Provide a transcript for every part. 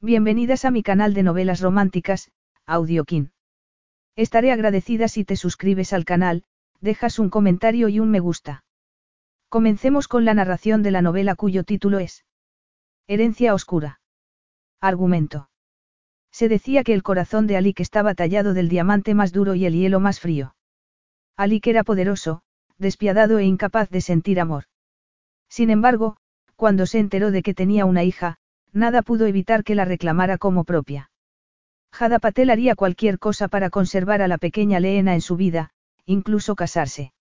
Bienvenidas a mi canal de novelas románticas, Audiokin. Estaré agradecida si te suscribes al canal, dejas un comentario y un me gusta. Comencemos con la narración de la novela cuyo título es Herencia Oscura. Argumento. Se decía que el corazón de Alik estaba tallado del diamante más duro y el hielo más frío. Alik era poderoso, despiadado e incapaz de sentir amor. Sin embargo, cuando se enteró de que tenía una hija, nada pudo evitar que la reclamara como propia. Jada Patel haría cualquier cosa para conservar a la pequeña Leena en su vida, incluso casarse.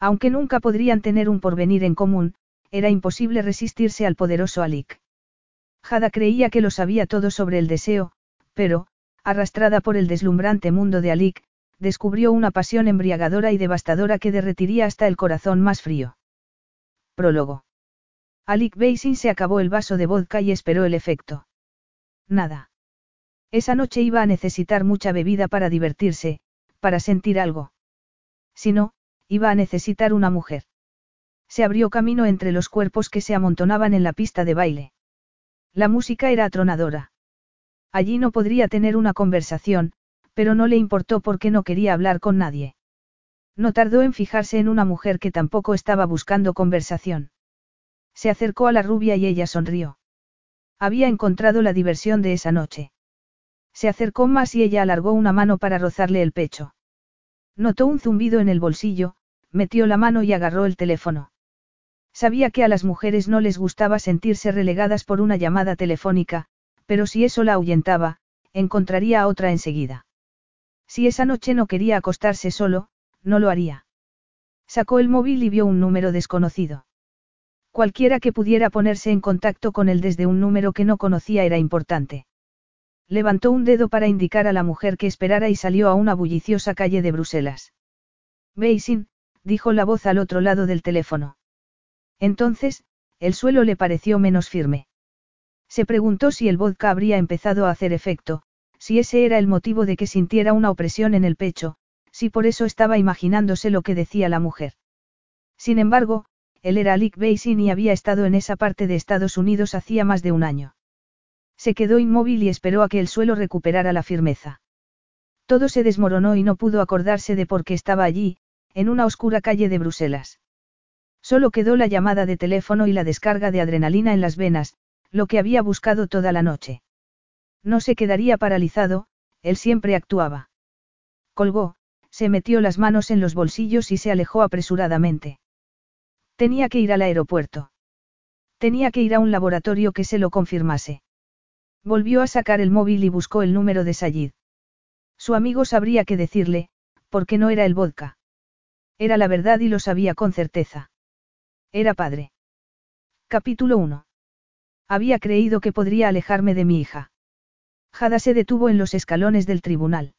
Aunque nunca podrían tener un porvenir en común, era imposible resistirse al poderoso Alik. Jada creía que lo sabía todo sobre el deseo, pero, arrastrada por el deslumbrante mundo de Alik, descubrió una pasión embriagadora y devastadora que derretiría hasta el corazón más frío. Prólogo. Alik Beisin se acabó el vaso de vodka y esperó el efecto. Nada. Esa noche iba a necesitar mucha bebida para divertirse, para sentir algo. Si no, iba a necesitar una mujer. Se abrió camino entre los cuerpos que se amontonaban en la pista de baile. La música era atronadora. Allí no podría tener una conversación, pero no le importó porque no quería hablar con nadie. No tardó en fijarse en una mujer que tampoco estaba buscando conversación. Se acercó a la rubia y ella sonrió. Había encontrado la diversión de esa noche. Se acercó más y ella alargó una mano para rozarle el pecho. Notó un zumbido en el bolsillo, metió la mano y agarró el teléfono. Sabía que a las mujeres no les gustaba sentirse relegadas por una llamada telefónica, pero si eso la ahuyentaba, encontraría a otra enseguida. Si esa noche no quería acostarse solo, no lo haría. Sacó el móvil y vio un número desconocido. Cualquiera que pudiera ponerse en contacto con él desde un número que no conocía era importante. Levantó un dedo para indicar a la mujer que esperara y salió a una bulliciosa calle de Bruselas. Beisin, dijo la voz al otro lado del teléfono. Entonces, el suelo le pareció menos firme. Se preguntó si el vodka habría empezado a hacer efecto, si ese era el motivo de que sintiera una opresión en el pecho, si por eso estaba imaginándose lo que decía la mujer. Sin embargo, él era Alec Beisin y había estado en esa parte de Estados Unidos hacía más de un año. Se quedó inmóvil y esperó a que el suelo recuperara la firmeza. Todo se desmoronó y no pudo acordarse de por qué estaba allí, en una oscura calle de Bruselas. Solo quedó la llamada de teléfono y la descarga de adrenalina en las venas, lo que había buscado toda la noche. No se quedaría paralizado, él siempre actuaba. Colgó, se metió las manos en los bolsillos y se alejó apresuradamente. Tenía que ir al aeropuerto. Tenía que ir a un laboratorio que se lo confirmase. Volvió a sacar el móvil y buscó el número de Sayid. Su amigo sabría qué decirle, porque no era el vodka. Era la verdad y lo sabía con certeza. Era padre. Capítulo 1. Había creído que podría alejarme de mi hija. Jada se detuvo en los escalones del tribunal.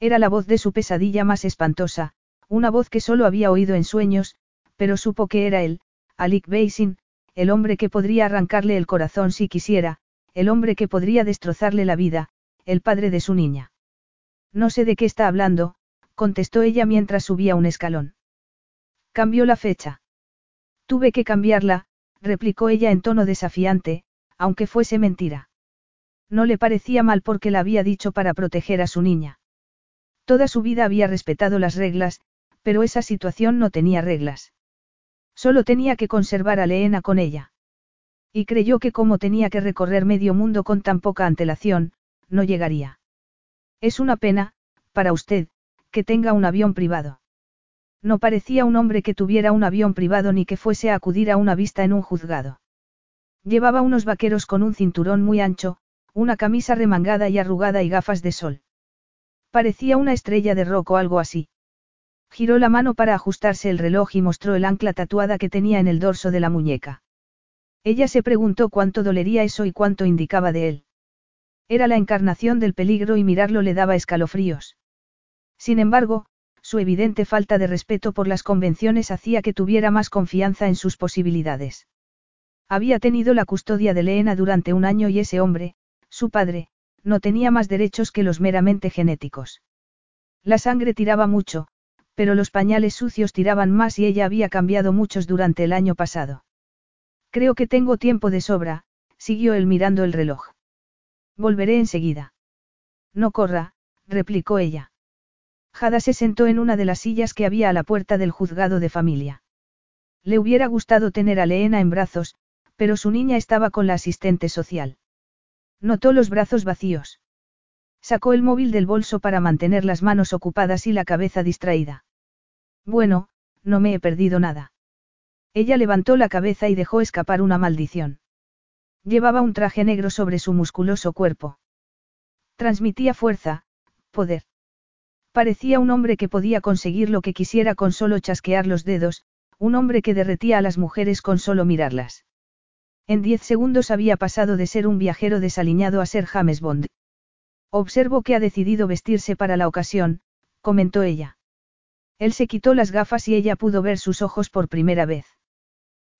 Era la voz de su pesadilla más espantosa, una voz que solo había oído en sueños, pero supo que era él, Alik Beisin, el hombre que podría arrancarle el corazón si quisiera, el hombre que podría destrozarle la vida, el padre de su niña. No sé de qué está hablando, contestó ella mientras subía un escalón. Cambió la fecha. Tuve que cambiarla, replicó ella en tono desafiante, aunque fuese mentira. No le parecía mal porque la había dicho para proteger a su niña. Toda su vida había respetado las reglas, pero esa situación no tenía reglas. Solo tenía que conservar a Leena con ella. Y creyó que como tenía que recorrer medio mundo con tan poca antelación, no llegaría. Es una pena, para usted, que tenga un avión privado. No parecía un hombre que tuviera un avión privado ni que fuese a acudir a una vista en un juzgado. Llevaba unos vaqueros con un cinturón muy ancho, una camisa remangada y arrugada y gafas de sol. Parecía una estrella de rock o algo así. Giró la mano para ajustarse el reloj y mostró el ancla tatuada que tenía en el dorso de la muñeca. Ella se preguntó cuánto dolería eso y cuánto indicaba de él. Era la encarnación del peligro y mirarlo le daba escalofríos. Sin embargo, su evidente falta de respeto por las convenciones hacía que tuviera más confianza en sus posibilidades. Había tenido la custodia de Leena durante un año y ese hombre, su padre, no tenía más derechos que los meramente genéticos. La sangre tiraba mucho, pero los pañales sucios tiraban más y ella había cambiado muchos durante el año pasado. Creo que tengo tiempo de sobra, siguió él mirando el reloj. Volveré enseguida. No corra, replicó ella. Jada se sentó en una de las sillas que había a la puerta del juzgado de familia. Le hubiera gustado tener a Leena en brazos, pero su niña estaba con la asistente social. Notó los brazos vacíos. Sacó el móvil del bolso para mantener las manos ocupadas y la cabeza distraída. Bueno, no me he perdido nada. Ella levantó la cabeza y dejó escapar una maldición. Llevaba un traje negro sobre su musculoso cuerpo. Transmitía fuerza, poder. Parecía un hombre que podía conseguir lo que quisiera con solo chasquear los dedos, un hombre que derretía a las mujeres con solo mirarlas. En diez segundos había pasado de ser un viajero desaliñado a ser James Bond. Observo que ha decidido vestirse para la ocasión, comentó ella. Él se quitó las gafas y ella pudo ver sus ojos por primera vez.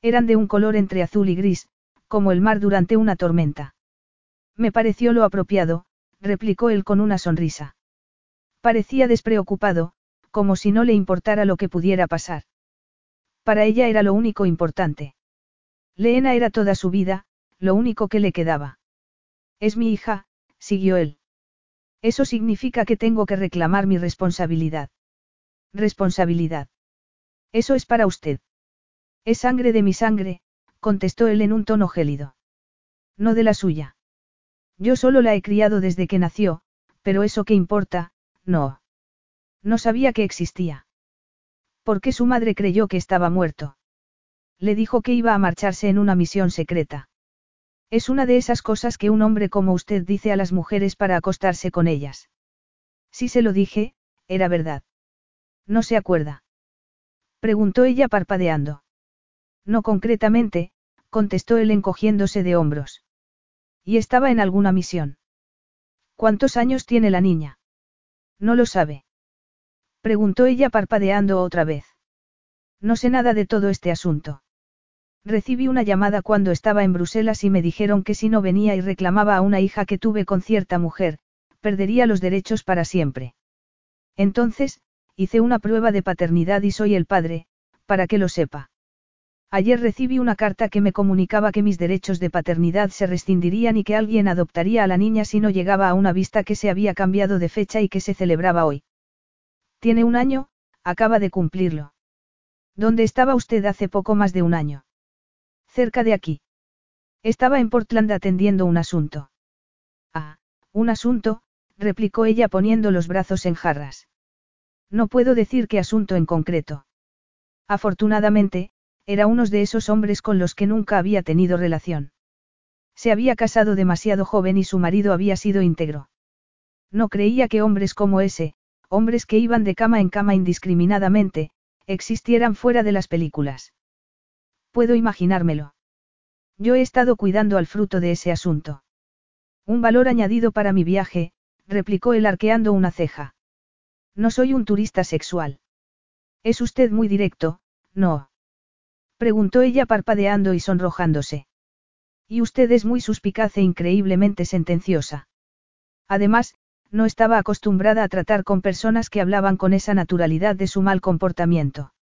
Eran de un color entre azul y gris, como el mar durante una tormenta. Me pareció lo apropiado, replicó él con una sonrisa. Parecía despreocupado, como si no le importara lo que pudiera pasar. Para ella era lo único importante. Leena era toda su vida, lo único que le quedaba. Es mi hija, siguió él. Eso significa que tengo que reclamar mi responsabilidad. Responsabilidad. Eso es para usted. Es sangre de mi sangre, contestó él en un tono gélido. No de la suya. Yo solo la he criado desde que nació, pero eso qué importa, no. No sabía que existía. ¿Por qué su madre creyó que estaba muerto? Le dijo que iba a marcharse en una misión secreta. Es una de esas cosas que un hombre como usted dice a las mujeres para acostarse con ellas. Si se lo dije, era verdad. ¿No se acuerda? Preguntó ella parpadeando. No concretamente, contestó él encogiéndose de hombros. ¿Y estaba en alguna misión? ¿Cuántos años tiene la niña? No lo sabe. Preguntó ella parpadeando otra vez. No sé nada de todo este asunto. Recibí una llamada cuando estaba en Bruselas y me dijeron que si no venía y reclamaba a una hija que tuve con cierta mujer, perdería los derechos para siempre. Entonces, hice una prueba de paternidad y soy el padre, para que lo sepa. Ayer recibí una carta que me comunicaba que mis derechos de paternidad se rescindirían y que alguien adoptaría a la niña si no llegaba a una vista que se había cambiado de fecha y que se celebraba hoy. Tiene un año, acaba de cumplirlo. ¿Dónde estaba usted hace poco más de un año? Cerca de aquí. Estaba en Portland atendiendo un asunto. Ah, un asunto, replicó ella poniendo los brazos en jarras. No puedo decir qué asunto en concreto. Afortunadamente, era uno de esos hombres con los que nunca había tenido relación. Se había casado demasiado joven y su marido había sido íntegro. No creía que hombres como ese, hombres que iban de cama en cama indiscriminadamente, existieran fuera de las películas. Puedo imaginármelo. Yo he estado cuidando al fruto de ese asunto. Un valor añadido para mi viaje, replicó él arqueando una ceja. No soy un turista sexual. Es usted muy directo, ¿no? Preguntó ella parpadeando y sonrojándose. Y usted es muy suspicaz e increíblemente sentenciosa. Además, no estaba acostumbrada a tratar con personas que hablaban con esa naturalidad de su mal comportamiento.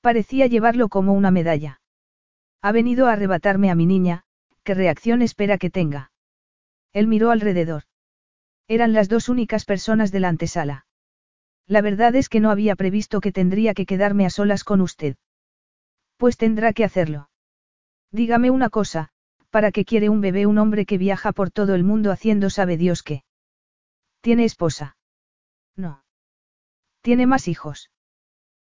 Parecía llevarlo como una medalla. Ha venido a arrebatarme a mi niña, ¿qué reacción espera que tenga? Él miró alrededor. Eran las dos únicas personas de la antesala. La verdad es que no había previsto que tendría que quedarme a solas con usted. Pues tendrá que hacerlo. Dígame una cosa, ¿para qué quiere un bebé un hombre que viaja por todo el mundo haciendo sabe Dios qué? ¿Tiene esposa? No. ¿Tiene más hijos?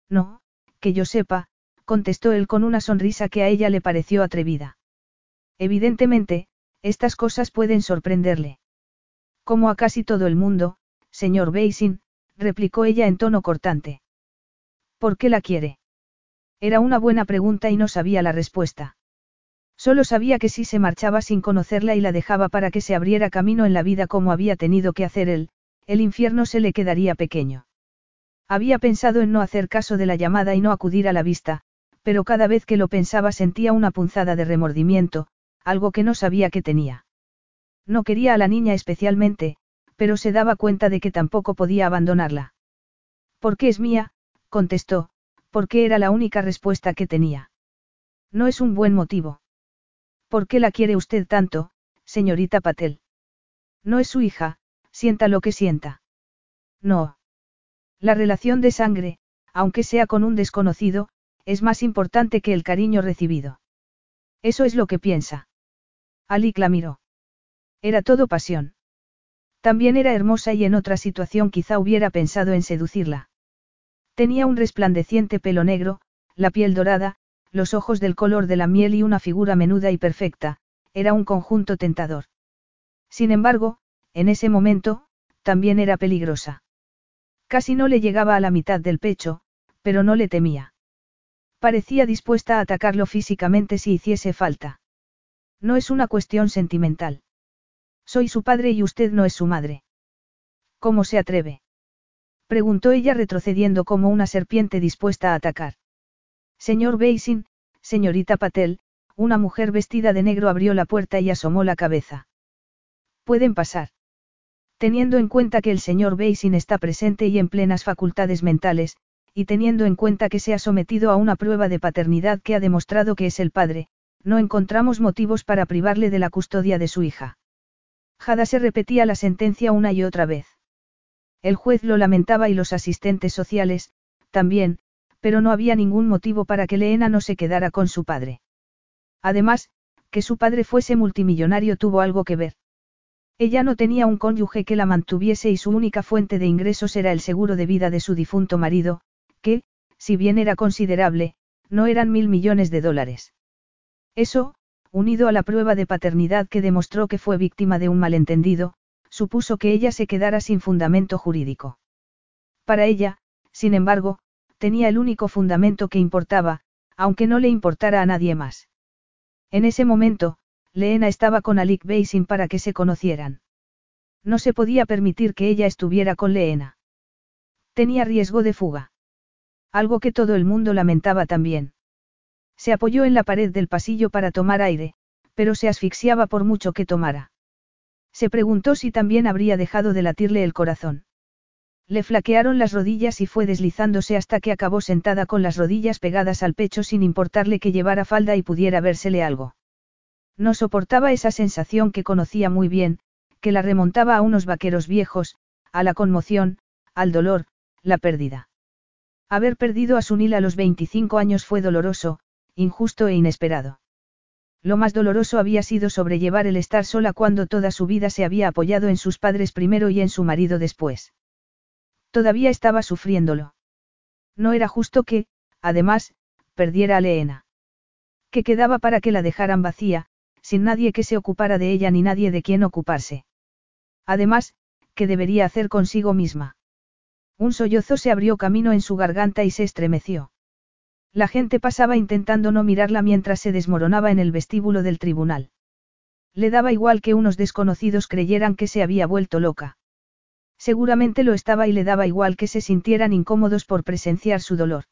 No, que yo sepa, contestó él con una sonrisa que a ella le pareció atrevida. Evidentemente, estas cosas pueden sorprenderle. Como a casi todo el mundo, señor Basin, replicó ella en tono cortante. ¿Por qué la quiere? Era una buena pregunta y no sabía la respuesta. Solo sabía que si se marchaba sin conocerla y la dejaba para que se abriera camino en la vida como había tenido que hacer él, el infierno se le quedaría pequeño. Había pensado en no hacer caso de la llamada y no acudir a la vista, pero cada vez que lo pensaba sentía una punzada de remordimiento, algo que no sabía que tenía. No quería a la niña especialmente, pero se daba cuenta de que tampoco podía abandonarla. ¿Por qué es mía? contestó, porque era la única respuesta que tenía. No es un buen motivo. ¿Por qué la quiere usted tanto, señorita Patel? No es su hija, sienta lo que sienta. No. La relación de sangre, aunque sea con un desconocido, es más importante que el cariño recibido. Eso es lo que piensa. Alik la miró. Era todo pasión. También era hermosa y en otra situación quizá hubiera pensado en seducirla. Tenía un resplandeciente pelo negro, la piel dorada, los ojos del color de la miel y una figura menuda y perfecta, era un conjunto tentador. Sin embargo, en ese momento, también era peligrosa. Casi no le llegaba a la mitad del pecho, pero no le temía. Parecía dispuesta a atacarlo físicamente si hiciese falta. No es una cuestión sentimental. Soy su padre y usted no es su madre. ¿Cómo se atreve? Preguntó ella retrocediendo como una serpiente dispuesta a atacar. Señor Beisin, señorita Patel, una mujer vestida de negro abrió la puerta y asomó la cabeza. Pueden pasar. Teniendo en cuenta que el señor Beisin está presente y en plenas facultades mentales, y teniendo en cuenta que se ha sometido a una prueba de paternidad que ha demostrado que es el padre, no encontramos motivos para privarle de la custodia de su hija. Jada se repetía la sentencia una y otra vez. El juez lo lamentaba y los asistentes sociales, también, pero no había ningún motivo para que Leena no se quedara con su padre. Además, que su padre fuese multimillonario tuvo algo que ver. Ella no tenía un cónyuge que la mantuviese y su única fuente de ingresos era el seguro de vida de su difunto marido, que, si bien era considerable, no eran mil millones de dólares. Eso, unido a la prueba de paternidad que demostró que fue víctima de un malentendido, supuso que ella se quedara sin fundamento jurídico. Para ella, sin embargo, tenía el único fundamento que importaba, aunque no le importara a nadie más. En ese momento, Leena estaba con Alik Beisin para que se conocieran. No se podía permitir que ella estuviera con Leena. Tenía riesgo de fuga. Algo que todo el mundo lamentaba también. Se apoyó en la pared del pasillo para tomar aire, pero se asfixiaba por mucho que tomara. Se preguntó si también habría dejado de latirle el corazón. Le flaquearon las rodillas y fue deslizándose hasta que acabó sentada con las rodillas pegadas al pecho sin importarle que llevara falda y pudiera vérsele algo. No soportaba esa sensación que conocía muy bien, que la remontaba a unos vaqueros viejos, a la conmoción, al dolor, la pérdida. Haber perdido a Sunil a los 25 años fue doloroso, injusto e inesperado. Lo más doloroso había sido sobrellevar el estar sola cuando toda su vida se había apoyado en sus padres primero y en su marido después. Todavía estaba sufriéndolo. No era justo que, además, perdiera a Leena. Que quedaba para que la dejaran vacía, sin nadie que se ocupara de ella ni nadie de quien ocuparse. Además, ¿qué debería hacer consigo misma? Un sollozo se abrió camino en su garganta y se estremeció. La gente pasaba intentando no mirarla mientras se desmoronaba en el vestíbulo del tribunal. Le daba igual que unos desconocidos creyeran que se había vuelto loca. Seguramente lo estaba y le daba igual que se sintieran incómodos por presenciar su dolor.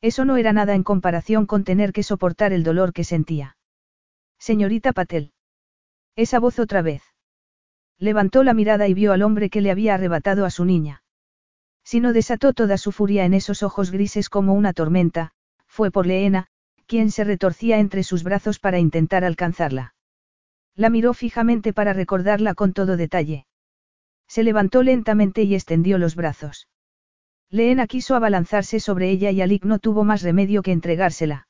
Eso no era nada en comparación con tener que soportar el dolor que sentía. Señorita Patel. Esa voz otra vez. Levantó la mirada y vio al hombre que le había arrebatado a su niña. Si no desató toda su furia en esos ojos grises como una tormenta, fue por Leena, quien se retorcía entre sus brazos para intentar alcanzarla. La miró fijamente para recordarla con todo detalle. Se levantó lentamente y extendió los brazos. Leena quiso abalanzarse sobre ella y Alik no tuvo más remedio que entregársela.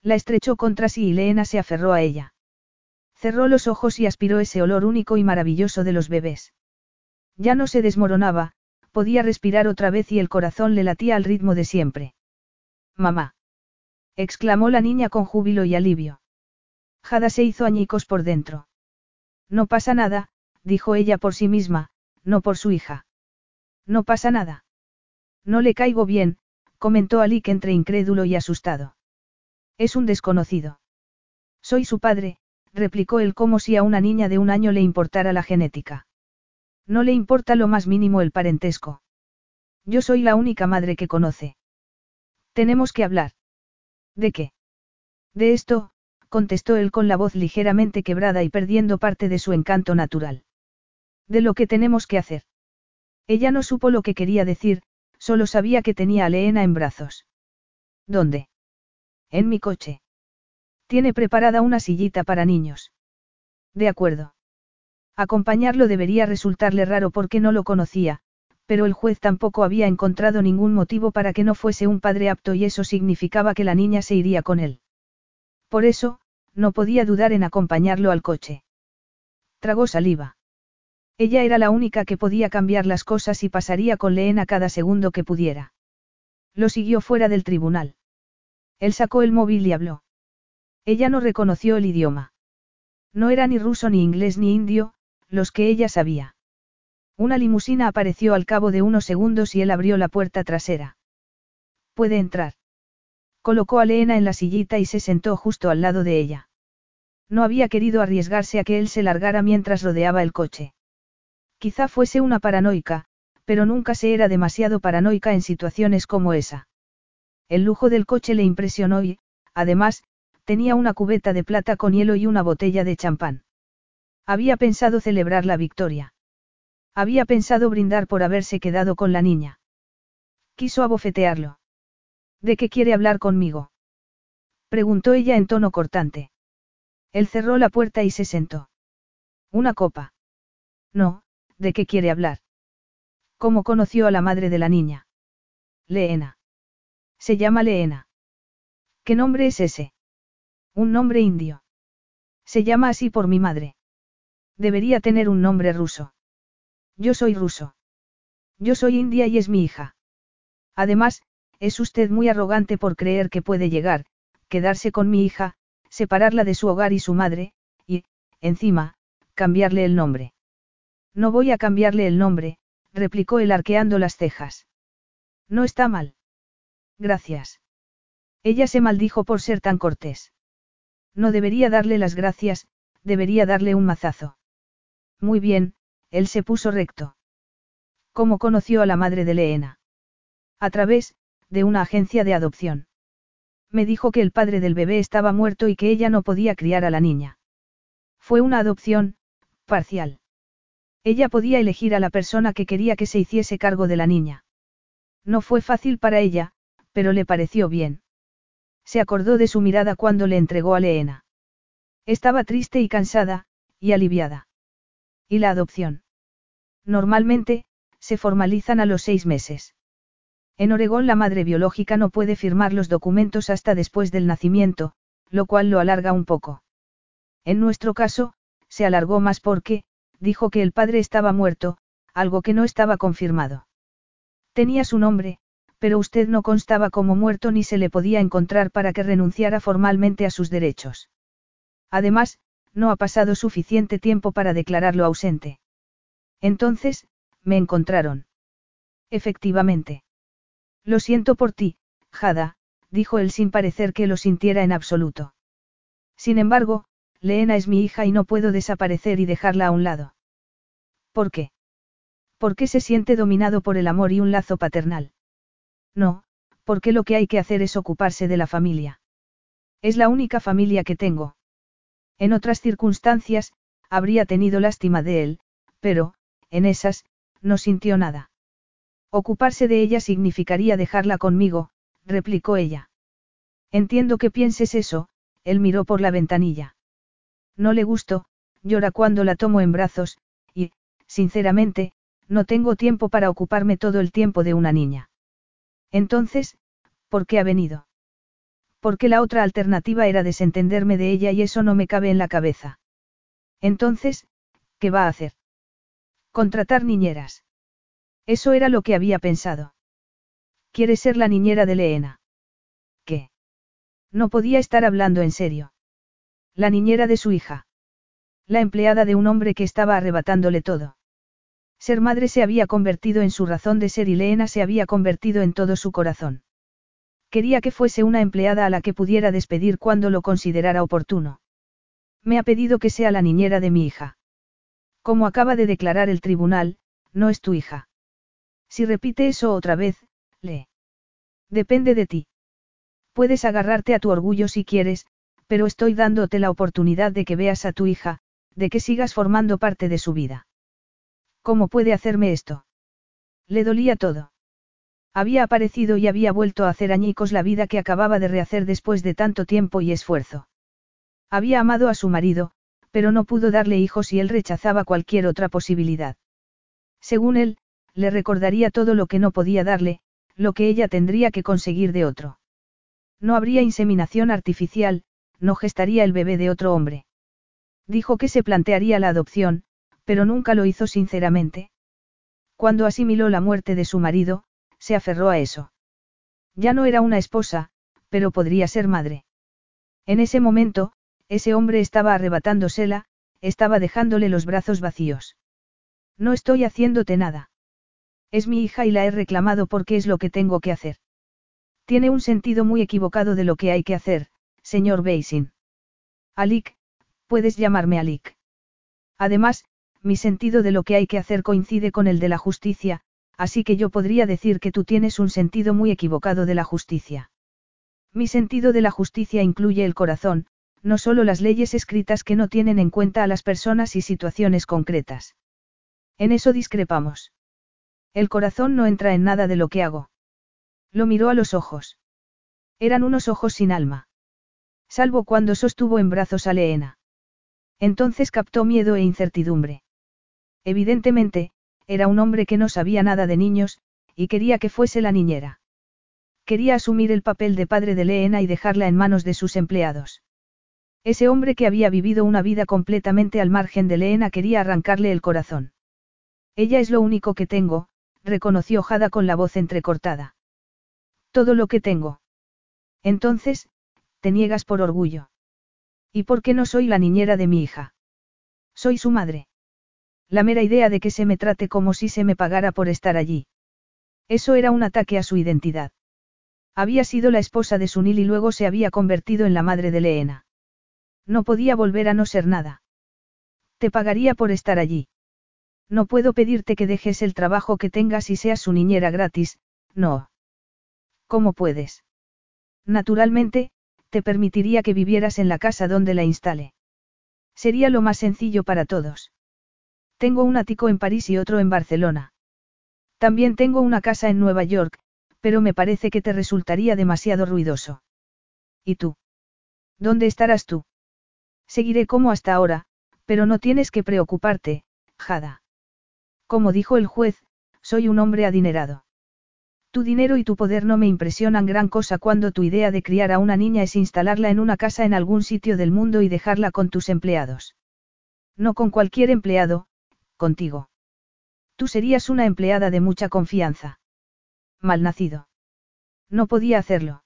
La estrechó contra sí y Leena se aferró a ella. Cerró los ojos y aspiró ese olor único y maravilloso de los bebés. Ya no se desmoronaba, podía respirar otra vez y el corazón le latía al ritmo de siempre. Mamá exclamó la niña con júbilo y alivio. Jada se hizo añicos por dentro. No pasa nada, dijo ella por sí misma, no por su hija. No pasa nada. No le caigo bien, comentó Alik entre incrédulo y asustado. Es un desconocido. Soy su padre, replicó él como si a una niña de un año le importara la genética. No le importa lo más mínimo el parentesco. Yo soy la única madre que conoce. Tenemos que hablar. ¿De qué? De esto, contestó él con la voz ligeramente quebrada y perdiendo parte de su encanto natural. De lo que tenemos que hacer. Ella no supo lo que quería decir, solo sabía que tenía a Leena en brazos. ¿Dónde? En mi coche. Tiene preparada una sillita para niños. De acuerdo. Acompañarlo debería resultarle raro porque no lo conocía, pero el juez tampoco había encontrado ningún motivo para que no fuese un padre apto y eso significaba que la niña se iría con él. Por eso, no podía dudar en acompañarlo al coche. Tragó saliva. Ella era la única que podía cambiar las cosas y pasaría con Leena cada segundo que pudiera. Lo siguió fuera del tribunal. Él sacó el móvil y habló. Ella no reconoció el idioma. No era ni ruso ni inglés ni indio, los que ella sabía. Una limusina apareció al cabo de unos segundos y él abrió la puerta trasera. Puede entrar. Colocó a Leena en la sillita y se sentó justo al lado de ella. No había querido arriesgarse a que él se largara mientras rodeaba el coche. Quizá fuese una paranoica, pero nunca se era demasiado paranoica en situaciones como esa. El lujo del coche le impresionó y, además, tenía una cubeta de plata con hielo y una botella de champán. Había pensado celebrar la victoria. Había pensado brindar por haberse quedado con la niña. Quiso abofetearlo. ¿De qué quiere hablar conmigo? Preguntó ella en tono cortante. Él cerró la puerta y se sentó. Una copa. No, ¿de qué quiere hablar? ¿Cómo conoció a la madre de la niña? Leena. Se llama Leena. ¿Qué nombre es ese? Un nombre indio. Se llama así por mi madre. Debería tener un nombre ruso. Yo soy ruso. Yo soy india y es mi hija. Además, es usted muy arrogante por creer que puede llegar, quedarse con mi hija, separarla de su hogar y su madre, y, encima, cambiarle el nombre. No voy a cambiarle el nombre, replicó él arqueando las cejas. No está mal. Gracias. Ella se maldijo por ser tan cortés. No debería darle las gracias, debería darle un mazazo. Muy bien, él se puso recto. ¿Cómo conoció a la madre de Leena? A través, de una agencia de adopción. Me dijo que el padre del bebé estaba muerto y que ella no podía criar a la niña. Fue una adopción, parcial. Ella podía elegir a la persona que quería que se hiciese cargo de la niña. No fue fácil para ella, pero le pareció bien. Se acordó de su mirada cuando le entregó a Leena. Estaba triste y cansada, y aliviada. ¿Y la adopción? Normalmente, se formalizan a los seis meses. En Oregón la madre biológica no puede firmar los documentos hasta después del nacimiento, lo cual lo alarga un poco. En nuestro caso, se alargó más porque, dijo que el padre estaba muerto, algo que no estaba confirmado. Tenía su nombre, pero usted no constaba como muerto ni se le podía encontrar para que renunciara formalmente a sus derechos. Además, no ha pasado suficiente tiempo para declararlo ausente. Entonces, me encontraron. Efectivamente. Lo siento por ti, Jada, dijo él sin parecer que lo sintiera en absoluto. Sin embargo, Leena es mi hija y no puedo desaparecer y dejarla a un lado. ¿Por qué? Porque se siente dominado por el amor y un lazo paternal. No, porque lo que hay que hacer es ocuparse de la familia. Es la única familia que tengo. En otras circunstancias, habría tenido lástima de él, pero, en esas, no sintió nada. Ocuparse de ella significaría dejarla conmigo, replicó ella. Entiendo que pienses eso, él miró por la ventanilla. No le gusto, llora cuando la tomo en brazos, y, sinceramente, no tengo tiempo para ocuparme todo el tiempo de una niña. Entonces, ¿por qué ha venido? Porque la otra alternativa era desentenderme de ella y eso no me cabe en la cabeza. Entonces, ¿qué va a hacer? Contratar niñeras. Eso era lo que había pensado. Quiere ser la niñera de Leena. ¿Qué? No podía estar hablando en serio. La niñera de su hija. La empleada de un hombre que estaba arrebatándole todo. Ser madre se había convertido en su razón de ser y Leena se había convertido en todo su corazón. Quería que fuese una empleada a la que pudiera despedir cuando lo considerara oportuno. Me ha pedido que sea la niñera de mi hija. Como acaba de declarar el tribunal, no es tu hija. Si repite eso otra vez, le. Depende de ti. Puedes agarrarte a tu orgullo si quieres, pero estoy dándote la oportunidad de que veas a tu hija, de que sigas formando parte de su vida. ¿Cómo puede hacerme esto? Le dolía todo. Había aparecido y había vuelto a hacer añicos la vida que acababa de rehacer después de tanto tiempo y esfuerzo. Había amado a su marido, pero no pudo darle hijos y él rechazaba cualquier otra posibilidad. Según él, le recordaría todo lo que no podía darle, lo que ella tendría que conseguir de otro. No habría inseminación artificial, no gestaría el bebé de otro hombre. Dijo que se plantearía la adopción, pero nunca lo hizo sinceramente. Cuando asimiló la muerte de su marido, se aferró a eso. Ya no era una esposa, pero podría ser madre. En ese momento, ese hombre estaba arrebatándosela, estaba dejándole los brazos vacíos. No estoy haciéndote nada. Es mi hija y la he reclamado porque es lo que tengo que hacer. Tiene un sentido muy equivocado de lo que hay que hacer, señor Beisin. Alik, puedes llamarme Alik. Además, mi sentido de lo que hay que hacer coincide con el de la justicia, así que yo podría decir que tú tienes un sentido muy equivocado de la justicia. Mi sentido de la justicia incluye el corazón, no solo las leyes escritas que no tienen en cuenta a las personas y situaciones concretas. En eso discrepamos. El corazón no entra en nada de lo que hago. Lo miró a los ojos. Eran unos ojos sin alma. Salvo cuando sostuvo en brazos a Leena. Entonces captó miedo e incertidumbre. Evidentemente, era un hombre que no sabía nada de niños, y quería que fuese la niñera. Quería asumir el papel de padre de Leena y dejarla en manos de sus empleados. Ese hombre que había vivido una vida completamente al margen de Leena quería arrancarle el corazón. Ella es lo único que tengo, reconoció Jada con la voz entrecortada. Todo lo que tengo. Entonces, te niegas por orgullo. ¿Y por qué no soy la niñera de mi hija? Soy su madre. La mera idea de que se me trate como si se me pagara por estar allí. Eso era un ataque a su identidad. Había sido la esposa de Sunil y luego se había convertido en la madre de Leena. No podía volver a no ser nada. Te pagaría por estar allí. No puedo pedirte que dejes el trabajo que tengas y seas su niñera gratis, no. ¿Cómo puedes? Naturalmente, te permitiría que vivieras en la casa donde la instale. Sería lo más sencillo para todos. Tengo un ático en París y otro en Barcelona. También tengo una casa en Nueva York, pero me parece que te resultaría demasiado ruidoso. ¿Y tú? ¿Dónde estarás tú? Seguiré como hasta ahora, pero no tienes que preocuparte, Jada. Como dijo el juez, soy un hombre adinerado. Tu dinero y tu poder no me impresionan gran cosa cuando tu idea de criar a una niña es instalarla en una casa en algún sitio del mundo y dejarla con tus empleados. No con cualquier empleado, contigo. Tú serías una empleada de mucha confianza. Malnacido. No podía hacerlo.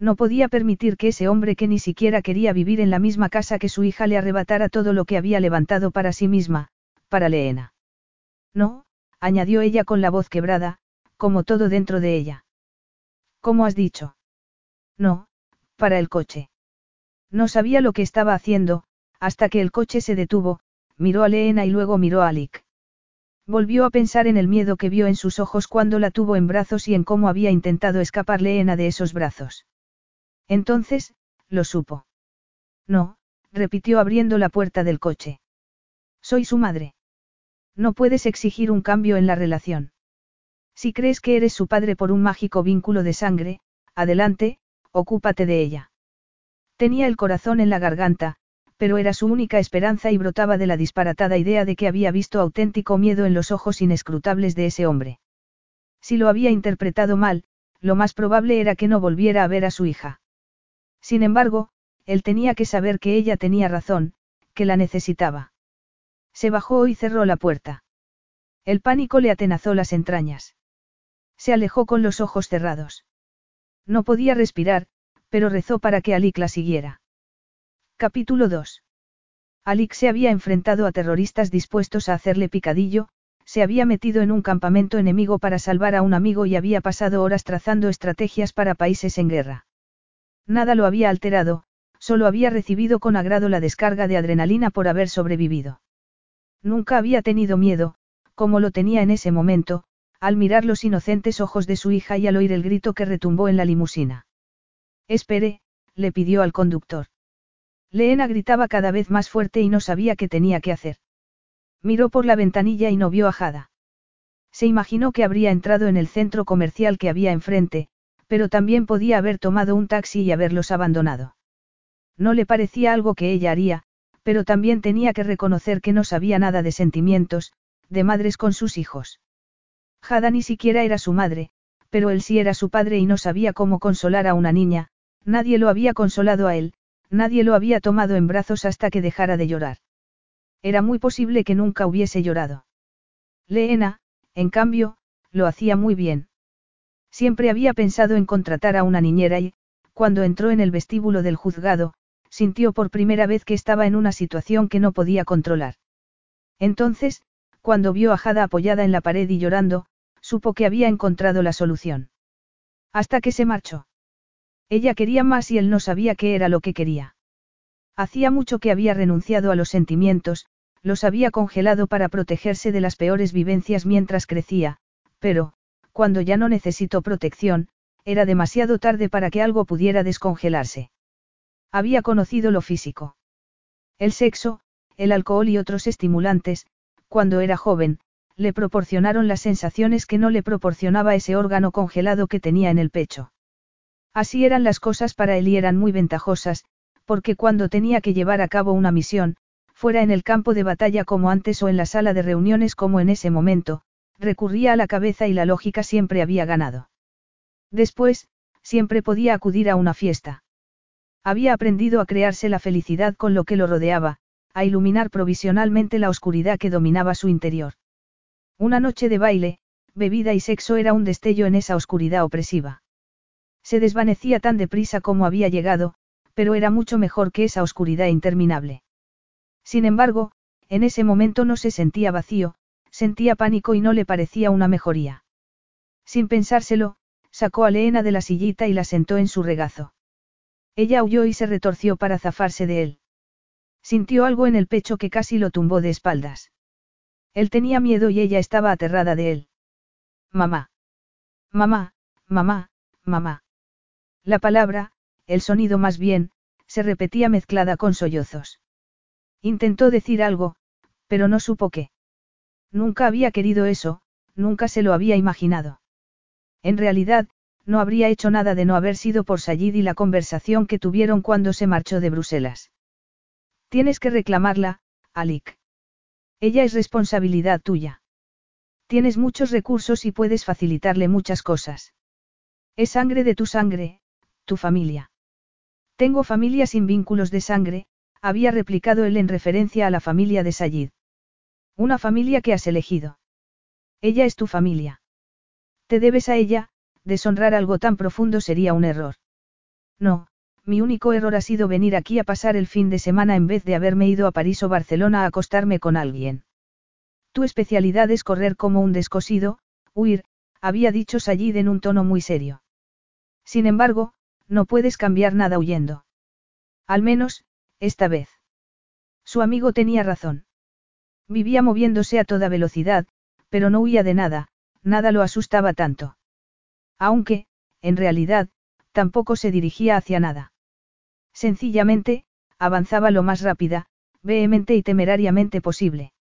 No podía permitir que ese hombre que ni siquiera quería vivir en la misma casa que su hija le arrebatara todo lo que había levantado para sí misma, para Leena. No, añadió ella con la voz quebrada, como todo dentro de ella. ¿Cómo has dicho? No, para el coche. No sabía lo que estaba haciendo, hasta que el coche se detuvo, miró a Leena y luego miró a Alik. Volvió a pensar en el miedo que vio en sus ojos cuando la tuvo en brazos y en cómo había intentado escapar Leena de esos brazos. Entonces, lo supo. No, repitió abriendo la puerta del coche. Soy su madre. No puedes exigir un cambio en la relación. Si crees que eres su padre por un mágico vínculo de sangre, adelante, ocúpate de ella. Tenía el corazón en la garganta, pero era su única esperanza y brotaba de la disparatada idea de que había visto auténtico miedo en los ojos inescrutables de ese hombre. Si lo había interpretado mal, lo más probable era que no volviera a ver a su hija. Sin embargo, él tenía que saber que ella tenía razón, que la necesitaba. Se bajó y cerró la puerta. El pánico le atenazó las entrañas. Se alejó con los ojos cerrados. No podía respirar, pero rezó para que Alik la siguiera. Capítulo 2. Alik se había enfrentado a terroristas dispuestos a hacerle picadillo, se había metido en un campamento enemigo para salvar a un amigo y había pasado horas trazando estrategias para países en guerra. Nada lo había alterado, solo había recibido con agrado la descarga de adrenalina por haber sobrevivido. Nunca había tenido miedo, como lo tenía en ese momento, al mirar los inocentes ojos de su hija y al oír el grito que retumbó en la limusina. Espere, le pidió al conductor. Leena gritaba cada vez más fuerte y no sabía qué tenía que hacer. Miró por la ventanilla y no vio a Jada. Se imaginó que habría entrado en el centro comercial que había enfrente, pero también podía haber tomado un taxi y haberlos abandonado. No le parecía algo que ella haría, pero también tenía que reconocer que no sabía nada de sentimientos, de madres con sus hijos. Jada ni siquiera era su madre, pero él sí era su padre y no sabía cómo consolar a una niña, nadie lo había consolado a él, nadie lo había tomado en brazos hasta que dejara de llorar. Era muy posible que nunca hubiese llorado. Leena, en cambio, lo hacía muy bien. Siempre había pensado en contratar a una niñera y, cuando entró en el vestíbulo del juzgado, sintió por primera vez que estaba en una situación que no podía controlar. Entonces, cuando vio a Jada apoyada en la pared y llorando, supo que había encontrado la solución. Hasta que se marchó. Ella quería más y él no sabía qué era lo que quería. Hacía mucho que había renunciado a los sentimientos, los había congelado para protegerse de las peores vivencias mientras crecía, pero, cuando ya no necesitó protección, era demasiado tarde para que algo pudiera descongelarse. Había conocido lo físico. El sexo, el alcohol y otros estimulantes, cuando era joven, le proporcionaron las sensaciones que no le proporcionaba ese órgano congelado que tenía en el pecho. Así eran las cosas para él y eran muy ventajosas, porque cuando tenía que llevar a cabo una misión, fuera en el campo de batalla como antes o en la sala de reuniones como en ese momento, recurría a la cabeza y la lógica siempre había ganado. Después, siempre podía acudir a una fiesta. Había aprendido a crearse la felicidad con lo que lo rodeaba, a iluminar provisionalmente la oscuridad que dominaba su interior. Una noche de baile, bebida y sexo era un destello en esa oscuridad opresiva. Se desvanecía tan deprisa como había llegado, pero era mucho mejor que esa oscuridad interminable. Sin embargo, en ese momento no se sentía vacío, sentía pánico y no le parecía una mejoría. Sin pensárselo, sacó a Leena de la sillita y la sentó en su regazo. Ella huyó y se retorció para zafarse de él. Sintió algo en el pecho que casi lo tumbó de espaldas. Él tenía miedo y ella estaba aterrada de él. Mamá. Mamá, mamá, mamá. La palabra, el sonido más bien, se repetía mezclada con sollozos. Intentó decir algo, pero no supo qué. Nunca había querido eso, nunca se lo había imaginado. En realidad, no habría hecho nada de no haber sido por Sayid y la conversación que tuvieron cuando se marchó de Bruselas. Tienes que reclamarla, Alik. Ella es responsabilidad tuya. Tienes muchos recursos y puedes facilitarle muchas cosas. Es sangre de tu sangre, tu familia. Tengo familia sin vínculos de sangre, había replicado él en referencia a la familia de Sayid. Una familia que has elegido. Ella es tu familia. Te debes a ella, deshonrar algo tan profundo sería un error. No, mi único error ha sido venir aquí a pasar el fin de semana en vez de haberme ido a París o Barcelona a acostarme con alguien. Tu especialidad es correr como un descosido, huir, había dicho Sayid en un tono muy serio. Sin embargo, no puedes cambiar nada huyendo. Al menos, esta vez. Su amigo tenía razón. Vivía moviéndose a toda velocidad, pero no huía de nada, nada lo asustaba tanto. Aunque, en realidad, tampoco se dirigía hacia nada. Sencillamente, avanzaba lo más rápida, vehemente y temerariamente posible.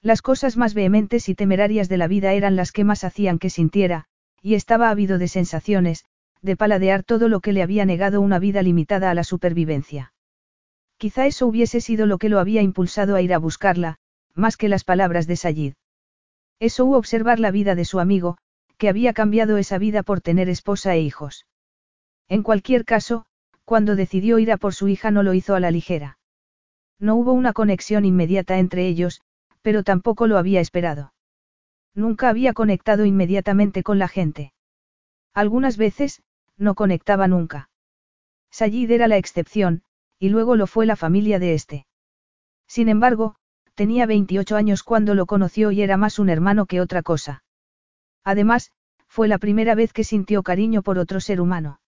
Las cosas más vehementes y temerarias de la vida eran las que más hacían que sintiera, y estaba ávido de sensaciones, de paladear todo lo que le había negado una vida limitada a la supervivencia. Quizá eso hubiese sido lo que lo había impulsado a ir a buscarla, más que las palabras de Sayid. Eso u observar la vida de su amigo, que había cambiado esa vida por tener esposa e hijos. En cualquier caso, cuando decidió ir a por su hija no lo hizo a la ligera. No hubo una conexión inmediata entre ellos, pero tampoco lo había esperado. Nunca había conectado inmediatamente con la gente. Algunas veces, no conectaba nunca. Sayid era la excepción, y luego lo fue la familia de este. Sin embargo, tenía 28 años cuando lo conoció y era más un hermano que otra cosa. Además, fue la primera vez que sintió cariño por otro ser humano.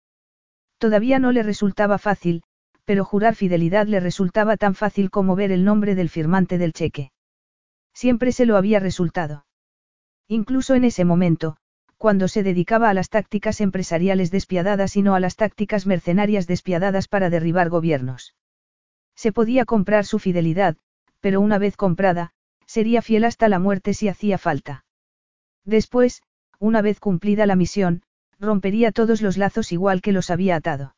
Todavía no le resultaba fácil, pero jurar fidelidad le resultaba tan fácil como ver el nombre del firmante del cheque. Siempre se lo había resultado. Incluso en ese momento, cuando se dedicaba a las tácticas empresariales despiadadas y no a las tácticas mercenarias despiadadas para derribar gobiernos. Se podía comprar su fidelidad, pero una vez comprada, sería fiel hasta la muerte si hacía falta. Después, una vez cumplida la misión, rompería todos los lazos igual que los había atado.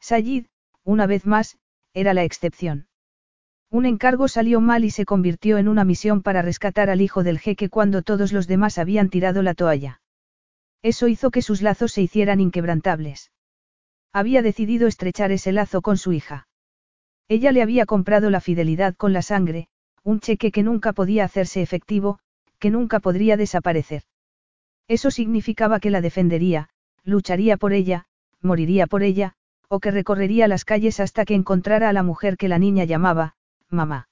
Sayid, una vez más, era la excepción. Un encargo salió mal y se convirtió en una misión para rescatar al hijo del jeque cuando todos los demás habían tirado la toalla. Eso hizo que sus lazos se hicieran inquebrantables. Había decidido estrechar ese lazo con su hija. Ella le había comprado la fidelidad con la sangre, un cheque que nunca podía hacerse efectivo, que nunca podría desaparecer. Eso significaba que la defendería, lucharía por ella, moriría por ella, o que recorrería las calles hasta que encontrara a la mujer que la niña llamaba, mamá.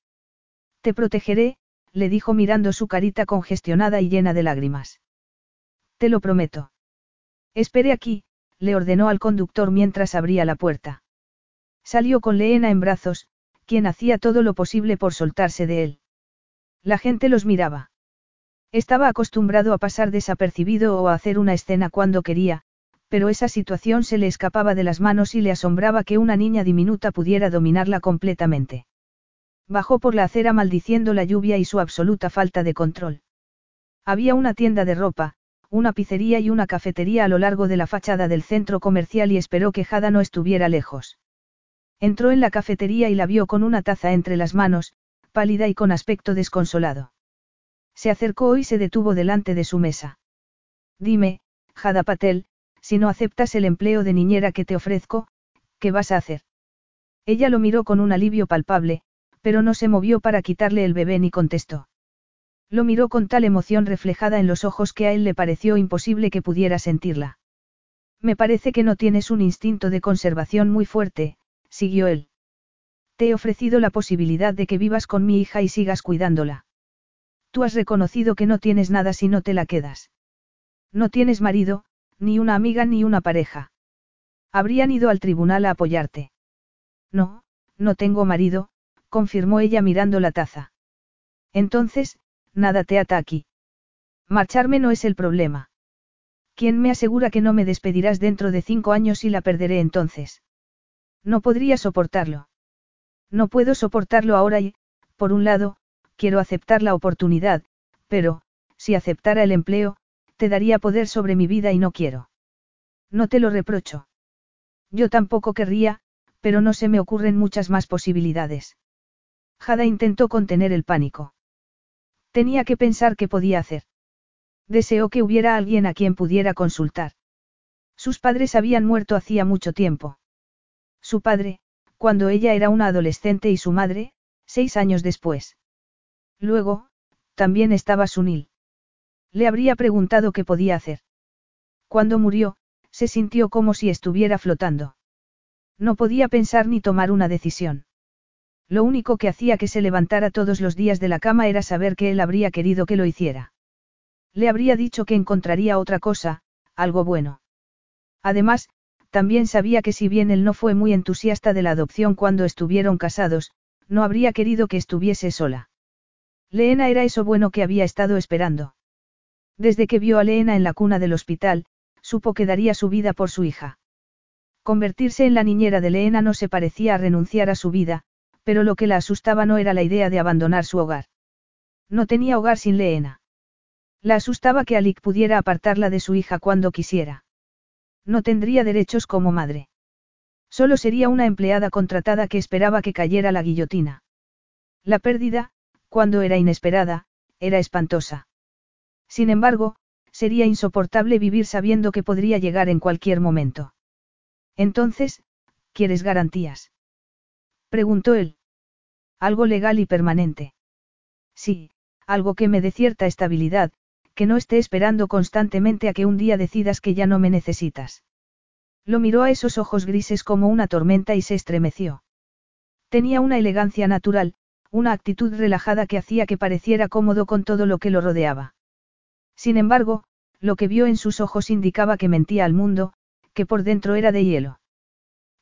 Te protegeré, le dijo mirando su carita congestionada y llena de lágrimas. Te lo prometo. Espere aquí, le ordenó al conductor mientras abría la puerta. Salió con Leena en brazos, quien hacía todo lo posible por soltarse de él. La gente los miraba. Estaba acostumbrado a pasar desapercibido o a hacer una escena cuando quería, pero esa situación se le escapaba de las manos y le asombraba que una niña diminuta pudiera dominarla completamente. Bajó por la acera maldiciendo la lluvia y su absoluta falta de control. Había una tienda de ropa, una pizzería y una cafetería a lo largo de la fachada del centro comercial y esperó que Jada no estuviera lejos. Entró en la cafetería y la vio con una taza entre las manos, pálida y con aspecto desconsolado. Se acercó y se detuvo delante de su mesa. Dime, Jada Patel, si no aceptas el empleo de niñera que te ofrezco, ¿qué vas a hacer? Ella lo miró con un alivio palpable, pero no se movió para quitarle el bebé ni contestó. Lo miró con tal emoción reflejada en los ojos que a él le pareció imposible que pudiera sentirla. Me parece que no tienes un instinto de conservación muy fuerte, siguió él. Te he ofrecido la posibilidad de que vivas con mi hija y sigas cuidándola. Tú has reconocido que no tienes nada si no te la quedas. No tienes marido, ni una amiga ni una pareja. Habrían ido al tribunal a apoyarte. No, no tengo marido, confirmó ella mirando la taza. Entonces, nada te ata aquí. Marcharme no es el problema. ¿Quién me asegura que no me despedirás dentro de cinco años y la perderé entonces? No podría soportarlo. No puedo soportarlo ahora y, por un lado, quiero aceptar la oportunidad, pero, si aceptara el empleo, te daría poder sobre mi vida y no quiero. No te lo reprocho. Yo tampoco querría, pero no se me ocurren muchas más posibilidades. Jada intentó contener el pánico. Tenía que pensar qué podía hacer. Deseó que hubiera alguien a quien pudiera consultar. Sus padres habían muerto hacía mucho tiempo. Su padre, cuando ella era una adolescente y su madre, seis años después. Luego, también estaba Sunil. Le habría preguntado qué podía hacer. Cuando murió, se sintió como si estuviera flotando. No podía pensar ni tomar una decisión. Lo único que hacía que se levantara todos los días de la cama era saber que él habría querido que lo hiciera. Le habría dicho que encontraría otra cosa, algo bueno. Además, también sabía que si bien él no fue muy entusiasta de la adopción cuando estuvieron casados, no habría querido que estuviese sola. Leena era eso bueno que había estado esperando. Desde que vio a Leena en la cuna del hospital, supo que daría su vida por su hija. Convertirse en la niñera de Leena no se parecía a renunciar a su vida, pero lo que la asustaba no era la idea de abandonar su hogar. No tenía hogar sin Leena. La asustaba que Alik pudiera apartarla de su hija cuando quisiera. No tendría derechos como madre. Solo sería una empleada contratada que esperaba que cayera la guillotina. La pérdida, cuando era inesperada, era espantosa. Sin embargo, sería insoportable vivir sabiendo que podría llegar en cualquier momento. Entonces, ¿quieres garantías? Preguntó él. Algo legal y permanente. Sí, algo que me dé cierta estabilidad, que no esté esperando constantemente a que un día decidas que ya no me necesitas. Lo miró a esos ojos grises como una tormenta y se estremeció. Tenía una elegancia natural, una actitud relajada que hacía que pareciera cómodo con todo lo que lo rodeaba. Sin embargo, lo que vio en sus ojos indicaba que mentía al mundo, que por dentro era de hielo.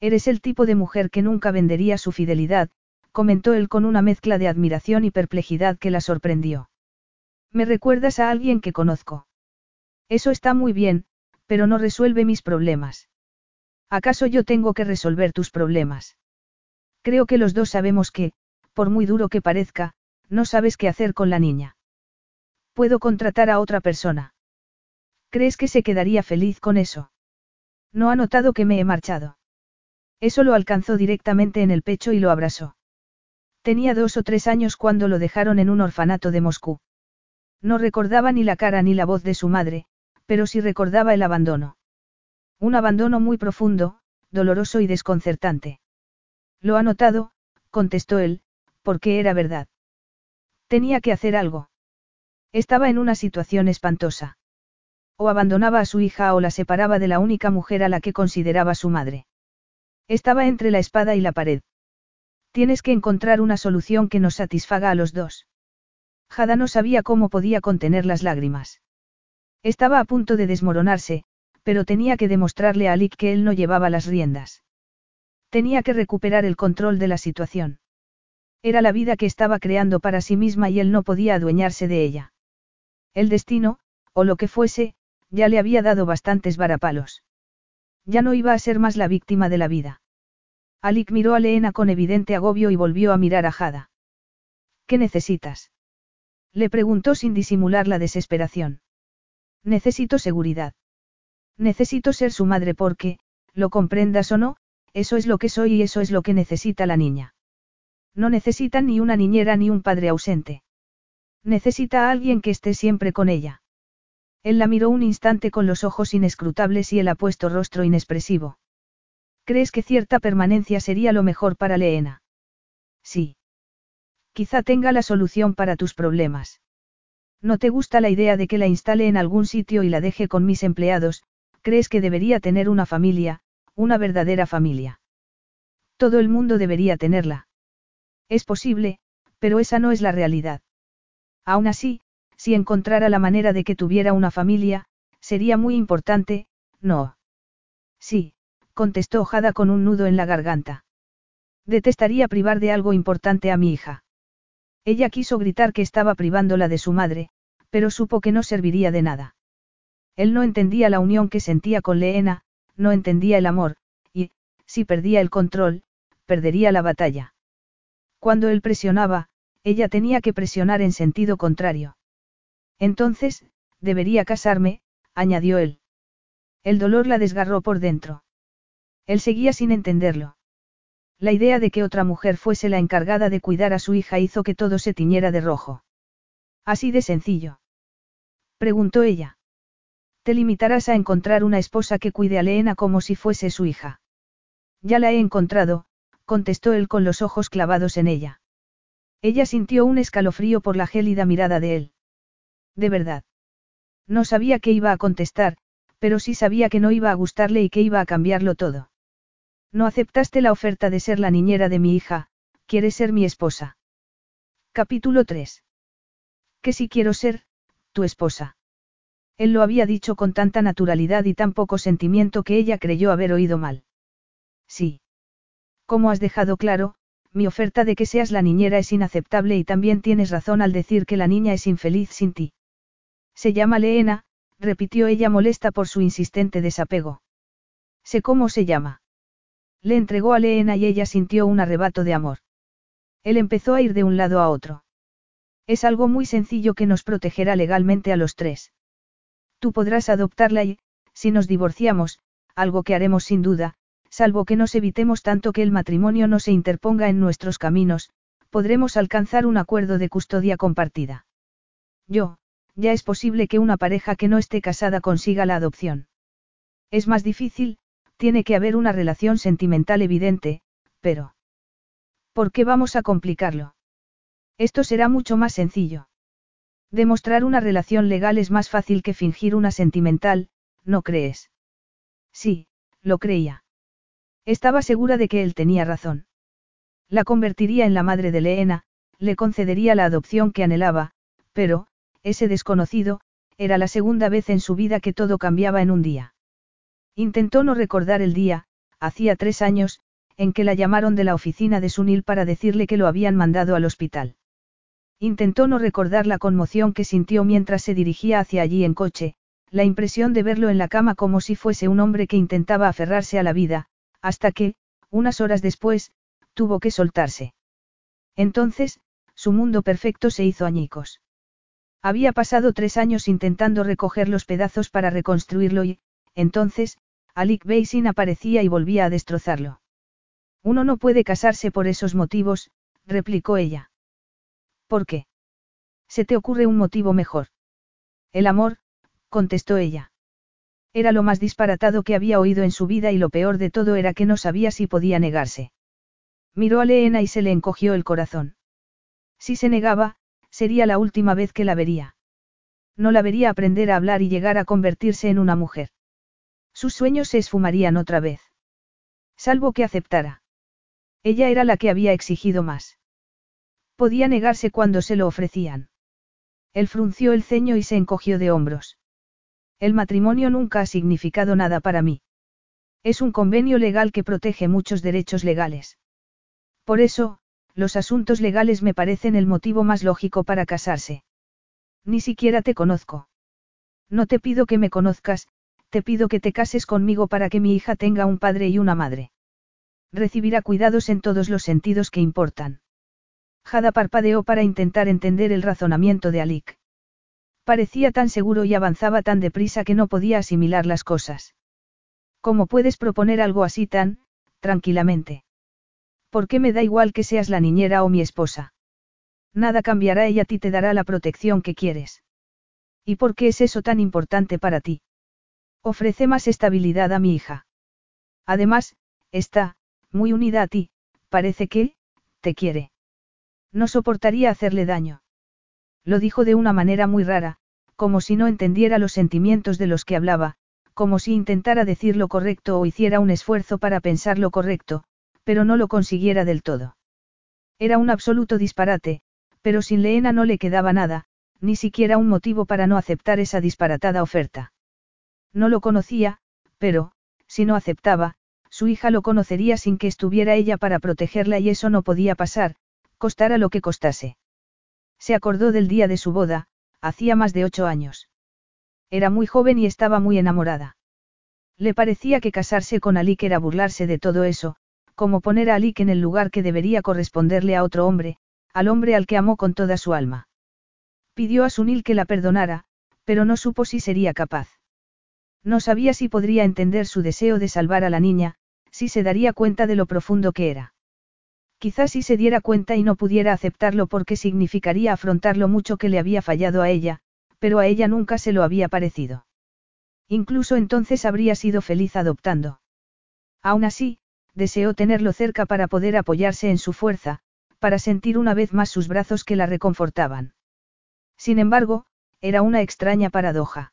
Eres el tipo de mujer que nunca vendería su fidelidad, comentó él con una mezcla de admiración y perplejidad que la sorprendió. Me recuerdas a alguien que conozco. Eso está muy bien, pero no resuelve mis problemas. ¿Acaso yo tengo que resolver tus problemas? Creo que los dos sabemos que, por muy duro que parezca, no sabes qué hacer con la niña. Puedo contratar a otra persona. ¿Crees que se quedaría feliz con eso? No ha notado que me he marchado. Eso lo alcanzó directamente en el pecho y lo abrazó. Tenía dos o tres años cuando lo dejaron en un orfanato de Moscú. No recordaba ni la cara ni la voz de su madre, pero sí recordaba el abandono. Un abandono muy profundo, doloroso y desconcertante. Lo ha notado, contestó él, porque era verdad. Tenía que hacer algo. Estaba en una situación espantosa. O abandonaba a su hija o la separaba de la única mujer a la que consideraba su madre. Estaba entre la espada y la pared. Tienes que encontrar una solución que nos satisfaga a los dos. Jada no sabía cómo podía contener las lágrimas. Estaba a punto de desmoronarse, pero tenía que demostrarle a Alik que él no llevaba las riendas. Tenía que recuperar el control de la situación. Era la vida que estaba creando para sí misma y él no podía adueñarse de ella. El destino, o lo que fuese, ya le había dado bastantes varapalos. Ya no iba a ser más la víctima de la vida. Alik miró a Leena con evidente agobio y volvió a mirar a Jada. ¿Qué necesitas? Le preguntó sin disimular la desesperación. Necesito seguridad. Necesito ser su madre porque, lo comprendas o no, eso es lo que soy y eso es lo que necesita la niña. No necesita ni una niñera ni un padre ausente. Necesita a alguien que esté siempre con ella. Él la miró un instante con los ojos inescrutables y el apuesto rostro inexpresivo. ¿Crees que cierta permanencia sería lo mejor para Leena? Sí. Quizá tenga la solución para tus problemas. ¿No te gusta la idea de que la instale en algún sitio y la deje con mis empleados? ¿Crees que debería tener una familia, una verdadera familia? Todo el mundo debería tenerla. Es posible, pero esa no es la realidad. Aún así, si encontrara la manera de que tuviera una familia, sería muy importante, ¿no? Sí, contestó Ojada con un nudo en la garganta. Detestaría privar de algo importante a mi hija. Ella quiso gritar que estaba privándola de su madre, pero supo que no serviría de nada. Él no entendía la unión que sentía con Leena, no entendía el amor, y, si perdía el control, perdería la batalla. Cuando él presionaba, ella tenía que presionar en sentido contrario. Entonces, debería casarme, añadió él. El dolor la desgarró por dentro. Él seguía sin entenderlo. La idea de que otra mujer fuese la encargada de cuidar a su hija hizo que todo se tiñera de rojo. Así de sencillo. Preguntó ella. Te limitarás a encontrar una esposa que cuide a Leena como si fuese su hija. Ya la he encontrado, contestó él con los ojos clavados en ella. Ella sintió un escalofrío por la gélida mirada de él. De verdad. No sabía qué iba a contestar, pero sí sabía que no iba a gustarle y que iba a cambiarlo todo. No aceptaste la oferta de ser la niñera de mi hija, quieres ser mi esposa. Capítulo 3. Que si quiero ser, tu esposa. Él lo había dicho con tanta naturalidad y tan poco sentimiento que ella creyó haber oído mal. Sí. Como has dejado claro, mi oferta de que seas la niñera es inaceptable y también tienes razón al decir que la niña es infeliz sin ti. Se llama Leena, repitió ella molesta por su insistente desapego. Sé cómo se llama. Le entregó a Leena y ella sintió un arrebato de amor. Él empezó a ir de un lado a otro. Es algo muy sencillo que nos protegerá legalmente a los tres. Tú podrás adoptarla y, si nos divorciamos, algo que haremos sin duda, salvo que nos evitemos tanto que el matrimonio no se interponga en nuestros caminos, podremos alcanzar un acuerdo de custodia compartida. Yo, ya es posible que una pareja que no esté casada consiga la adopción. Es más difícil, tiene que haber una relación sentimental evidente, pero... ¿Por qué vamos a complicarlo? Esto será mucho más sencillo. Demostrar una relación legal es más fácil que fingir una sentimental, ¿no crees? Sí, lo creía. Estaba segura de que él tenía razón. La convertiría en la madre de Leena, le concedería la adopción que anhelaba, pero, ese desconocido, era la segunda vez en su vida que todo cambiaba en un día. Intentó no recordar el día, hacía tres años, en que la llamaron de la oficina de Sunil para decirle que lo habían mandado al hospital. Intentó no recordar la conmoción que sintió mientras se dirigía hacia allí en coche, la impresión de verlo en la cama como si fuese un hombre que intentaba aferrarse a la vida, hasta que, unas horas después, tuvo que soltarse. Entonces, su mundo perfecto se hizo añicos. Había pasado tres años intentando recoger los pedazos para reconstruirlo y, entonces, Alik Beisin aparecía y volvía a destrozarlo. Uno no puede casarse por esos motivos, replicó ella. ¿Por qué? ¿Se te ocurre un motivo mejor? El amor, contestó ella. Era lo más disparatado que había oído en su vida y lo peor de todo era que no sabía si podía negarse. Miró a Leena y se le encogió el corazón. Si se negaba, sería la última vez que la vería. No la vería aprender a hablar y llegar a convertirse en una mujer. Sus sueños se esfumarían otra vez. Salvo que aceptara. Ella era la que había exigido más. Podía negarse cuando se lo ofrecían. Él frunció el ceño y se encogió de hombros. El matrimonio nunca ha significado nada para mí. Es un convenio legal que protege muchos derechos legales. Por eso, los asuntos legales me parecen el motivo más lógico para casarse. Ni siquiera te conozco. No te pido que me conozcas, te pido que te cases conmigo para que mi hija tenga un padre y una madre. Recibirá cuidados en todos los sentidos que importan. Jada parpadeó para intentar entender el razonamiento de Alik. Parecía tan seguro y avanzaba tan deprisa que no podía asimilar las cosas. ¿Cómo puedes proponer algo así tan, tranquilamente? ¿Por qué me da igual que seas la niñera o mi esposa? Nada cambiará y a ti te dará la protección que quieres. ¿Y por qué es eso tan importante para ti? Ofrece más estabilidad a mi hija. Además, está, muy unida a ti, parece que, te quiere. No soportaría hacerle daño. Lo dijo de una manera muy rara, como si no entendiera los sentimientos de los que hablaba, como si intentara decir lo correcto o hiciera un esfuerzo para pensar lo correcto, pero no lo consiguiera del todo. Era un absoluto disparate, pero sin Leena no le quedaba nada, ni siquiera un motivo para no aceptar esa disparatada oferta. No lo conocía, pero, si no aceptaba, su hija lo conocería sin que estuviera ella para protegerla y eso no podía pasar, costara lo que costase. Se acordó del día de su boda, hacía más de ocho años. Era muy joven y estaba muy enamorada. Le parecía que casarse con Alik era burlarse de todo eso, como poner a Alik en el lugar que debería corresponderle a otro hombre, al hombre al que amó con toda su alma. Pidió a Sunil que la perdonara, pero no supo si sería capaz. No sabía si podría entender su deseo de salvar a la niña, si se daría cuenta de lo profundo que era. Quizás si se diera cuenta y no pudiera aceptarlo porque significaría afrontar lo mucho que le había fallado a ella, pero a ella nunca se lo había parecido. Incluso entonces habría sido feliz adoptando. Aún así, deseó tenerlo cerca para poder apoyarse en su fuerza, para sentir una vez más sus brazos que la reconfortaban. Sin embargo, era una extraña paradoja.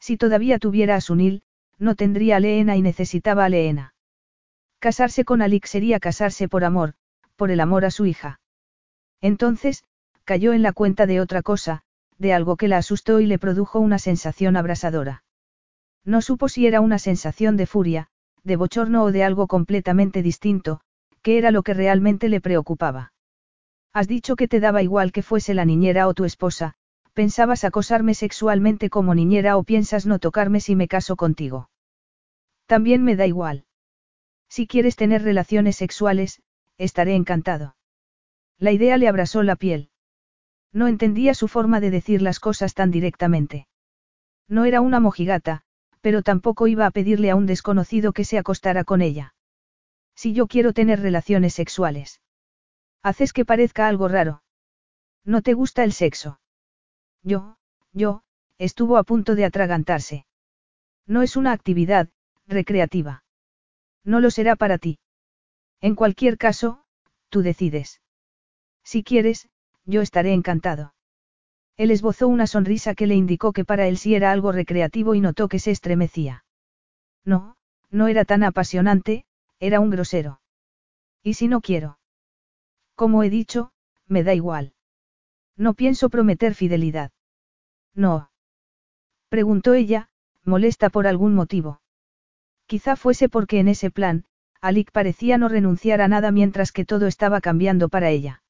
Si todavía tuviera a Sunil, no tendría a Leena y necesitaba a Leena. Casarse con Alik sería casarse por amor, por el amor a su hija. Entonces, cayó en la cuenta de otra cosa, de algo que la asustó y le produjo una sensación abrasadora. No supo si era una sensación de furia, de bochorno o de algo completamente distinto, que era lo que realmente le preocupaba. Has dicho que te daba igual que fuese la niñera o tu esposa, pensabas acosarme sexualmente como niñera o piensas no tocarme si me caso contigo. También me da igual. Si quieres tener relaciones sexuales, estaré encantado. La idea le abrasó la piel. No entendía su forma de decir las cosas tan directamente. No era una mojigata, pero tampoco iba a pedirle a un desconocido que se acostara con ella. Si yo quiero tener relaciones sexuales. Haces que parezca algo raro. ¿No te gusta el sexo? Yo, yo, estuvo a punto de atragantarse. No es una actividad, recreativa. No lo será para ti. En cualquier caso, tú decides. Si quieres, yo estaré encantado. Él esbozó una sonrisa que le indicó que para él sí era algo recreativo y notó que se estremecía. No, no era tan apasionante, era un grosero. ¿Y si no quiero? Como he dicho, me da igual. No pienso prometer fidelidad. No. Preguntó ella, molesta por algún motivo. Quizá fuese porque en ese plan, Alik parecía no renunciar a nada mientras que todo estaba cambiando para ella.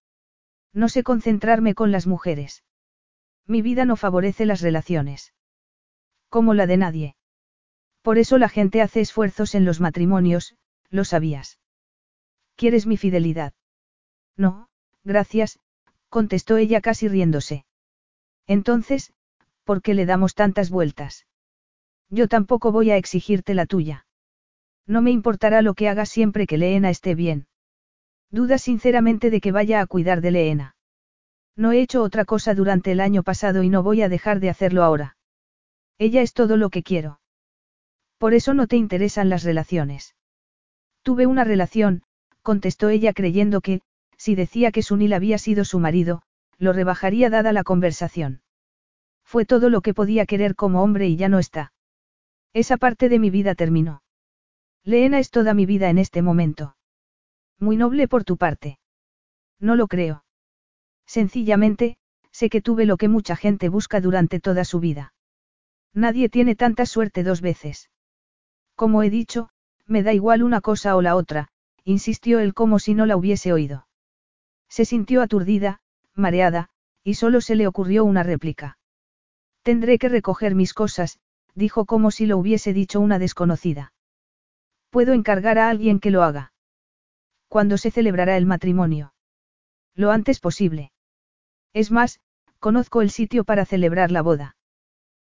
No sé concentrarme con las mujeres. Mi vida no favorece las relaciones. Como la de nadie. Por eso la gente hace esfuerzos en los matrimonios, lo sabías. ¿Quieres mi fidelidad? No, gracias, contestó ella casi riéndose. Entonces, ¿por qué le damos tantas vueltas? Yo tampoco voy a exigirte la tuya. No me importará lo que hagas siempre que Leena esté bien. Duda sinceramente de que vaya a cuidar de Leena. No he hecho otra cosa durante el año pasado y no voy a dejar de hacerlo ahora. Ella es todo lo que quiero. Por eso no te interesan las relaciones. Tuve una relación, contestó ella creyendo que, si decía que Sunil había sido su marido, lo rebajaría dada la conversación. Fue todo lo que podía querer como hombre y ya no está. Esa parte de mi vida terminó. Leena es toda mi vida en este momento. Muy noble por tu parte. No lo creo. Sencillamente, sé que tuve lo que mucha gente busca durante toda su vida. Nadie tiene tanta suerte dos veces. Como he dicho, me da igual una cosa o la otra, insistió él como si no la hubiese oído. Se sintió aturdida, mareada, y solo se le ocurrió una réplica. Tendré que recoger mis cosas, dijo como si lo hubiese dicho una desconocida. Puedo encargar a alguien que lo haga. ¿Cuándo se celebrará el matrimonio? Lo antes posible. Es más, conozco el sitio para celebrar la boda.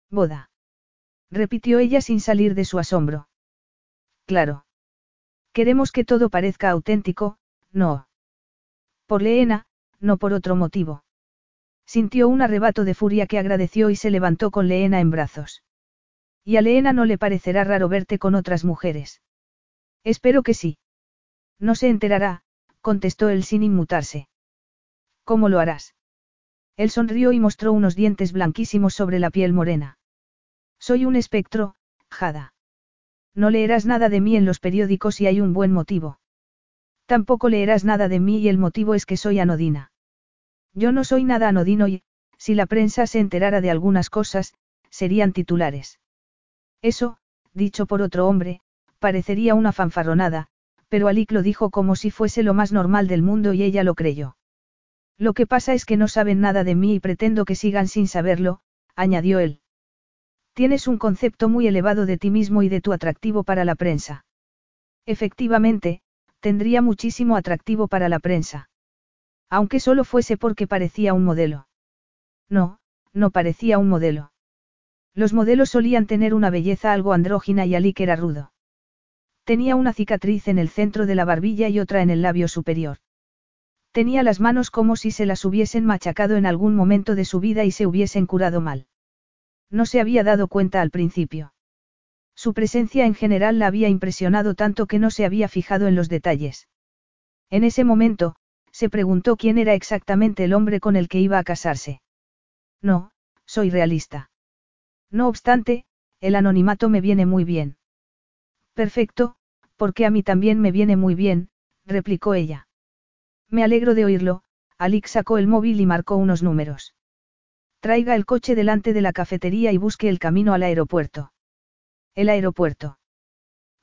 Boda. Repitió ella sin salir de su asombro. Claro. Queremos que todo parezca auténtico, no. Por Leena, no por otro motivo. Sintió un arrebato de furia que agradeció y se levantó con Leena en brazos. Y a Leena no le parecerá raro verte con otras mujeres. Espero que sí. No se enterará, contestó él sin inmutarse. ¿Cómo lo harás? Él sonrió y mostró unos dientes blanquísimos sobre la piel morena. Soy un espectro, Jada. No leerás nada de mí en los periódicos si hay un buen motivo. Tampoco leerás nada de mí y el motivo es que soy anodina. Yo no soy nada anodino y, si la prensa se enterara de algunas cosas, serían titulares. Eso, dicho por otro hombre, parecería una fanfarronada, pero Alik lo dijo como si fuese lo más normal del mundo y ella lo creyó. Lo que pasa es que no saben nada de mí y pretendo que sigan sin saberlo, añadió él. Tienes un concepto muy elevado de ti mismo y de tu atractivo para la prensa. Efectivamente, tendría muchísimo atractivo para la prensa. Aunque solo fuese porque parecía un modelo. No, no parecía un modelo. Los modelos solían tener una belleza algo andrógina y Alik era rudo. Tenía una cicatriz en el centro de la barbilla y otra en el labio superior. Tenía las manos como si se las hubiesen machacado en algún momento de su vida y se hubiesen curado mal. No se había dado cuenta al principio. Su presencia en general la había impresionado tanto que no se había fijado en los detalles. En ese momento, se preguntó quién era exactamente el hombre con el que iba a casarse. No, soy realista. No obstante, el anonimato me viene muy bien. Perfecto, porque a mí también me viene muy bien, replicó ella. Me alegro de oírlo, Alix sacó el móvil y marcó unos números. Traiga el coche delante de la cafetería y busque el camino al aeropuerto. ¿El aeropuerto?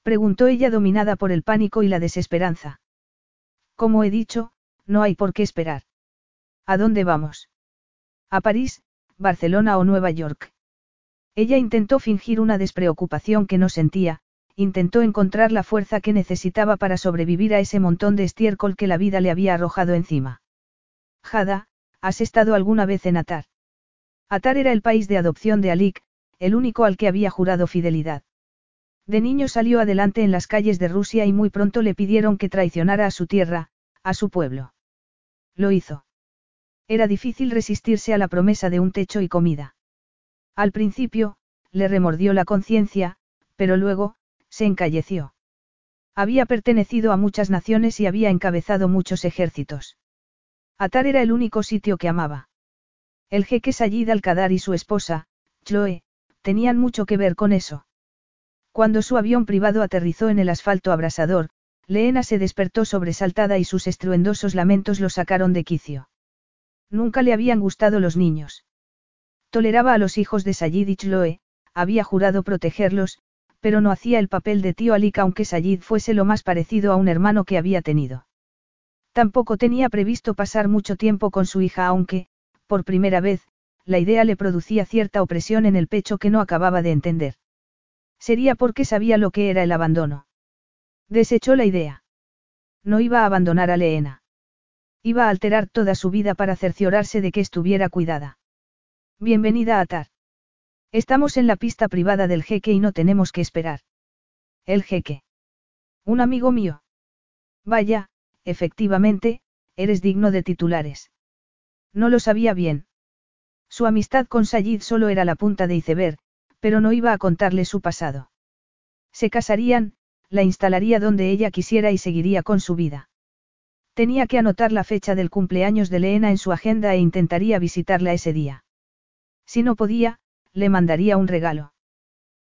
Preguntó ella dominada por el pánico y la desesperanza. Como he dicho, no hay por qué esperar. ¿A dónde vamos? A París, Barcelona o Nueva York. Ella intentó fingir una despreocupación que no sentía, intentó encontrar la fuerza que necesitaba para sobrevivir a ese montón de estiércol que la vida le había arrojado encima. Jada, ¿has estado alguna vez en Atar? Atar era el país de adopción de Alik, el único al que había jurado fidelidad. De niño salió adelante en las calles de Rusia y muy pronto le pidieron que traicionara a su tierra, a su pueblo. Lo hizo. Era difícil resistirse a la promesa de un techo y comida. Al principio, le remordió la conciencia, pero luego, se encalleció. Había pertenecido a muchas naciones y había encabezado muchos ejércitos. Atar era el único sitio que amaba. El jeque Sayid al y su esposa, Chloe, tenían mucho que ver con eso. Cuando su avión privado aterrizó en el asfalto abrasador, Leena se despertó sobresaltada y sus estruendosos lamentos lo sacaron de quicio. Nunca le habían gustado los niños. Toleraba a los hijos de Sayid y Chloe, había jurado protegerlos, pero no hacía el papel de tío Alik aunque Sayid fuese lo más parecido a un hermano que había tenido. Tampoco tenía previsto pasar mucho tiempo con su hija aunque, por primera vez, la idea le producía cierta opresión en el pecho que no acababa de entender. Sería porque sabía lo que era el abandono. Desechó la idea. No iba a abandonar a Leena. Iba a alterar toda su vida para cerciorarse de que estuviera cuidada. Bienvenida a Atar. Estamos en la pista privada del jeque y no tenemos que esperar. El jeque. Un amigo mío. Vaya, efectivamente, eres digno de titulares. No lo sabía bien. Su amistad con Sayid solo era la punta de iceberg, pero no iba a contarle su pasado. Se casarían, la instalaría donde ella quisiera y seguiría con su vida. Tenía que anotar la fecha del cumpleaños de Leena en su agenda e intentaría visitarla ese día. Si no podía, le mandaría un regalo.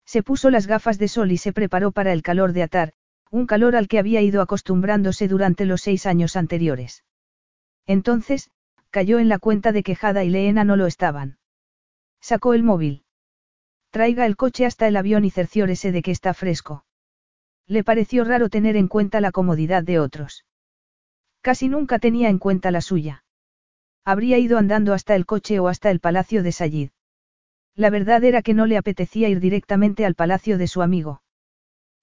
Se puso las gafas de sol y se preparó para el calor de atar, un calor al que había ido acostumbrándose durante los seis años anteriores. Entonces, cayó en la cuenta de que Jada y Leena no lo estaban. Sacó el móvil. Traiga el coche hasta el avión y cerciórese de que está fresco. Le pareció raro tener en cuenta la comodidad de otros. Casi nunca tenía en cuenta la suya. Habría ido andando hasta el coche o hasta el palacio de Sayid. La verdad era que no le apetecía ir directamente al palacio de su amigo.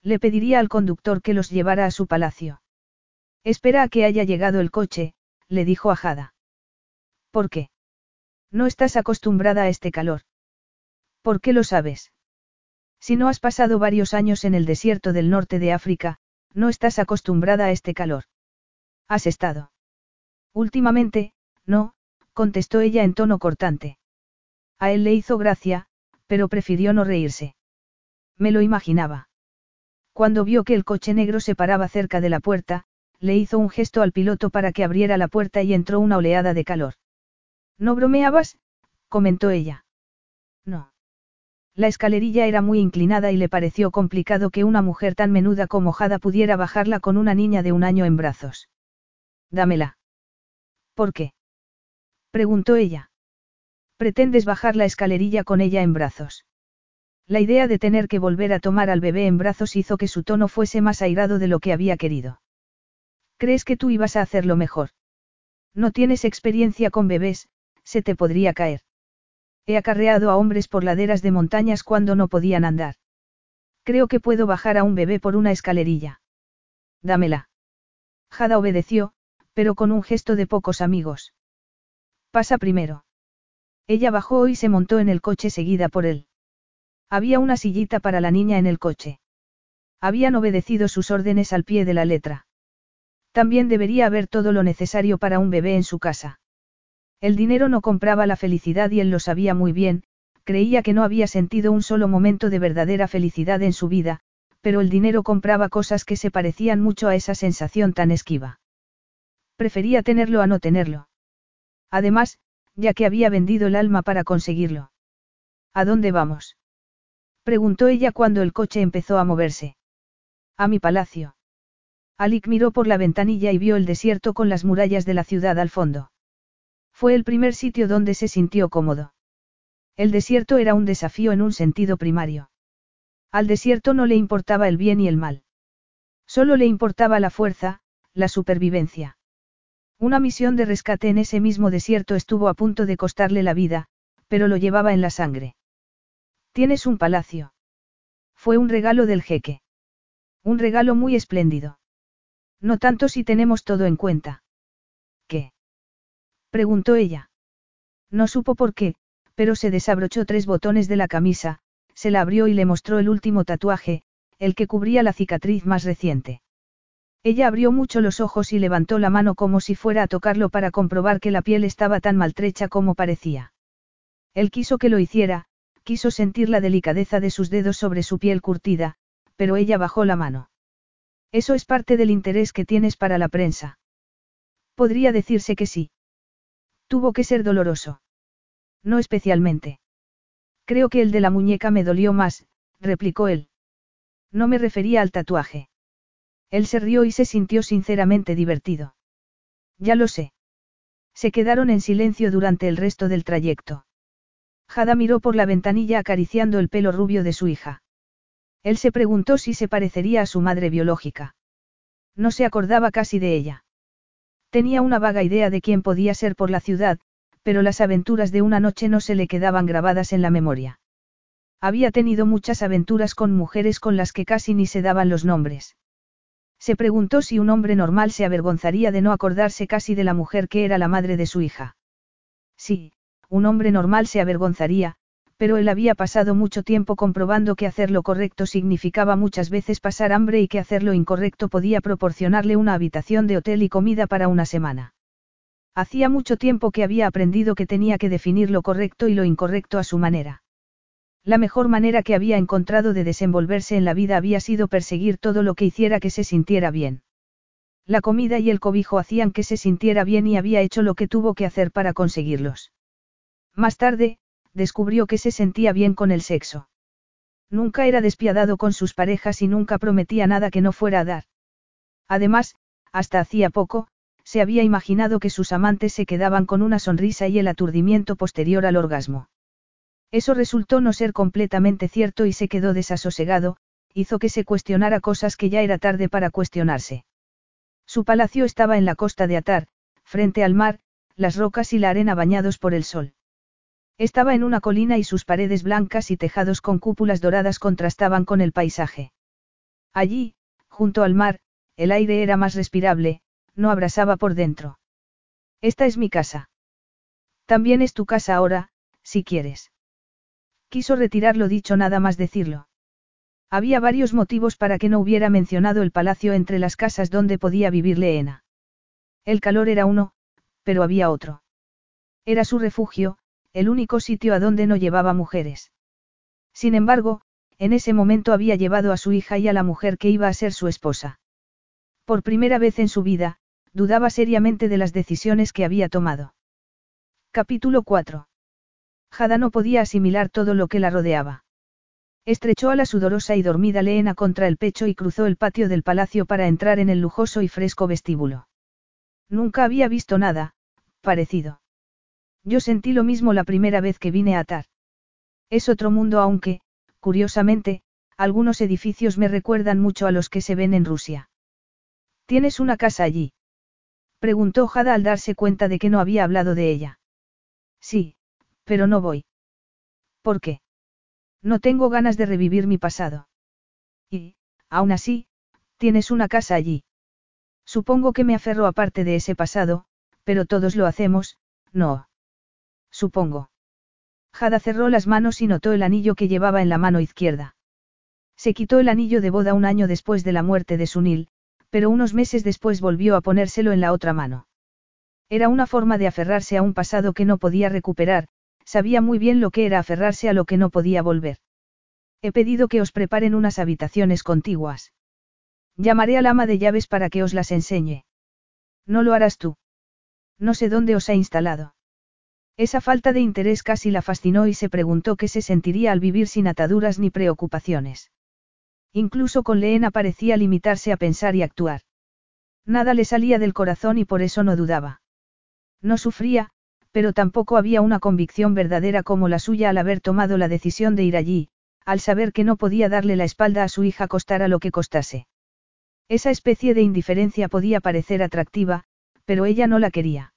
Le pediría al conductor que los llevara a su palacio. Espera a que haya llegado el coche, le dijo a Jada. ¿Por qué? No estás acostumbrada a este calor. ¿Por qué lo sabes? Si no has pasado varios años en el desierto del norte de África, no estás acostumbrada a este calor. ¿Has estado? Últimamente, no, contestó ella en tono cortante. A él le hizo gracia, pero prefirió no reírse. Me lo imaginaba. Cuando vio que el coche negro se paraba cerca de la puerta, le hizo un gesto al piloto para que abriera la puerta y entró una oleada de calor. ¿No bromeabas? comentó ella. No. La escalerilla era muy inclinada y le pareció complicado que una mujer tan menuda como Jada pudiera bajarla con una niña de un año en brazos. Dámela. ¿Por qué? preguntó ella. Pretendes bajar la escalerilla con ella en brazos. La idea de tener que volver a tomar al bebé en brazos hizo que su tono fuese más airado de lo que había querido. ¿Crees que tú ibas a hacerlo mejor? No tienes experiencia con bebés, se te podría caer. He acarreado a hombres por laderas de montañas cuando no podían andar. Creo que puedo bajar a un bebé por una escalerilla. Dámela. Jada obedeció, pero con un gesto de pocos amigos. Pasa primero. Ella bajó y se montó en el coche seguida por él. Había una sillita para la niña en el coche. Habían obedecido sus órdenes al pie de la letra. También debería haber todo lo necesario para un bebé en su casa. El dinero no compraba la felicidad y él lo sabía muy bien, creía que no había sentido un solo momento de verdadera felicidad en su vida, pero el dinero compraba cosas que se parecían mucho a esa sensación tan esquiva. Prefería tenerlo a no tenerlo. Además, ya que había vendido el alma para conseguirlo. ¿A dónde vamos? preguntó ella cuando el coche empezó a moverse. A mi palacio. Alik miró por la ventanilla y vio el desierto con las murallas de la ciudad al fondo. Fue el primer sitio donde se sintió cómodo. El desierto era un desafío en un sentido primario. Al desierto no le importaba el bien y el mal. Solo le importaba la fuerza, la supervivencia. Una misión de rescate en ese mismo desierto estuvo a punto de costarle la vida, pero lo llevaba en la sangre. Tienes un palacio. Fue un regalo del jeque. Un regalo muy espléndido. No tanto si tenemos todo en cuenta. ¿Qué? Preguntó ella. No supo por qué, pero se desabrochó tres botones de la camisa, se la abrió y le mostró el último tatuaje, el que cubría la cicatriz más reciente. Ella abrió mucho los ojos y levantó la mano como si fuera a tocarlo para comprobar que la piel estaba tan maltrecha como parecía. Él quiso que lo hiciera, quiso sentir la delicadeza de sus dedos sobre su piel curtida, pero ella bajó la mano. Eso es parte del interés que tienes para la prensa. Podría decirse que sí. Tuvo que ser doloroso. No especialmente. Creo que el de la muñeca me dolió más, replicó él. No me refería al tatuaje. Él se rió y se sintió sinceramente divertido. Ya lo sé. Se quedaron en silencio durante el resto del trayecto. Jada miró por la ventanilla acariciando el pelo rubio de su hija. Él se preguntó si se parecería a su madre biológica. No se acordaba casi de ella. Tenía una vaga idea de quién podía ser por la ciudad, pero las aventuras de una noche no se le quedaban grabadas en la memoria. Había tenido muchas aventuras con mujeres con las que casi ni se daban los nombres. Se preguntó si un hombre normal se avergonzaría de no acordarse casi de la mujer que era la madre de su hija. Sí, un hombre normal se avergonzaría, pero él había pasado mucho tiempo comprobando que hacer lo correcto significaba muchas veces pasar hambre y que hacer lo incorrecto podía proporcionarle una habitación de hotel y comida para una semana. Hacía mucho tiempo que había aprendido que tenía que definir lo correcto y lo incorrecto a su manera. La mejor manera que había encontrado de desenvolverse en la vida había sido perseguir todo lo que hiciera que se sintiera bien. La comida y el cobijo hacían que se sintiera bien y había hecho lo que tuvo que hacer para conseguirlos. Más tarde, descubrió que se sentía bien con el sexo. Nunca era despiadado con sus parejas y nunca prometía nada que no fuera a dar. Además, hasta hacía poco, se había imaginado que sus amantes se quedaban con una sonrisa y el aturdimiento posterior al orgasmo. Eso resultó no ser completamente cierto y se quedó desasosegado, hizo que se cuestionara cosas que ya era tarde para cuestionarse. Su palacio estaba en la costa de Atar, frente al mar, las rocas y la arena bañados por el sol. Estaba en una colina y sus paredes blancas y tejados con cúpulas doradas contrastaban con el paisaje. Allí, junto al mar, el aire era más respirable, no abrasaba por dentro. Esta es mi casa. También es tu casa ahora, si quieres. Quiso retirar lo dicho nada más decirlo. Había varios motivos para que no hubiera mencionado el palacio entre las casas donde podía vivir Leena. El calor era uno, pero había otro. Era su refugio, el único sitio a donde no llevaba mujeres. Sin embargo, en ese momento había llevado a su hija y a la mujer que iba a ser su esposa. Por primera vez en su vida, dudaba seriamente de las decisiones que había tomado. Capítulo 4. Jada no podía asimilar todo lo que la rodeaba. Estrechó a la sudorosa y dormida Leena contra el pecho y cruzó el patio del palacio para entrar en el lujoso y fresco vestíbulo. Nunca había visto nada, parecido. Yo sentí lo mismo la primera vez que vine a Atar. Es otro mundo aunque, curiosamente, algunos edificios me recuerdan mucho a los que se ven en Rusia. ¿Tienes una casa allí? Preguntó Jada al darse cuenta de que no había hablado de ella. Sí, pero no voy. ¿Por qué? No tengo ganas de revivir mi pasado. Y, aún así, tienes una casa allí. Supongo que me aferro a parte de ese pasado, pero todos lo hacemos, ¿no? supongo. Jada cerró las manos y notó el anillo que llevaba en la mano izquierda. Se quitó el anillo de boda un año después de la muerte de Sunil, pero unos meses después volvió a ponérselo en la otra mano. Era una forma de aferrarse a un pasado que no podía recuperar, sabía muy bien lo que era aferrarse a lo que no podía volver. He pedido que os preparen unas habitaciones contiguas. Llamaré al ama de llaves para que os las enseñe. No lo harás tú. No sé dónde os ha instalado. Esa falta de interés casi la fascinó y se preguntó qué se sentiría al vivir sin ataduras ni preocupaciones. Incluso con Leena parecía limitarse a pensar y actuar. Nada le salía del corazón y por eso no dudaba. No sufría, pero tampoco había una convicción verdadera como la suya al haber tomado la decisión de ir allí, al saber que no podía darle la espalda a su hija costara lo que costase. Esa especie de indiferencia podía parecer atractiva, pero ella no la quería.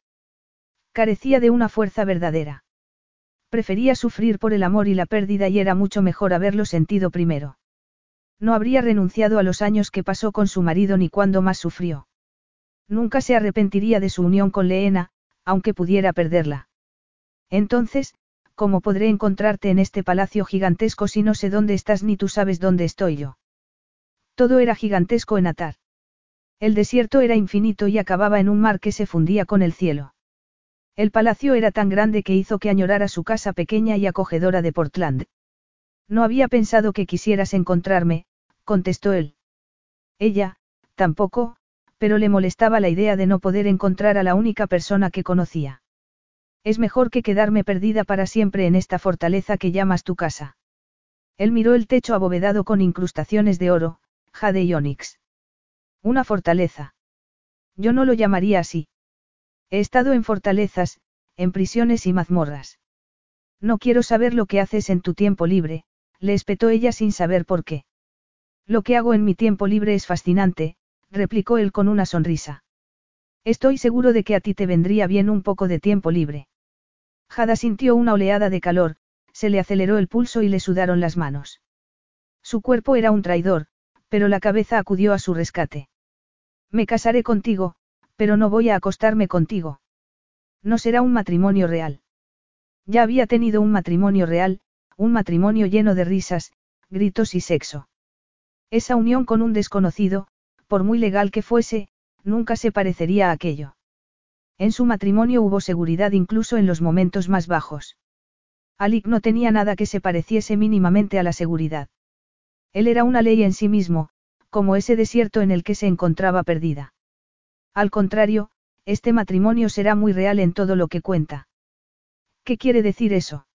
Carecía de una fuerza verdadera. Prefería sufrir por el amor y la pérdida y era mucho mejor haberlo sentido primero. No habría renunciado a los años que pasó con su marido ni cuando más sufrió. Nunca se arrepentiría de su unión con Leena, aunque pudiera perderla. Entonces, ¿cómo podré encontrarte en este palacio gigantesco si no sé dónde estás ni tú sabes dónde estoy yo? Todo era gigantesco en Atar. El desierto era infinito y acababa en un mar que se fundía con el cielo. El palacio era tan grande que hizo que añorara su casa pequeña y acogedora de Portland. No había pensado que quisieras encontrarme, contestó él. Ella, tampoco, pero le molestaba la idea de no poder encontrar a la única persona que conocía. Es mejor que quedarme perdida para siempre en esta fortaleza que llamas tu casa. Él miró el techo abovedado con incrustaciones de oro, jade y onix. Una fortaleza. Yo no lo llamaría así. He estado en fortalezas, en prisiones y mazmorras. No quiero saber lo que haces en tu tiempo libre, le espetó ella sin saber por qué. Lo que hago en mi tiempo libre es fascinante, replicó él con una sonrisa. Estoy seguro de que a ti te vendría bien un poco de tiempo libre. Jada sintió una oleada de calor, se le aceleró el pulso y le sudaron las manos. Su cuerpo era un traidor, pero la cabeza acudió a su rescate. Me casaré contigo, pero no voy a acostarme contigo. No será un matrimonio real. Ya había tenido un matrimonio real, un matrimonio lleno de risas, gritos y sexo. Esa unión con un desconocido, por muy legal que fuese, nunca se parecería a aquello. En su matrimonio hubo seguridad incluso en los momentos más bajos. Alik no tenía nada que se pareciese mínimamente a la seguridad. Él era una ley en sí mismo, como ese desierto en el que se encontraba perdida. Al contrario, este matrimonio será muy real en todo lo que cuenta. ¿Qué quiere decir eso?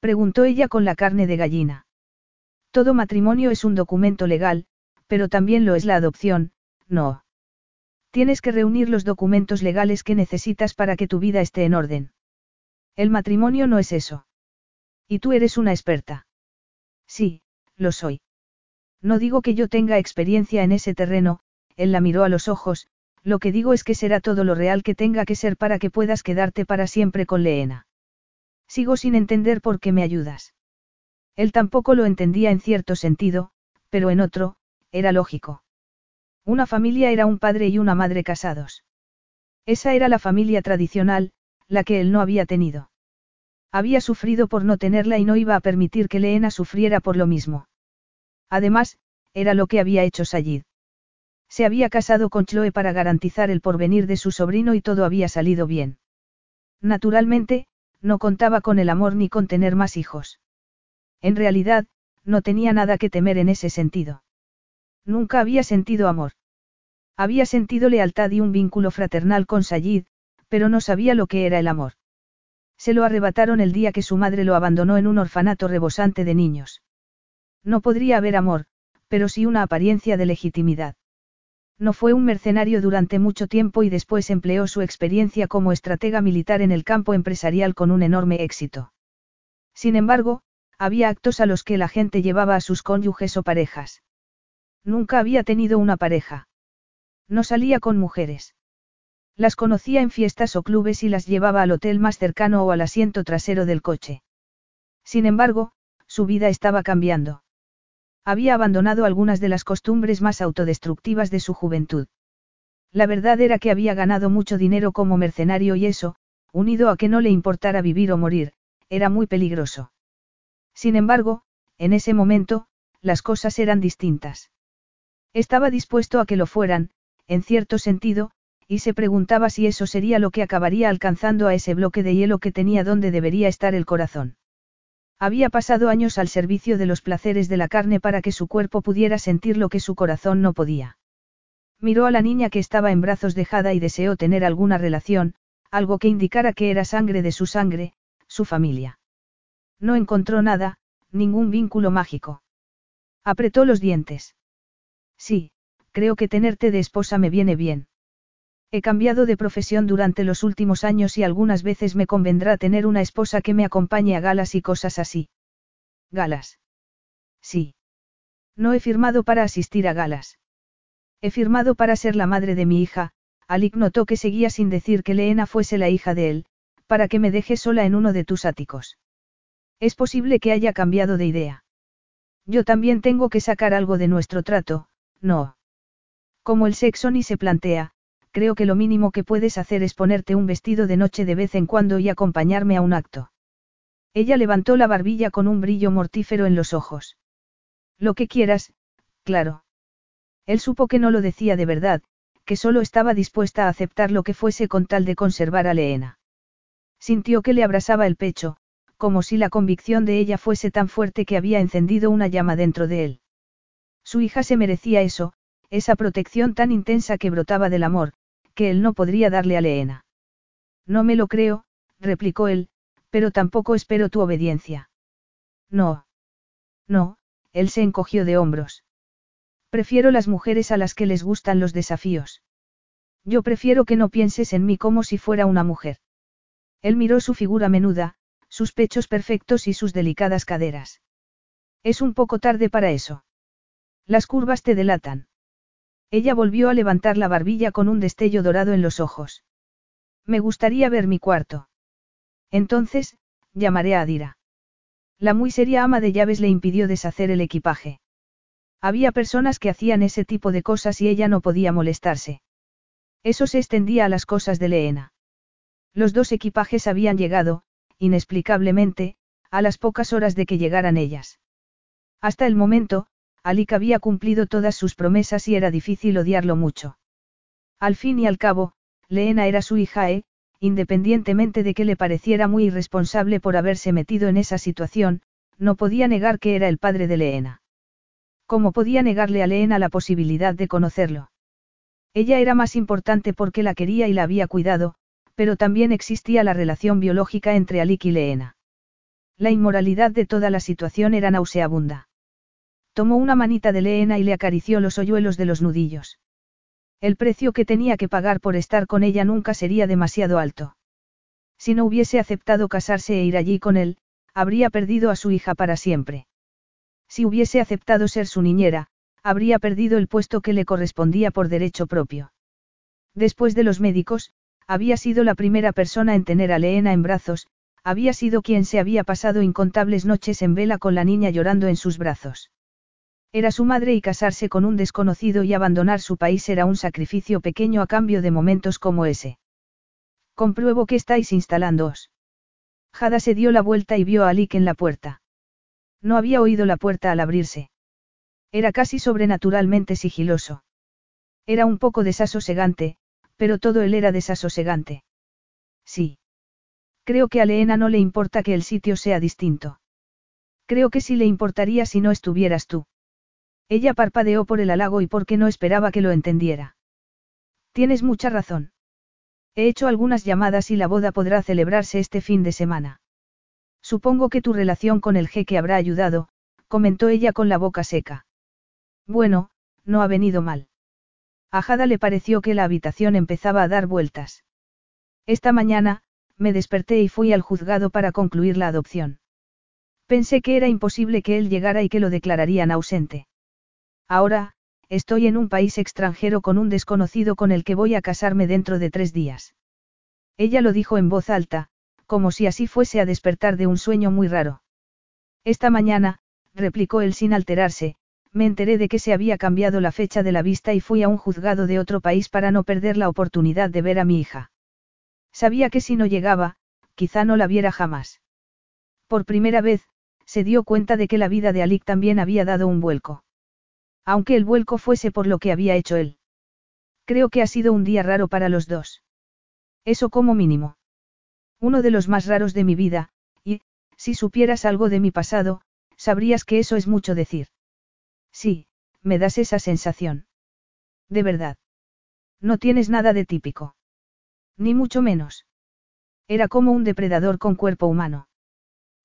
Preguntó ella con la carne de gallina. Todo matrimonio es un documento legal, pero también lo es la adopción, no. Tienes que reunir los documentos legales que necesitas para que tu vida esté en orden. El matrimonio no es eso. Y tú eres una experta. Sí, lo soy. No digo que yo tenga experiencia en ese terreno, él la miró a los ojos, lo que digo es que será todo lo real que tenga que ser para que puedas quedarte para siempre con Leena. Sigo sin entender por qué me ayudas. Él tampoco lo entendía en cierto sentido, pero en otro, era lógico. Una familia era un padre y una madre casados. Esa era la familia tradicional, la que él no había tenido. Había sufrido por no tenerla y no iba a permitir que Leena sufriera por lo mismo. Además, era lo que había hecho Sayid. Se había casado con Chloe para garantizar el porvenir de su sobrino y todo había salido bien. Naturalmente, no contaba con el amor ni con tener más hijos. En realidad, no tenía nada que temer en ese sentido. Nunca había sentido amor. Había sentido lealtad y un vínculo fraternal con Sayid, pero no sabía lo que era el amor. Se lo arrebataron el día que su madre lo abandonó en un orfanato rebosante de niños. No podría haber amor, pero sí una apariencia de legitimidad. No fue un mercenario durante mucho tiempo y después empleó su experiencia como estratega militar en el campo empresarial con un enorme éxito. Sin embargo, había actos a los que la gente llevaba a sus cónyuges o parejas. Nunca había tenido una pareja. No salía con mujeres. Las conocía en fiestas o clubes y las llevaba al hotel más cercano o al asiento trasero del coche. Sin embargo, su vida estaba cambiando. Había abandonado algunas de las costumbres más autodestructivas de su juventud. La verdad era que había ganado mucho dinero como mercenario y eso, unido a que no le importara vivir o morir, era muy peligroso. Sin embargo, en ese momento, las cosas eran distintas. Estaba dispuesto a que lo fueran, en cierto sentido, y se preguntaba si eso sería lo que acabaría alcanzando a ese bloque de hielo que tenía donde debería estar el corazón. Había pasado años al servicio de los placeres de la carne para que su cuerpo pudiera sentir lo que su corazón no podía. Miró a la niña que estaba en brazos dejada y deseó tener alguna relación, algo que indicara que era sangre de su sangre, su familia. No encontró nada, ningún vínculo mágico. Apretó los dientes. Sí, creo que tenerte de esposa me viene bien. He cambiado de profesión durante los últimos años y algunas veces me convendrá tener una esposa que me acompañe a galas y cosas así. ¿Galas? Sí. No he firmado para asistir a galas. He firmado para ser la madre de mi hija, Alik notó que seguía sin decir que Leena fuese la hija de él, para que me deje sola en uno de tus áticos. Es posible que haya cambiado de idea. Yo también tengo que sacar algo de nuestro trato, no. Como el sexo ni se plantea, creo que lo mínimo que puedes hacer es ponerte un vestido de noche de vez en cuando y acompañarme a un acto. Ella levantó la barbilla con un brillo mortífero en los ojos. Lo que quieras, claro. Él supo que no lo decía de verdad, que solo estaba dispuesta a aceptar lo que fuese con tal de conservar a Leena. Sintió que le abrasaba el pecho, como si la convicción de ella fuese tan fuerte que había encendido una llama dentro de él. Su hija se merecía eso, esa protección tan intensa que brotaba del amor, que él no podría darle a Leena. No me lo creo, replicó él, pero tampoco espero tu obediencia. No. No, él se encogió de hombros. Prefiero las mujeres a las que les gustan los desafíos. Yo prefiero que no pienses en mí como si fuera una mujer. Él miró su figura menuda, sus pechos perfectos y sus delicadas caderas. Es un poco tarde para eso. Las curvas te delatan. Ella volvió a levantar la barbilla con un destello dorado en los ojos. Me gustaría ver mi cuarto. Entonces, llamaré a Adira. La muy seria ama de llaves le impidió deshacer el equipaje. Había personas que hacían ese tipo de cosas y ella no podía molestarse. Eso se extendía a las cosas de Leena. Los dos equipajes habían llegado, inexplicablemente, a las pocas horas de que llegaran ellas. Hasta el momento, Alik había cumplido todas sus promesas y era difícil odiarlo mucho. Al fin y al cabo, Leena era su hija e, independientemente de que le pareciera muy irresponsable por haberse metido en esa situación, no podía negar que era el padre de Leena. ¿Cómo podía negarle a Leena la posibilidad de conocerlo? Ella era más importante porque la quería y la había cuidado, pero también existía la relación biológica entre Alik y Leena. La inmoralidad de toda la situación era nauseabunda. Tomó una manita de Leena y le acarició los hoyuelos de los nudillos. El precio que tenía que pagar por estar con ella nunca sería demasiado alto. Si no hubiese aceptado casarse e ir allí con él, habría perdido a su hija para siempre. Si hubiese aceptado ser su niñera, habría perdido el puesto que le correspondía por derecho propio. Después de los médicos, había sido la primera persona en tener a Leena en brazos, había sido quien se había pasado incontables noches en vela con la niña llorando en sus brazos. Era su madre y casarse con un desconocido y abandonar su país era un sacrificio pequeño a cambio de momentos como ese. Compruebo que estáis instalándoos. Jada se dio la vuelta y vio a Alik en la puerta. No había oído la puerta al abrirse. Era casi sobrenaturalmente sigiloso. Era un poco desasosegante, pero todo él era desasosegante. Sí. Creo que a Leena no le importa que el sitio sea distinto. Creo que sí le importaría si no estuvieras tú. Ella parpadeó por el halago y porque no esperaba que lo entendiera. Tienes mucha razón. He hecho algunas llamadas y la boda podrá celebrarse este fin de semana. Supongo que tu relación con el jeque habrá ayudado, comentó ella con la boca seca. Bueno, no ha venido mal. A Jada le pareció que la habitación empezaba a dar vueltas. Esta mañana, me desperté y fui al juzgado para concluir la adopción. Pensé que era imposible que él llegara y que lo declararían ausente. Ahora, estoy en un país extranjero con un desconocido con el que voy a casarme dentro de tres días. Ella lo dijo en voz alta, como si así fuese a despertar de un sueño muy raro. Esta mañana, replicó él sin alterarse, me enteré de que se había cambiado la fecha de la vista y fui a un juzgado de otro país para no perder la oportunidad de ver a mi hija. Sabía que si no llegaba, quizá no la viera jamás. Por primera vez, se dio cuenta de que la vida de Alik también había dado un vuelco. Aunque el vuelco fuese por lo que había hecho él. Creo que ha sido un día raro para los dos. Eso como mínimo. Uno de los más raros de mi vida, y, si supieras algo de mi pasado, sabrías que eso es mucho decir. Sí, me das esa sensación. De verdad. No tienes nada de típico. Ni mucho menos. Era como un depredador con cuerpo humano.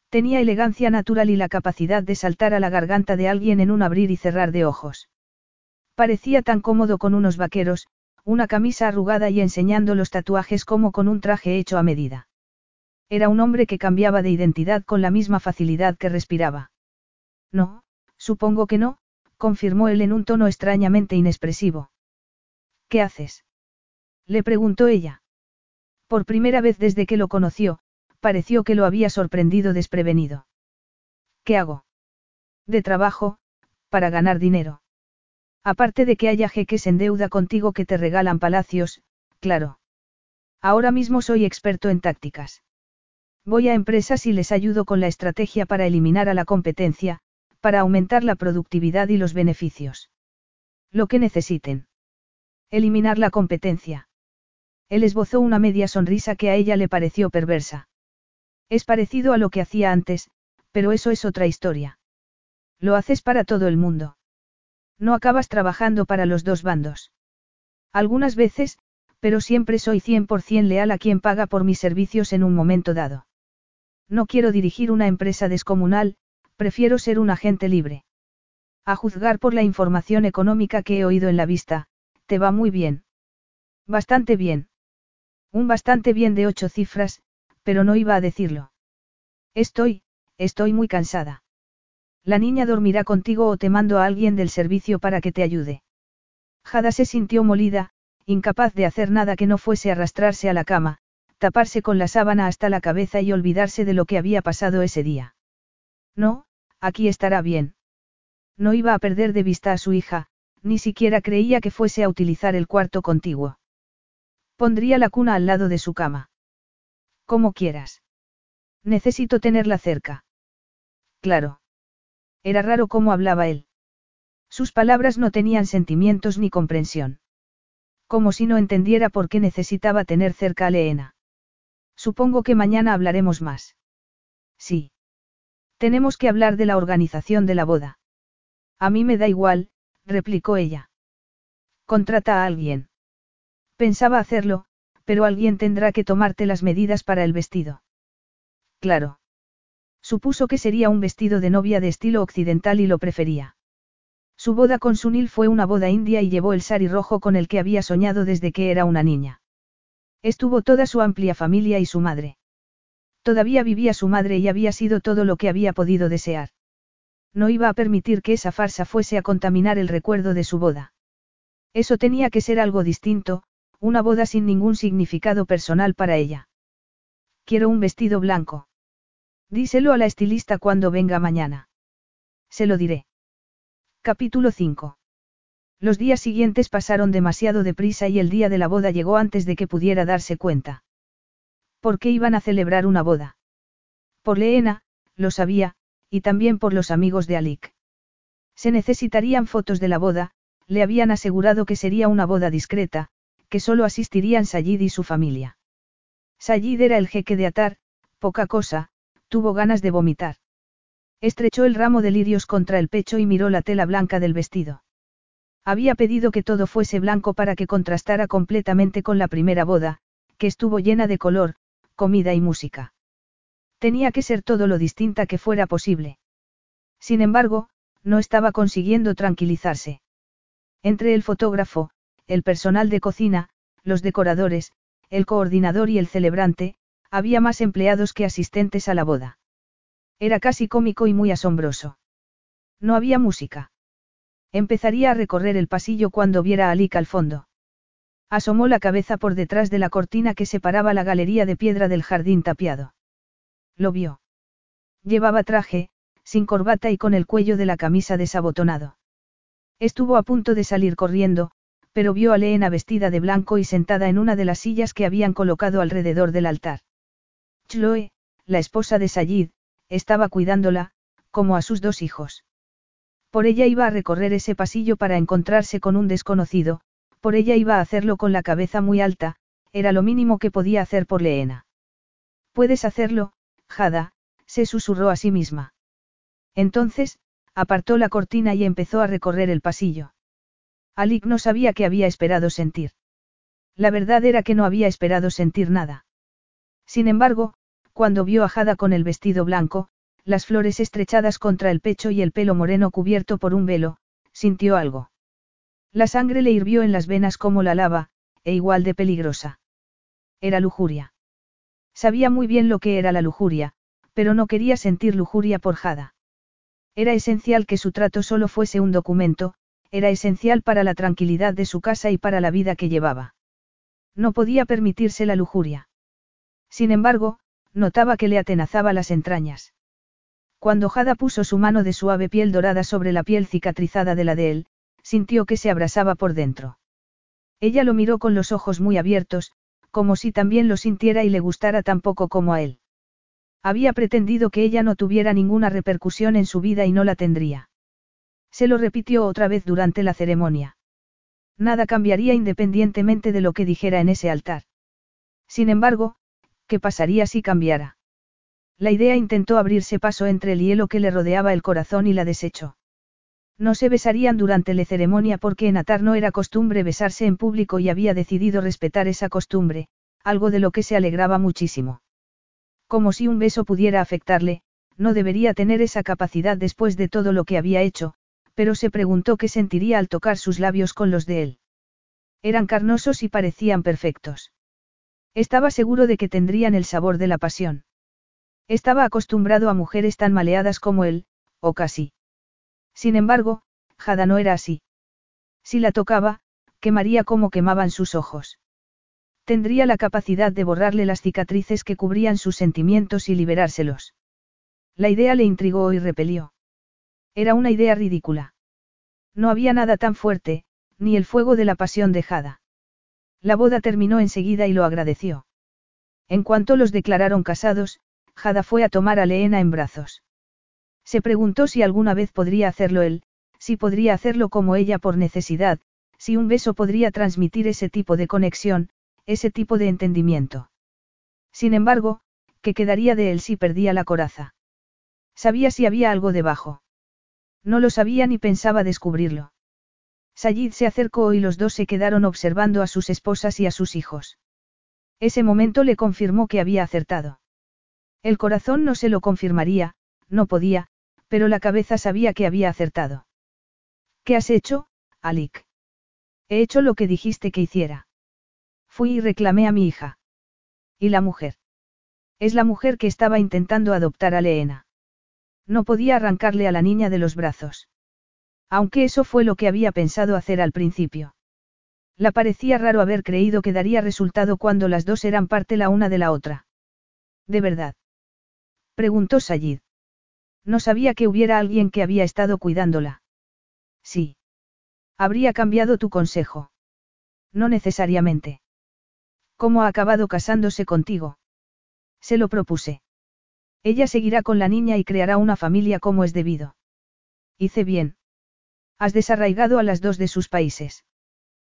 Tenía elegancia natural y la capacidad de saltar a la garganta de alguien en un abrir y cerrar de ojos. Parecía tan cómodo con unos vaqueros, una camisa arrugada y enseñando los tatuajes como con un traje hecho a medida. Era un hombre que cambiaba de identidad con la misma facilidad que respiraba. No, supongo que no, confirmó él en un tono extrañamente inexpresivo. ¿Qué haces? Le preguntó ella. Por primera vez desde que lo conoció, pareció que lo había sorprendido desprevenido. ¿Qué hago? De trabajo, para ganar dinero. Aparte de que haya jeques en deuda contigo que te regalan palacios, claro. Ahora mismo soy experto en tácticas. Voy a empresas y les ayudo con la estrategia para eliminar a la competencia, para aumentar la productividad y los beneficios. Lo que necesiten. Eliminar la competencia. Él esbozó una media sonrisa que a ella le pareció perversa. Es parecido a lo que hacía antes, pero eso es otra historia. Lo haces para todo el mundo. No acabas trabajando para los dos bandos. Algunas veces, pero siempre soy 100% leal a quien paga por mis servicios en un momento dado. No quiero dirigir una empresa descomunal, prefiero ser un agente libre. A juzgar por la información económica que he oído en la vista, te va muy bien. Bastante bien. Un bastante bien de ocho cifras, pero no iba a decirlo. Estoy, estoy muy cansada. La niña dormirá contigo o te mando a alguien del servicio para que te ayude. Jada se sintió molida, incapaz de hacer nada que no fuese arrastrarse a la cama, taparse con la sábana hasta la cabeza y olvidarse de lo que había pasado ese día. No, aquí estará bien. No iba a perder de vista a su hija, ni siquiera creía que fuese a utilizar el cuarto contiguo. Pondría la cuna al lado de su cama. Como quieras. Necesito tenerla cerca. Claro. Era raro cómo hablaba él. Sus palabras no tenían sentimientos ni comprensión. Como si no entendiera por qué necesitaba tener cerca a Leena. Supongo que mañana hablaremos más. Sí. Tenemos que hablar de la organización de la boda. A mí me da igual, replicó ella. Contrata a alguien. Pensaba hacerlo, pero alguien tendrá que tomarte las medidas para el vestido. Claro. Supuso que sería un vestido de novia de estilo occidental y lo prefería. Su boda con Sunil fue una boda india y llevó el sari rojo con el que había soñado desde que era una niña. Estuvo toda su amplia familia y su madre. Todavía vivía su madre y había sido todo lo que había podido desear. No iba a permitir que esa farsa fuese a contaminar el recuerdo de su boda. Eso tenía que ser algo distinto, una boda sin ningún significado personal para ella. Quiero un vestido blanco. Díselo a la estilista cuando venga mañana. Se lo diré. Capítulo 5. Los días siguientes pasaron demasiado deprisa y el día de la boda llegó antes de que pudiera darse cuenta. ¿Por qué iban a celebrar una boda? Por Leena, lo sabía, y también por los amigos de Alik. Se necesitarían fotos de la boda, le habían asegurado que sería una boda discreta, que solo asistirían Sayid y su familia. Sayid era el jeque de Atar, poca cosa, tuvo ganas de vomitar. Estrechó el ramo de lirios contra el pecho y miró la tela blanca del vestido. Había pedido que todo fuese blanco para que contrastara completamente con la primera boda, que estuvo llena de color, comida y música. Tenía que ser todo lo distinta que fuera posible. Sin embargo, no estaba consiguiendo tranquilizarse. Entre el fotógrafo, el personal de cocina, los decoradores, el coordinador y el celebrante, había más empleados que asistentes a la boda. Era casi cómico y muy asombroso. No había música. Empezaría a recorrer el pasillo cuando viera a Alik al fondo. Asomó la cabeza por detrás de la cortina que separaba la galería de piedra del jardín tapiado. Lo vio. Llevaba traje, sin corbata y con el cuello de la camisa desabotonado. Estuvo a punto de salir corriendo, pero vio a Leena vestida de blanco y sentada en una de las sillas que habían colocado alrededor del altar. Chloe, la esposa de Sayid, estaba cuidándola, como a sus dos hijos. Por ella iba a recorrer ese pasillo para encontrarse con un desconocido, por ella iba a hacerlo con la cabeza muy alta, era lo mínimo que podía hacer por Leena. Puedes hacerlo, Jada, se susurró a sí misma. Entonces, apartó la cortina y empezó a recorrer el pasillo. Alik no sabía qué había esperado sentir. La verdad era que no había esperado sentir nada. Sin embargo, cuando vio a Jada con el vestido blanco, las flores estrechadas contra el pecho y el pelo moreno cubierto por un velo, sintió algo. La sangre le hirvió en las venas como la lava, e igual de peligrosa. Era lujuria. Sabía muy bien lo que era la lujuria, pero no quería sentir lujuria por Jada. Era esencial que su trato solo fuese un documento, era esencial para la tranquilidad de su casa y para la vida que llevaba. No podía permitirse la lujuria. Sin embargo, notaba que le atenazaba las entrañas. Cuando Jada puso su mano de suave piel dorada sobre la piel cicatrizada de la de él, sintió que se abrasaba por dentro. Ella lo miró con los ojos muy abiertos, como si también lo sintiera y le gustara tan poco como a él. Había pretendido que ella no tuviera ninguna repercusión en su vida y no la tendría. Se lo repitió otra vez durante la ceremonia. Nada cambiaría independientemente de lo que dijera en ese altar. Sin embargo, ¿qué pasaría si cambiara? La idea intentó abrirse paso entre el hielo que le rodeaba el corazón y la desechó. No se besarían durante la ceremonia porque en Atar no era costumbre besarse en público y había decidido respetar esa costumbre, algo de lo que se alegraba muchísimo. Como si un beso pudiera afectarle, no debería tener esa capacidad después de todo lo que había hecho, pero se preguntó qué sentiría al tocar sus labios con los de él. Eran carnosos y parecían perfectos. Estaba seguro de que tendrían el sabor de la pasión. Estaba acostumbrado a mujeres tan maleadas como él, o casi. Sin embargo, Jada no era así. Si la tocaba, quemaría como quemaban sus ojos. Tendría la capacidad de borrarle las cicatrices que cubrían sus sentimientos y liberárselos. La idea le intrigó y repelió. Era una idea ridícula. No había nada tan fuerte, ni el fuego de la pasión de Jada. La boda terminó enseguida y lo agradeció. En cuanto los declararon casados, Jada fue a tomar a Leena en brazos. Se preguntó si alguna vez podría hacerlo él, si podría hacerlo como ella por necesidad, si un beso podría transmitir ese tipo de conexión, ese tipo de entendimiento. Sin embargo, ¿qué quedaría de él si perdía la coraza? Sabía si había algo debajo. No lo sabía ni pensaba descubrirlo. Sayid se acercó y los dos se quedaron observando a sus esposas y a sus hijos. Ese momento le confirmó que había acertado. El corazón no se lo confirmaría, no podía, pero la cabeza sabía que había acertado. ¿Qué has hecho, Alik? He hecho lo que dijiste que hiciera. Fui y reclamé a mi hija. ¿Y la mujer? Es la mujer que estaba intentando adoptar a Leena. No podía arrancarle a la niña de los brazos. Aunque eso fue lo que había pensado hacer al principio. La parecía raro haber creído que daría resultado cuando las dos eran parte la una de la otra. ¿De verdad? Preguntó Sayid. No sabía que hubiera alguien que había estado cuidándola. Sí. Habría cambiado tu consejo. No necesariamente. ¿Cómo ha acabado casándose contigo? Se lo propuse. Ella seguirá con la niña y creará una familia como es debido. Hice bien. Has desarraigado a las dos de sus países.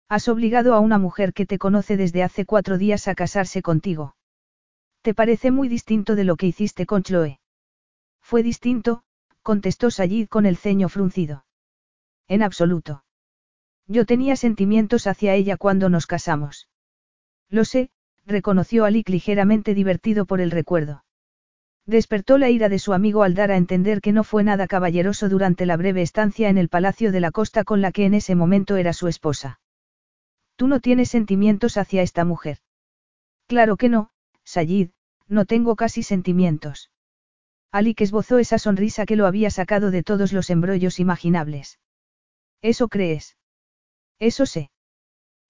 Has obligado a una mujer que te conoce desde hace cuatro días a casarse contigo. Te parece muy distinto de lo que hiciste con Chloe. Fue distinto, contestó Sayid con el ceño fruncido. En absoluto. Yo tenía sentimientos hacia ella cuando nos casamos. Lo sé, reconoció Alik ligeramente divertido por el recuerdo. Despertó la ira de su amigo al dar a entender que no fue nada caballeroso durante la breve estancia en el Palacio de la Costa con la que en ese momento era su esposa. Tú no tienes sentimientos hacia esta mujer. Claro que no, Sayid, no tengo casi sentimientos. Alik esbozó esa sonrisa que lo había sacado de todos los embrollos imaginables. ¿Eso crees? Eso sé.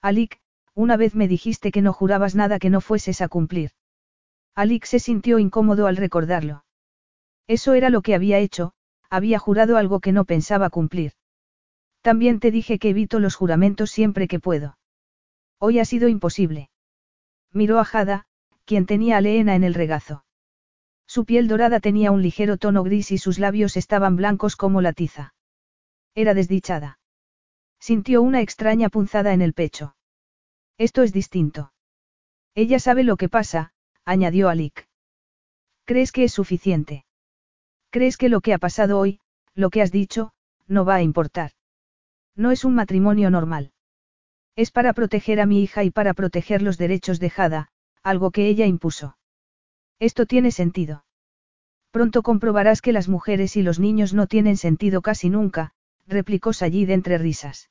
Alik, una vez me dijiste que no jurabas nada que no fueses a cumplir. Alik se sintió incómodo al recordarlo. Eso era lo que había hecho, había jurado algo que no pensaba cumplir. También te dije que evito los juramentos siempre que puedo. Hoy ha sido imposible. Miró a Jada, quien tenía a Leena en el regazo. Su piel dorada tenía un ligero tono gris y sus labios estaban blancos como la tiza. Era desdichada. Sintió una extraña punzada en el pecho. Esto es distinto. Ella sabe lo que pasa, añadió Alik. ¿Crees que es suficiente? ¿Crees que lo que ha pasado hoy, lo que has dicho, no va a importar? No es un matrimonio normal. Es para proteger a mi hija y para proteger los derechos de Jada, algo que ella impuso. Esto tiene sentido. Pronto comprobarás que las mujeres y los niños no tienen sentido casi nunca, replicó Sayid entre risas.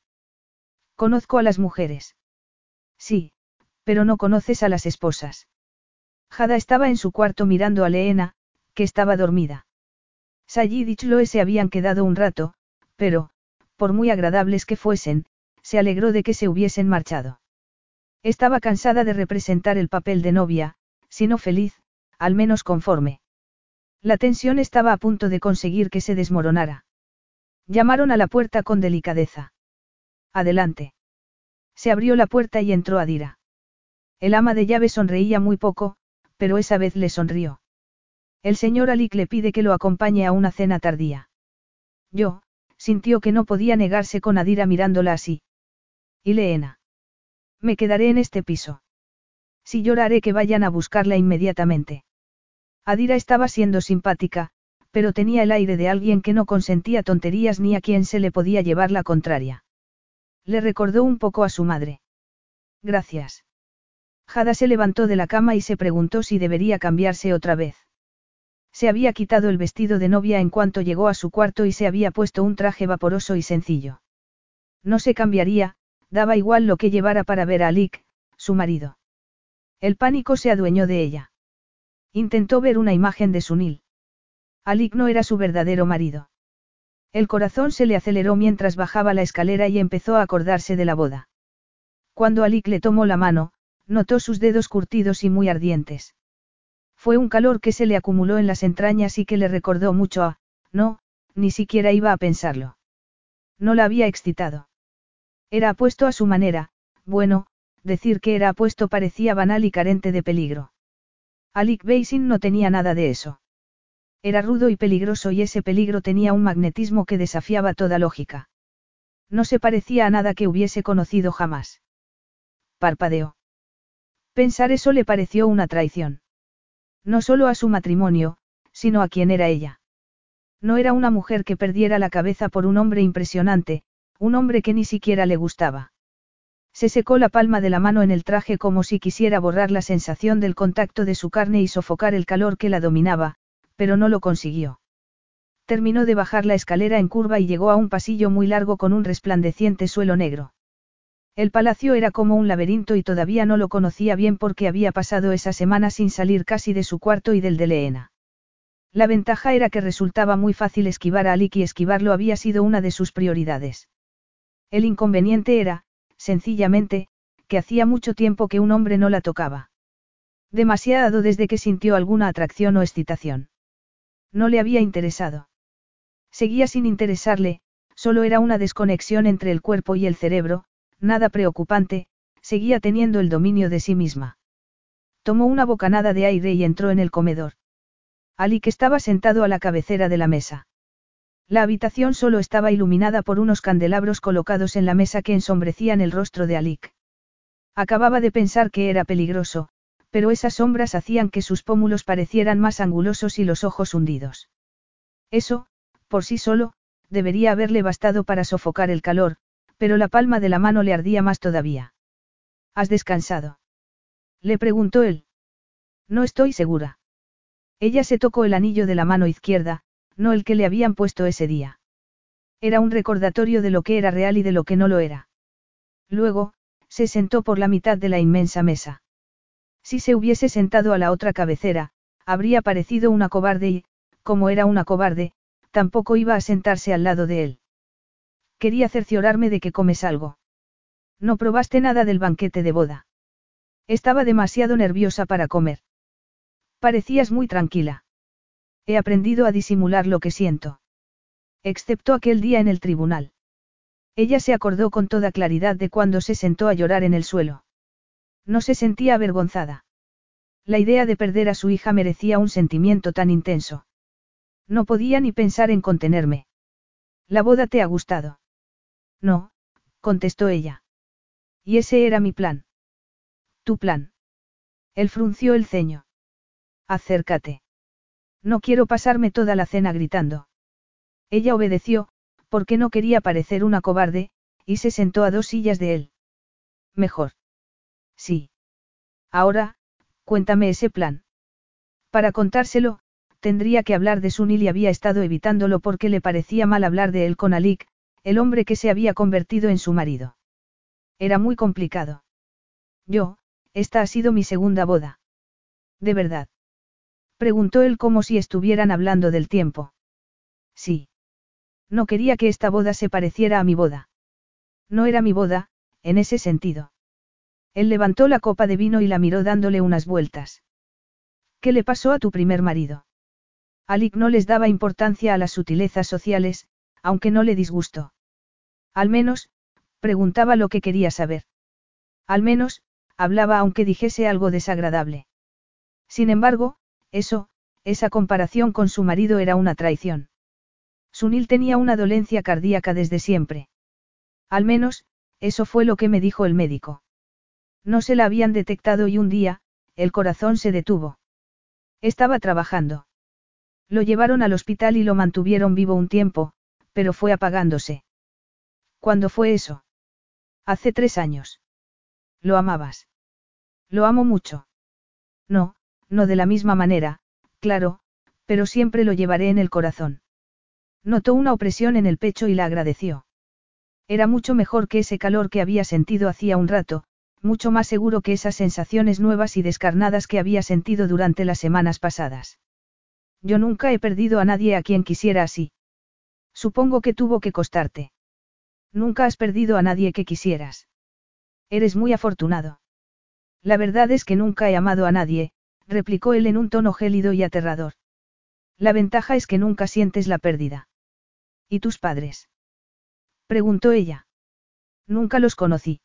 Conozco a las mujeres. Sí, pero no conoces a las esposas. Jada estaba en su cuarto mirando a Leena, que estaba dormida. Sayid y Chloe se habían quedado un rato, pero, por muy agradables que fuesen, se alegró de que se hubiesen marchado. Estaba cansada de representar el papel de novia, si no feliz, al menos conforme. La tensión estaba a punto de conseguir que se desmoronara. Llamaron a la puerta con delicadeza. Adelante. Se abrió la puerta y entró Adira. El ama de llave sonreía muy poco, pero esa vez le sonrió. El señor Alik le pide que lo acompañe a una cena tardía. Yo, sintió que no podía negarse con Adira mirándola así. ¿Y Leena? Me quedaré en este piso. Si lloraré que vayan a buscarla inmediatamente. Adira estaba siendo simpática, pero tenía el aire de alguien que no consentía tonterías ni a quien se le podía llevar la contraria. Le recordó un poco a su madre. Gracias. Jada se levantó de la cama y se preguntó si debería cambiarse otra vez. Se había quitado el vestido de novia en cuanto llegó a su cuarto y se había puesto un traje vaporoso y sencillo. No se cambiaría, daba igual lo que llevara para ver a Alik, su marido. El pánico se adueñó de ella. Intentó ver una imagen de Sunil. Alik no era su verdadero marido. El corazón se le aceleró mientras bajaba la escalera y empezó a acordarse de la boda. Cuando Alik le tomó la mano, notó sus dedos curtidos y muy ardientes. Fue un calor que se le acumuló en las entrañas y que le recordó mucho a, no, ni siquiera iba a pensarlo. No la había excitado. Era apuesto a su manera, bueno, decir que era apuesto parecía banal y carente de peligro. Alik Beisin no tenía nada de eso. Era rudo y peligroso y ese peligro tenía un magnetismo que desafiaba toda lógica. No se parecía a nada que hubiese conocido jamás. Parpadeó. Pensar eso le pareció una traición. No solo a su matrimonio, sino a quien era ella. No era una mujer que perdiera la cabeza por un hombre impresionante, un hombre que ni siquiera le gustaba. Se secó la palma de la mano en el traje como si quisiera borrar la sensación del contacto de su carne y sofocar el calor que la dominaba, pero no lo consiguió. Terminó de bajar la escalera en curva y llegó a un pasillo muy largo con un resplandeciente suelo negro. El palacio era como un laberinto y todavía no lo conocía bien porque había pasado esa semana sin salir casi de su cuarto y del de Leena. La ventaja era que resultaba muy fácil esquivar a Alik y esquivarlo había sido una de sus prioridades. El inconveniente era, sencillamente, que hacía mucho tiempo que un hombre no la tocaba. Demasiado desde que sintió alguna atracción o excitación. No le había interesado. Seguía sin interesarle, solo era una desconexión entre el cuerpo y el cerebro, nada preocupante, seguía teniendo el dominio de sí misma. Tomó una bocanada de aire y entró en el comedor. Ali que estaba sentado a la cabecera de la mesa. La habitación solo estaba iluminada por unos candelabros colocados en la mesa que ensombrecían el rostro de Alik. Acababa de pensar que era peligroso, pero esas sombras hacían que sus pómulos parecieran más angulosos y los ojos hundidos. Eso, por sí solo, debería haberle bastado para sofocar el calor, pero la palma de la mano le ardía más todavía. ¿Has descansado? Le preguntó él. No estoy segura. Ella se tocó el anillo de la mano izquierda, no el que le habían puesto ese día. Era un recordatorio de lo que era real y de lo que no lo era. Luego, se sentó por la mitad de la inmensa mesa. Si se hubiese sentado a la otra cabecera, habría parecido una cobarde y, como era una cobarde, tampoco iba a sentarse al lado de él. Quería cerciorarme de que comes algo. No probaste nada del banquete de boda. Estaba demasiado nerviosa para comer. Parecías muy tranquila. He aprendido a disimular lo que siento. Excepto aquel día en el tribunal. Ella se acordó con toda claridad de cuando se sentó a llorar en el suelo. No se sentía avergonzada. La idea de perder a su hija merecía un sentimiento tan intenso. No podía ni pensar en contenerme. ¿La boda te ha gustado? No, contestó ella. Y ese era mi plan. Tu plan. Él frunció el ceño. Acércate. No quiero pasarme toda la cena gritando. Ella obedeció, porque no quería parecer una cobarde, y se sentó a dos sillas de él. Mejor. Sí. Ahora, cuéntame ese plan. Para contárselo, tendría que hablar de Sunil y había estado evitándolo porque le parecía mal hablar de él con Alik, el hombre que se había convertido en su marido. Era muy complicado. Yo, esta ha sido mi segunda boda. De verdad. Preguntó él como si estuvieran hablando del tiempo. Sí. No quería que esta boda se pareciera a mi boda. No era mi boda, en ese sentido. Él levantó la copa de vino y la miró dándole unas vueltas. ¿Qué le pasó a tu primer marido? Alik no les daba importancia a las sutilezas sociales, aunque no le disgustó. Al menos, preguntaba lo que quería saber. Al menos, hablaba aunque dijese algo desagradable. Sin embargo, eso, esa comparación con su marido era una traición. Sunil tenía una dolencia cardíaca desde siempre. Al menos, eso fue lo que me dijo el médico. No se la habían detectado y un día, el corazón se detuvo. Estaba trabajando. Lo llevaron al hospital y lo mantuvieron vivo un tiempo, pero fue apagándose. ¿Cuándo fue eso? Hace tres años. ¿Lo amabas? Lo amo mucho. No, no de la misma manera, claro, pero siempre lo llevaré en el corazón. Notó una opresión en el pecho y la agradeció. Era mucho mejor que ese calor que había sentido hacía un rato, mucho más seguro que esas sensaciones nuevas y descarnadas que había sentido durante las semanas pasadas. Yo nunca he perdido a nadie a quien quisiera así. Supongo que tuvo que costarte. Nunca has perdido a nadie que quisieras. Eres muy afortunado. La verdad es que nunca he amado a nadie, replicó él en un tono gélido y aterrador. La ventaja es que nunca sientes la pérdida. ¿Y tus padres? preguntó ella. Nunca los conocí.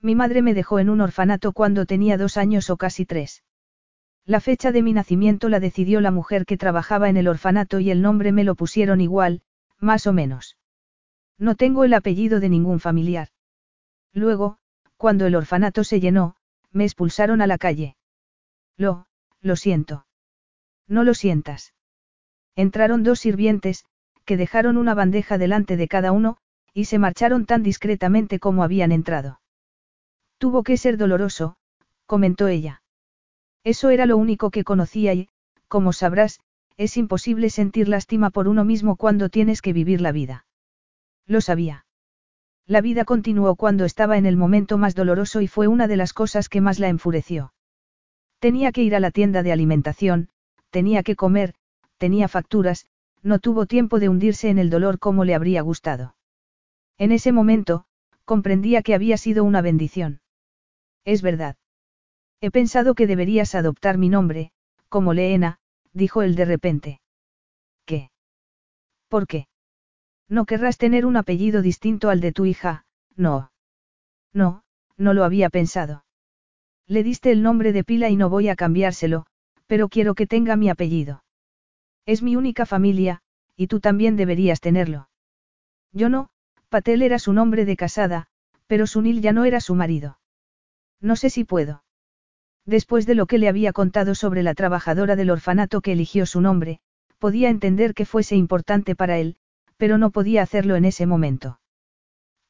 Mi madre me dejó en un orfanato cuando tenía dos años o casi tres. La fecha de mi nacimiento la decidió la mujer que trabajaba en el orfanato y el nombre me lo pusieron igual, más o menos. No tengo el apellido de ningún familiar. Luego, cuando el orfanato se llenó, me expulsaron a la calle. Lo, lo siento. No lo sientas. Entraron dos sirvientes, que dejaron una bandeja delante de cada uno, y se marcharon tan discretamente como habían entrado. Tuvo que ser doloroso, comentó ella. Eso era lo único que conocía y, como sabrás, es imposible sentir lástima por uno mismo cuando tienes que vivir la vida. Lo sabía. La vida continuó cuando estaba en el momento más doloroso y fue una de las cosas que más la enfureció. Tenía que ir a la tienda de alimentación, tenía que comer, tenía facturas, no tuvo tiempo de hundirse en el dolor como le habría gustado. En ese momento, comprendía que había sido una bendición. Es verdad. He pensado que deberías adoptar mi nombre, como Leena, dijo él de repente. ¿Qué? ¿Por qué? No querrás tener un apellido distinto al de tu hija, no. No, no lo había pensado. Le diste el nombre de pila y no voy a cambiárselo, pero quiero que tenga mi apellido. Es mi única familia, y tú también deberías tenerlo. Yo no, Patel era su nombre de casada, pero Sunil ya no era su marido. No sé si puedo. Después de lo que le había contado sobre la trabajadora del orfanato que eligió su nombre, podía entender que fuese importante para él, pero no podía hacerlo en ese momento.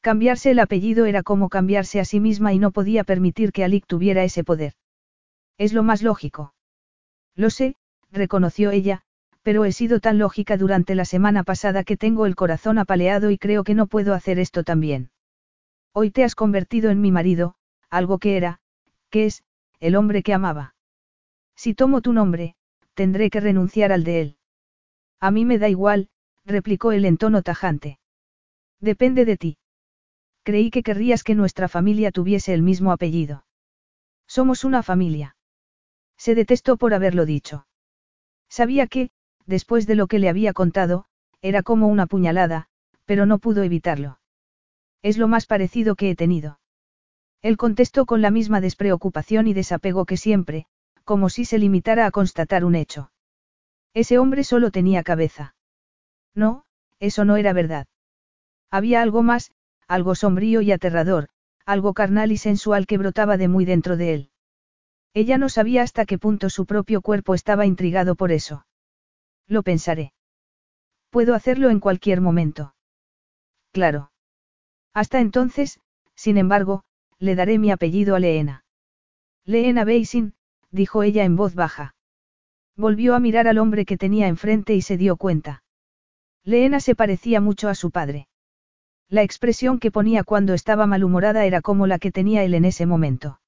Cambiarse el apellido era como cambiarse a sí misma y no podía permitir que Alik tuviera ese poder. Es lo más lógico. Lo sé, reconoció ella, pero he sido tan lógica durante la semana pasada que tengo el corazón apaleado y creo que no puedo hacer esto también. Hoy te has convertido en mi marido, algo que era, que es, el hombre que amaba. Si tomo tu nombre, tendré que renunciar al de él. A mí me da igual, replicó él en tono tajante. Depende de ti. Creí que querrías que nuestra familia tuviese el mismo apellido. Somos una familia. Se detestó por haberlo dicho. Sabía que, después de lo que le había contado, era como una puñalada, pero no pudo evitarlo. Es lo más parecido que he tenido. Él contestó con la misma despreocupación y desapego que siempre, como si se limitara a constatar un hecho. Ese hombre solo tenía cabeza. No, eso no era verdad. Había algo más, algo sombrío y aterrador, algo carnal y sensual que brotaba de muy dentro de él. Ella no sabía hasta qué punto su propio cuerpo estaba intrigado por eso. Lo pensaré. Puedo hacerlo en cualquier momento. Claro. Hasta entonces, sin embargo, le daré mi apellido a Leena. Leena Beisin, dijo ella en voz baja. Volvió a mirar al hombre que tenía enfrente y se dio cuenta. Leena se parecía mucho a su padre. La expresión que ponía cuando estaba malhumorada era como la que tenía él en ese momento.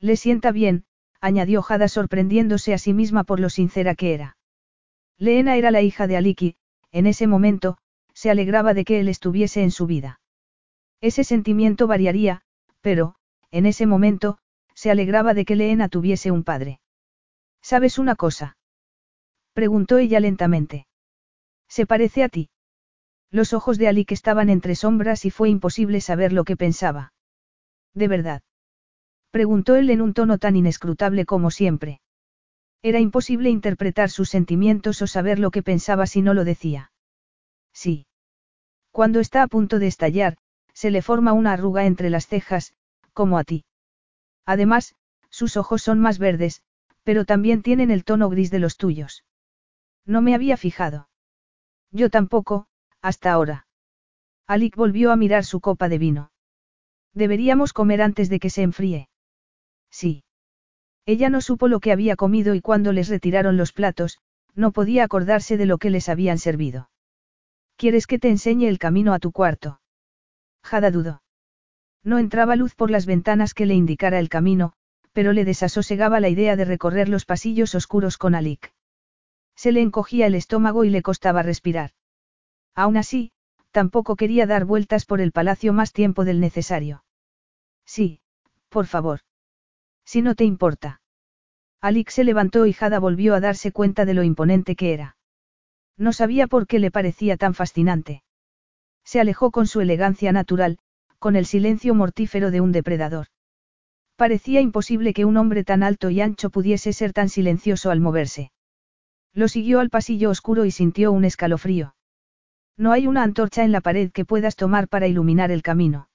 Le sienta bien, añadió Jada sorprendiéndose a sí misma por lo sincera que era. Leena era la hija de Aliki, en ese momento, se alegraba de que él estuviese en su vida. Ese sentimiento variaría, pero, en ese momento, se alegraba de que Leena tuviese un padre. ¿Sabes una cosa? preguntó ella lentamente. ¿Se parece a ti? Los ojos de Alik estaban entre sombras y fue imposible saber lo que pensaba. ¿De verdad? preguntó él en un tono tan inescrutable como siempre. Era imposible interpretar sus sentimientos o saber lo que pensaba si no lo decía. Sí. Cuando está a punto de estallar, se le forma una arruga entre las cejas, como a ti. Además, sus ojos son más verdes, pero también tienen el tono gris de los tuyos. No me había fijado. Yo tampoco, hasta ahora. Alik volvió a mirar su copa de vino. Deberíamos comer antes de que se enfríe. Sí. Ella no supo lo que había comido y cuando les retiraron los platos, no podía acordarse de lo que les habían servido. ¿Quieres que te enseñe el camino a tu cuarto? Jada dudó. No entraba luz por las ventanas que le indicara el camino, pero le desasosegaba la idea de recorrer los pasillos oscuros con Alik. Se le encogía el estómago y le costaba respirar. Aún así, tampoco quería dar vueltas por el palacio más tiempo del necesario. Sí, por favor. Si no te importa. Alik se levantó y Jada volvió a darse cuenta de lo imponente que era. No sabía por qué le parecía tan fascinante. Se alejó con su elegancia natural, con el silencio mortífero de un depredador. Parecía imposible que un hombre tan alto y ancho pudiese ser tan silencioso al moverse. Lo siguió al pasillo oscuro y sintió un escalofrío. No hay una antorcha en la pared que puedas tomar para iluminar el camino.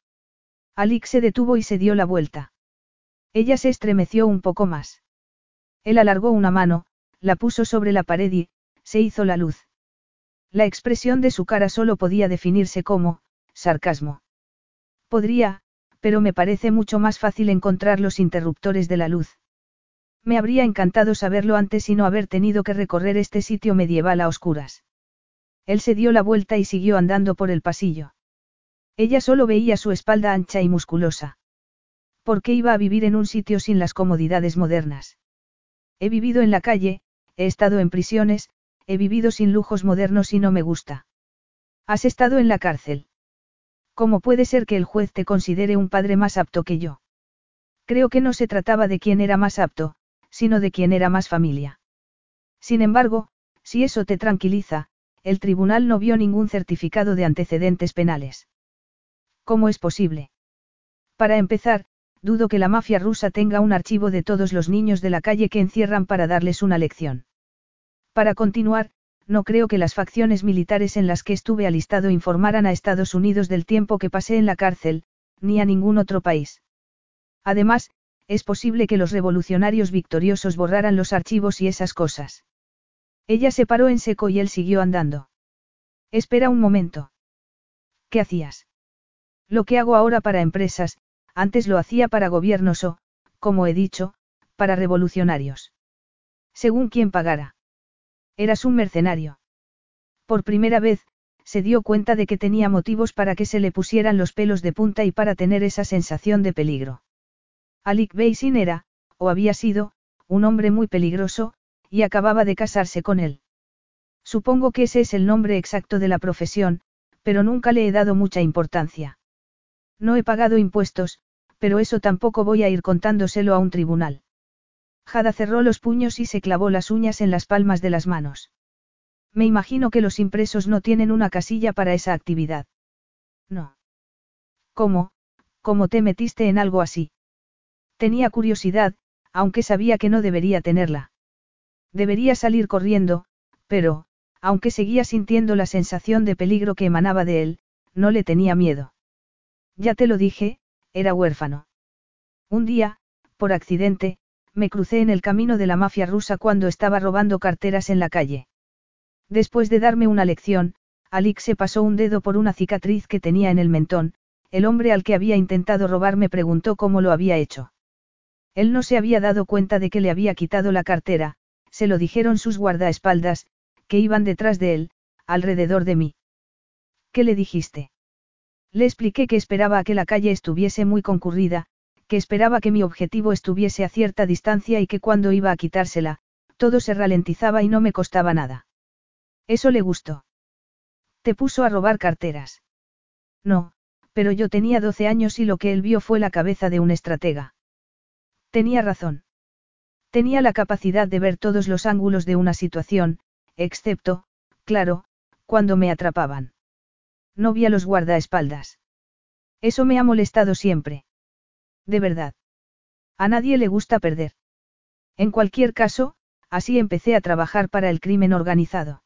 Alix se detuvo y se dio la vuelta. Ella se estremeció un poco más. Él alargó una mano, la puso sobre la pared y, se hizo la luz. La expresión de su cara solo podía definirse como, sarcasmo. Podría, pero me parece mucho más fácil encontrar los interruptores de la luz. Me habría encantado saberlo antes y no haber tenido que recorrer este sitio medieval a oscuras. Él se dio la vuelta y siguió andando por el pasillo. Ella solo veía su espalda ancha y musculosa. ¿Por qué iba a vivir en un sitio sin las comodidades modernas? He vivido en la calle, he estado en prisiones, he vivido sin lujos modernos y no me gusta. Has estado en la cárcel. ¿Cómo puede ser que el juez te considere un padre más apto que yo? Creo que no se trataba de quién era más apto, sino de quién era más familia. Sin embargo, si eso te tranquiliza, el tribunal no vio ningún certificado de antecedentes penales. ¿Cómo es posible? Para empezar, dudo que la mafia rusa tenga un archivo de todos los niños de la calle que encierran para darles una lección. Para continuar, no creo que las facciones militares en las que estuve alistado informaran a Estados Unidos del tiempo que pasé en la cárcel, ni a ningún otro país. Además, es posible que los revolucionarios victoriosos borraran los archivos y esas cosas. Ella se paró en seco y él siguió andando. Espera un momento. ¿Qué hacías? Lo que hago ahora para empresas, antes lo hacía para gobiernos o, como he dicho, para revolucionarios. Según quien pagara. Eras un mercenario. Por primera vez, se dio cuenta de que tenía motivos para que se le pusieran los pelos de punta y para tener esa sensación de peligro. Alik Beisin era, o había sido, un hombre muy peligroso, y acababa de casarse con él. Supongo que ese es el nombre exacto de la profesión, pero nunca le he dado mucha importancia. No he pagado impuestos, pero eso tampoco voy a ir contándoselo a un tribunal. Jada cerró los puños y se clavó las uñas en las palmas de las manos. Me imagino que los impresos no tienen una casilla para esa actividad. No. ¿Cómo? ¿Cómo te metiste en algo así? Tenía curiosidad, aunque sabía que no debería tenerla. Debería salir corriendo, pero, aunque seguía sintiendo la sensación de peligro que emanaba de él, no le tenía miedo. Ya te lo dije, era huérfano. Un día, por accidente, me crucé en el camino de la mafia rusa cuando estaba robando carteras en la calle. Después de darme una lección, Alix se pasó un dedo por una cicatriz que tenía en el mentón, el hombre al que había intentado robar me preguntó cómo lo había hecho. Él no se había dado cuenta de que le había quitado la cartera, se lo dijeron sus guardaespaldas, que iban detrás de él, alrededor de mí. ¿Qué le dijiste? Le expliqué que esperaba a que la calle estuviese muy concurrida, que esperaba que mi objetivo estuviese a cierta distancia y que cuando iba a quitársela, todo se ralentizaba y no me costaba nada. Eso le gustó. Te puso a robar carteras. No, pero yo tenía 12 años y lo que él vio fue la cabeza de un estratega. Tenía razón. Tenía la capacidad de ver todos los ángulos de una situación, excepto, claro, cuando me atrapaban. No vi a los guardaespaldas. Eso me ha molestado siempre. De verdad. A nadie le gusta perder. En cualquier caso, así empecé a trabajar para el crimen organizado.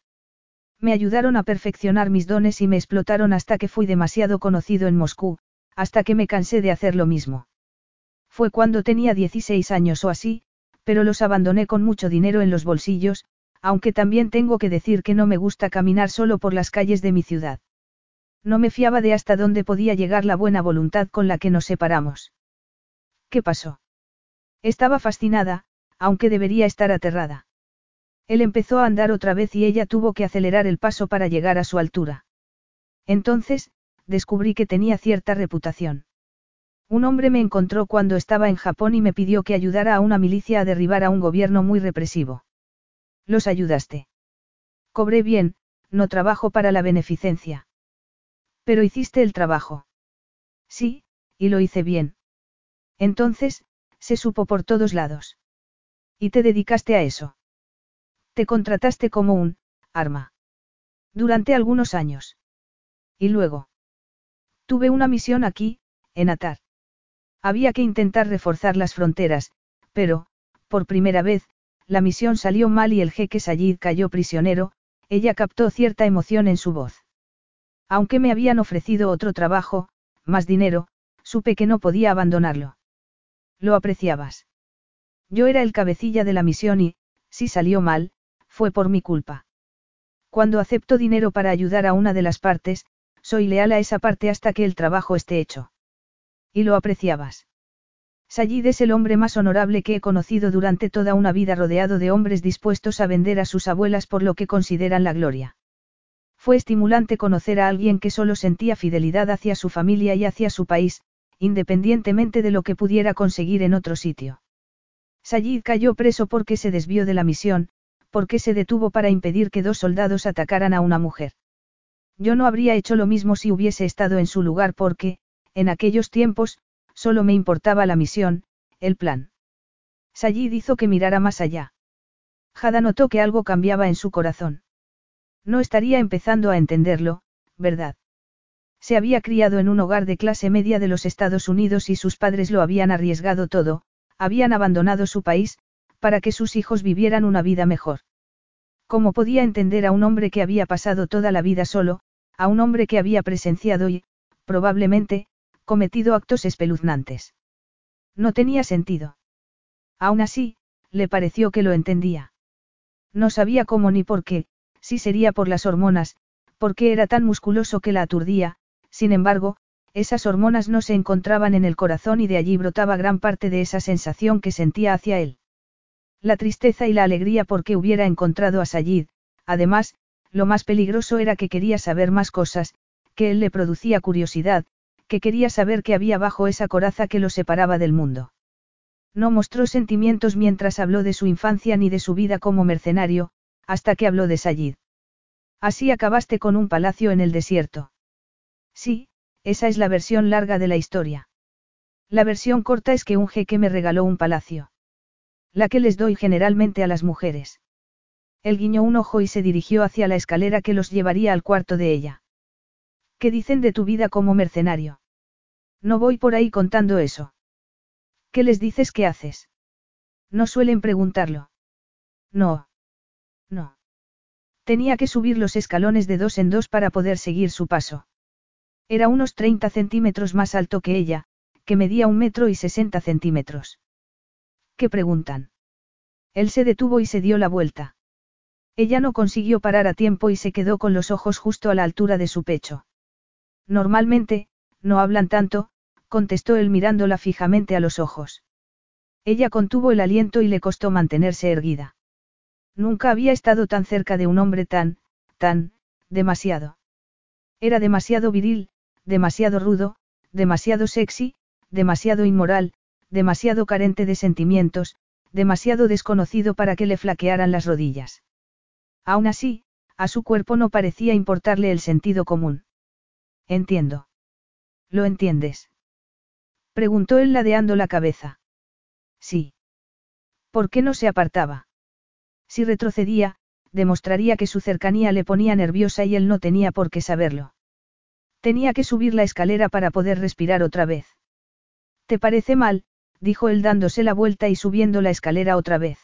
Me ayudaron a perfeccionar mis dones y me explotaron hasta que fui demasiado conocido en Moscú, hasta que me cansé de hacer lo mismo. Fue cuando tenía 16 años o así, pero los abandoné con mucho dinero en los bolsillos, aunque también tengo que decir que no me gusta caminar solo por las calles de mi ciudad. No me fiaba de hasta dónde podía llegar la buena voluntad con la que nos separamos. ¿Qué pasó? Estaba fascinada, aunque debería estar aterrada. Él empezó a andar otra vez y ella tuvo que acelerar el paso para llegar a su altura. Entonces, descubrí que tenía cierta reputación. Un hombre me encontró cuando estaba en Japón y me pidió que ayudara a una milicia a derribar a un gobierno muy represivo. Los ayudaste. Cobré bien, no trabajo para la beneficencia. Pero hiciste el trabajo. Sí, y lo hice bien. Entonces, se supo por todos lados. ¿Y te dedicaste a eso? Te contrataste como un, arma. Durante algunos años. Y luego. Tuve una misión aquí, en Atar. Había que intentar reforzar las fronteras, pero, por primera vez, la misión salió mal y el jeque Sayid cayó prisionero, ella captó cierta emoción en su voz. Aunque me habían ofrecido otro trabajo, más dinero, supe que no podía abandonarlo. Lo apreciabas. Yo era el cabecilla de la misión y, si salió mal, fue por mi culpa. Cuando acepto dinero para ayudar a una de las partes, soy leal a esa parte hasta que el trabajo esté hecho. Y lo apreciabas. Sayid es el hombre más honorable que he conocido durante toda una vida rodeado de hombres dispuestos a vender a sus abuelas por lo que consideran la gloria. Fue estimulante conocer a alguien que solo sentía fidelidad hacia su familia y hacia su país, independientemente de lo que pudiera conseguir en otro sitio. Sayid cayó preso porque se desvió de la misión, porque se detuvo para impedir que dos soldados atacaran a una mujer. Yo no habría hecho lo mismo si hubiese estado en su lugar porque, en aquellos tiempos, solo me importaba la misión, el plan. Sayid hizo que mirara más allá. Jada notó que algo cambiaba en su corazón. No estaría empezando a entenderlo, ¿verdad? Se había criado en un hogar de clase media de los Estados Unidos y sus padres lo habían arriesgado todo, habían abandonado su país, para que sus hijos vivieran una vida mejor. ¿Cómo podía entender a un hombre que había pasado toda la vida solo, a un hombre que había presenciado y, probablemente, cometido actos espeluznantes? No tenía sentido. Aún así, le pareció que lo entendía. No sabía cómo ni por qué, si sería por las hormonas, porque era tan musculoso que la aturdía, sin embargo, esas hormonas no se encontraban en el corazón y de allí brotaba gran parte de esa sensación que sentía hacia él. La tristeza y la alegría porque hubiera encontrado a Sayid, además, lo más peligroso era que quería saber más cosas, que él le producía curiosidad, que quería saber qué había bajo esa coraza que lo separaba del mundo. No mostró sentimientos mientras habló de su infancia ni de su vida como mercenario, hasta que habló de Sayid. Así acabaste con un palacio en el desierto. Sí, esa es la versión larga de la historia. La versión corta es que un jeque me regaló un palacio. La que les doy generalmente a las mujeres. Él guiñó un ojo y se dirigió hacia la escalera que los llevaría al cuarto de ella. ¿Qué dicen de tu vida como mercenario? No voy por ahí contando eso. ¿Qué les dices que haces? No suelen preguntarlo. No. No. Tenía que subir los escalones de dos en dos para poder seguir su paso. Era unos 30 centímetros más alto que ella, que medía un metro y 60 centímetros. ¿Qué preguntan? Él se detuvo y se dio la vuelta. Ella no consiguió parar a tiempo y se quedó con los ojos justo a la altura de su pecho. Normalmente, no hablan tanto, contestó él mirándola fijamente a los ojos. Ella contuvo el aliento y le costó mantenerse erguida. Nunca había estado tan cerca de un hombre tan, tan, demasiado. Era demasiado viril, demasiado rudo, demasiado sexy, demasiado inmoral, demasiado carente de sentimientos, demasiado desconocido para que le flaquearan las rodillas. Aún así, a su cuerpo no parecía importarle el sentido común. Entiendo. ¿Lo entiendes? Preguntó él ladeando la cabeza. Sí. ¿Por qué no se apartaba? Si retrocedía, demostraría que su cercanía le ponía nerviosa y él no tenía por qué saberlo. Tenía que subir la escalera para poder respirar otra vez. ¿Te parece mal? dijo él dándose la vuelta y subiendo la escalera otra vez.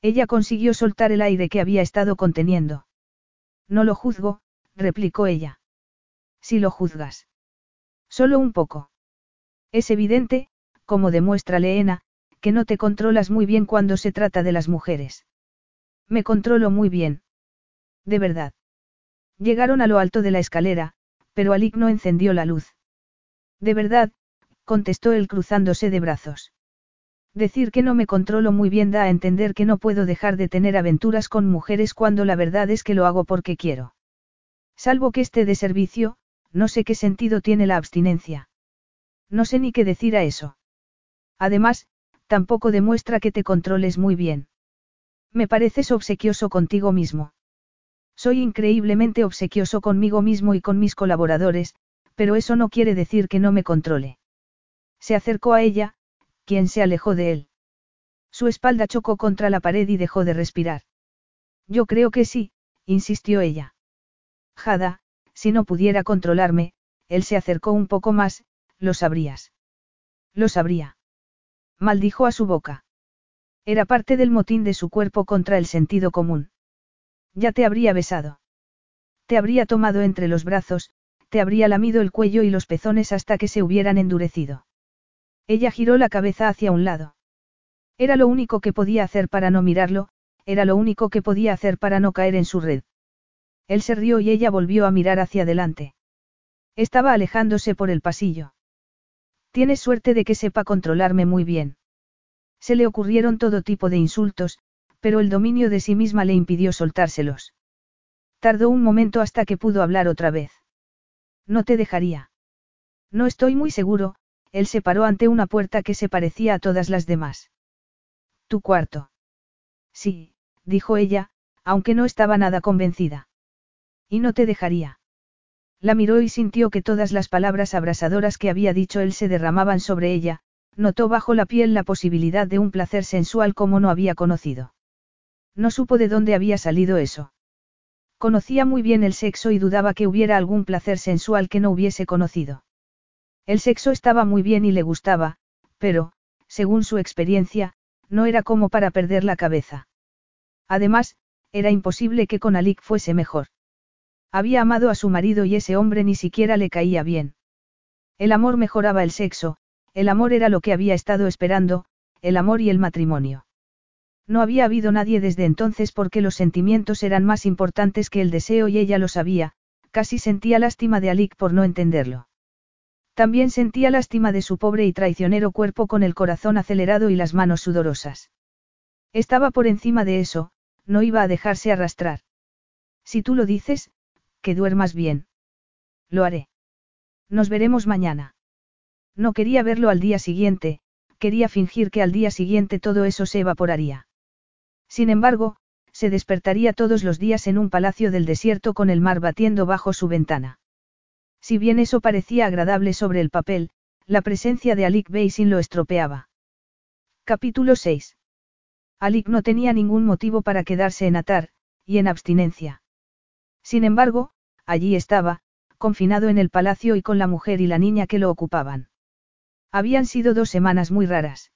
Ella consiguió soltar el aire que había estado conteniendo. No lo juzgo, replicó ella. Si lo juzgas. Solo un poco. Es evidente, como demuestra Leena, que no te controlas muy bien cuando se trata de las mujeres. Me controlo muy bien. De verdad. Llegaron a lo alto de la escalera, pero Alik no encendió la luz. De verdad, contestó él cruzándose de brazos. Decir que no me controlo muy bien da a entender que no puedo dejar de tener aventuras con mujeres cuando la verdad es que lo hago porque quiero. Salvo que esté de servicio, no sé qué sentido tiene la abstinencia. No sé ni qué decir a eso. Además, tampoco demuestra que te controles muy bien. Me pareces obsequioso contigo mismo. Soy increíblemente obsequioso conmigo mismo y con mis colaboradores, pero eso no quiere decir que no me controle. Se acercó a ella, quien se alejó de él. Su espalda chocó contra la pared y dejó de respirar. Yo creo que sí, insistió ella. Jada, si no pudiera controlarme, él se acercó un poco más, lo sabrías. Lo sabría. Maldijo a su boca. Era parte del motín de su cuerpo contra el sentido común. Ya te habría besado. Te habría tomado entre los brazos, te habría lamido el cuello y los pezones hasta que se hubieran endurecido. Ella giró la cabeza hacia un lado. Era lo único que podía hacer para no mirarlo, era lo único que podía hacer para no caer en su red. Él se rió y ella volvió a mirar hacia adelante. Estaba alejándose por el pasillo. Tienes suerte de que sepa controlarme muy bien. Se le ocurrieron todo tipo de insultos, pero el dominio de sí misma le impidió soltárselos. Tardó un momento hasta que pudo hablar otra vez. No te dejaría. No estoy muy seguro, él se paró ante una puerta que se parecía a todas las demás. ¿Tu cuarto? Sí, dijo ella, aunque no estaba nada convencida. Y no te dejaría. La miró y sintió que todas las palabras abrasadoras que había dicho él se derramaban sobre ella, notó bajo la piel la posibilidad de un placer sensual como no había conocido. No supo de dónde había salido eso. Conocía muy bien el sexo y dudaba que hubiera algún placer sensual que no hubiese conocido. El sexo estaba muy bien y le gustaba, pero, según su experiencia, no era como para perder la cabeza. Además, era imposible que con Alik fuese mejor. Había amado a su marido y ese hombre ni siquiera le caía bien. El amor mejoraba el sexo, el amor era lo que había estado esperando, el amor y el matrimonio. No había habido nadie desde entonces porque los sentimientos eran más importantes que el deseo y ella lo sabía, casi sentía lástima de Alik por no entenderlo. También sentía lástima de su pobre y traicionero cuerpo con el corazón acelerado y las manos sudorosas. Estaba por encima de eso, no iba a dejarse arrastrar. Si tú lo dices, que duermas bien. Lo haré. Nos veremos mañana. No quería verlo al día siguiente, quería fingir que al día siguiente todo eso se evaporaría. Sin embargo, se despertaría todos los días en un palacio del desierto con el mar batiendo bajo su ventana. Si bien eso parecía agradable sobre el papel, la presencia de Alik Beisin lo estropeaba. Capítulo 6. Alik no tenía ningún motivo para quedarse en Atar, y en abstinencia. Sin embargo, allí estaba, confinado en el palacio y con la mujer y la niña que lo ocupaban. Habían sido dos semanas muy raras.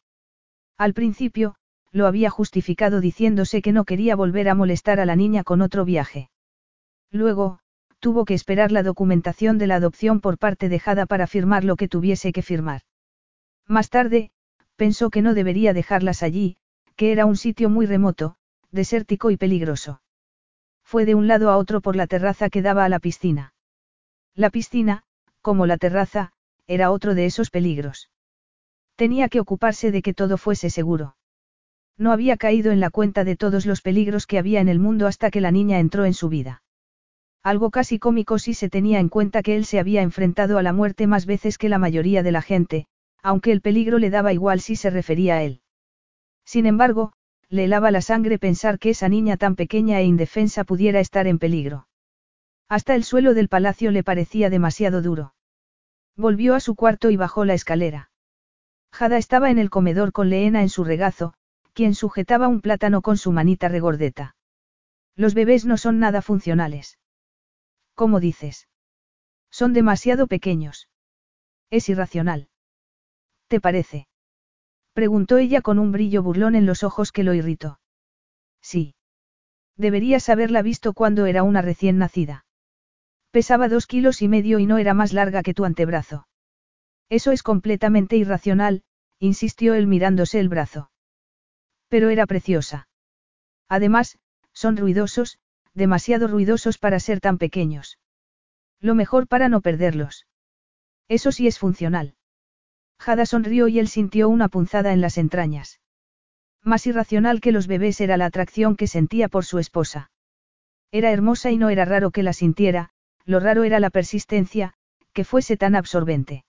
Al principio, lo había justificado diciéndose que no quería volver a molestar a la niña con otro viaje. Luego, tuvo que esperar la documentación de la adopción por parte de Jada para firmar lo que tuviese que firmar. Más tarde, pensó que no debería dejarlas allí, que era un sitio muy remoto, desértico y peligroso. Fue de un lado a otro por la terraza que daba a la piscina. La piscina, como la terraza, era otro de esos peligros. Tenía que ocuparse de que todo fuese seguro. No había caído en la cuenta de todos los peligros que había en el mundo hasta que la niña entró en su vida. Algo casi cómico si se tenía en cuenta que él se había enfrentado a la muerte más veces que la mayoría de la gente, aunque el peligro le daba igual si se refería a él. Sin embargo, le helaba la sangre pensar que esa niña tan pequeña e indefensa pudiera estar en peligro. Hasta el suelo del palacio le parecía demasiado duro. Volvió a su cuarto y bajó la escalera. Jada estaba en el comedor con Leena en su regazo, quien sujetaba un plátano con su manita regordeta. Los bebés no son nada funcionales. ¿Cómo dices? Son demasiado pequeños. Es irracional. ¿Te parece? Preguntó ella con un brillo burlón en los ojos que lo irritó. Sí. Deberías haberla visto cuando era una recién nacida. Pesaba dos kilos y medio y no era más larga que tu antebrazo. Eso es completamente irracional, insistió él mirándose el brazo. Pero era preciosa. Además, son ruidosos, demasiado ruidosos para ser tan pequeños. Lo mejor para no perderlos. Eso sí es funcional. Jada sonrió y él sintió una punzada en las entrañas. Más irracional que los bebés era la atracción que sentía por su esposa. Era hermosa y no era raro que la sintiera, lo raro era la persistencia, que fuese tan absorbente.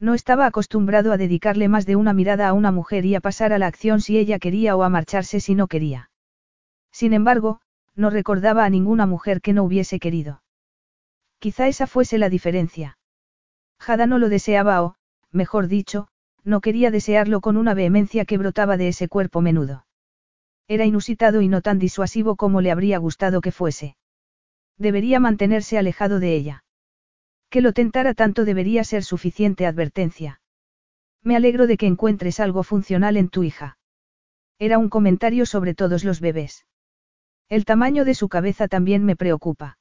No estaba acostumbrado a dedicarle más de una mirada a una mujer y a pasar a la acción si ella quería o a marcharse si no quería. Sin embargo, no recordaba a ninguna mujer que no hubiese querido. Quizá esa fuese la diferencia. Jada no lo deseaba o, mejor dicho, no quería desearlo con una vehemencia que brotaba de ese cuerpo menudo. Era inusitado y no tan disuasivo como le habría gustado que fuese. Debería mantenerse alejado de ella. Que lo tentara tanto debería ser suficiente advertencia. Me alegro de que encuentres algo funcional en tu hija. Era un comentario sobre todos los bebés. El tamaño de su cabeza también me preocupa.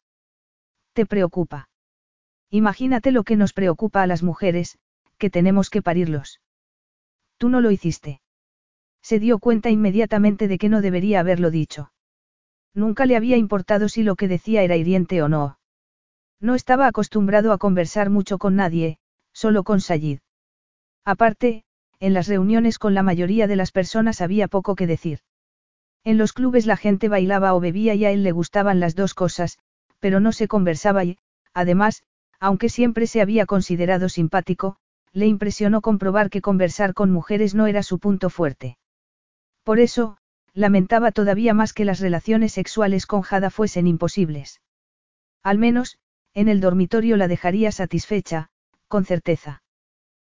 ¿Te preocupa? Imagínate lo que nos preocupa a las mujeres, que tenemos que parirlos. Tú no lo hiciste. Se dio cuenta inmediatamente de que no debería haberlo dicho. Nunca le había importado si lo que decía era hiriente o no. No estaba acostumbrado a conversar mucho con nadie, solo con Sayid. Aparte, en las reuniones con la mayoría de las personas había poco que decir. En los clubes la gente bailaba o bebía y a él le gustaban las dos cosas, pero no se conversaba y, además, aunque siempre se había considerado simpático, le impresionó comprobar que conversar con mujeres no era su punto fuerte. Por eso, lamentaba todavía más que las relaciones sexuales con Jada fuesen imposibles. Al menos, en el dormitorio la dejaría satisfecha, con certeza.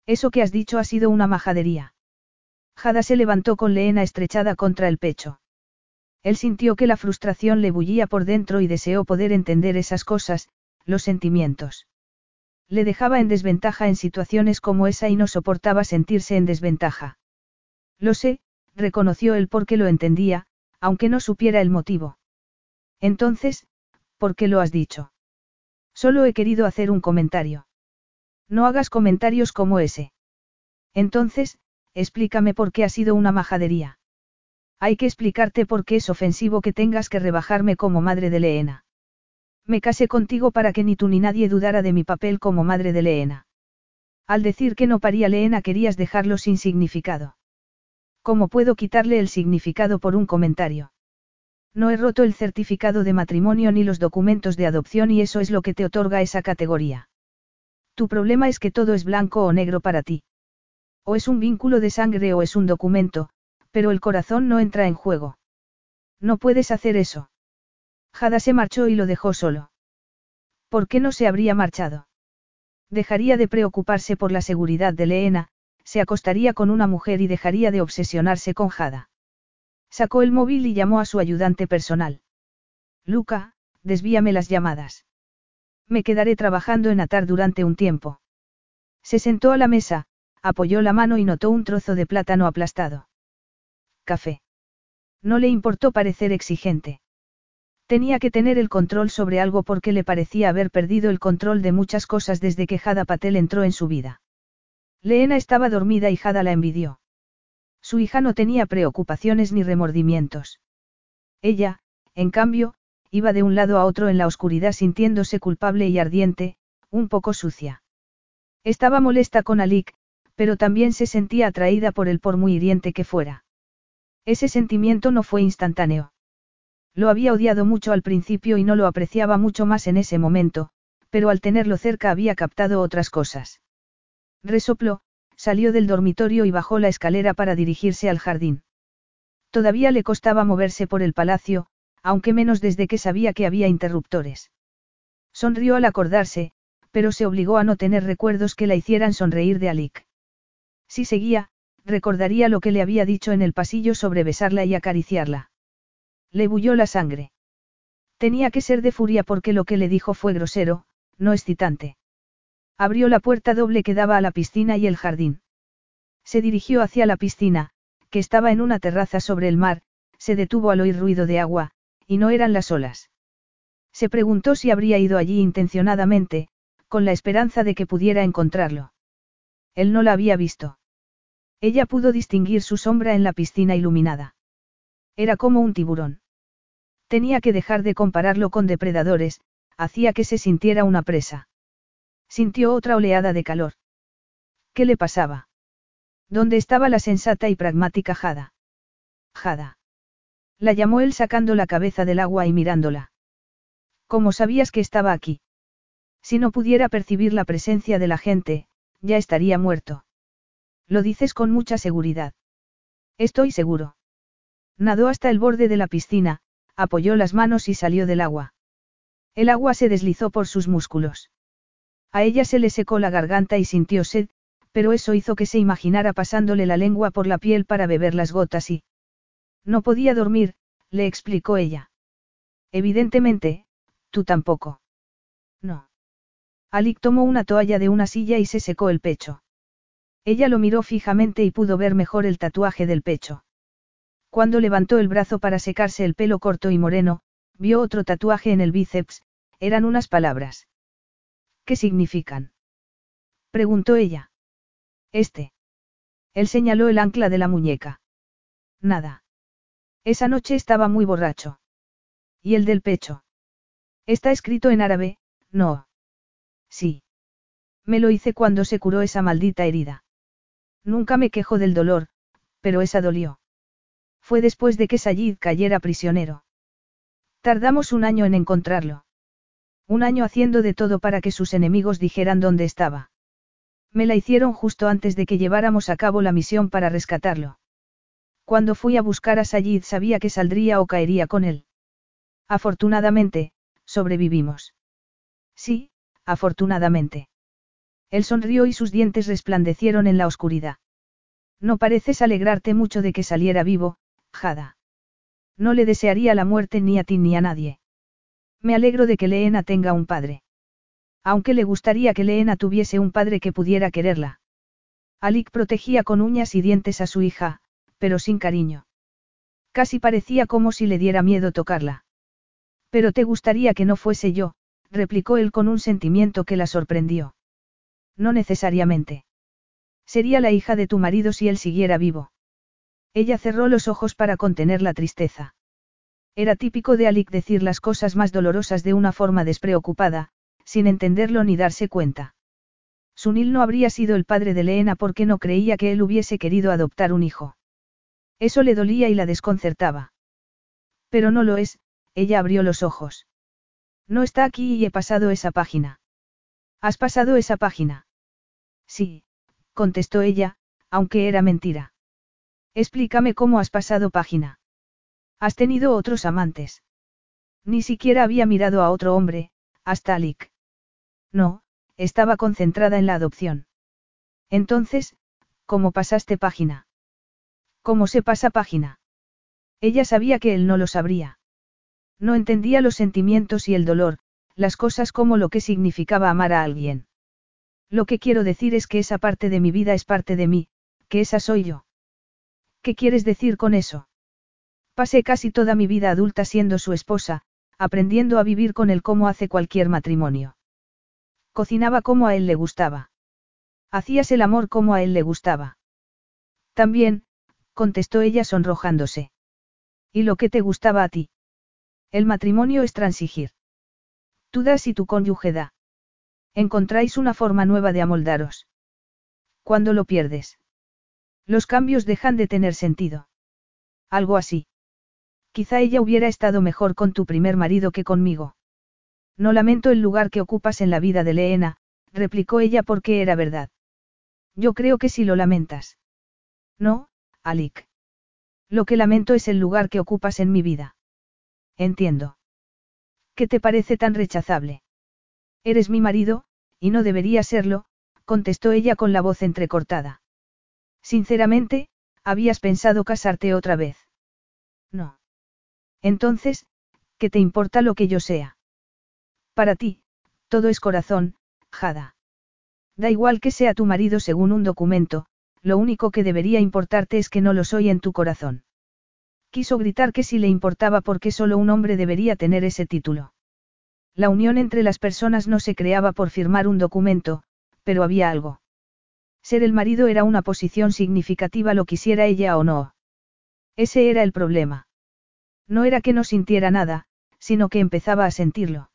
Eso que has dicho ha sido una majadería. Jada se levantó con Leena estrechada contra el pecho. Él sintió que la frustración le bullía por dentro y deseó poder entender esas cosas, los sentimientos. Le dejaba en desventaja en situaciones como esa y no soportaba sentirse en desventaja. Lo sé, reconoció él porque lo entendía, aunque no supiera el motivo. Entonces, ¿por qué lo has dicho? Solo he querido hacer un comentario. No hagas comentarios como ese. Entonces, explícame por qué ha sido una majadería. Hay que explicarte por qué es ofensivo que tengas que rebajarme como madre de Leena. Me casé contigo para que ni tú ni nadie dudara de mi papel como madre de Leena. Al decir que no paría Leena querías dejarlo sin significado. ¿Cómo puedo quitarle el significado por un comentario? No he roto el certificado de matrimonio ni los documentos de adopción y eso es lo que te otorga esa categoría. Tu problema es que todo es blanco o negro para ti. O es un vínculo de sangre o es un documento, pero el corazón no entra en juego. No puedes hacer eso. Jada se marchó y lo dejó solo. ¿Por qué no se habría marchado? Dejaría de preocuparse por la seguridad de Leena, se acostaría con una mujer y dejaría de obsesionarse con Jada. Sacó el móvil y llamó a su ayudante personal. Luca, desvíame las llamadas. Me quedaré trabajando en Atar durante un tiempo. Se sentó a la mesa, apoyó la mano y notó un trozo de plátano aplastado. Café. No le importó parecer exigente. Tenía que tener el control sobre algo porque le parecía haber perdido el control de muchas cosas desde que Jada Patel entró en su vida. Leena estaba dormida y Jada la envidió. Su hija no tenía preocupaciones ni remordimientos. Ella, en cambio, iba de un lado a otro en la oscuridad sintiéndose culpable y ardiente, un poco sucia. Estaba molesta con Alik, pero también se sentía atraída por él por muy hiriente que fuera. Ese sentimiento no fue instantáneo. Lo había odiado mucho al principio y no lo apreciaba mucho más en ese momento, pero al tenerlo cerca había captado otras cosas. Resopló, salió del dormitorio y bajó la escalera para dirigirse al jardín. Todavía le costaba moverse por el palacio, aunque menos desde que sabía que había interruptores. Sonrió al acordarse, pero se obligó a no tener recuerdos que la hicieran sonreír de Alik. Si seguía, recordaría lo que le había dicho en el pasillo sobre besarla y acariciarla. Le bulló la sangre. Tenía que ser de furia porque lo que le dijo fue grosero, no excitante. Abrió la puerta doble que daba a la piscina y el jardín. Se dirigió hacia la piscina, que estaba en una terraza sobre el mar, se detuvo al oír ruido de agua, y no eran las olas. Se preguntó si habría ido allí intencionadamente, con la esperanza de que pudiera encontrarlo. Él no la había visto. Ella pudo distinguir su sombra en la piscina iluminada. Era como un tiburón. Tenía que dejar de compararlo con depredadores, hacía que se sintiera una presa. Sintió otra oleada de calor. ¿Qué le pasaba? ¿Dónde estaba la sensata y pragmática Jada? Jada. La llamó él sacando la cabeza del agua y mirándola. ¿Cómo sabías que estaba aquí? Si no pudiera percibir la presencia de la gente, ya estaría muerto. Lo dices con mucha seguridad. Estoy seguro. Nadó hasta el borde de la piscina, apoyó las manos y salió del agua. El agua se deslizó por sus músculos. A ella se le secó la garganta y sintió sed, pero eso hizo que se imaginara pasándole la lengua por la piel para beber las gotas y... No podía dormir, le explicó ella. Evidentemente, tú tampoco. No. Alik tomó una toalla de una silla y se secó el pecho. Ella lo miró fijamente y pudo ver mejor el tatuaje del pecho. Cuando levantó el brazo para secarse el pelo corto y moreno, vio otro tatuaje en el bíceps, eran unas palabras. ¿Qué significan? preguntó ella. Este. Él señaló el ancla de la muñeca. Nada. Esa noche estaba muy borracho. ¿Y el del pecho? Está escrito en árabe, no. Sí. Me lo hice cuando se curó esa maldita herida. Nunca me quejo del dolor, pero esa dolió. Fue después de que Sayid cayera prisionero. Tardamos un año en encontrarlo. Un año haciendo de todo para que sus enemigos dijeran dónde estaba. Me la hicieron justo antes de que lleváramos a cabo la misión para rescatarlo. Cuando fui a buscar a Sayid sabía que saldría o caería con él. Afortunadamente, sobrevivimos. Sí, afortunadamente. Él sonrió y sus dientes resplandecieron en la oscuridad. No pareces alegrarte mucho de que saliera vivo, Jada. No le desearía la muerte ni a ti ni a nadie. Me alegro de que Leena tenga un padre. Aunque le gustaría que Leena tuviese un padre que pudiera quererla. Alik protegía con uñas y dientes a su hija, pero sin cariño. Casi parecía como si le diera miedo tocarla. Pero te gustaría que no fuese yo, replicó él con un sentimiento que la sorprendió. No necesariamente. Sería la hija de tu marido si él siguiera vivo. Ella cerró los ojos para contener la tristeza. Era típico de Alik decir las cosas más dolorosas de una forma despreocupada, sin entenderlo ni darse cuenta. Sunil no habría sido el padre de Leena porque no creía que él hubiese querido adoptar un hijo. Eso le dolía y la desconcertaba. Pero no lo es, ella abrió los ojos. No está aquí y he pasado esa página. ¿Has pasado esa página? Sí, contestó ella, aunque era mentira. Explícame cómo has pasado página. Has tenido otros amantes. Ni siquiera había mirado a otro hombre, hasta Alik. No, estaba concentrada en la adopción. Entonces, ¿cómo pasaste página? ¿Cómo se pasa página? Ella sabía que él no lo sabría. No entendía los sentimientos y el dolor, las cosas como lo que significaba amar a alguien. Lo que quiero decir es que esa parte de mi vida es parte de mí, que esa soy yo. ¿Qué quieres decir con eso? Pasé casi toda mi vida adulta siendo su esposa, aprendiendo a vivir con él como hace cualquier matrimonio. Cocinaba como a él le gustaba. Hacías el amor como a él le gustaba. También, contestó ella sonrojándose. ¿Y lo que te gustaba a ti? El matrimonio es transigir. Tú das y tu cónyuge da. Encontráis una forma nueva de amoldaros. Cuando lo pierdes. Los cambios dejan de tener sentido. Algo así. Quizá ella hubiera estado mejor con tu primer marido que conmigo. No lamento el lugar que ocupas en la vida de Leena, replicó ella porque era verdad. Yo creo que sí lo lamentas. No, Alik. Lo que lamento es el lugar que ocupas en mi vida. Entiendo. ¿Qué te parece tan rechazable? Eres mi marido, y no debería serlo, contestó ella con la voz entrecortada. Sinceramente, habías pensado casarte otra vez. No. Entonces, ¿qué te importa lo que yo sea? Para ti, todo es corazón, Jada. Da igual que sea tu marido según un documento, lo único que debería importarte es que no lo soy en tu corazón. Quiso gritar que si le importaba porque solo un hombre debería tener ese título. La unión entre las personas no se creaba por firmar un documento, pero había algo. Ser el marido era una posición significativa lo quisiera ella o no. Ese era el problema. No era que no sintiera nada, sino que empezaba a sentirlo.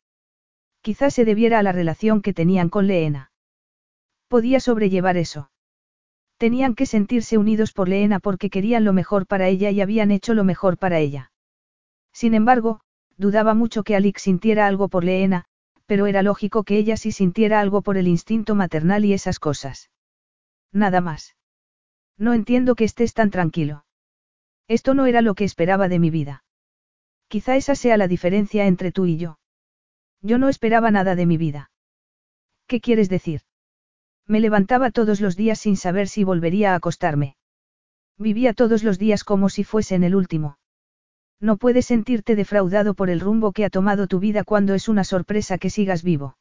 Quizás se debiera a la relación que tenían con Leena. Podía sobrellevar eso. Tenían que sentirse unidos por Leena porque querían lo mejor para ella y habían hecho lo mejor para ella. Sin embargo, dudaba mucho que Alix sintiera algo por Leena, pero era lógico que ella sí sintiera algo por el instinto maternal y esas cosas. Nada más. No entiendo que estés tan tranquilo. Esto no era lo que esperaba de mi vida. Quizá esa sea la diferencia entre tú y yo. Yo no esperaba nada de mi vida. ¿Qué quieres decir? Me levantaba todos los días sin saber si volvería a acostarme. Vivía todos los días como si fuesen el último. No puedes sentirte defraudado por el rumbo que ha tomado tu vida cuando es una sorpresa que sigas vivo.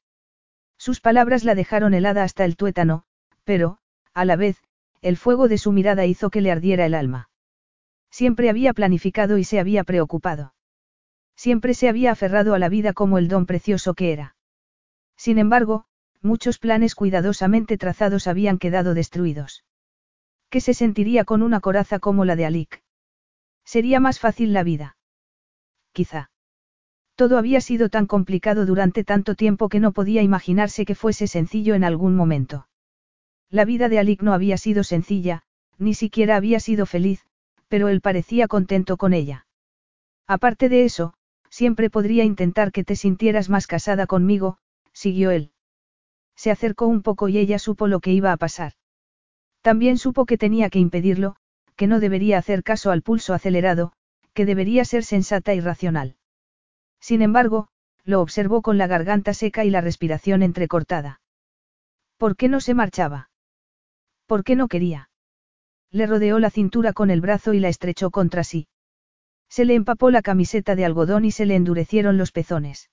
Sus palabras la dejaron helada hasta el tuétano, pero, a la vez, el fuego de su mirada hizo que le ardiera el alma. Siempre había planificado y se había preocupado. Siempre se había aferrado a la vida como el don precioso que era. Sin embargo, muchos planes cuidadosamente trazados habían quedado destruidos. ¿Qué se sentiría con una coraza como la de Alik? Sería más fácil la vida. Quizá. Todo había sido tan complicado durante tanto tiempo que no podía imaginarse que fuese sencillo en algún momento. La vida de Alik no había sido sencilla, ni siquiera había sido feliz, pero él parecía contento con ella. Aparte de eso, siempre podría intentar que te sintieras más casada conmigo, siguió él. Se acercó un poco y ella supo lo que iba a pasar. También supo que tenía que impedirlo, que no debería hacer caso al pulso acelerado, que debería ser sensata y racional. Sin embargo, lo observó con la garganta seca y la respiración entrecortada. ¿Por qué no se marchaba? ¿Por qué no quería? Le rodeó la cintura con el brazo y la estrechó contra sí. Se le empapó la camiseta de algodón y se le endurecieron los pezones.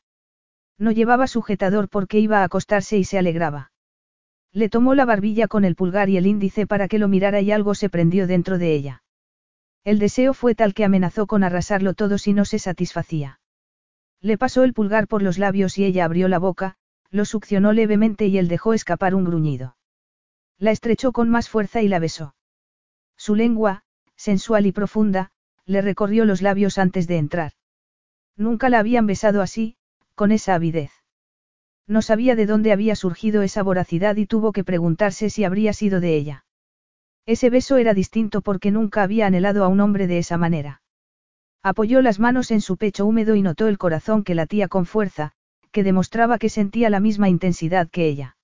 No llevaba sujetador porque iba a acostarse y se alegraba. Le tomó la barbilla con el pulgar y el índice para que lo mirara y algo se prendió dentro de ella. El deseo fue tal que amenazó con arrasarlo todo si no se satisfacía. Le pasó el pulgar por los labios y ella abrió la boca, lo succionó levemente y él dejó escapar un gruñido. La estrechó con más fuerza y la besó. Su lengua, sensual y profunda, le recorrió los labios antes de entrar. Nunca la habían besado así, con esa avidez. No sabía de dónde había surgido esa voracidad y tuvo que preguntarse si habría sido de ella. Ese beso era distinto porque nunca había anhelado a un hombre de esa manera. Apoyó las manos en su pecho húmedo y notó el corazón que latía con fuerza, que demostraba que sentía la misma intensidad que ella.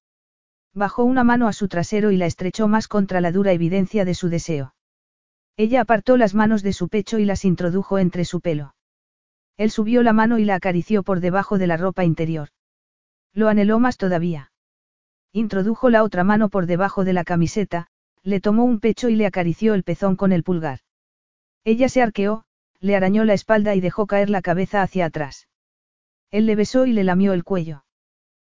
Bajó una mano a su trasero y la estrechó más contra la dura evidencia de su deseo. Ella apartó las manos de su pecho y las introdujo entre su pelo. Él subió la mano y la acarició por debajo de la ropa interior. Lo anheló más todavía. Introdujo la otra mano por debajo de la camiseta, le tomó un pecho y le acarició el pezón con el pulgar. Ella se arqueó, le arañó la espalda y dejó caer la cabeza hacia atrás. Él le besó y le lamió el cuello.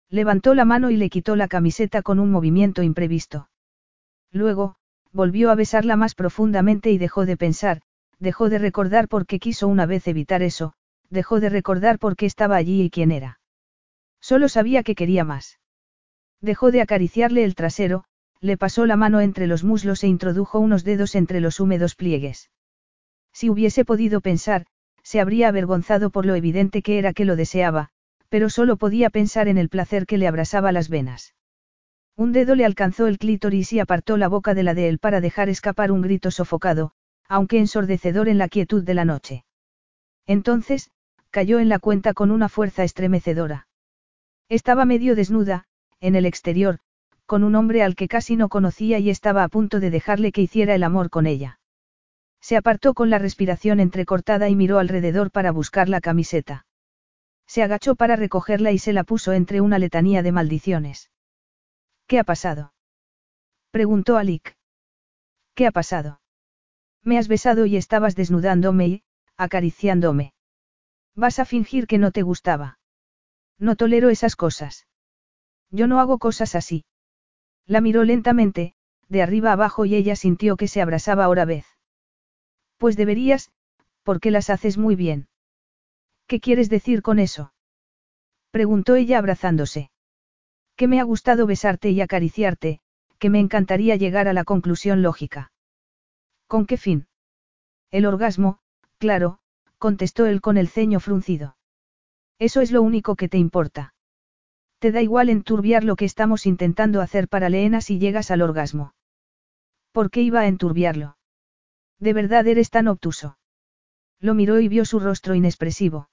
Levantó la mano y le quitó la camiseta con un movimiento imprevisto. Luego, volvió a besarla más profundamente y dejó de pensar, dejó de recordar por qué quiso una vez evitar eso, dejó de recordar por qué estaba allí y quién era. Solo sabía que quería más. Dejó de acariciarle el trasero, le pasó la mano entre los muslos e introdujo unos dedos entre los húmedos pliegues. Si hubiese podido pensar, se habría avergonzado por lo evidente que era que lo deseaba, pero solo podía pensar en el placer que le abrasaba las venas. Un dedo le alcanzó el clítoris y apartó la boca de la de él para dejar escapar un grito sofocado, aunque ensordecedor en la quietud de la noche. Entonces, cayó en la cuenta con una fuerza estremecedora. Estaba medio desnuda, en el exterior, con un hombre al que casi no conocía y estaba a punto de dejarle que hiciera el amor con ella. Se apartó con la respiración entrecortada y miró alrededor para buscar la camiseta. Se agachó para recogerla y se la puso entre una letanía de maldiciones. ¿Qué ha pasado? preguntó Alik. ¿Qué ha pasado? Me has besado y estabas desnudándome y, acariciándome. Vas a fingir que no te gustaba. No tolero esas cosas. Yo no hago cosas así. La miró lentamente, de arriba abajo y ella sintió que se abrasaba ahora vez. Pues deberías, porque las haces muy bien. ¿Qué quieres decir con eso? Preguntó ella abrazándose. Que me ha gustado besarte y acariciarte, que me encantaría llegar a la conclusión lógica. ¿Con qué fin? El orgasmo, claro, contestó él con el ceño fruncido. Eso es lo único que te importa. Te da igual enturbiar lo que estamos intentando hacer para Leena si llegas al orgasmo. ¿Por qué iba a enturbiarlo? De verdad eres tan obtuso. Lo miró y vio su rostro inexpresivo.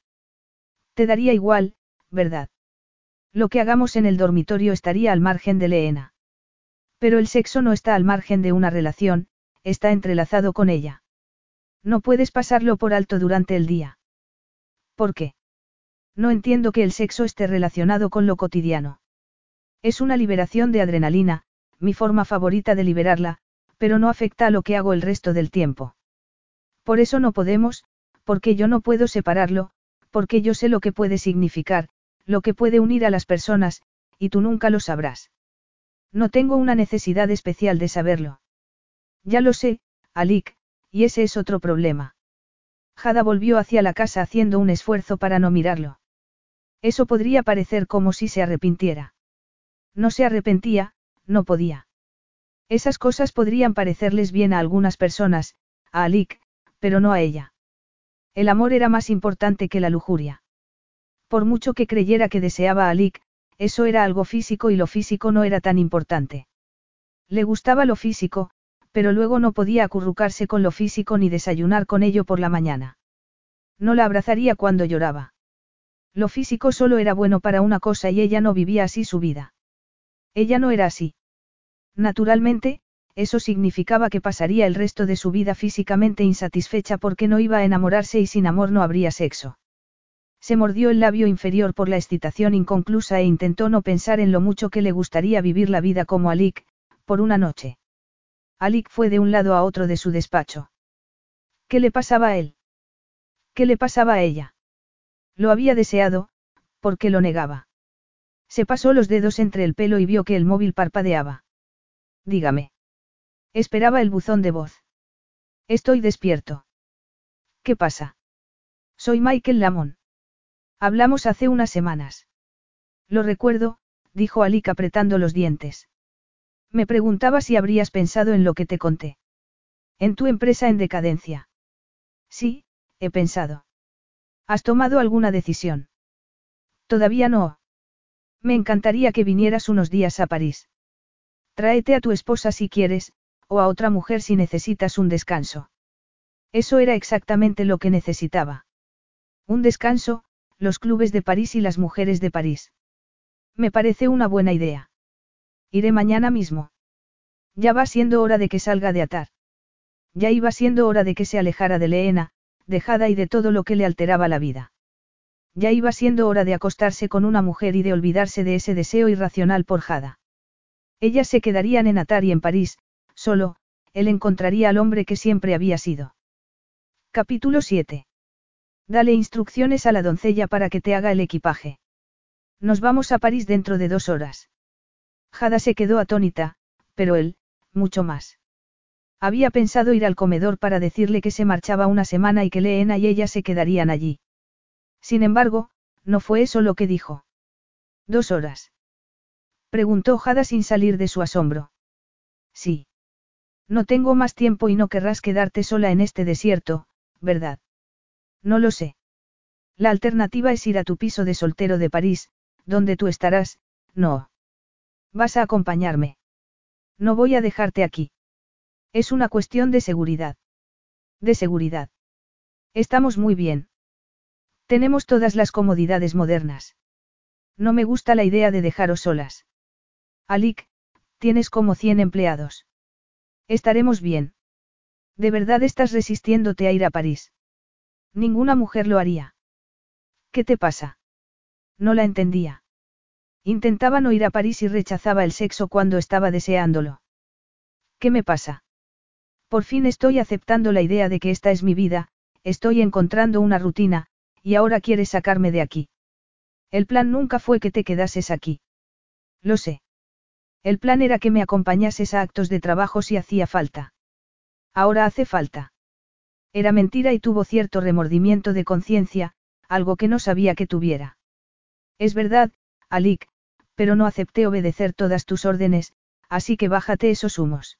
Te daría igual, ¿verdad? Lo que hagamos en el dormitorio estaría al margen de Leena. Pero el sexo no está al margen de una relación, está entrelazado con ella. No puedes pasarlo por alto durante el día. ¿Por qué? No entiendo que el sexo esté relacionado con lo cotidiano. Es una liberación de adrenalina, mi forma favorita de liberarla, pero no afecta a lo que hago el resto del tiempo. Por eso no podemos, porque yo no puedo separarlo, porque yo sé lo que puede significar, lo que puede unir a las personas, y tú nunca lo sabrás. No tengo una necesidad especial de saberlo. Ya lo sé, Alik, y ese es otro problema. Jada volvió hacia la casa haciendo un esfuerzo para no mirarlo. Eso podría parecer como si se arrepintiera. No se arrepentía, no podía. Esas cosas podrían parecerles bien a algunas personas, a Alik, pero no a ella. El amor era más importante que la lujuria. Por mucho que creyera que deseaba a Alik, eso era algo físico y lo físico no era tan importante. Le gustaba lo físico, pero luego no podía acurrucarse con lo físico ni desayunar con ello por la mañana. No la abrazaría cuando lloraba. Lo físico solo era bueno para una cosa y ella no vivía así su vida. Ella no era así. Naturalmente, eso significaba que pasaría el resto de su vida físicamente insatisfecha porque no iba a enamorarse y sin amor no habría sexo. Se mordió el labio inferior por la excitación inconclusa e intentó no pensar en lo mucho que le gustaría vivir la vida como Alik, por una noche. Alik fue de un lado a otro de su despacho. ¿Qué le pasaba a él? ¿Qué le pasaba a ella? Lo había deseado, porque lo negaba. Se pasó los dedos entre el pelo y vio que el móvil parpadeaba. Dígame. Esperaba el buzón de voz. Estoy despierto. ¿Qué pasa? Soy Michael Lamont. Hablamos hace unas semanas. Lo recuerdo, dijo Alik apretando los dientes. Me preguntaba si habrías pensado en lo que te conté. En tu empresa en decadencia. Sí, he pensado. ¿Has tomado alguna decisión? Todavía no. Me encantaría que vinieras unos días a París. Tráete a tu esposa si quieres, o a otra mujer si necesitas un descanso. Eso era exactamente lo que necesitaba. Un descanso, los clubes de París y las mujeres de París. Me parece una buena idea. Iré mañana mismo. Ya va siendo hora de que salga de atar. Ya iba siendo hora de que se alejara de Leena, dejada y de todo lo que le alteraba la vida. Ya iba siendo hora de acostarse con una mujer y de olvidarse de ese deseo irracional por Jada. Ellas se quedarían en Atar y en París, solo, él encontraría al hombre que siempre había sido. Capítulo 7. Dale instrucciones a la doncella para que te haga el equipaje. Nos vamos a París dentro de dos horas. Jada se quedó atónita, pero él, mucho más. Había pensado ir al comedor para decirle que se marchaba una semana y que Leena y ella se quedarían allí. Sin embargo, no fue eso lo que dijo. ¿Dos horas? Preguntó Jada sin salir de su asombro. Sí. No tengo más tiempo y no querrás quedarte sola en este desierto, ¿verdad? No lo sé. La alternativa es ir a tu piso de soltero de París, donde tú estarás, no. Vas a acompañarme. No voy a dejarte aquí. Es una cuestión de seguridad. De seguridad. Estamos muy bien. Tenemos todas las comodidades modernas. No me gusta la idea de dejaros solas. Alik, tienes como 100 empleados. Estaremos bien. ¿De verdad estás resistiéndote a ir a París? Ninguna mujer lo haría. ¿Qué te pasa? No la entendía. Intentaba no ir a París y rechazaba el sexo cuando estaba deseándolo. ¿Qué me pasa? Por fin estoy aceptando la idea de que esta es mi vida, estoy encontrando una rutina, y ahora quieres sacarme de aquí. El plan nunca fue que te quedases aquí. Lo sé. El plan era que me acompañases a actos de trabajo si hacía falta. Ahora hace falta. Era mentira y tuvo cierto remordimiento de conciencia, algo que no sabía que tuviera. Es verdad, Alik, pero no acepté obedecer todas tus órdenes, así que bájate esos humos.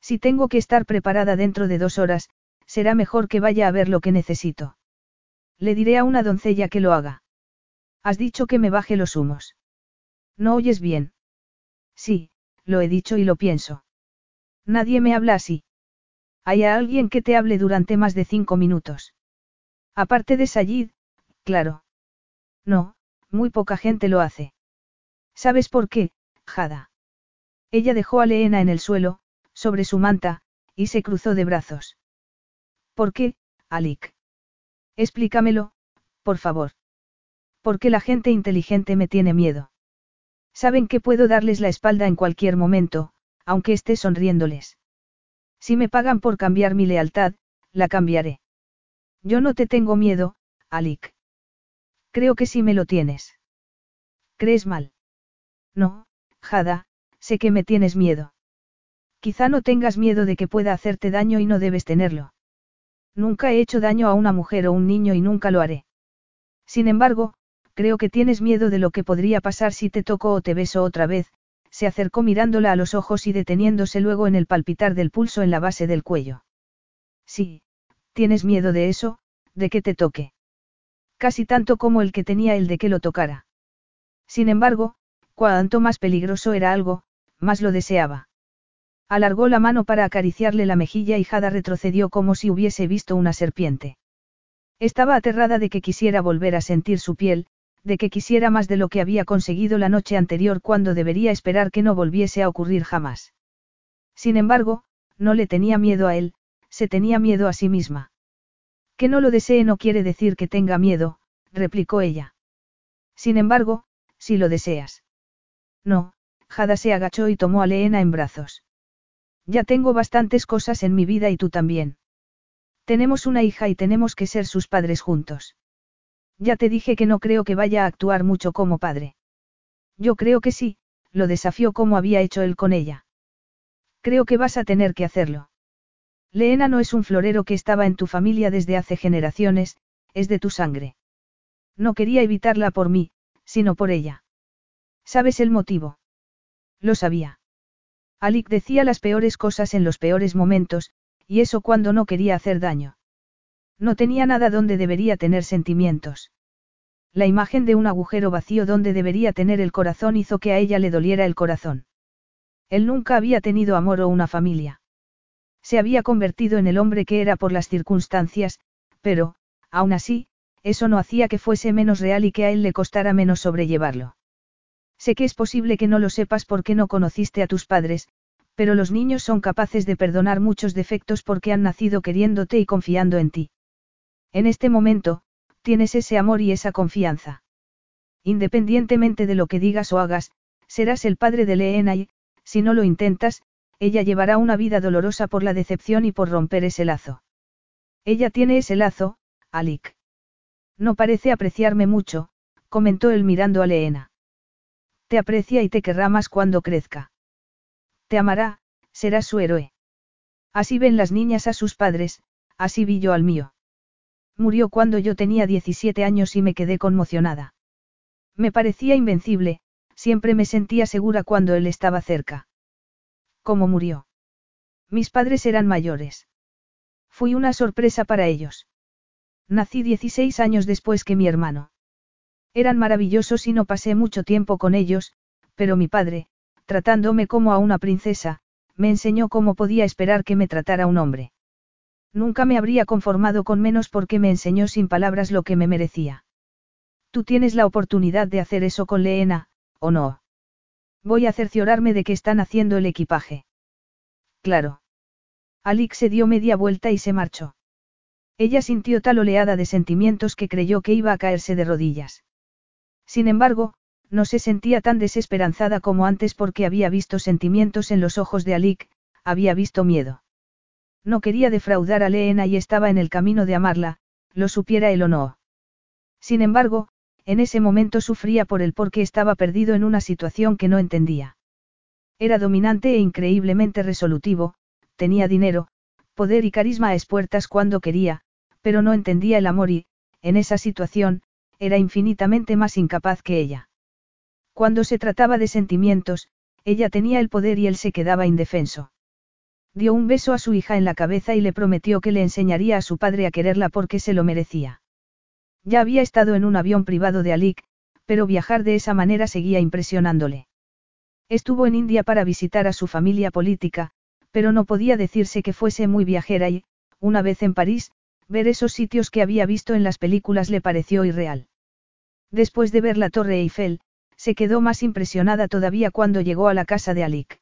Si tengo que estar preparada dentro de dos horas, será mejor que vaya a ver lo que necesito. Le diré a una doncella que lo haga. Has dicho que me baje los humos. ¿No oyes bien? Sí, lo he dicho y lo pienso. Nadie me habla así. ¿Hay alguien que te hable durante más de cinco minutos? Aparte de Sayid, claro. No, muy poca gente lo hace. ¿Sabes por qué, Jada? Ella dejó a Leena en el suelo, sobre su manta, y se cruzó de brazos. ¿Por qué, Alik? Explícamelo, por favor. Porque la gente inteligente me tiene miedo. Saben que puedo darles la espalda en cualquier momento, aunque esté sonriéndoles. Si me pagan por cambiar mi lealtad, la cambiaré. Yo no te tengo miedo, Alik. Creo que sí me lo tienes. ¿Crees mal? No, Jada, sé que me tienes miedo. Quizá no tengas miedo de que pueda hacerte daño y no debes tenerlo. Nunca he hecho daño a una mujer o un niño y nunca lo haré. Sin embargo, creo que tienes miedo de lo que podría pasar si te toco o te beso otra vez, se acercó mirándola a los ojos y deteniéndose luego en el palpitar del pulso en la base del cuello. Sí, tienes miedo de eso, de que te toque. Casi tanto como el que tenía el de que lo tocara. Sin embargo, cuanto más peligroso era algo, más lo deseaba. Alargó la mano para acariciarle la mejilla y Jada retrocedió como si hubiese visto una serpiente. Estaba aterrada de que quisiera volver a sentir su piel, de que quisiera más de lo que había conseguido la noche anterior cuando debería esperar que no volviese a ocurrir jamás. Sin embargo, no le tenía miedo a él, se tenía miedo a sí misma. Que no lo desee no quiere decir que tenga miedo, replicó ella. Sin embargo, si lo deseas. No, Jada se agachó y tomó a Leena en brazos. Ya tengo bastantes cosas en mi vida y tú también. Tenemos una hija y tenemos que ser sus padres juntos. Ya te dije que no creo que vaya a actuar mucho como padre. Yo creo que sí, lo desafió como había hecho él con ella. Creo que vas a tener que hacerlo. Leena no es un florero que estaba en tu familia desde hace generaciones, es de tu sangre. No quería evitarla por mí, sino por ella. ¿Sabes el motivo? Lo sabía. Alik decía las peores cosas en los peores momentos, y eso cuando no quería hacer daño. No tenía nada donde debería tener sentimientos. La imagen de un agujero vacío donde debería tener el corazón hizo que a ella le doliera el corazón. Él nunca había tenido amor o una familia. Se había convertido en el hombre que era por las circunstancias, pero, aún así, eso no hacía que fuese menos real y que a él le costara menos sobrellevarlo. Sé que es posible que no lo sepas porque no conociste a tus padres, pero los niños son capaces de perdonar muchos defectos porque han nacido queriéndote y confiando en ti. En este momento, tienes ese amor y esa confianza. Independientemente de lo que digas o hagas, serás el padre de Leena y, si no lo intentas, ella llevará una vida dolorosa por la decepción y por romper ese lazo. Ella tiene ese lazo, Alik. No parece apreciarme mucho, comentó él mirando a Leena. Te aprecia y te querrá más cuando crezca. Te amará, serás su héroe. Así ven las niñas a sus padres, así vi yo al mío. Murió cuando yo tenía 17 años y me quedé conmocionada. Me parecía invencible, siempre me sentía segura cuando él estaba cerca. ¿Cómo murió? Mis padres eran mayores. Fui una sorpresa para ellos. Nací 16 años después que mi hermano. Eran maravillosos y no pasé mucho tiempo con ellos, pero mi padre, tratándome como a una princesa, me enseñó cómo podía esperar que me tratara un hombre. Nunca me habría conformado con menos porque me enseñó sin palabras lo que me merecía. Tú tienes la oportunidad de hacer eso con Leena, ¿o no? Voy a cerciorarme de que están haciendo el equipaje. Claro. Alix se dio media vuelta y se marchó. Ella sintió tal oleada de sentimientos que creyó que iba a caerse de rodillas. Sin embargo, no se sentía tan desesperanzada como antes porque había visto sentimientos en los ojos de Alik, había visto miedo. No quería defraudar a Leena y estaba en el camino de amarla, lo supiera él o no. Sin embargo, en ese momento sufría por el porque estaba perdido en una situación que no entendía. Era dominante e increíblemente resolutivo, tenía dinero, poder y carisma a espuertas cuando quería, pero no entendía el amor y, en esa situación, era infinitamente más incapaz que ella. Cuando se trataba de sentimientos, ella tenía el poder y él se quedaba indefenso. Dio un beso a su hija en la cabeza y le prometió que le enseñaría a su padre a quererla porque se lo merecía. Ya había estado en un avión privado de Alik, pero viajar de esa manera seguía impresionándole. Estuvo en India para visitar a su familia política, pero no podía decirse que fuese muy viajera y, una vez en París, ver esos sitios que había visto en las películas le pareció irreal. Después de ver la Torre Eiffel, se quedó más impresionada todavía cuando llegó a la casa de Alik.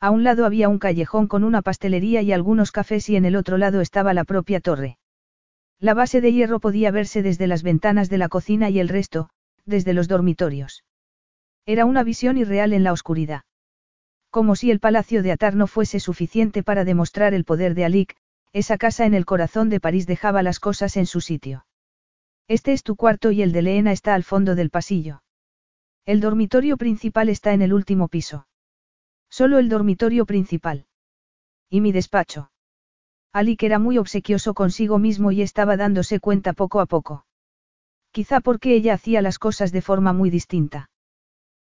A un lado había un callejón con una pastelería y algunos cafés y en el otro lado estaba la propia torre. La base de hierro podía verse desde las ventanas de la cocina y el resto, desde los dormitorios. Era una visión irreal en la oscuridad. Como si el palacio de Atar no fuese suficiente para demostrar el poder de Alik, esa casa en el corazón de París dejaba las cosas en su sitio. Este es tu cuarto y el de Leena está al fondo del pasillo. El dormitorio principal está en el último piso. Solo el dormitorio principal. ¿Y mi despacho? que era muy obsequioso consigo mismo y estaba dándose cuenta poco a poco. Quizá porque ella hacía las cosas de forma muy distinta.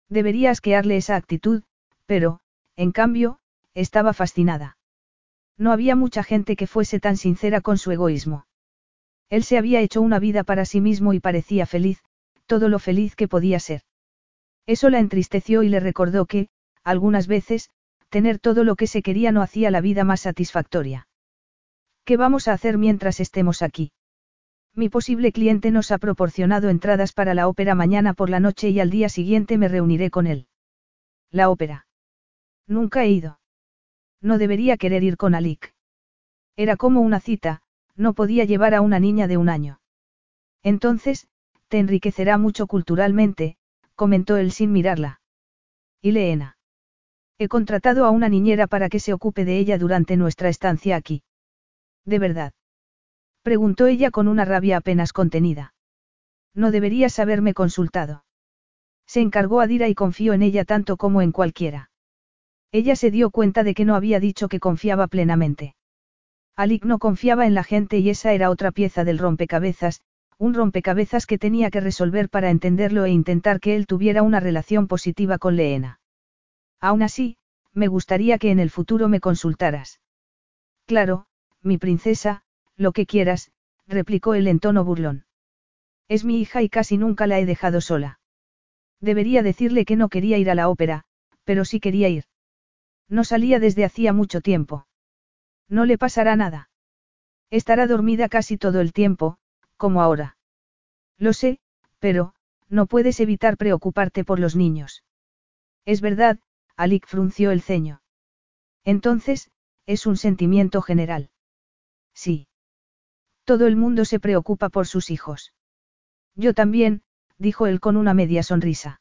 Debería asquearle esa actitud, pero, en cambio, estaba fascinada. No había mucha gente que fuese tan sincera con su egoísmo. Él se había hecho una vida para sí mismo y parecía feliz, todo lo feliz que podía ser. Eso la entristeció y le recordó que, algunas veces, tener todo lo que se quería no hacía la vida más satisfactoria. ¿Qué vamos a hacer mientras estemos aquí? Mi posible cliente nos ha proporcionado entradas para la ópera mañana por la noche y al día siguiente me reuniré con él. La ópera. Nunca he ido. No debería querer ir con Alik. Era como una cita, no podía llevar a una niña de un año. Entonces, te enriquecerá mucho culturalmente, comentó él sin mirarla. ¿Y Leena? He contratado a una niñera para que se ocupe de ella durante nuestra estancia aquí. ¿De verdad? Preguntó ella con una rabia apenas contenida. No deberías haberme consultado. Se encargó a Dira y confió en ella tanto como en cualquiera. Ella se dio cuenta de que no había dicho que confiaba plenamente. Alik no confiaba en la gente y esa era otra pieza del rompecabezas, un rompecabezas que tenía que resolver para entenderlo e intentar que él tuviera una relación positiva con Leena. Aún así, me gustaría que en el futuro me consultaras. Claro, mi princesa, lo que quieras, replicó él en tono burlón. Es mi hija y casi nunca la he dejado sola. Debería decirle que no quería ir a la ópera, pero sí quería ir. No salía desde hacía mucho tiempo. No le pasará nada. Estará dormida casi todo el tiempo, como ahora. Lo sé, pero, no puedes evitar preocuparte por los niños. Es verdad, Alik frunció el ceño. Entonces, es un sentimiento general. Sí. Todo el mundo se preocupa por sus hijos. Yo también, dijo él con una media sonrisa.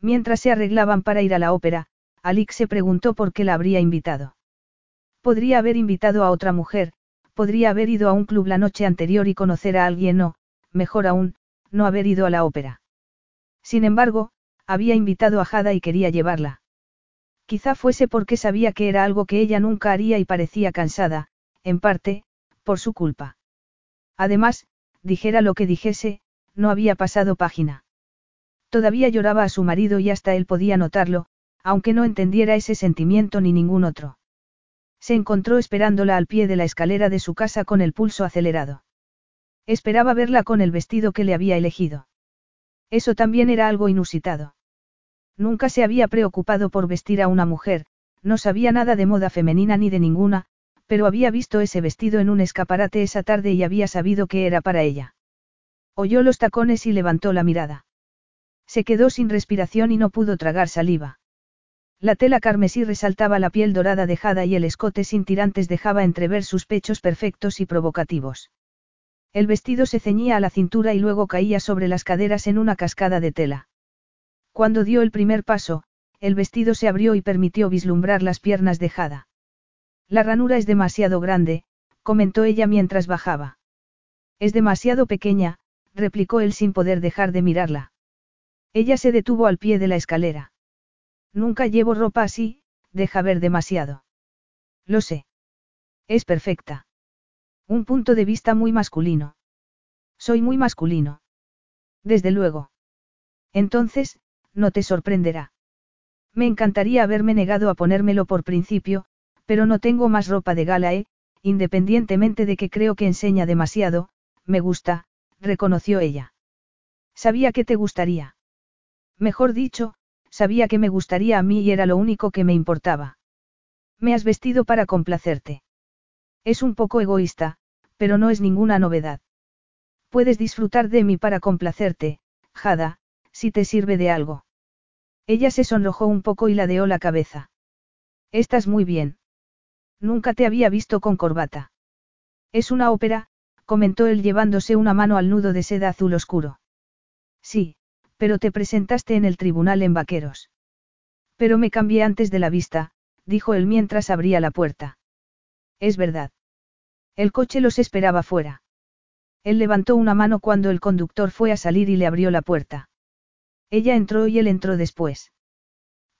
Mientras se arreglaban para ir a la ópera, Alik se preguntó por qué la habría invitado. Podría haber invitado a otra mujer, podría haber ido a un club la noche anterior y conocer a alguien o, mejor aún, no haber ido a la ópera. Sin embargo, había invitado a Jada y quería llevarla. Quizá fuese porque sabía que era algo que ella nunca haría y parecía cansada, en parte, por su culpa. Además, dijera lo que dijese, no había pasado página. Todavía lloraba a su marido y hasta él podía notarlo, aunque no entendiera ese sentimiento ni ningún otro. Se encontró esperándola al pie de la escalera de su casa con el pulso acelerado. Esperaba verla con el vestido que le había elegido. Eso también era algo inusitado. Nunca se había preocupado por vestir a una mujer, no sabía nada de moda femenina ni de ninguna, pero había visto ese vestido en un escaparate esa tarde y había sabido que era para ella. Oyó los tacones y levantó la mirada. Se quedó sin respiración y no pudo tragar saliva. La tela carmesí resaltaba la piel dorada dejada y el escote sin tirantes dejaba entrever sus pechos perfectos y provocativos. El vestido se ceñía a la cintura y luego caía sobre las caderas en una cascada de tela. Cuando dio el primer paso, el vestido se abrió y permitió vislumbrar las piernas de Jada. La ranura es demasiado grande, comentó ella mientras bajaba. Es demasiado pequeña, replicó él sin poder dejar de mirarla. Ella se detuvo al pie de la escalera. Nunca llevo ropa así, deja ver demasiado. Lo sé. Es perfecta. Un punto de vista muy masculino. Soy muy masculino. Desde luego. Entonces, no te sorprenderá. Me encantaría haberme negado a ponérmelo por principio, pero no tengo más ropa de gala, ¿eh? Independientemente de que creo que enseña demasiado, me gusta, reconoció ella. Sabía que te gustaría. Mejor dicho, sabía que me gustaría a mí y era lo único que me importaba. Me has vestido para complacerte. Es un poco egoísta, pero no es ninguna novedad. Puedes disfrutar de mí para complacerte, Jada, si te sirve de algo. Ella se sonrojó un poco y ladeó la cabeza. Estás muy bien. Nunca te había visto con corbata. Es una ópera, comentó él llevándose una mano al nudo de seda azul oscuro. Sí, pero te presentaste en el tribunal en vaqueros. Pero me cambié antes de la vista, dijo él mientras abría la puerta. Es verdad. El coche los esperaba fuera. Él levantó una mano cuando el conductor fue a salir y le abrió la puerta. Ella entró y él entró después.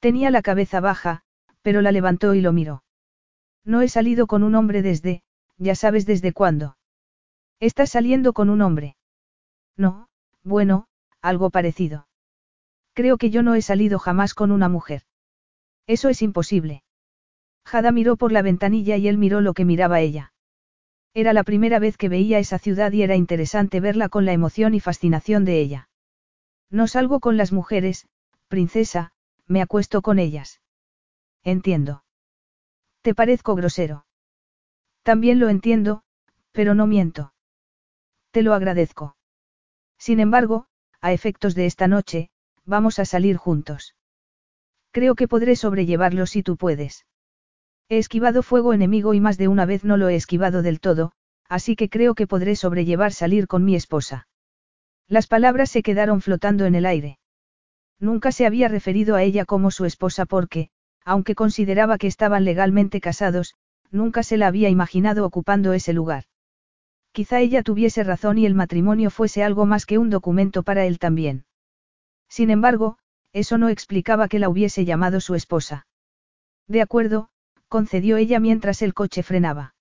Tenía la cabeza baja, pero la levantó y lo miró. No he salido con un hombre desde, ya sabes desde cuándo. ¿Estás saliendo con un hombre? No, bueno, algo parecido. Creo que yo no he salido jamás con una mujer. Eso es imposible. Jada miró por la ventanilla y él miró lo que miraba ella. Era la primera vez que veía esa ciudad y era interesante verla con la emoción y fascinación de ella. No salgo con las mujeres, princesa, me acuesto con ellas. Entiendo. Te parezco grosero. También lo entiendo, pero no miento. Te lo agradezco. Sin embargo, a efectos de esta noche, vamos a salir juntos. Creo que podré sobrellevarlo si tú puedes. He esquivado fuego enemigo y más de una vez no lo he esquivado del todo, así que creo que podré sobrellevar salir con mi esposa. Las palabras se quedaron flotando en el aire. Nunca se había referido a ella como su esposa porque, aunque consideraba que estaban legalmente casados, nunca se la había imaginado ocupando ese lugar. Quizá ella tuviese razón y el matrimonio fuese algo más que un documento para él también. Sin embargo, eso no explicaba que la hubiese llamado su esposa. De acuerdo, concedió ella mientras el coche frenaba.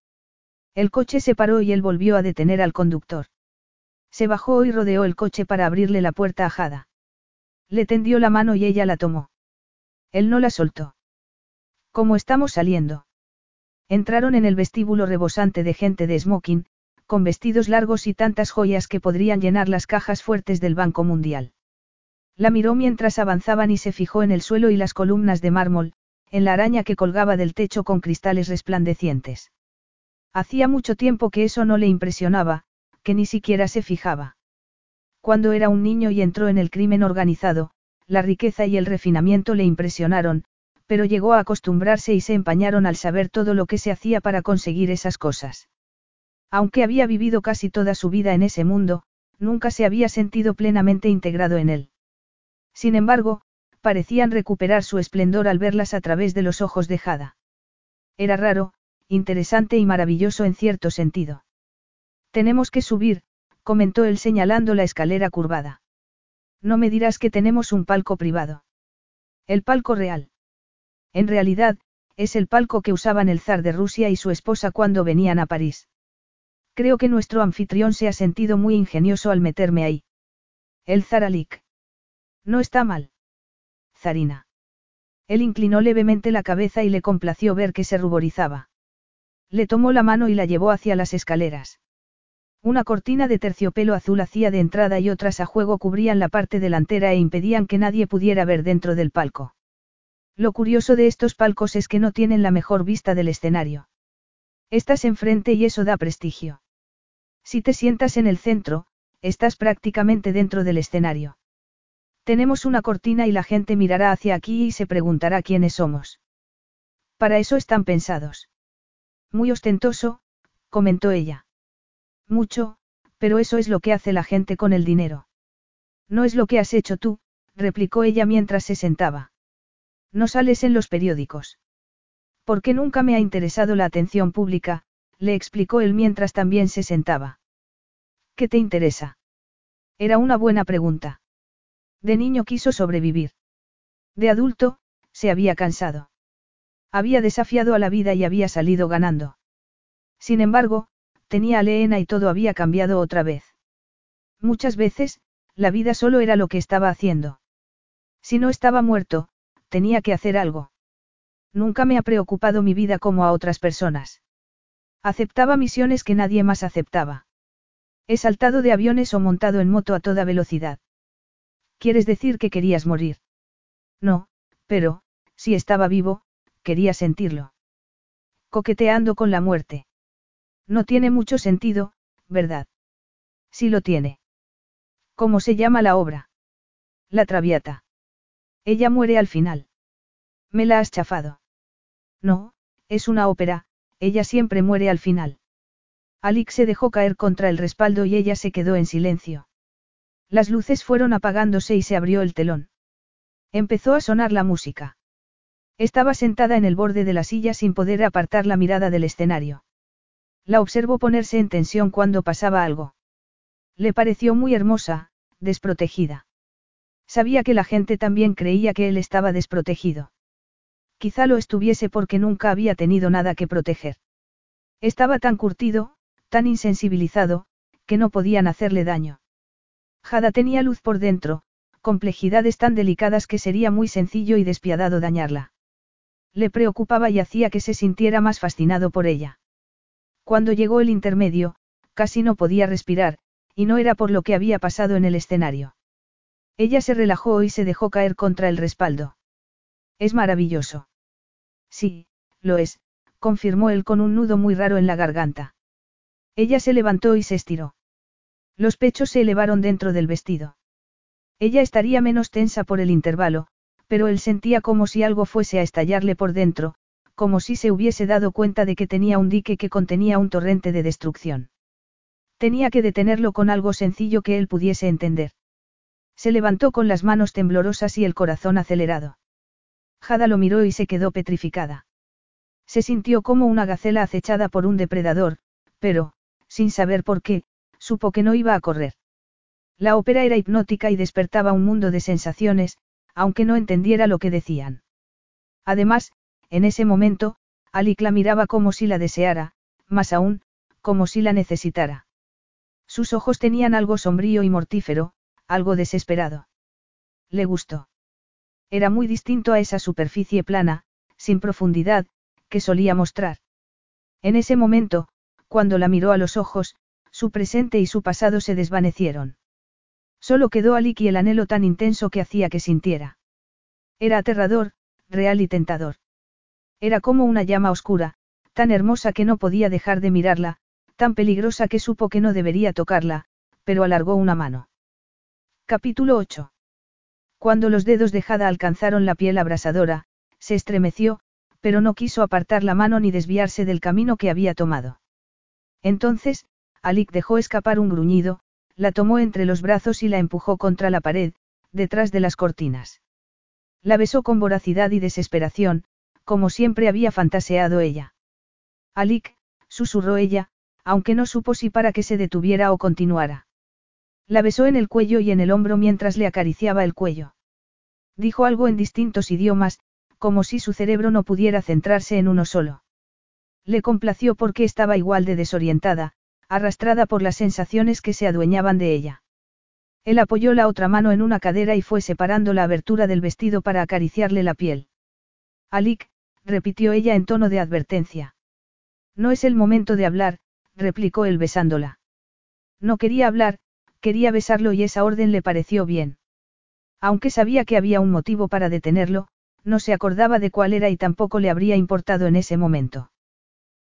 El coche se paró y él volvió a detener al conductor. Se bajó y rodeó el coche para abrirle la puerta a Jada. Le tendió la mano y ella la tomó. Él no la soltó. ¿Cómo estamos saliendo? Entraron en el vestíbulo rebosante de gente de smoking, con vestidos largos y tantas joyas que podrían llenar las cajas fuertes del Banco Mundial. La miró mientras avanzaban y se fijó en el suelo y las columnas de mármol, en la araña que colgaba del techo con cristales resplandecientes. Hacía mucho tiempo que eso no le impresionaba, que ni siquiera se fijaba. Cuando era un niño y entró en el crimen organizado, la riqueza y el refinamiento le impresionaron, pero llegó a acostumbrarse y se empañaron al saber todo lo que se hacía para conseguir esas cosas. Aunque había vivido casi toda su vida en ese mundo, nunca se había sentido plenamente integrado en él. Sin embargo, parecían recuperar su esplendor al verlas a través de los ojos de Jada. Era raro, interesante y maravilloso en cierto sentido. Tenemos que subir, comentó él señalando la escalera curvada. No me dirás que tenemos un palco privado. El palco real. En realidad, es el palco que usaban el zar de Rusia y su esposa cuando venían a París. Creo que nuestro anfitrión se ha sentido muy ingenioso al meterme ahí. El zar Alik. No está mal. Zarina. Él inclinó levemente la cabeza y le complació ver que se ruborizaba. Le tomó la mano y la llevó hacia las escaleras. Una cortina de terciopelo azul hacía de entrada y otras a juego cubrían la parte delantera e impedían que nadie pudiera ver dentro del palco. Lo curioso de estos palcos es que no tienen la mejor vista del escenario. Estás enfrente y eso da prestigio. Si te sientas en el centro, estás prácticamente dentro del escenario. Tenemos una cortina y la gente mirará hacia aquí y se preguntará quiénes somos. Para eso están pensados. Muy ostentoso, comentó ella. Mucho, pero eso es lo que hace la gente con el dinero. No es lo que has hecho tú, replicó ella mientras se sentaba. No sales en los periódicos. Porque nunca me ha interesado la atención pública, le explicó él mientras también se sentaba. ¿Qué te interesa? Era una buena pregunta. De niño quiso sobrevivir. De adulto, se había cansado. Había desafiado a la vida y había salido ganando. Sin embargo, tenía a Leena y todo había cambiado otra vez. Muchas veces, la vida solo era lo que estaba haciendo. Si no estaba muerto, tenía que hacer algo. Nunca me ha preocupado mi vida como a otras personas. Aceptaba misiones que nadie más aceptaba. He saltado de aviones o montado en moto a toda velocidad. ¿Quieres decir que querías morir? No, pero, si estaba vivo, quería sentirlo. Coqueteando con la muerte. No tiene mucho sentido, ¿verdad? Sí lo tiene. ¿Cómo se llama la obra? La Traviata. Ella muere al final. Me la has chafado. No, es una ópera, ella siempre muere al final. Alix se dejó caer contra el respaldo y ella se quedó en silencio. Las luces fueron apagándose y se abrió el telón. Empezó a sonar la música. Estaba sentada en el borde de la silla sin poder apartar la mirada del escenario. La observó ponerse en tensión cuando pasaba algo. Le pareció muy hermosa, desprotegida. Sabía que la gente también creía que él estaba desprotegido. Quizá lo estuviese porque nunca había tenido nada que proteger. Estaba tan curtido, tan insensibilizado, que no podían hacerle daño. Jada tenía luz por dentro, complejidades tan delicadas que sería muy sencillo y despiadado dañarla. Le preocupaba y hacía que se sintiera más fascinado por ella. Cuando llegó el intermedio, casi no podía respirar, y no era por lo que había pasado en el escenario. Ella se relajó y se dejó caer contra el respaldo. Es maravilloso. Sí, lo es, confirmó él con un nudo muy raro en la garganta. Ella se levantó y se estiró. Los pechos se elevaron dentro del vestido. Ella estaría menos tensa por el intervalo, pero él sentía como si algo fuese a estallarle por dentro, como si se hubiese dado cuenta de que tenía un dique que contenía un torrente de destrucción. Tenía que detenerlo con algo sencillo que él pudiese entender. Se levantó con las manos temblorosas y el corazón acelerado. Jada lo miró y se quedó petrificada. Se sintió como una gacela acechada por un depredador, pero, sin saber por qué, supo que no iba a correr. La ópera era hipnótica y despertaba un mundo de sensaciones, aunque no entendiera lo que decían. Además, en ese momento, Alik la miraba como si la deseara, más aún, como si la necesitara. Sus ojos tenían algo sombrío y mortífero, algo desesperado. Le gustó. Era muy distinto a esa superficie plana, sin profundidad, que solía mostrar. En ese momento, cuando la miró a los ojos, su presente y su pasado se desvanecieron. Solo quedó Alik y el anhelo tan intenso que hacía que sintiera. Era aterrador, real y tentador. Era como una llama oscura, tan hermosa que no podía dejar de mirarla, tan peligrosa que supo que no debería tocarla, pero alargó una mano. Capítulo 8. Cuando los dedos de Jada alcanzaron la piel abrasadora, se estremeció, pero no quiso apartar la mano ni desviarse del camino que había tomado. Entonces, Alik dejó escapar un gruñido, la tomó entre los brazos y la empujó contra la pared, detrás de las cortinas. La besó con voracidad y desesperación, como siempre había fantaseado ella. Alik, susurró ella, aunque no supo si para que se detuviera o continuara. La besó en el cuello y en el hombro mientras le acariciaba el cuello. Dijo algo en distintos idiomas, como si su cerebro no pudiera centrarse en uno solo. Le complació porque estaba igual de desorientada, arrastrada por las sensaciones que se adueñaban de ella. Él apoyó la otra mano en una cadera y fue separando la abertura del vestido para acariciarle la piel. Alik, repitió ella en tono de advertencia. No es el momento de hablar, replicó él besándola. No quería hablar, quería besarlo y esa orden le pareció bien. Aunque sabía que había un motivo para detenerlo, no se acordaba de cuál era y tampoco le habría importado en ese momento.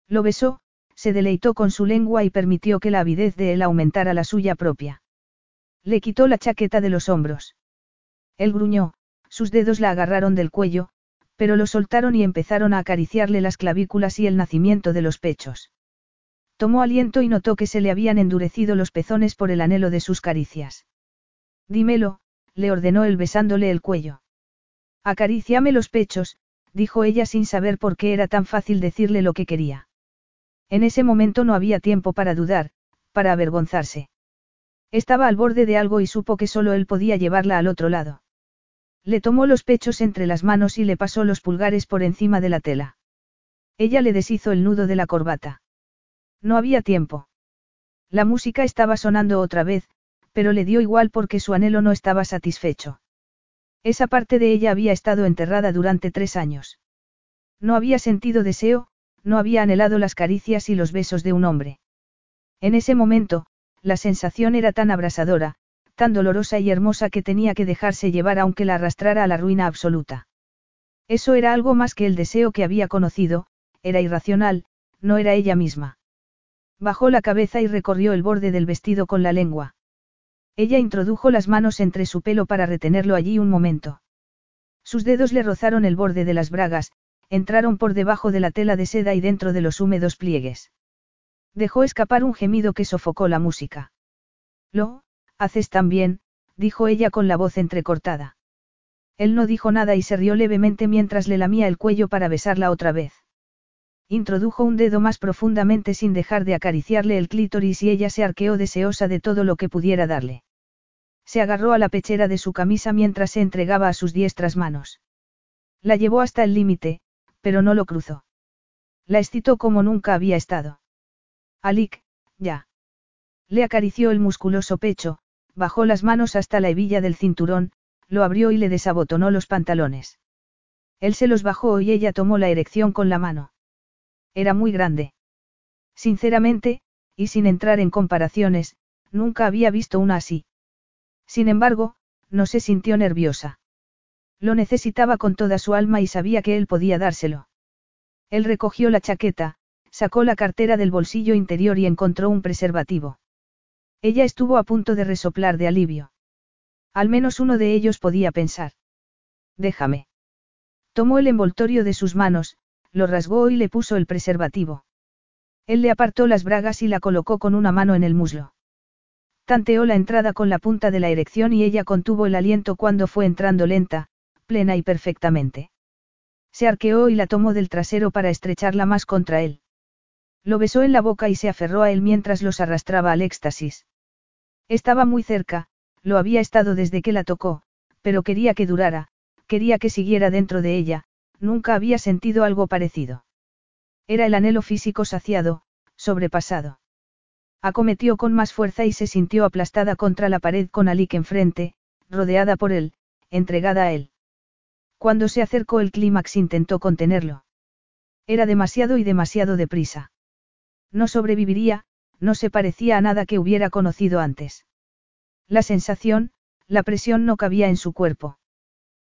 Lo besó, se deleitó con su lengua y permitió que la avidez de él aumentara la suya propia. Le quitó la chaqueta de los hombros. Él gruñó, sus dedos la agarraron del cuello, pero lo soltaron y empezaron a acariciarle las clavículas y el nacimiento de los pechos. Tomó aliento y notó que se le habían endurecido los pezones por el anhelo de sus caricias. Dímelo, le ordenó él besándole el cuello. Acaríciame los pechos, dijo ella sin saber por qué era tan fácil decirle lo que quería. En ese momento no había tiempo para dudar, para avergonzarse. Estaba al borde de algo y supo que solo él podía llevarla al otro lado. Le tomó los pechos entre las manos y le pasó los pulgares por encima de la tela. Ella le deshizo el nudo de la corbata. No había tiempo. La música estaba sonando otra vez, pero le dio igual porque su anhelo no estaba satisfecho. Esa parte de ella había estado enterrada durante tres años. No había sentido deseo, no había anhelado las caricias y los besos de un hombre. En ese momento, la sensación era tan abrasadora, tan dolorosa y hermosa que tenía que dejarse llevar aunque la arrastrara a la ruina absoluta. Eso era algo más que el deseo que había conocido, era irracional, no era ella misma. Bajó la cabeza y recorrió el borde del vestido con la lengua. Ella introdujo las manos entre su pelo para retenerlo allí un momento. Sus dedos le rozaron el borde de las bragas, entraron por debajo de la tela de seda y dentro de los húmedos pliegues. Dejó escapar un gemido que sofocó la música. Lo, haces tan bien, dijo ella con la voz entrecortada. Él no dijo nada y se rió levemente mientras le lamía el cuello para besarla otra vez. Introdujo un dedo más profundamente sin dejar de acariciarle el clítoris y ella se arqueó deseosa de todo lo que pudiera darle. Se agarró a la pechera de su camisa mientras se entregaba a sus diestras manos. La llevó hasta el límite, pero no lo cruzó. La excitó como nunca había estado. Alik, ya. Le acarició el musculoso pecho, bajó las manos hasta la hebilla del cinturón, lo abrió y le desabotonó los pantalones. Él se los bajó y ella tomó la erección con la mano. Era muy grande. Sinceramente, y sin entrar en comparaciones, nunca había visto una así. Sin embargo, no se sintió nerviosa. Lo necesitaba con toda su alma y sabía que él podía dárselo. Él recogió la chaqueta, sacó la cartera del bolsillo interior y encontró un preservativo. Ella estuvo a punto de resoplar de alivio. Al menos uno de ellos podía pensar. Déjame. Tomó el envoltorio de sus manos, lo rasgó y le puso el preservativo. Él le apartó las bragas y la colocó con una mano en el muslo. Tanteó la entrada con la punta de la erección y ella contuvo el aliento cuando fue entrando lenta, plena y perfectamente. Se arqueó y la tomó del trasero para estrecharla más contra él. Lo besó en la boca y se aferró a él mientras los arrastraba al éxtasis. Estaba muy cerca, lo había estado desde que la tocó, pero quería que durara, quería que siguiera dentro de ella, nunca había sentido algo parecido. Era el anhelo físico saciado, sobrepasado. Acometió con más fuerza y se sintió aplastada contra la pared con Alik enfrente, rodeada por él, entregada a él. Cuando se acercó el clímax intentó contenerlo. Era demasiado y demasiado deprisa. No sobreviviría, no se parecía a nada que hubiera conocido antes. La sensación, la presión no cabía en su cuerpo.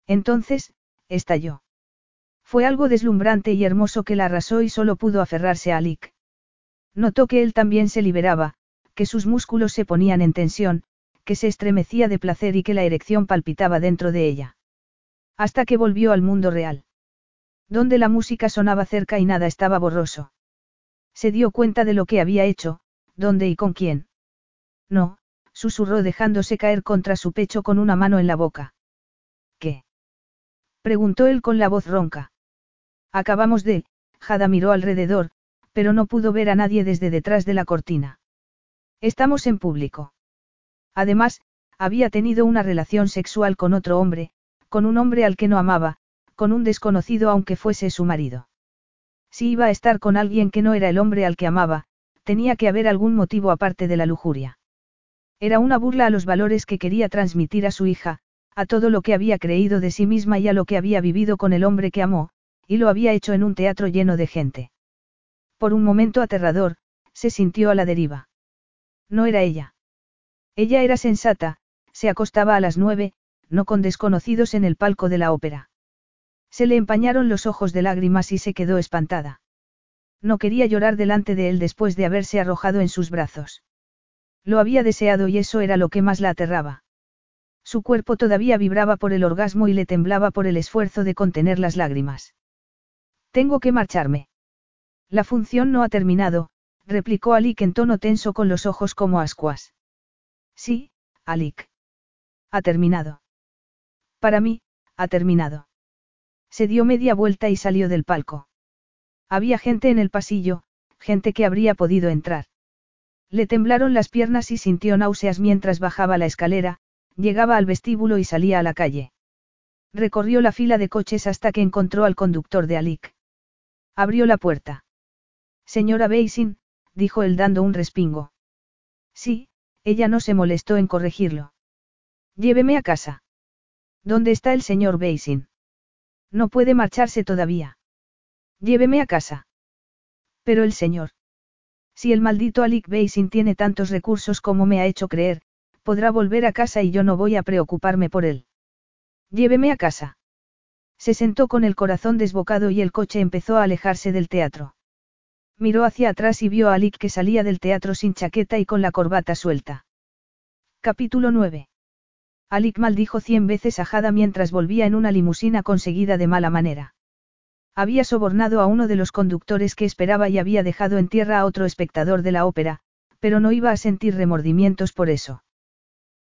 Entonces, estalló. Fue algo deslumbrante y hermoso que la arrasó y solo pudo aferrarse a Alik. Notó que él también se liberaba, que sus músculos se ponían en tensión, que se estremecía de placer y que la erección palpitaba dentro de ella. Hasta que volvió al mundo real. Donde la música sonaba cerca y nada estaba borroso. Se dio cuenta de lo que había hecho, dónde y con quién. No, susurró dejándose caer contra su pecho con una mano en la boca. ¿Qué? preguntó él con la voz ronca. Acabamos de, Jada miró alrededor, pero no pudo ver a nadie desde detrás de la cortina. Estamos en público. Además, había tenido una relación sexual con otro hombre, con un hombre al que no amaba, con un desconocido aunque fuese su marido. Si iba a estar con alguien que no era el hombre al que amaba, tenía que haber algún motivo aparte de la lujuria. Era una burla a los valores que quería transmitir a su hija, a todo lo que había creído de sí misma y a lo que había vivido con el hombre que amó, y lo había hecho en un teatro lleno de gente. Por un momento aterrador, se sintió a la deriva. No era ella. Ella era sensata, se acostaba a las nueve, no con desconocidos en el palco de la ópera. Se le empañaron los ojos de lágrimas y se quedó espantada. No quería llorar delante de él después de haberse arrojado en sus brazos. Lo había deseado y eso era lo que más la aterraba. Su cuerpo todavía vibraba por el orgasmo y le temblaba por el esfuerzo de contener las lágrimas. Tengo que marcharme. La función no ha terminado, replicó Alik en tono tenso con los ojos como ascuas. Sí, Alik. Ha terminado. Para mí, ha terminado. Se dio media vuelta y salió del palco. Había gente en el pasillo, gente que habría podido entrar. Le temblaron las piernas y sintió náuseas mientras bajaba la escalera, llegaba al vestíbulo y salía a la calle. Recorrió la fila de coches hasta que encontró al conductor de Alik. Abrió la puerta. Señora Basin, dijo él dando un respingo. Sí, ella no se molestó en corregirlo. Lléveme a casa. ¿Dónde está el señor Basin? No puede marcharse todavía. Lléveme a casa. Pero el señor. Si el maldito Alik Basin tiene tantos recursos como me ha hecho creer, podrá volver a casa y yo no voy a preocuparme por él. Lléveme a casa. Se sentó con el corazón desbocado y el coche empezó a alejarse del teatro. Miró hacia atrás y vio a Alik que salía del teatro sin chaqueta y con la corbata suelta. Capítulo 9. Alik maldijo cien veces a Jada mientras volvía en una limusina conseguida de mala manera. Había sobornado a uno de los conductores que esperaba y había dejado en tierra a otro espectador de la ópera, pero no iba a sentir remordimientos por eso.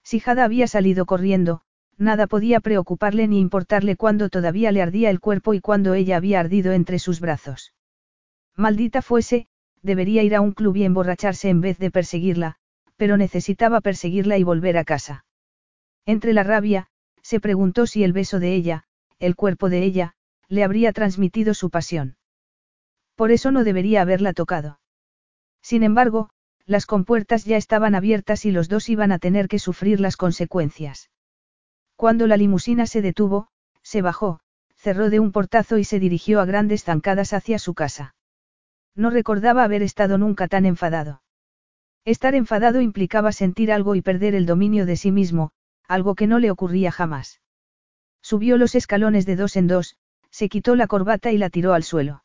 Si Jada había salido corriendo, nada podía preocuparle ni importarle cuando todavía le ardía el cuerpo y cuando ella había ardido entre sus brazos. Maldita fuese, debería ir a un club y emborracharse en vez de perseguirla, pero necesitaba perseguirla y volver a casa. Entre la rabia, se preguntó si el beso de ella, el cuerpo de ella, le habría transmitido su pasión. Por eso no debería haberla tocado. Sin embargo, las compuertas ya estaban abiertas y los dos iban a tener que sufrir las consecuencias. Cuando la limusina se detuvo, se bajó, cerró de un portazo y se dirigió a grandes zancadas hacia su casa. No recordaba haber estado nunca tan enfadado. Estar enfadado implicaba sentir algo y perder el dominio de sí mismo, algo que no le ocurría jamás. Subió los escalones de dos en dos, se quitó la corbata y la tiró al suelo.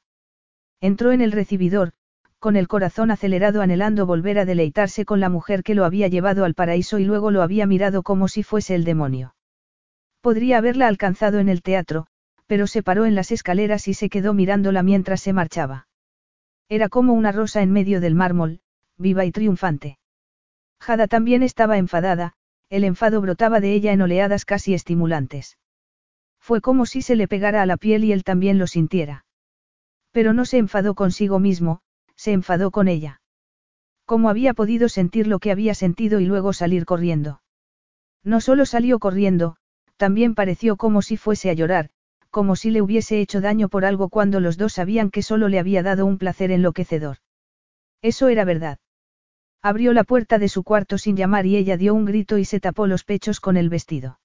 Entró en el recibidor, con el corazón acelerado anhelando volver a deleitarse con la mujer que lo había llevado al paraíso y luego lo había mirado como si fuese el demonio. Podría haberla alcanzado en el teatro, pero se paró en las escaleras y se quedó mirándola mientras se marchaba. Era como una rosa en medio del mármol, viva y triunfante. Jada también estaba enfadada, el enfado brotaba de ella en oleadas casi estimulantes. Fue como si se le pegara a la piel y él también lo sintiera. Pero no se enfadó consigo mismo, se enfadó con ella. ¿Cómo había podido sentir lo que había sentido y luego salir corriendo? No solo salió corriendo, también pareció como si fuese a llorar, como si le hubiese hecho daño por algo cuando los dos sabían que solo le había dado un placer enloquecedor. Eso era verdad. Abrió la puerta de su cuarto sin llamar y ella dio un grito y se tapó los pechos con el vestido.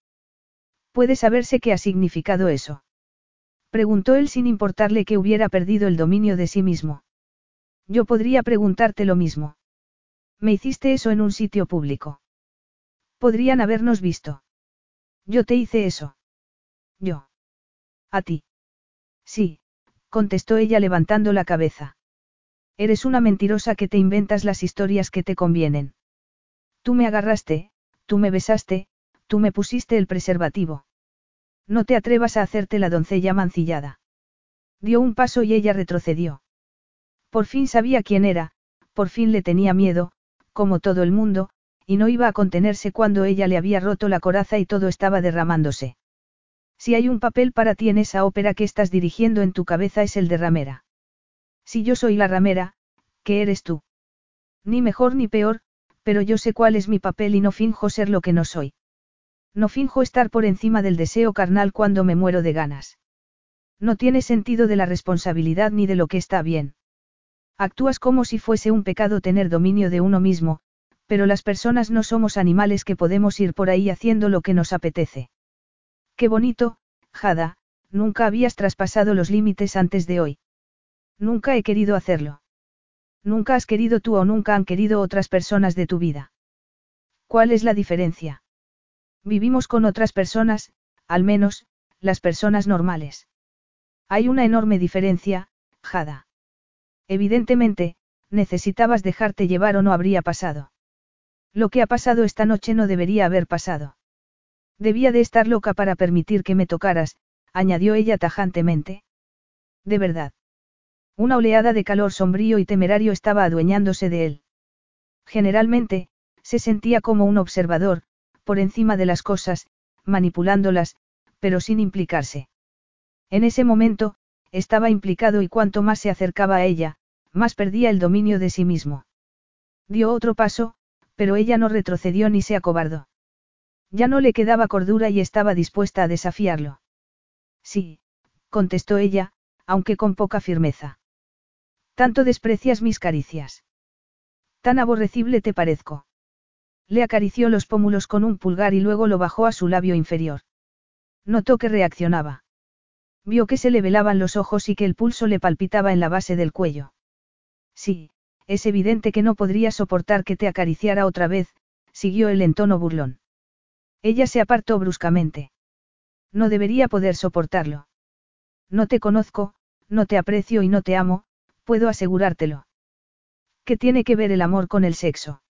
¿Puede saberse qué ha significado eso? Preguntó él sin importarle que hubiera perdido el dominio de sí mismo. Yo podría preguntarte lo mismo. Me hiciste eso en un sitio público. Podrían habernos visto. Yo te hice eso. Yo. A ti. Sí, contestó ella levantando la cabeza. Eres una mentirosa que te inventas las historias que te convienen. Tú me agarraste, tú me besaste, tú me pusiste el preservativo. No te atrevas a hacerte la doncella mancillada. Dio un paso y ella retrocedió. Por fin sabía quién era, por fin le tenía miedo, como todo el mundo, y no iba a contenerse cuando ella le había roto la coraza y todo estaba derramándose. Si hay un papel para ti en esa ópera que estás dirigiendo en tu cabeza es el de ramera. Si yo soy la ramera, ¿qué eres tú? Ni mejor ni peor, pero yo sé cuál es mi papel y no finjo ser lo que no soy. No finjo estar por encima del deseo carnal cuando me muero de ganas. No tiene sentido de la responsabilidad ni de lo que está bien. Actúas como si fuese un pecado tener dominio de uno mismo, pero las personas no somos animales que podemos ir por ahí haciendo lo que nos apetece. Qué bonito, Jada, nunca habías traspasado los límites antes de hoy. Nunca he querido hacerlo. Nunca has querido tú o nunca han querido otras personas de tu vida. ¿Cuál es la diferencia? Vivimos con otras personas, al menos, las personas normales. Hay una enorme diferencia, Jada. Evidentemente, necesitabas dejarte llevar o no habría pasado. Lo que ha pasado esta noche no debería haber pasado. Debía de estar loca para permitir que me tocaras, añadió ella tajantemente. De verdad. Una oleada de calor sombrío y temerario estaba adueñándose de él. Generalmente, se sentía como un observador, por encima de las cosas, manipulándolas, pero sin implicarse. En ese momento, estaba implicado y cuanto más se acercaba a ella, más perdía el dominio de sí mismo. Dio otro paso, pero ella no retrocedió ni se acobardó. Ya no le quedaba cordura y estaba dispuesta a desafiarlo. Sí, contestó ella, aunque con poca firmeza. Tanto desprecias mis caricias. Tan aborrecible te parezco. Le acarició los pómulos con un pulgar y luego lo bajó a su labio inferior. Notó que reaccionaba. Vio que se le velaban los ojos y que el pulso le palpitaba en la base del cuello. Sí, es evidente que no podría soportar que te acariciara otra vez, siguió el en tono burlón. Ella se apartó bruscamente. No debería poder soportarlo. No te conozco, no te aprecio y no te amo, puedo asegurártelo. ¿Qué tiene que ver el amor con el sexo?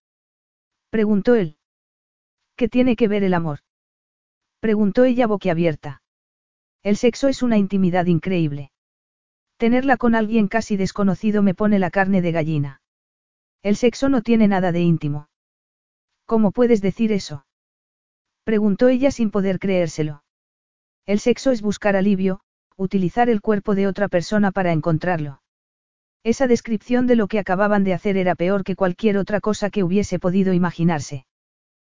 Preguntó él. ¿Qué tiene que ver el amor? Preguntó ella boquiabierta. El sexo es una intimidad increíble. Tenerla con alguien casi desconocido me pone la carne de gallina. El sexo no tiene nada de íntimo. ¿Cómo puedes decir eso? Preguntó ella sin poder creérselo. El sexo es buscar alivio, utilizar el cuerpo de otra persona para encontrarlo. Esa descripción de lo que acababan de hacer era peor que cualquier otra cosa que hubiese podido imaginarse.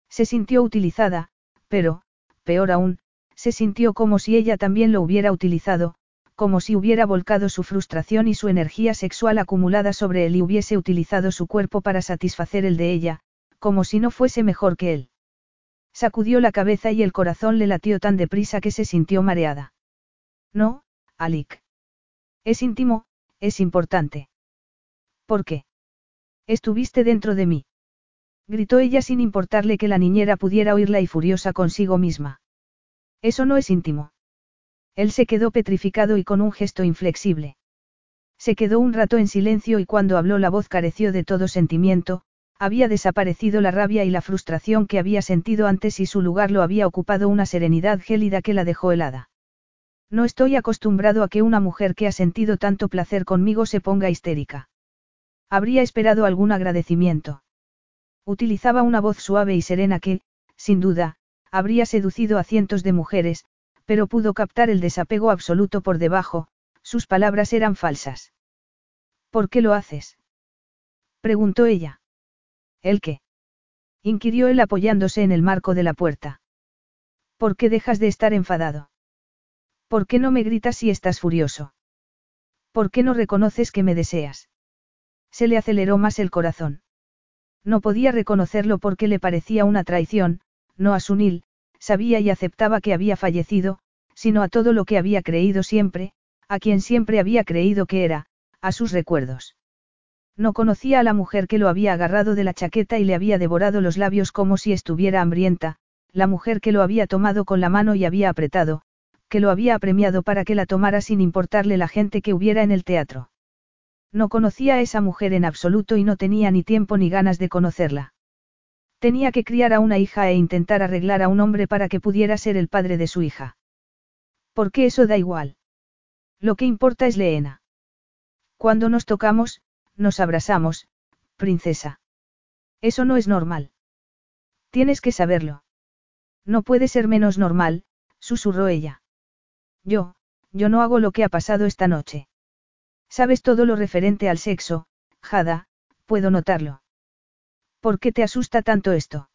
Se sintió utilizada, pero, peor aún, se sintió como si ella también lo hubiera utilizado, como si hubiera volcado su frustración y su energía sexual acumulada sobre él y hubiese utilizado su cuerpo para satisfacer el de ella, como si no fuese mejor que él. Sacudió la cabeza y el corazón le latió tan deprisa que se sintió mareada. No, Alik. Es íntimo, es importante. ¿Por qué? Estuviste dentro de mí. Gritó ella sin importarle que la niñera pudiera oírla y furiosa consigo misma. Eso no es íntimo. Él se quedó petrificado y con un gesto inflexible. Se quedó un rato en silencio y cuando habló la voz careció de todo sentimiento, había desaparecido la rabia y la frustración que había sentido antes y su lugar lo había ocupado una serenidad gélida que la dejó helada. No estoy acostumbrado a que una mujer que ha sentido tanto placer conmigo se ponga histérica. Habría esperado algún agradecimiento. Utilizaba una voz suave y serena que, sin duda, habría seducido a cientos de mujeres, pero pudo captar el desapego absoluto por debajo, sus palabras eran falsas. ¿Por qué lo haces? preguntó ella. ¿El qué? inquirió él apoyándose en el marco de la puerta. ¿Por qué dejas de estar enfadado? ¿Por qué no me gritas si estás furioso? ¿Por qué no reconoces que me deseas? Se le aceleró más el corazón. No podía reconocerlo porque le parecía una traición, no a Sunil, sabía y aceptaba que había fallecido, sino a todo lo que había creído siempre, a quien siempre había creído que era, a sus recuerdos. No conocía a la mujer que lo había agarrado de la chaqueta y le había devorado los labios como si estuviera hambrienta, la mujer que lo había tomado con la mano y había apretado, que lo había apremiado para que la tomara sin importarle la gente que hubiera en el teatro. No conocía a esa mujer en absoluto y no tenía ni tiempo ni ganas de conocerla. Tenía que criar a una hija e intentar arreglar a un hombre para que pudiera ser el padre de su hija. ¿Por qué eso da igual? Lo que importa es Leena. Cuando nos tocamos, nos abrazamos, princesa. Eso no es normal. Tienes que saberlo. No puede ser menos normal, susurró ella. Yo, yo no hago lo que ha pasado esta noche. Sabes todo lo referente al sexo, Jada, puedo notarlo. ¿Por qué te asusta tanto esto?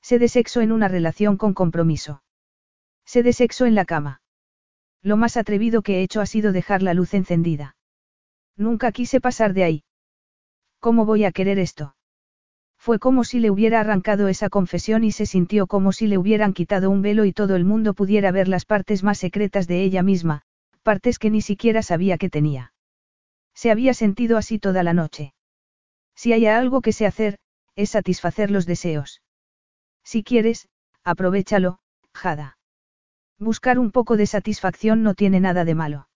Sé de sexo en una relación con compromiso. Sé de sexo en la cama. Lo más atrevido que he hecho ha sido dejar la luz encendida. Nunca quise pasar de ahí. ¿Cómo voy a querer esto? Fue como si le hubiera arrancado esa confesión y se sintió como si le hubieran quitado un velo y todo el mundo pudiera ver las partes más secretas de ella misma, partes que ni siquiera sabía que tenía. Se había sentido así toda la noche. Si hay algo que sé hacer, es satisfacer los deseos. Si quieres, aprovechalo, Jada. Buscar un poco de satisfacción no tiene nada de malo.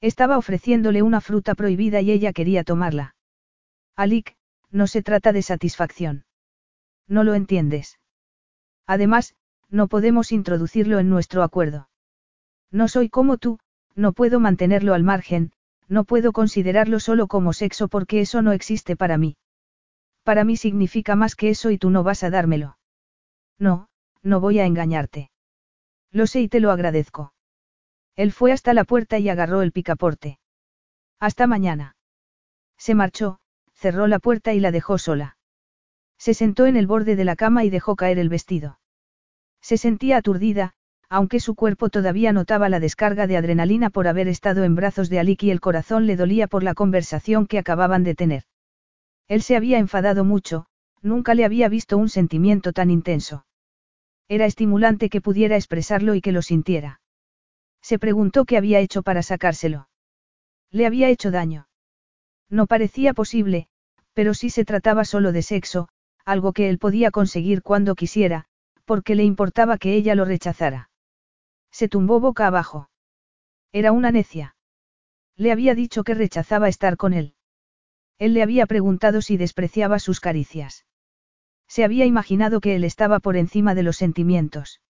Estaba ofreciéndole una fruta prohibida y ella quería tomarla. Alik, no se trata de satisfacción. No lo entiendes. Además, no podemos introducirlo en nuestro acuerdo. No soy como tú, no puedo mantenerlo al margen, no puedo considerarlo solo como sexo porque eso no existe para mí. Para mí significa más que eso y tú no vas a dármelo. No, no voy a engañarte. Lo sé y te lo agradezco. Él fue hasta la puerta y agarró el picaporte. Hasta mañana. Se marchó, cerró la puerta y la dejó sola. Se sentó en el borde de la cama y dejó caer el vestido. Se sentía aturdida, aunque su cuerpo todavía notaba la descarga de adrenalina por haber estado en brazos de Alik y el corazón le dolía por la conversación que acababan de tener. Él se había enfadado mucho, nunca le había visto un sentimiento tan intenso. Era estimulante que pudiera expresarlo y que lo sintiera. Se preguntó qué había hecho para sacárselo. Le había hecho daño. No parecía posible, pero si se trataba solo de sexo, algo que él podía conseguir cuando quisiera, porque le importaba que ella lo rechazara. Se tumbó boca abajo. Era una necia. Le había dicho que rechazaba estar con él. Él le había preguntado si despreciaba sus caricias. Se había imaginado que él estaba por encima de los sentimientos.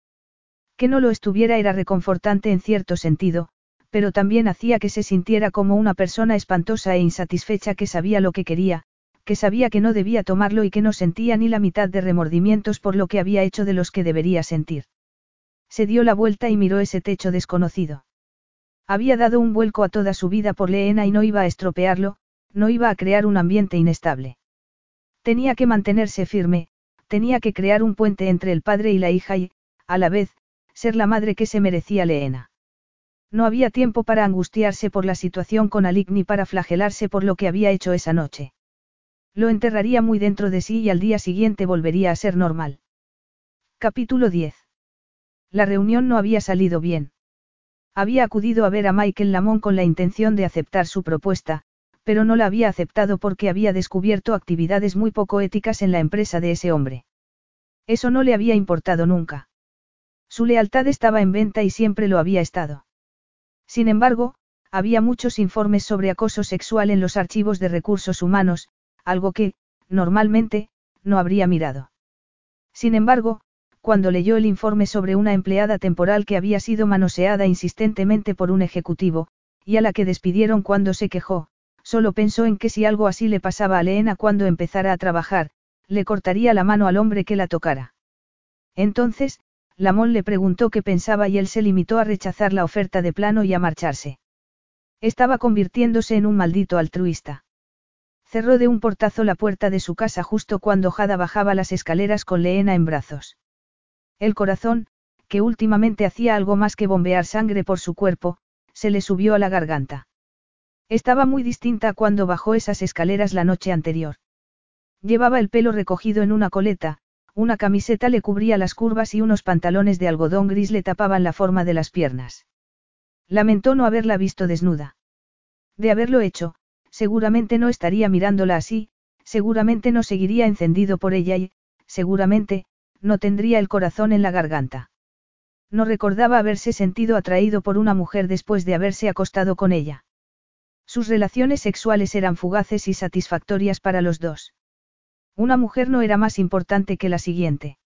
Que no lo estuviera era reconfortante en cierto sentido, pero también hacía que se sintiera como una persona espantosa e insatisfecha que sabía lo que quería, que sabía que no debía tomarlo y que no sentía ni la mitad de remordimientos por lo que había hecho de los que debería sentir. Se dio la vuelta y miró ese techo desconocido. Había dado un vuelco a toda su vida por Leena y no iba a estropearlo, no iba a crear un ambiente inestable. Tenía que mantenerse firme, tenía que crear un puente entre el padre y la hija y, a la vez, ser la madre que se merecía Leena. No había tiempo para angustiarse por la situación con Alik ni para flagelarse por lo que había hecho esa noche. Lo enterraría muy dentro de sí y al día siguiente volvería a ser normal. Capítulo 10. La reunión no había salido bien. Había acudido a ver a Michael Lamont con la intención de aceptar su propuesta, pero no la había aceptado porque había descubierto actividades muy poco éticas en la empresa de ese hombre. Eso no le había importado nunca. Su lealtad estaba en venta y siempre lo había estado. Sin embargo, había muchos informes sobre acoso sexual en los archivos de recursos humanos, algo que, normalmente, no habría mirado. Sin embargo, cuando leyó el informe sobre una empleada temporal que había sido manoseada insistentemente por un ejecutivo, y a la que despidieron cuando se quejó, solo pensó en que si algo así le pasaba a Leena cuando empezara a trabajar, le cortaría la mano al hombre que la tocara. Entonces, Lamón le preguntó qué pensaba y él se limitó a rechazar la oferta de plano y a marcharse. Estaba convirtiéndose en un maldito altruista. Cerró de un portazo la puerta de su casa justo cuando Jada bajaba las escaleras con Leena en brazos. El corazón, que últimamente hacía algo más que bombear sangre por su cuerpo, se le subió a la garganta. Estaba muy distinta cuando bajó esas escaleras la noche anterior. Llevaba el pelo recogido en una coleta, una camiseta le cubría las curvas y unos pantalones de algodón gris le tapaban la forma de las piernas. Lamentó no haberla visto desnuda. De haberlo hecho, seguramente no estaría mirándola así, seguramente no seguiría encendido por ella y, seguramente, no tendría el corazón en la garganta. No recordaba haberse sentido atraído por una mujer después de haberse acostado con ella. Sus relaciones sexuales eran fugaces y satisfactorias para los dos. Una mujer no era más importante que la siguiente.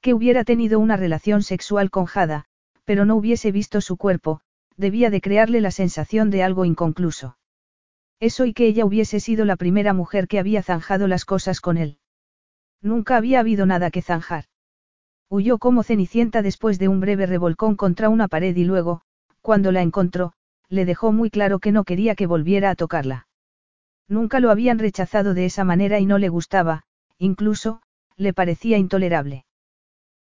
Que hubiera tenido una relación sexual con Jada, pero no hubiese visto su cuerpo, debía de crearle la sensación de algo inconcluso. Eso y que ella hubiese sido la primera mujer que había zanjado las cosas con él. Nunca había habido nada que zanjar. Huyó como cenicienta después de un breve revolcón contra una pared y luego, cuando la encontró, le dejó muy claro que no quería que volviera a tocarla. Nunca lo habían rechazado de esa manera y no le gustaba, incluso, le parecía intolerable.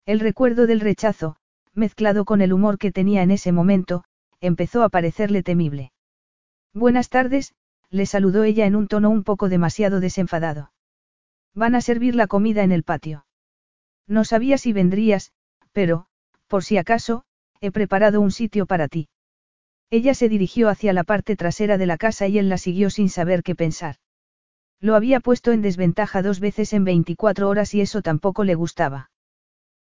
El recuerdo del rechazo, mezclado con el humor que tenía en ese momento, empezó a parecerle temible. Buenas tardes, le saludó ella en un tono un poco demasiado desenfadado. Van a servir la comida en el patio. No sabía si vendrías, pero, por si acaso, he preparado un sitio para ti. Ella se dirigió hacia la parte trasera de la casa y él la siguió sin saber qué pensar. Lo había puesto en desventaja dos veces en 24 horas y eso tampoco le gustaba.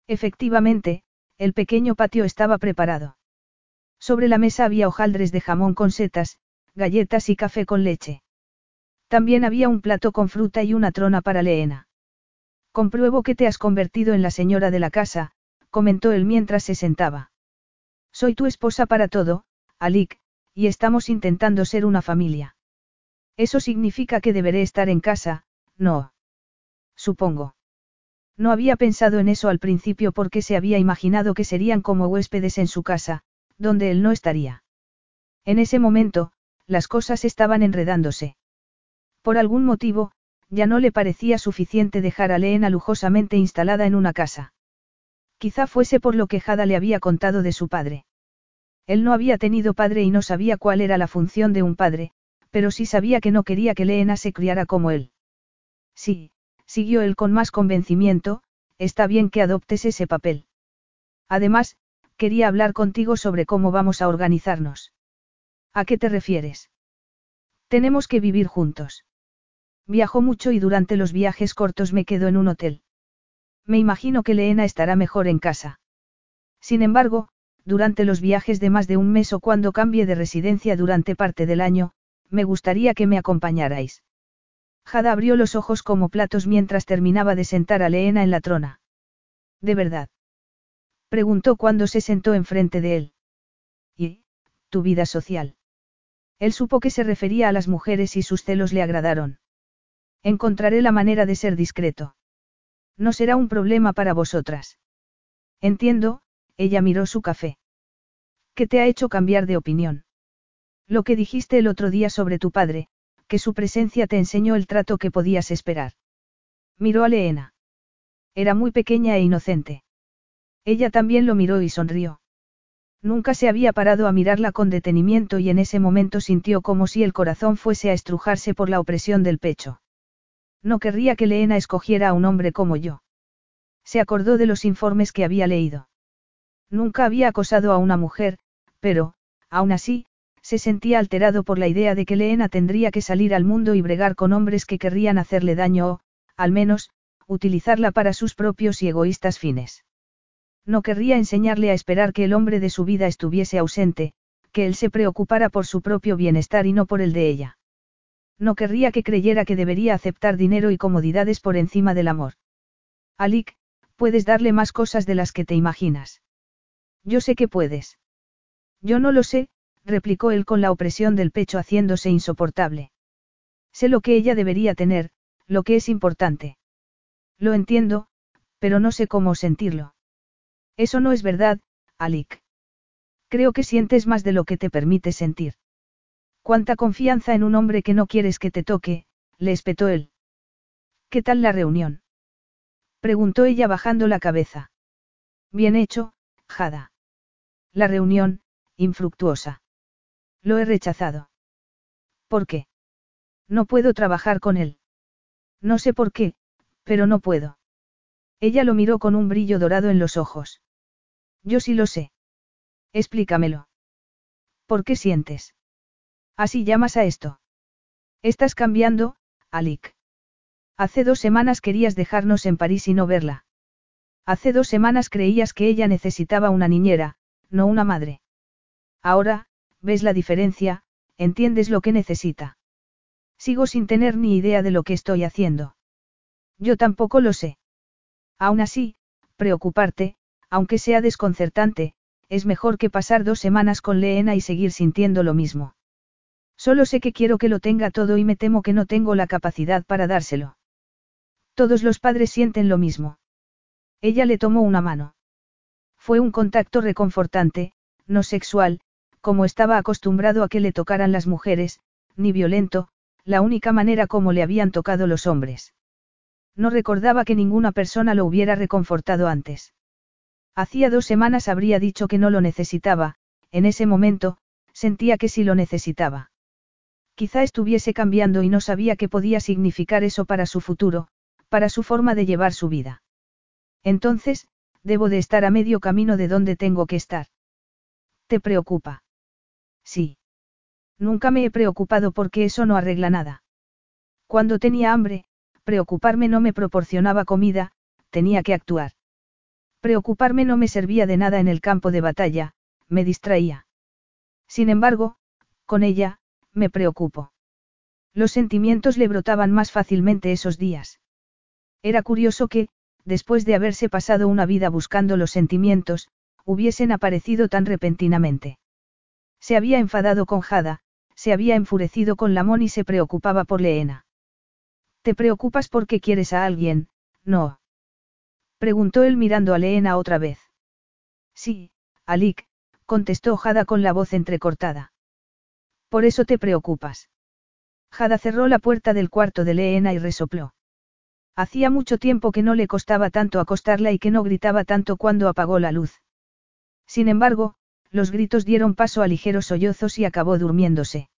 Efectivamente, el pequeño patio estaba preparado. Sobre la mesa había hojaldres de jamón con setas, galletas y café con leche. También había un plato con fruta y una trona para Leena. Compruebo que te has convertido en la señora de la casa, comentó él mientras se sentaba. Soy tu esposa para todo, Alik, y estamos intentando ser una familia. Eso significa que deberé estar en casa, no. Supongo. No había pensado en eso al principio porque se había imaginado que serían como huéspedes en su casa, donde él no estaría. En ese momento, las cosas estaban enredándose. Por algún motivo, ya no le parecía suficiente dejar a Leena lujosamente instalada en una casa. Quizá fuese por lo que Jada le había contado de su padre. Él no había tenido padre y no sabía cuál era la función de un padre, pero sí sabía que no quería que Leena se criara como él. Sí, siguió él con más convencimiento, está bien que adoptes ese papel. Además, quería hablar contigo sobre cómo vamos a organizarnos. ¿A qué te refieres? Tenemos que vivir juntos. Viajo mucho y durante los viajes cortos me quedo en un hotel. Me imagino que Leena estará mejor en casa. Sin embargo, durante los viajes de más de un mes o cuando cambie de residencia durante parte del año, me gustaría que me acompañarais. Jada abrió los ojos como platos mientras terminaba de sentar a Leena en la trona. ¿De verdad? Preguntó cuando se sentó enfrente de él. ¿Y, tu vida social? Él supo que se refería a las mujeres y sus celos le agradaron. Encontraré la manera de ser discreto. No será un problema para vosotras. Entiendo, ella miró su café. ¿Qué te ha hecho cambiar de opinión? Lo que dijiste el otro día sobre tu padre, que su presencia te enseñó el trato que podías esperar. Miró a Leena. Era muy pequeña e inocente. Ella también lo miró y sonrió. Nunca se había parado a mirarla con detenimiento y en ese momento sintió como si el corazón fuese a estrujarse por la opresión del pecho. No querría que Leena escogiera a un hombre como yo. Se acordó de los informes que había leído. Nunca había acosado a una mujer, pero, aún así, se sentía alterado por la idea de que Leena tendría que salir al mundo y bregar con hombres que querrían hacerle daño o, al menos, utilizarla para sus propios y egoístas fines. No querría enseñarle a esperar que el hombre de su vida estuviese ausente, que él se preocupara por su propio bienestar y no por el de ella. No querría que creyera que debería aceptar dinero y comodidades por encima del amor. Alik, puedes darle más cosas de las que te imaginas. Yo sé que puedes. Yo no lo sé, replicó él con la opresión del pecho haciéndose insoportable. Sé lo que ella debería tener, lo que es importante. Lo entiendo, pero no sé cómo sentirlo. Eso no es verdad, Alik. Creo que sientes más de lo que te permite sentir. Cuánta confianza en un hombre que no quieres que te toque, le espetó él. ¿Qué tal la reunión? Preguntó ella bajando la cabeza. Bien hecho, Jada. La reunión, infructuosa. Lo he rechazado. ¿Por qué? No puedo trabajar con él. No sé por qué, pero no puedo. Ella lo miró con un brillo dorado en los ojos. Yo sí lo sé. Explícamelo. ¿Por qué sientes? Así llamas a esto. Estás cambiando, Alik. Hace dos semanas querías dejarnos en París y no verla. Hace dos semanas creías que ella necesitaba una niñera, no una madre. Ahora, ves la diferencia, entiendes lo que necesita. Sigo sin tener ni idea de lo que estoy haciendo. Yo tampoco lo sé. Aún así, preocuparte, aunque sea desconcertante, es mejor que pasar dos semanas con Leena y seguir sintiendo lo mismo. Solo sé que quiero que lo tenga todo y me temo que no tengo la capacidad para dárselo. Todos los padres sienten lo mismo. Ella le tomó una mano. Fue un contacto reconfortante, no sexual, como estaba acostumbrado a que le tocaran las mujeres, ni violento, la única manera como le habían tocado los hombres. No recordaba que ninguna persona lo hubiera reconfortado antes. Hacía dos semanas habría dicho que no lo necesitaba, en ese momento, sentía que sí lo necesitaba. Quizá estuviese cambiando y no sabía qué podía significar eso para su futuro, para su forma de llevar su vida. Entonces, debo de estar a medio camino de donde tengo que estar. ¿Te preocupa? Sí. Nunca me he preocupado porque eso no arregla nada. Cuando tenía hambre, preocuparme no me proporcionaba comida, tenía que actuar. Preocuparme no me servía de nada en el campo de batalla, me distraía. Sin embargo, con ella, me preocupo. Los sentimientos le brotaban más fácilmente esos días. Era curioso que, después de haberse pasado una vida buscando los sentimientos, hubiesen aparecido tan repentinamente. Se había enfadado con Jada, se había enfurecido con Lamón y se preocupaba por Leena. ¿Te preocupas porque quieres a alguien? No. Preguntó él mirando a Leena otra vez. Sí, Alik, contestó Jada con la voz entrecortada. Por eso te preocupas. Jada cerró la puerta del cuarto de Leena y resopló. Hacía mucho tiempo que no le costaba tanto acostarla y que no gritaba tanto cuando apagó la luz. Sin embargo, los gritos dieron paso a ligeros sollozos y acabó durmiéndose.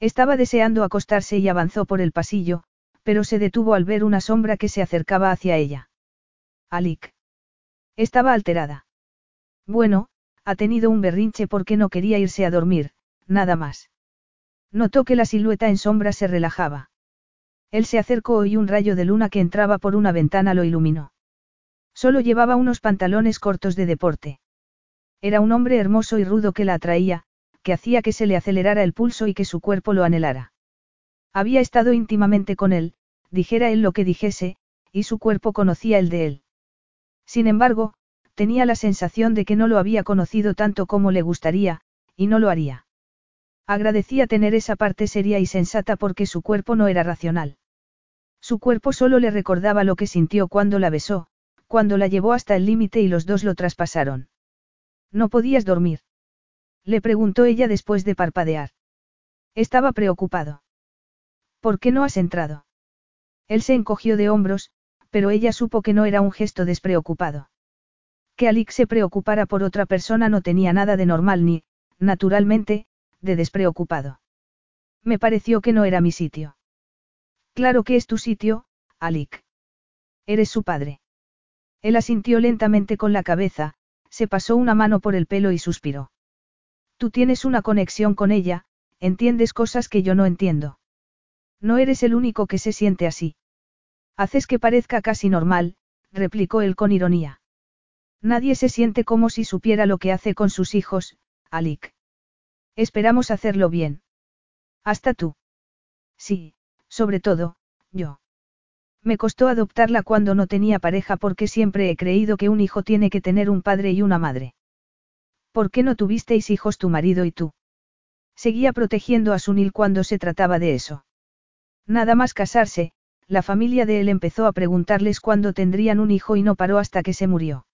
Estaba deseando acostarse y avanzó por el pasillo, pero se detuvo al ver una sombra que se acercaba hacia ella. Alik. Estaba alterada. Bueno, ha tenido un berrinche porque no quería irse a dormir, nada más. Notó que la silueta en sombra se relajaba. Él se acercó y un rayo de luna que entraba por una ventana lo iluminó. Solo llevaba unos pantalones cortos de deporte. Era un hombre hermoso y rudo que la atraía, que hacía que se le acelerara el pulso y que su cuerpo lo anhelara. Había estado íntimamente con él, dijera él lo que dijese, y su cuerpo conocía el de él. Sin embargo, tenía la sensación de que no lo había conocido tanto como le gustaría, y no lo haría. Agradecía tener esa parte seria y sensata porque su cuerpo no era racional. Su cuerpo solo le recordaba lo que sintió cuando la besó, cuando la llevó hasta el límite y los dos lo traspasaron. ¿No podías dormir? Le preguntó ella después de parpadear. Estaba preocupado. ¿Por qué no has entrado? Él se encogió de hombros, pero ella supo que no era un gesto despreocupado. Que Alix se preocupara por otra persona no tenía nada de normal ni, naturalmente, de despreocupado. Me pareció que no era mi sitio. Claro que es tu sitio, Alik. Eres su padre. Él asintió lentamente con la cabeza, se pasó una mano por el pelo y suspiró. Tú tienes una conexión con ella, entiendes cosas que yo no entiendo. No eres el único que se siente así. Haces que parezca casi normal, replicó él con ironía. Nadie se siente como si supiera lo que hace con sus hijos, Alik. Esperamos hacerlo bien. Hasta tú. Sí, sobre todo, yo. Me costó adoptarla cuando no tenía pareja porque siempre he creído que un hijo tiene que tener un padre y una madre. ¿Por qué no tuvisteis hijos tu marido y tú? Seguía protegiendo a Sunil cuando se trataba de eso. Nada más casarse, la familia de él empezó a preguntarles cuándo tendrían un hijo y no paró hasta que se murió.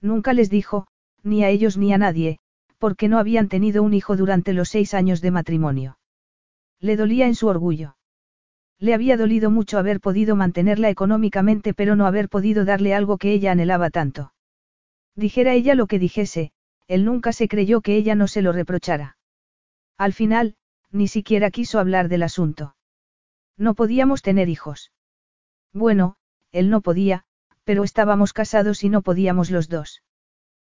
Nunca les dijo, ni a ellos ni a nadie, porque no habían tenido un hijo durante los seis años de matrimonio. Le dolía en su orgullo. Le había dolido mucho haber podido mantenerla económicamente pero no haber podido darle algo que ella anhelaba tanto. Dijera ella lo que dijese, él nunca se creyó que ella no se lo reprochara. Al final, ni siquiera quiso hablar del asunto. No podíamos tener hijos. Bueno, él no podía, pero estábamos casados y no podíamos los dos.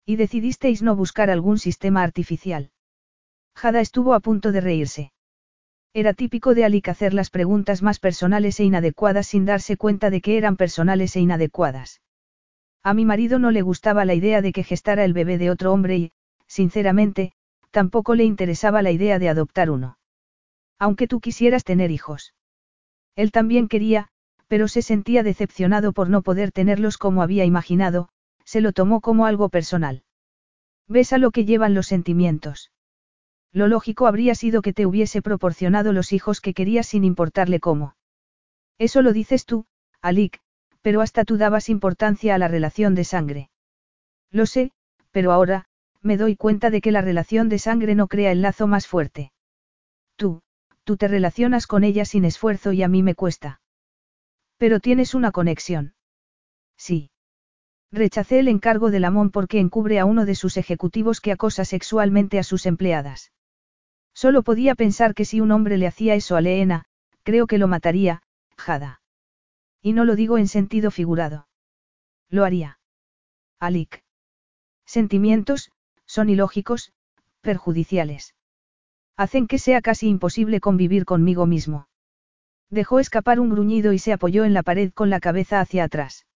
Y decidisteis no buscar algún sistema artificial. Jada estuvo a punto de reírse. Era típico de Alik hacer las preguntas más personales e inadecuadas sin darse cuenta de que eran personales e inadecuadas. A mi marido no le gustaba la idea de que gestara el bebé de otro hombre y, sinceramente, tampoco le interesaba la idea de adoptar uno. Aunque tú quisieras tener hijos. Él también quería, pero se sentía decepcionado por no poder tenerlos como había imaginado, se lo tomó como algo personal. ¿Ves a lo que llevan los sentimientos? Lo lógico habría sido que te hubiese proporcionado los hijos que querías sin importarle cómo. Eso lo dices tú, Alik, pero hasta tú dabas importancia a la relación de sangre. Lo sé, pero ahora, me doy cuenta de que la relación de sangre no crea el lazo más fuerte. Tú, tú te relacionas con ella sin esfuerzo y a mí me cuesta. Pero tienes una conexión. Sí. Rechacé el encargo de Lamón porque encubre a uno de sus ejecutivos que acosa sexualmente a sus empleadas. Solo podía pensar que si un hombre le hacía eso a Leena, creo que lo mataría, Jada. Y no lo digo en sentido figurado. Lo haría. Alik. Sentimientos, son ilógicos, perjudiciales. Hacen que sea casi imposible convivir conmigo mismo. Dejó escapar un gruñido y se apoyó en la pared con la cabeza hacia atrás.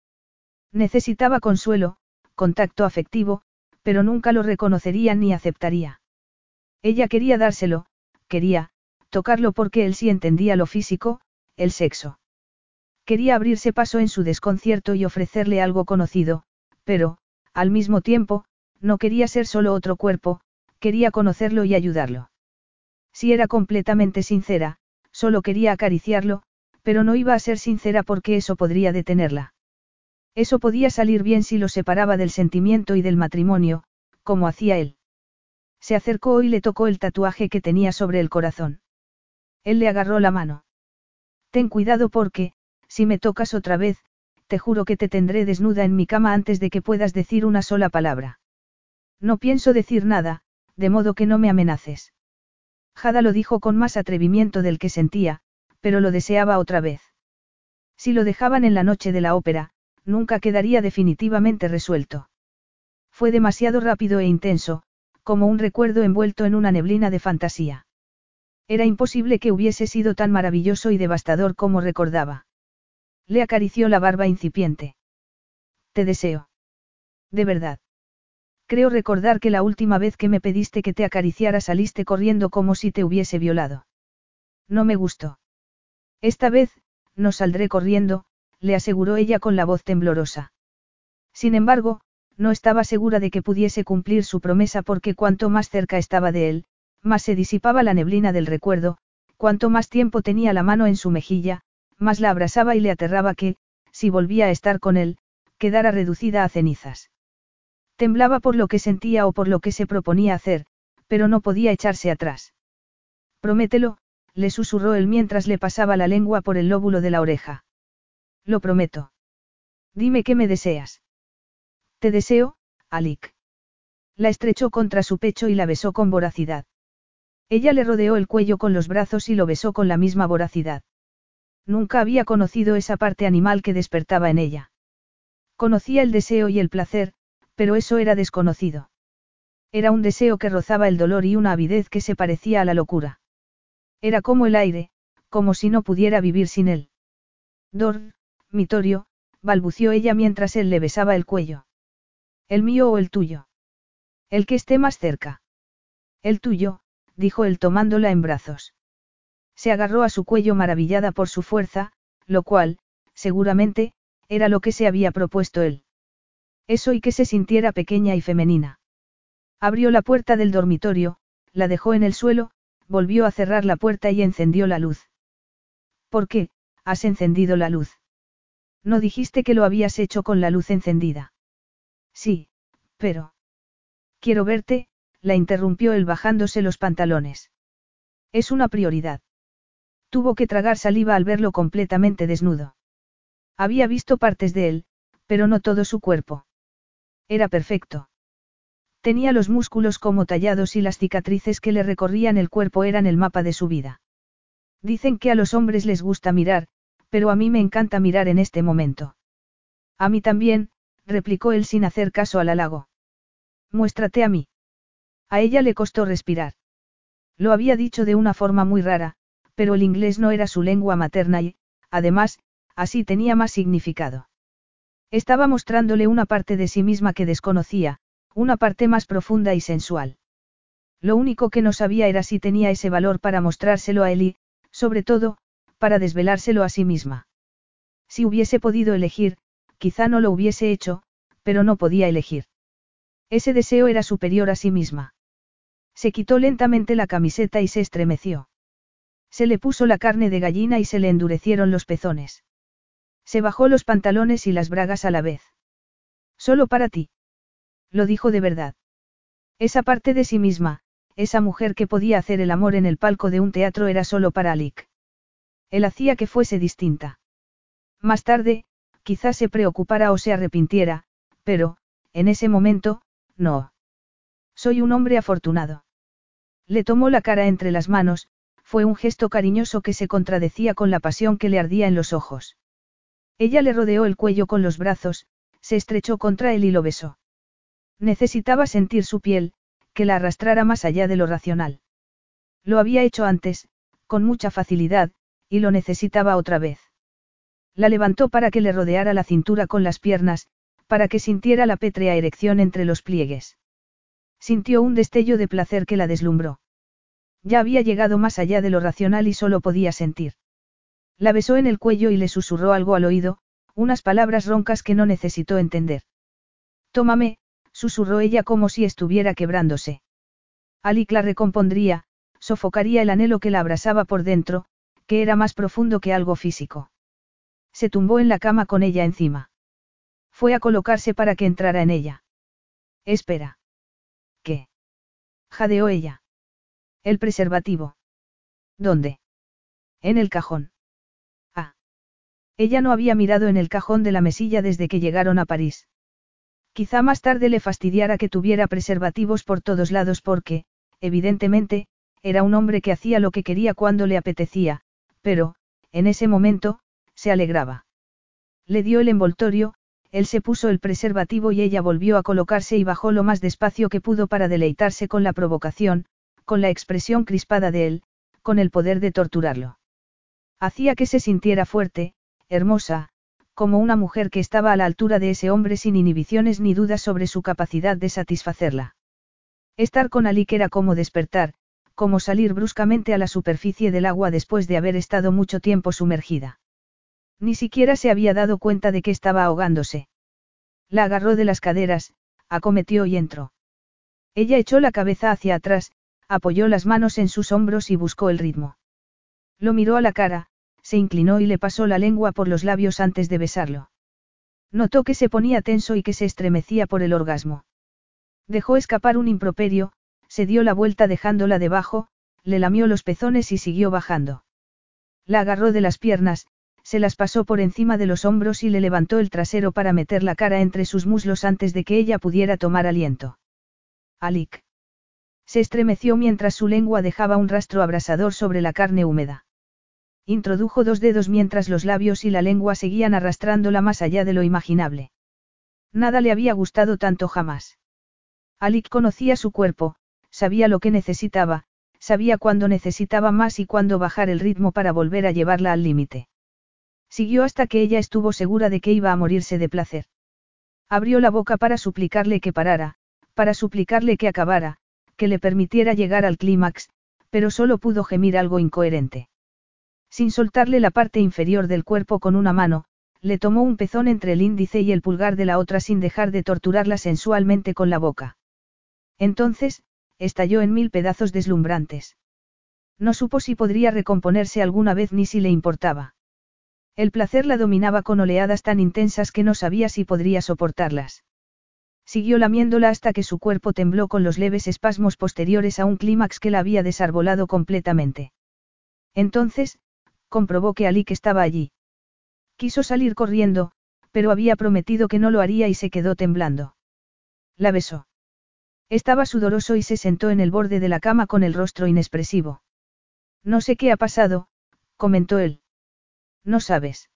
Necesitaba consuelo, contacto afectivo, pero nunca lo reconocería ni aceptaría. Ella quería dárselo, quería, tocarlo porque él sí entendía lo físico, el sexo. Quería abrirse paso en su desconcierto y ofrecerle algo conocido, pero, al mismo tiempo, no quería ser solo otro cuerpo, quería conocerlo y ayudarlo. Si era completamente sincera, solo quería acariciarlo, pero no iba a ser sincera porque eso podría detenerla. Eso podía salir bien si lo separaba del sentimiento y del matrimonio, como hacía él. Se acercó y le tocó el tatuaje que tenía sobre el corazón. Él le agarró la mano. Ten cuidado porque, si me tocas otra vez, te juro que te tendré desnuda en mi cama antes de que puedas decir una sola palabra. No pienso decir nada, de modo que no me amenaces. Jada lo dijo con más atrevimiento del que sentía, pero lo deseaba otra vez. Si lo dejaban en la noche de la ópera, nunca quedaría definitivamente resuelto. Fue demasiado rápido e intenso, como un recuerdo envuelto en una neblina de fantasía. Era imposible que hubiese sido tan maravilloso y devastador como recordaba. Le acarició la barba incipiente. Te deseo. De verdad. Creo recordar que la última vez que me pediste que te acariciara saliste corriendo como si te hubiese violado. No me gustó. Esta vez, no saldré corriendo, le aseguró ella con la voz temblorosa. Sin embargo, no estaba segura de que pudiese cumplir su promesa porque cuanto más cerca estaba de él, más se disipaba la neblina del recuerdo, cuanto más tiempo tenía la mano en su mejilla, más la abrazaba y le aterraba que, si volvía a estar con él, quedara reducida a cenizas. Temblaba por lo que sentía o por lo que se proponía hacer, pero no podía echarse atrás. Promételo, le susurró él mientras le pasaba la lengua por el lóbulo de la oreja. Lo prometo. Dime que me deseas. Te deseo, Alik. La estrechó contra su pecho y la besó con voracidad. Ella le rodeó el cuello con los brazos y lo besó con la misma voracidad. Nunca había conocido esa parte animal que despertaba en ella. Conocía el deseo y el placer, pero eso era desconocido. Era un deseo que rozaba el dolor y una avidez que se parecía a la locura. Era como el aire, como si no pudiera vivir sin él. Dor, Mitorio, balbució ella mientras él le besaba el cuello. ¿El mío o el tuyo? El que esté más cerca. El tuyo, dijo él tomándola en brazos. Se agarró a su cuello maravillada por su fuerza, lo cual, seguramente, era lo que se había propuesto él. Eso y que se sintiera pequeña y femenina. Abrió la puerta del dormitorio, la dejó en el suelo, volvió a cerrar la puerta y encendió la luz. ¿Por qué, has encendido la luz? No dijiste que lo habías hecho con la luz encendida. Sí, pero... Quiero verte, la interrumpió él bajándose los pantalones. Es una prioridad. Tuvo que tragar saliva al verlo completamente desnudo. Había visto partes de él, pero no todo su cuerpo. Era perfecto. Tenía los músculos como tallados y las cicatrices que le recorrían el cuerpo eran el mapa de su vida. Dicen que a los hombres les gusta mirar, pero a mí me encanta mirar en este momento. A mí también, replicó él sin hacer caso al halago. Muéstrate a mí. A ella le costó respirar. Lo había dicho de una forma muy rara, pero el inglés no era su lengua materna y, además, así tenía más significado. Estaba mostrándole una parte de sí misma que desconocía, una parte más profunda y sensual. Lo único que no sabía era si tenía ese valor para mostrárselo a él y, sobre todo, para desvelárselo a sí misma. Si hubiese podido elegir, quizá no lo hubiese hecho, pero no podía elegir. Ese deseo era superior a sí misma. Se quitó lentamente la camiseta y se estremeció. Se le puso la carne de gallina y se le endurecieron los pezones. Se bajó los pantalones y las bragas a la vez. Solo para ti. Lo dijo de verdad. Esa parte de sí misma, esa mujer que podía hacer el amor en el palco de un teatro era solo para Alick. Él hacía que fuese distinta. Más tarde, quizás se preocupara o se arrepintiera, pero, en ese momento, no. Soy un hombre afortunado. Le tomó la cara entre las manos, fue un gesto cariñoso que se contradecía con la pasión que le ardía en los ojos. Ella le rodeó el cuello con los brazos, se estrechó contra él y lo besó. Necesitaba sentir su piel, que la arrastrara más allá de lo racional. Lo había hecho antes, con mucha facilidad, y lo necesitaba otra vez. La levantó para que le rodeara la cintura con las piernas, para que sintiera la pétrea erección entre los pliegues. Sintió un destello de placer que la deslumbró. Ya había llegado más allá de lo racional y solo podía sentir. La besó en el cuello y le susurró algo al oído, unas palabras roncas que no necesitó entender. Tómame, susurró ella como si estuviera quebrándose. Alik la recompondría, sofocaría el anhelo que la abrasaba por dentro, que era más profundo que algo físico. Se tumbó en la cama con ella encima. Fue a colocarse para que entrara en ella. Espera. ¿Qué? Jadeó ella. El preservativo. ¿Dónde? En el cajón. Ah. Ella no había mirado en el cajón de la mesilla desde que llegaron a París. Quizá más tarde le fastidiara que tuviera preservativos por todos lados porque, evidentemente, era un hombre que hacía lo que quería cuando le apetecía, pero, en ese momento, se alegraba. Le dio el envoltorio, él se puso el preservativo y ella volvió a colocarse y bajó lo más despacio que pudo para deleitarse con la provocación, con la expresión crispada de él, con el poder de torturarlo. Hacía que se sintiera fuerte, hermosa, como una mujer que estaba a la altura de ese hombre sin inhibiciones ni dudas sobre su capacidad de satisfacerla. Estar con Alik era como despertar, como salir bruscamente a la superficie del agua después de haber estado mucho tiempo sumergida. Ni siquiera se había dado cuenta de que estaba ahogándose. La agarró de las caderas, acometió y entró. Ella echó la cabeza hacia atrás, apoyó las manos en sus hombros y buscó el ritmo. Lo miró a la cara, se inclinó y le pasó la lengua por los labios antes de besarlo. Notó que se ponía tenso y que se estremecía por el orgasmo. Dejó escapar un improperio, se dio la vuelta dejándola debajo, le lamió los pezones y siguió bajando. La agarró de las piernas, se las pasó por encima de los hombros y le levantó el trasero para meter la cara entre sus muslos antes de que ella pudiera tomar aliento. Alik. Se estremeció mientras su lengua dejaba un rastro abrasador sobre la carne húmeda. Introdujo dos dedos mientras los labios y la lengua seguían arrastrándola más allá de lo imaginable. Nada le había gustado tanto jamás. Alik conocía su cuerpo, sabía lo que necesitaba, sabía cuándo necesitaba más y cuándo bajar el ritmo para volver a llevarla al límite. Siguió hasta que ella estuvo segura de que iba a morirse de placer. Abrió la boca para suplicarle que parara, para suplicarle que acabara, que le permitiera llegar al clímax, pero solo pudo gemir algo incoherente. Sin soltarle la parte inferior del cuerpo con una mano, le tomó un pezón entre el índice y el pulgar de la otra sin dejar de torturarla sensualmente con la boca. Entonces, estalló en mil pedazos deslumbrantes. No supo si podría recomponerse alguna vez ni si le importaba. El placer la dominaba con oleadas tan intensas que no sabía si podría soportarlas. Siguió lamiéndola hasta que su cuerpo tembló con los leves espasmos posteriores a un clímax que la había desarbolado completamente. Entonces, comprobó que Alik estaba allí. Quiso salir corriendo, pero había prometido que no lo haría y se quedó temblando. La besó. Estaba sudoroso y se sentó en el borde de la cama con el rostro inexpresivo. No sé qué ha pasado, comentó él. No sabes.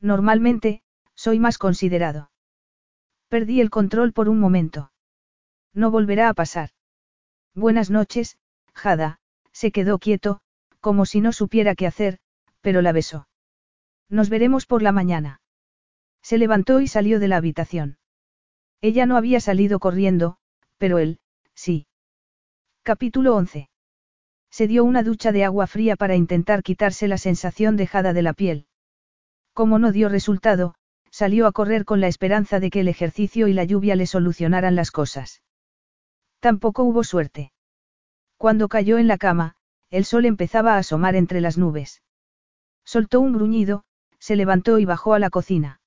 Normalmente, soy más considerado. Perdí el control por un momento. No volverá a pasar. Buenas noches, Jada, se quedó quieto, como si no supiera qué hacer, pero la besó. Nos veremos por la mañana. Se levantó y salió de la habitación. Ella no había salido corriendo, pero él, sí. Capítulo 11. Se dio una ducha de agua fría para intentar quitarse la sensación dejada de la piel. Como no dio resultado, salió a correr con la esperanza de que el ejercicio y la lluvia le solucionaran las cosas. Tampoco hubo suerte. Cuando cayó en la cama, el sol empezaba a asomar entre las nubes. Soltó un gruñido, se levantó y bajó a la cocina.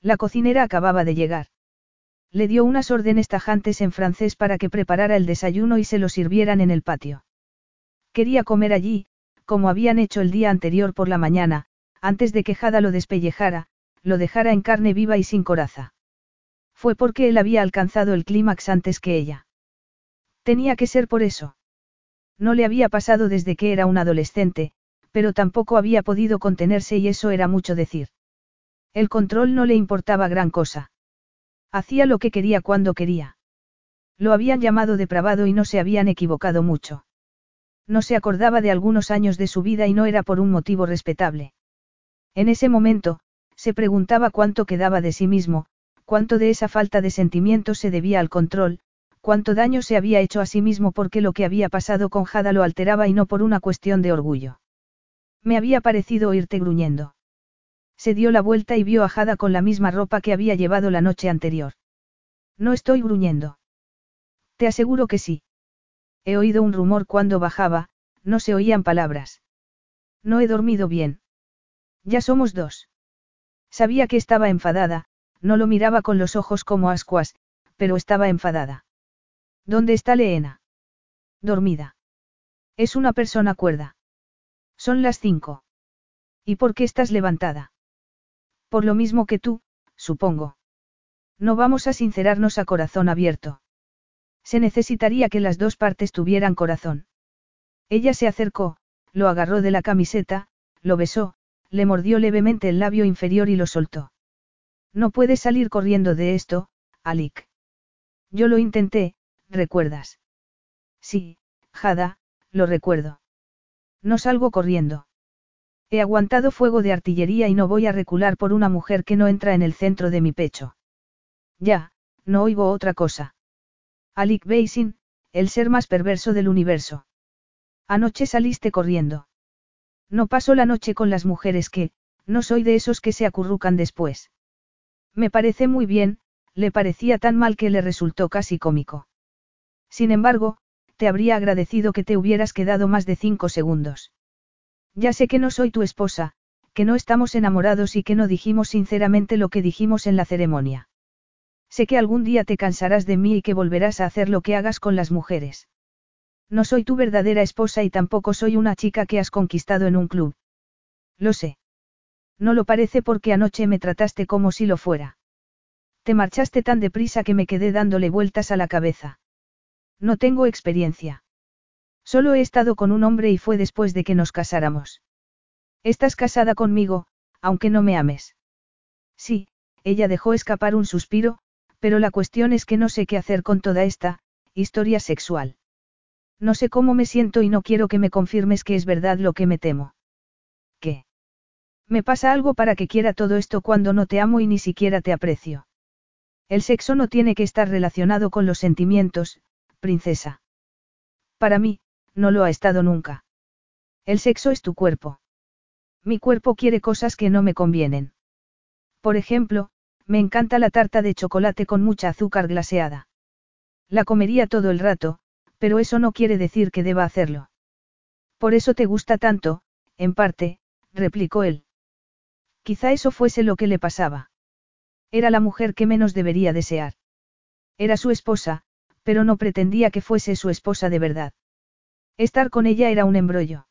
La cocinera acababa de llegar. Le dio unas órdenes tajantes en francés para que preparara el desayuno y se lo sirvieran en el patio. Quería comer allí, como habían hecho el día anterior por la mañana, antes de que Jada lo despellejara, lo dejara en carne viva y sin coraza. Fue porque él había alcanzado el clímax antes que ella. Tenía que ser por eso. No le había pasado desde que era un adolescente, pero tampoco había podido contenerse y eso era mucho decir. El control no le importaba gran cosa. Hacía lo que quería cuando quería. Lo habían llamado depravado y no se habían equivocado mucho. No se acordaba de algunos años de su vida y no era por un motivo respetable. En ese momento, se preguntaba cuánto quedaba de sí mismo, cuánto de esa falta de sentimientos se debía al control, cuánto daño se había hecho a sí mismo porque lo que había pasado con Jada lo alteraba y no por una cuestión de orgullo. Me había parecido oírte gruñendo. Se dio la vuelta y vio a Jada con la misma ropa que había llevado la noche anterior. No estoy gruñendo. Te aseguro que sí. He oído un rumor cuando bajaba, no se oían palabras. No he dormido bien. Ya somos dos. Sabía que estaba enfadada, no lo miraba con los ojos como ascuas, pero estaba enfadada. ¿Dónde está Leena? Dormida. Es una persona cuerda. Son las cinco. ¿Y por qué estás levantada? Por lo mismo que tú, supongo. No vamos a sincerarnos a corazón abierto. Se necesitaría que las dos partes tuvieran corazón. Ella se acercó, lo agarró de la camiseta, lo besó, le mordió levemente el labio inferior y lo soltó. No puedes salir corriendo de esto, Alik. Yo lo intenté, ¿recuerdas? Sí, Jada, lo recuerdo. No salgo corriendo. He aguantado fuego de artillería y no voy a recular por una mujer que no entra en el centro de mi pecho. Ya, no oigo otra cosa. Alik Beisin, el ser más perverso del universo. Anoche saliste corriendo. No paso la noche con las mujeres que, no soy de esos que se acurrucan después. Me parece muy bien, le parecía tan mal que le resultó casi cómico. Sin embargo, te habría agradecido que te hubieras quedado más de cinco segundos. Ya sé que no soy tu esposa, que no estamos enamorados y que no dijimos sinceramente lo que dijimos en la ceremonia. Sé que algún día te cansarás de mí y que volverás a hacer lo que hagas con las mujeres. No soy tu verdadera esposa y tampoco soy una chica que has conquistado en un club. Lo sé. No lo parece porque anoche me trataste como si lo fuera. Te marchaste tan deprisa que me quedé dándole vueltas a la cabeza. No tengo experiencia. Solo he estado con un hombre y fue después de que nos casáramos. Estás casada conmigo, aunque no me ames. Sí, ella dejó escapar un suspiro, pero la cuestión es que no sé qué hacer con toda esta, historia sexual. No sé cómo me siento y no quiero que me confirmes que es verdad lo que me temo. ¿Qué? Me pasa algo para que quiera todo esto cuando no te amo y ni siquiera te aprecio. El sexo no tiene que estar relacionado con los sentimientos, princesa. Para mí, no lo ha estado nunca. El sexo es tu cuerpo. Mi cuerpo quiere cosas que no me convienen. Por ejemplo, me encanta la tarta de chocolate con mucha azúcar glaseada. La comería todo el rato, pero eso no quiere decir que deba hacerlo. Por eso te gusta tanto, en parte, replicó él. Quizá eso fuese lo que le pasaba. Era la mujer que menos debería desear. Era su esposa, pero no pretendía que fuese su esposa de verdad. Estar con ella era un embrollo.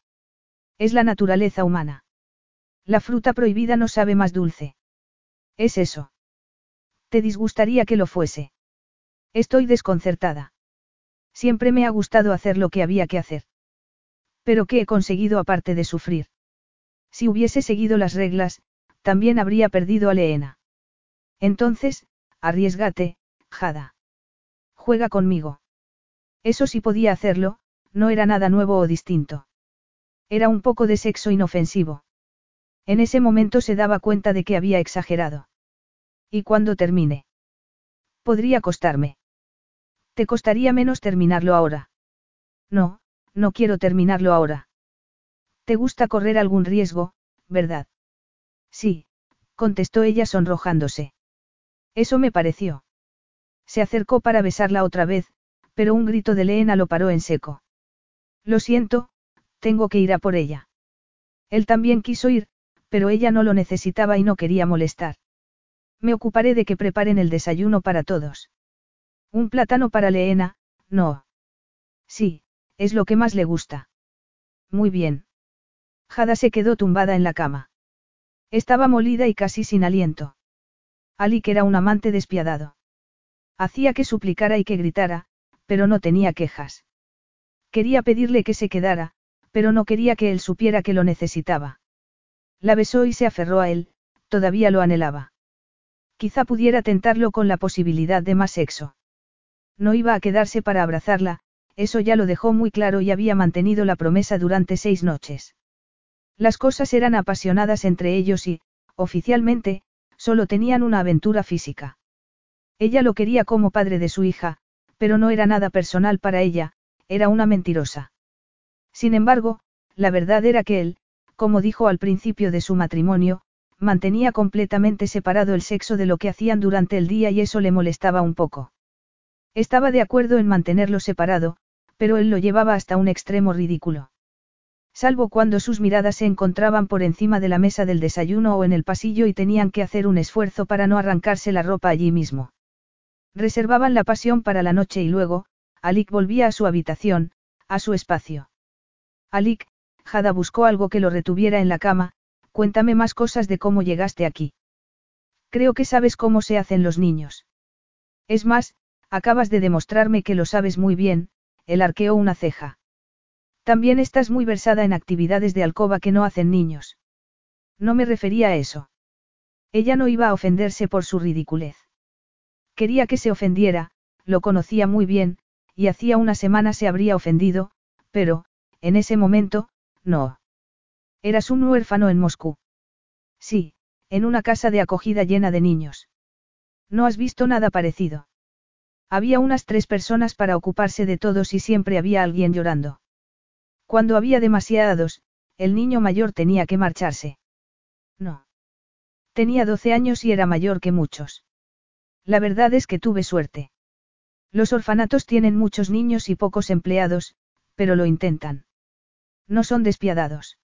Es la naturaleza humana. La fruta prohibida no sabe más dulce. Es eso. ¿Te disgustaría que lo fuese? Estoy desconcertada. Siempre me ha gustado hacer lo que había que hacer. Pero ¿qué he conseguido aparte de sufrir? Si hubiese seguido las reglas, también habría perdido a Leena. Entonces, arriesgate, Jada. Juega conmigo. Eso sí podía hacerlo, no era nada nuevo o distinto. Era un poco de sexo inofensivo. En ese momento se daba cuenta de que había exagerado. ¿Y cuando termine? Podría costarme. Te costaría menos terminarlo ahora. No, no quiero terminarlo ahora. ¿Te gusta correr algún riesgo, verdad? Sí, contestó ella sonrojándose. Eso me pareció. Se acercó para besarla otra vez, pero un grito de Leena lo paró en seco. Lo siento, tengo que ir a por ella. Él también quiso ir, pero ella no lo necesitaba y no quería molestar. Me ocuparé de que preparen el desayuno para todos. Un plátano para Leena, no. Sí, es lo que más le gusta. Muy bien. Jada se quedó tumbada en la cama. Estaba molida y casi sin aliento. que era un amante despiadado. Hacía que suplicara y que gritara, pero no tenía quejas. Quería pedirle que se quedara, pero no quería que él supiera que lo necesitaba. La besó y se aferró a él, todavía lo anhelaba. Quizá pudiera tentarlo con la posibilidad de más sexo. No iba a quedarse para abrazarla, eso ya lo dejó muy claro y había mantenido la promesa durante seis noches. Las cosas eran apasionadas entre ellos y, oficialmente, solo tenían una aventura física. Ella lo quería como padre de su hija, pero no era nada personal para ella, era una mentirosa. Sin embargo, la verdad era que él, como dijo al principio de su matrimonio, mantenía completamente separado el sexo de lo que hacían durante el día y eso le molestaba un poco. Estaba de acuerdo en mantenerlo separado, pero él lo llevaba hasta un extremo ridículo. Salvo cuando sus miradas se encontraban por encima de la mesa del desayuno o en el pasillo y tenían que hacer un esfuerzo para no arrancarse la ropa allí mismo. Reservaban la pasión para la noche y luego, Alik volvía a su habitación, a su espacio. Alik, Jada buscó algo que lo retuviera en la cama, cuéntame más cosas de cómo llegaste aquí. Creo que sabes cómo se hacen los niños. Es más, acabas de demostrarme que lo sabes muy bien, él arqueó una ceja. También estás muy versada en actividades de alcoba que no hacen niños. No me refería a eso. Ella no iba a ofenderse por su ridiculez. Quería que se ofendiera, lo conocía muy bien, y hacía una semana se habría ofendido, pero, en ese momento, no. Eras un huérfano en Moscú. Sí, en una casa de acogida llena de niños. No has visto nada parecido. Había unas tres personas para ocuparse de todos y siempre había alguien llorando. Cuando había demasiados, el niño mayor tenía que marcharse. No. Tenía 12 años y era mayor que muchos. La verdad es que tuve suerte. Los orfanatos tienen muchos niños y pocos empleados, pero lo intentan. No son despiadados.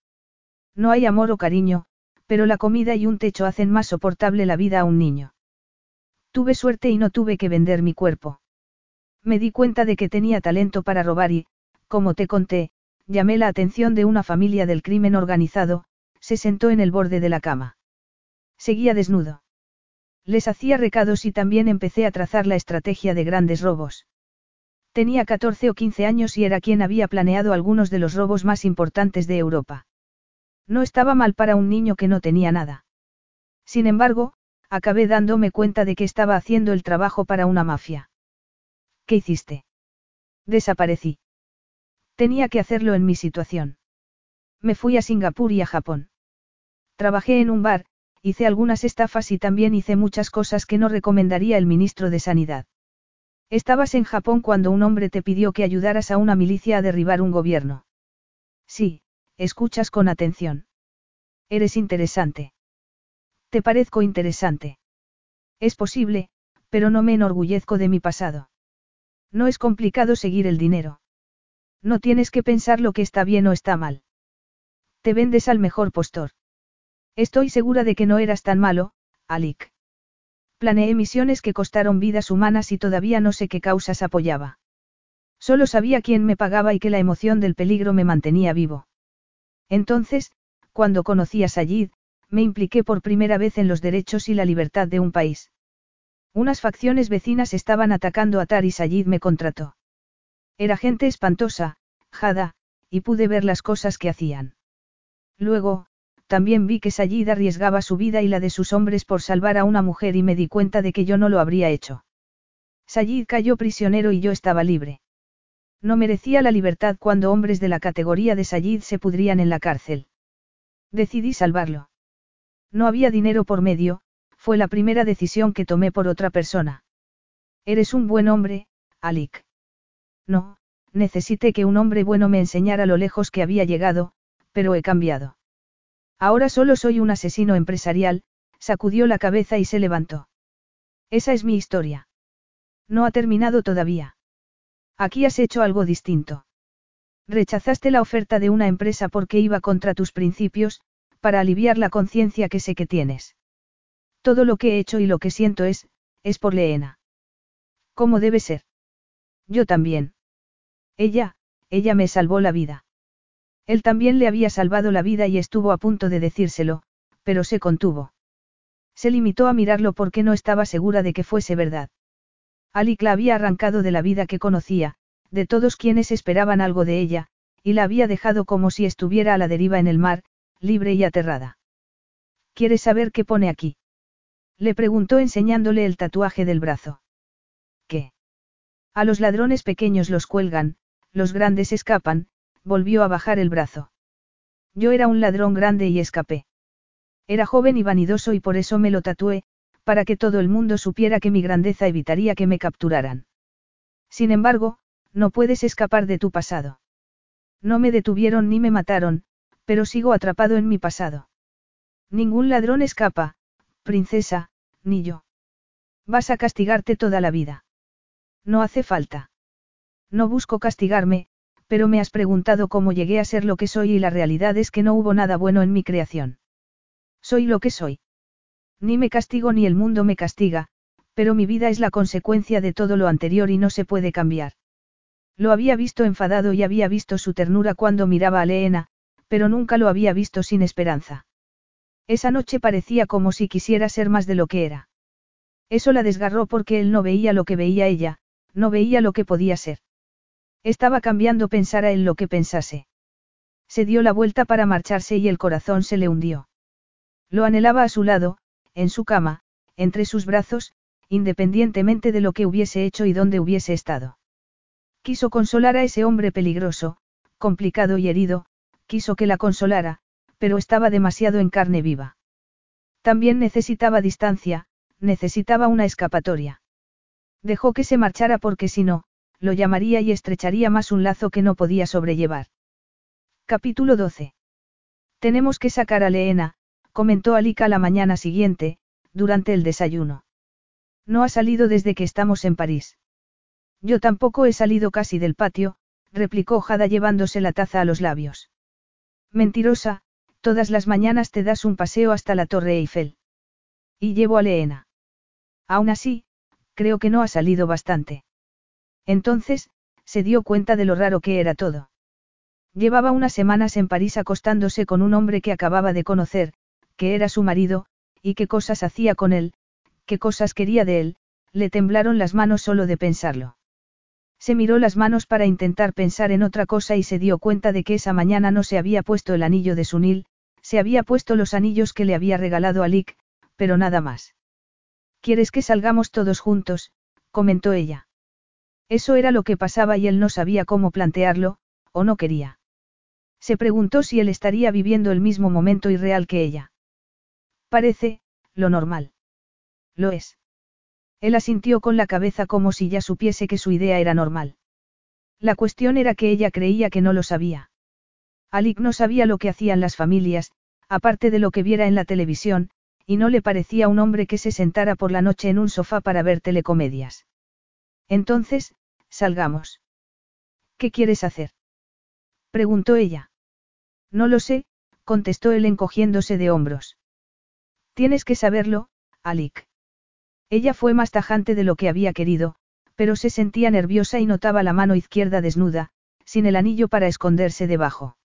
No hay amor o cariño, pero la comida y un techo hacen más soportable la vida a un niño. Tuve suerte y no tuve que vender mi cuerpo. Me di cuenta de que tenía talento para robar y, como te conté, llamé la atención de una familia del crimen organizado, se sentó en el borde de la cama. Seguía desnudo. Les hacía recados y también empecé a trazar la estrategia de grandes robos. Tenía 14 o 15 años y era quien había planeado algunos de los robos más importantes de Europa. No estaba mal para un niño que no tenía nada. Sin embargo, acabé dándome cuenta de que estaba haciendo el trabajo para una mafia. ¿Qué hiciste? Desaparecí. Tenía que hacerlo en mi situación. Me fui a Singapur y a Japón. Trabajé en un bar, hice algunas estafas y también hice muchas cosas que no recomendaría el ministro de Sanidad. Estabas en Japón cuando un hombre te pidió que ayudaras a una milicia a derribar un gobierno. Sí, escuchas con atención. Eres interesante. Te parezco interesante. Es posible, pero no me enorgullezco de mi pasado. No es complicado seguir el dinero. No tienes que pensar lo que está bien o está mal. Te vendes al mejor postor. Estoy segura de que no eras tan malo, Alik. Planeé misiones que costaron vidas humanas y todavía no sé qué causas apoyaba. Solo sabía quién me pagaba y que la emoción del peligro me mantenía vivo. Entonces, cuando conocí a Sayid, me impliqué por primera vez en los derechos y la libertad de un país. Unas facciones vecinas estaban atacando a Tar y Sayid me contrató. Era gente espantosa, jada, y pude ver las cosas que hacían. Luego, también vi que Sayid arriesgaba su vida y la de sus hombres por salvar a una mujer y me di cuenta de que yo no lo habría hecho. Sayid cayó prisionero y yo estaba libre. No merecía la libertad cuando hombres de la categoría de Sayid se pudrían en la cárcel. Decidí salvarlo. No había dinero por medio, fue la primera decisión que tomé por otra persona. Eres un buen hombre, Alik. No, necesité que un hombre bueno me enseñara lo lejos que había llegado, pero he cambiado. Ahora solo soy un asesino empresarial, sacudió la cabeza y se levantó. Esa es mi historia. No ha terminado todavía. Aquí has hecho algo distinto. Rechazaste la oferta de una empresa porque iba contra tus principios, para aliviar la conciencia que sé que tienes. Todo lo que he hecho y lo que siento es, es por Leena. ¿Cómo debe ser? Yo también. Ella, ella me salvó la vida. Él también le había salvado la vida y estuvo a punto de decírselo, pero se contuvo. Se limitó a mirarlo porque no estaba segura de que fuese verdad. Alik la había arrancado de la vida que conocía, de todos quienes esperaban algo de ella, y la había dejado como si estuviera a la deriva en el mar, libre y aterrada. ¿Quieres saber qué pone aquí? Le preguntó enseñándole el tatuaje del brazo. ¿Qué? A los ladrones pequeños los cuelgan, los grandes escapan, volvió a bajar el brazo. Yo era un ladrón grande y escapé. Era joven y vanidoso y por eso me lo tatué, para que todo el mundo supiera que mi grandeza evitaría que me capturaran. Sin embargo, no puedes escapar de tu pasado. No me detuvieron ni me mataron, pero sigo atrapado en mi pasado. Ningún ladrón escapa, princesa, ni yo. Vas a castigarte toda la vida. No hace falta. No busco castigarme, pero me has preguntado cómo llegué a ser lo que soy y la realidad es que no hubo nada bueno en mi creación. Soy lo que soy. Ni me castigo ni el mundo me castiga, pero mi vida es la consecuencia de todo lo anterior y no se puede cambiar. Lo había visto enfadado y había visto su ternura cuando miraba a Leena, pero nunca lo había visto sin esperanza. Esa noche parecía como si quisiera ser más de lo que era. Eso la desgarró porque él no veía lo que veía ella, no veía lo que podía ser. Estaba cambiando pensar a él lo que pensase. Se dio la vuelta para marcharse y el corazón se le hundió. Lo anhelaba a su lado, en su cama, entre sus brazos, independientemente de lo que hubiese hecho y dónde hubiese estado. Quiso consolar a ese hombre peligroso, complicado y herido, quiso que la consolara, pero estaba demasiado en carne viva. También necesitaba distancia, necesitaba una escapatoria. Dejó que se marchara porque si no, lo llamaría y estrecharía más un lazo que no podía sobrellevar. Capítulo 12. Tenemos que sacar a Leena, comentó Alika la mañana siguiente, durante el desayuno. No ha salido desde que estamos en París. Yo tampoco he salido casi del patio, replicó Jada llevándose la taza a los labios. Mentirosa, todas las mañanas te das un paseo hasta la Torre Eiffel. Y llevo a Leena. Aún así, creo que no ha salido bastante. Entonces, se dio cuenta de lo raro que era todo. Llevaba unas semanas en París acostándose con un hombre que acababa de conocer, que era su marido, y qué cosas hacía con él, qué cosas quería de él, le temblaron las manos solo de pensarlo. Se miró las manos para intentar pensar en otra cosa y se dio cuenta de que esa mañana no se había puesto el anillo de Sunil, se había puesto los anillos que le había regalado Alik, pero nada más. ¿Quieres que salgamos todos juntos? comentó ella. Eso era lo que pasaba y él no sabía cómo plantearlo, o no quería. Se preguntó si él estaría viviendo el mismo momento irreal que ella. Parece, lo normal. Lo es. Él asintió con la cabeza como si ya supiese que su idea era normal. La cuestión era que ella creía que no lo sabía. Alik no sabía lo que hacían las familias, aparte de lo que viera en la televisión, y no le parecía un hombre que se sentara por la noche en un sofá para ver telecomedias. Entonces, salgamos. ¿Qué quieres hacer? preguntó ella. No lo sé, contestó él encogiéndose de hombros. Tienes que saberlo, Alik. Ella fue más tajante de lo que había querido, pero se sentía nerviosa y notaba la mano izquierda desnuda, sin el anillo para esconderse debajo.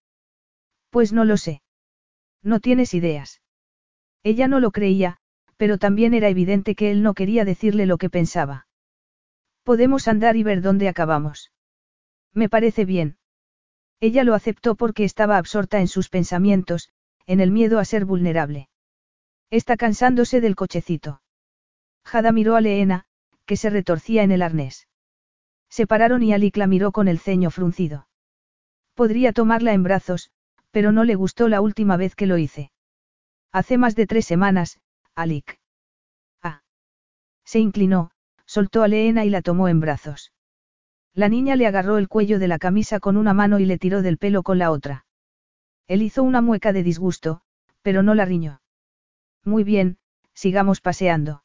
Pues no lo sé. No tienes ideas. Ella no lo creía, pero también era evidente que él no quería decirle lo que pensaba. Podemos andar y ver dónde acabamos. Me parece bien. Ella lo aceptó porque estaba absorta en sus pensamientos, en el miedo a ser vulnerable. Está cansándose del cochecito. Jada miró a Leena, que se retorcía en el arnés. Se pararon y Alik la miró con el ceño fruncido. Podría tomarla en brazos, pero no le gustó la última vez que lo hice. Hace más de tres semanas, Alik. Ah. Se inclinó, soltó a Leena y la tomó en brazos. La niña le agarró el cuello de la camisa con una mano y le tiró del pelo con la otra. Él hizo una mueca de disgusto, pero no la riñó. Muy bien, sigamos paseando.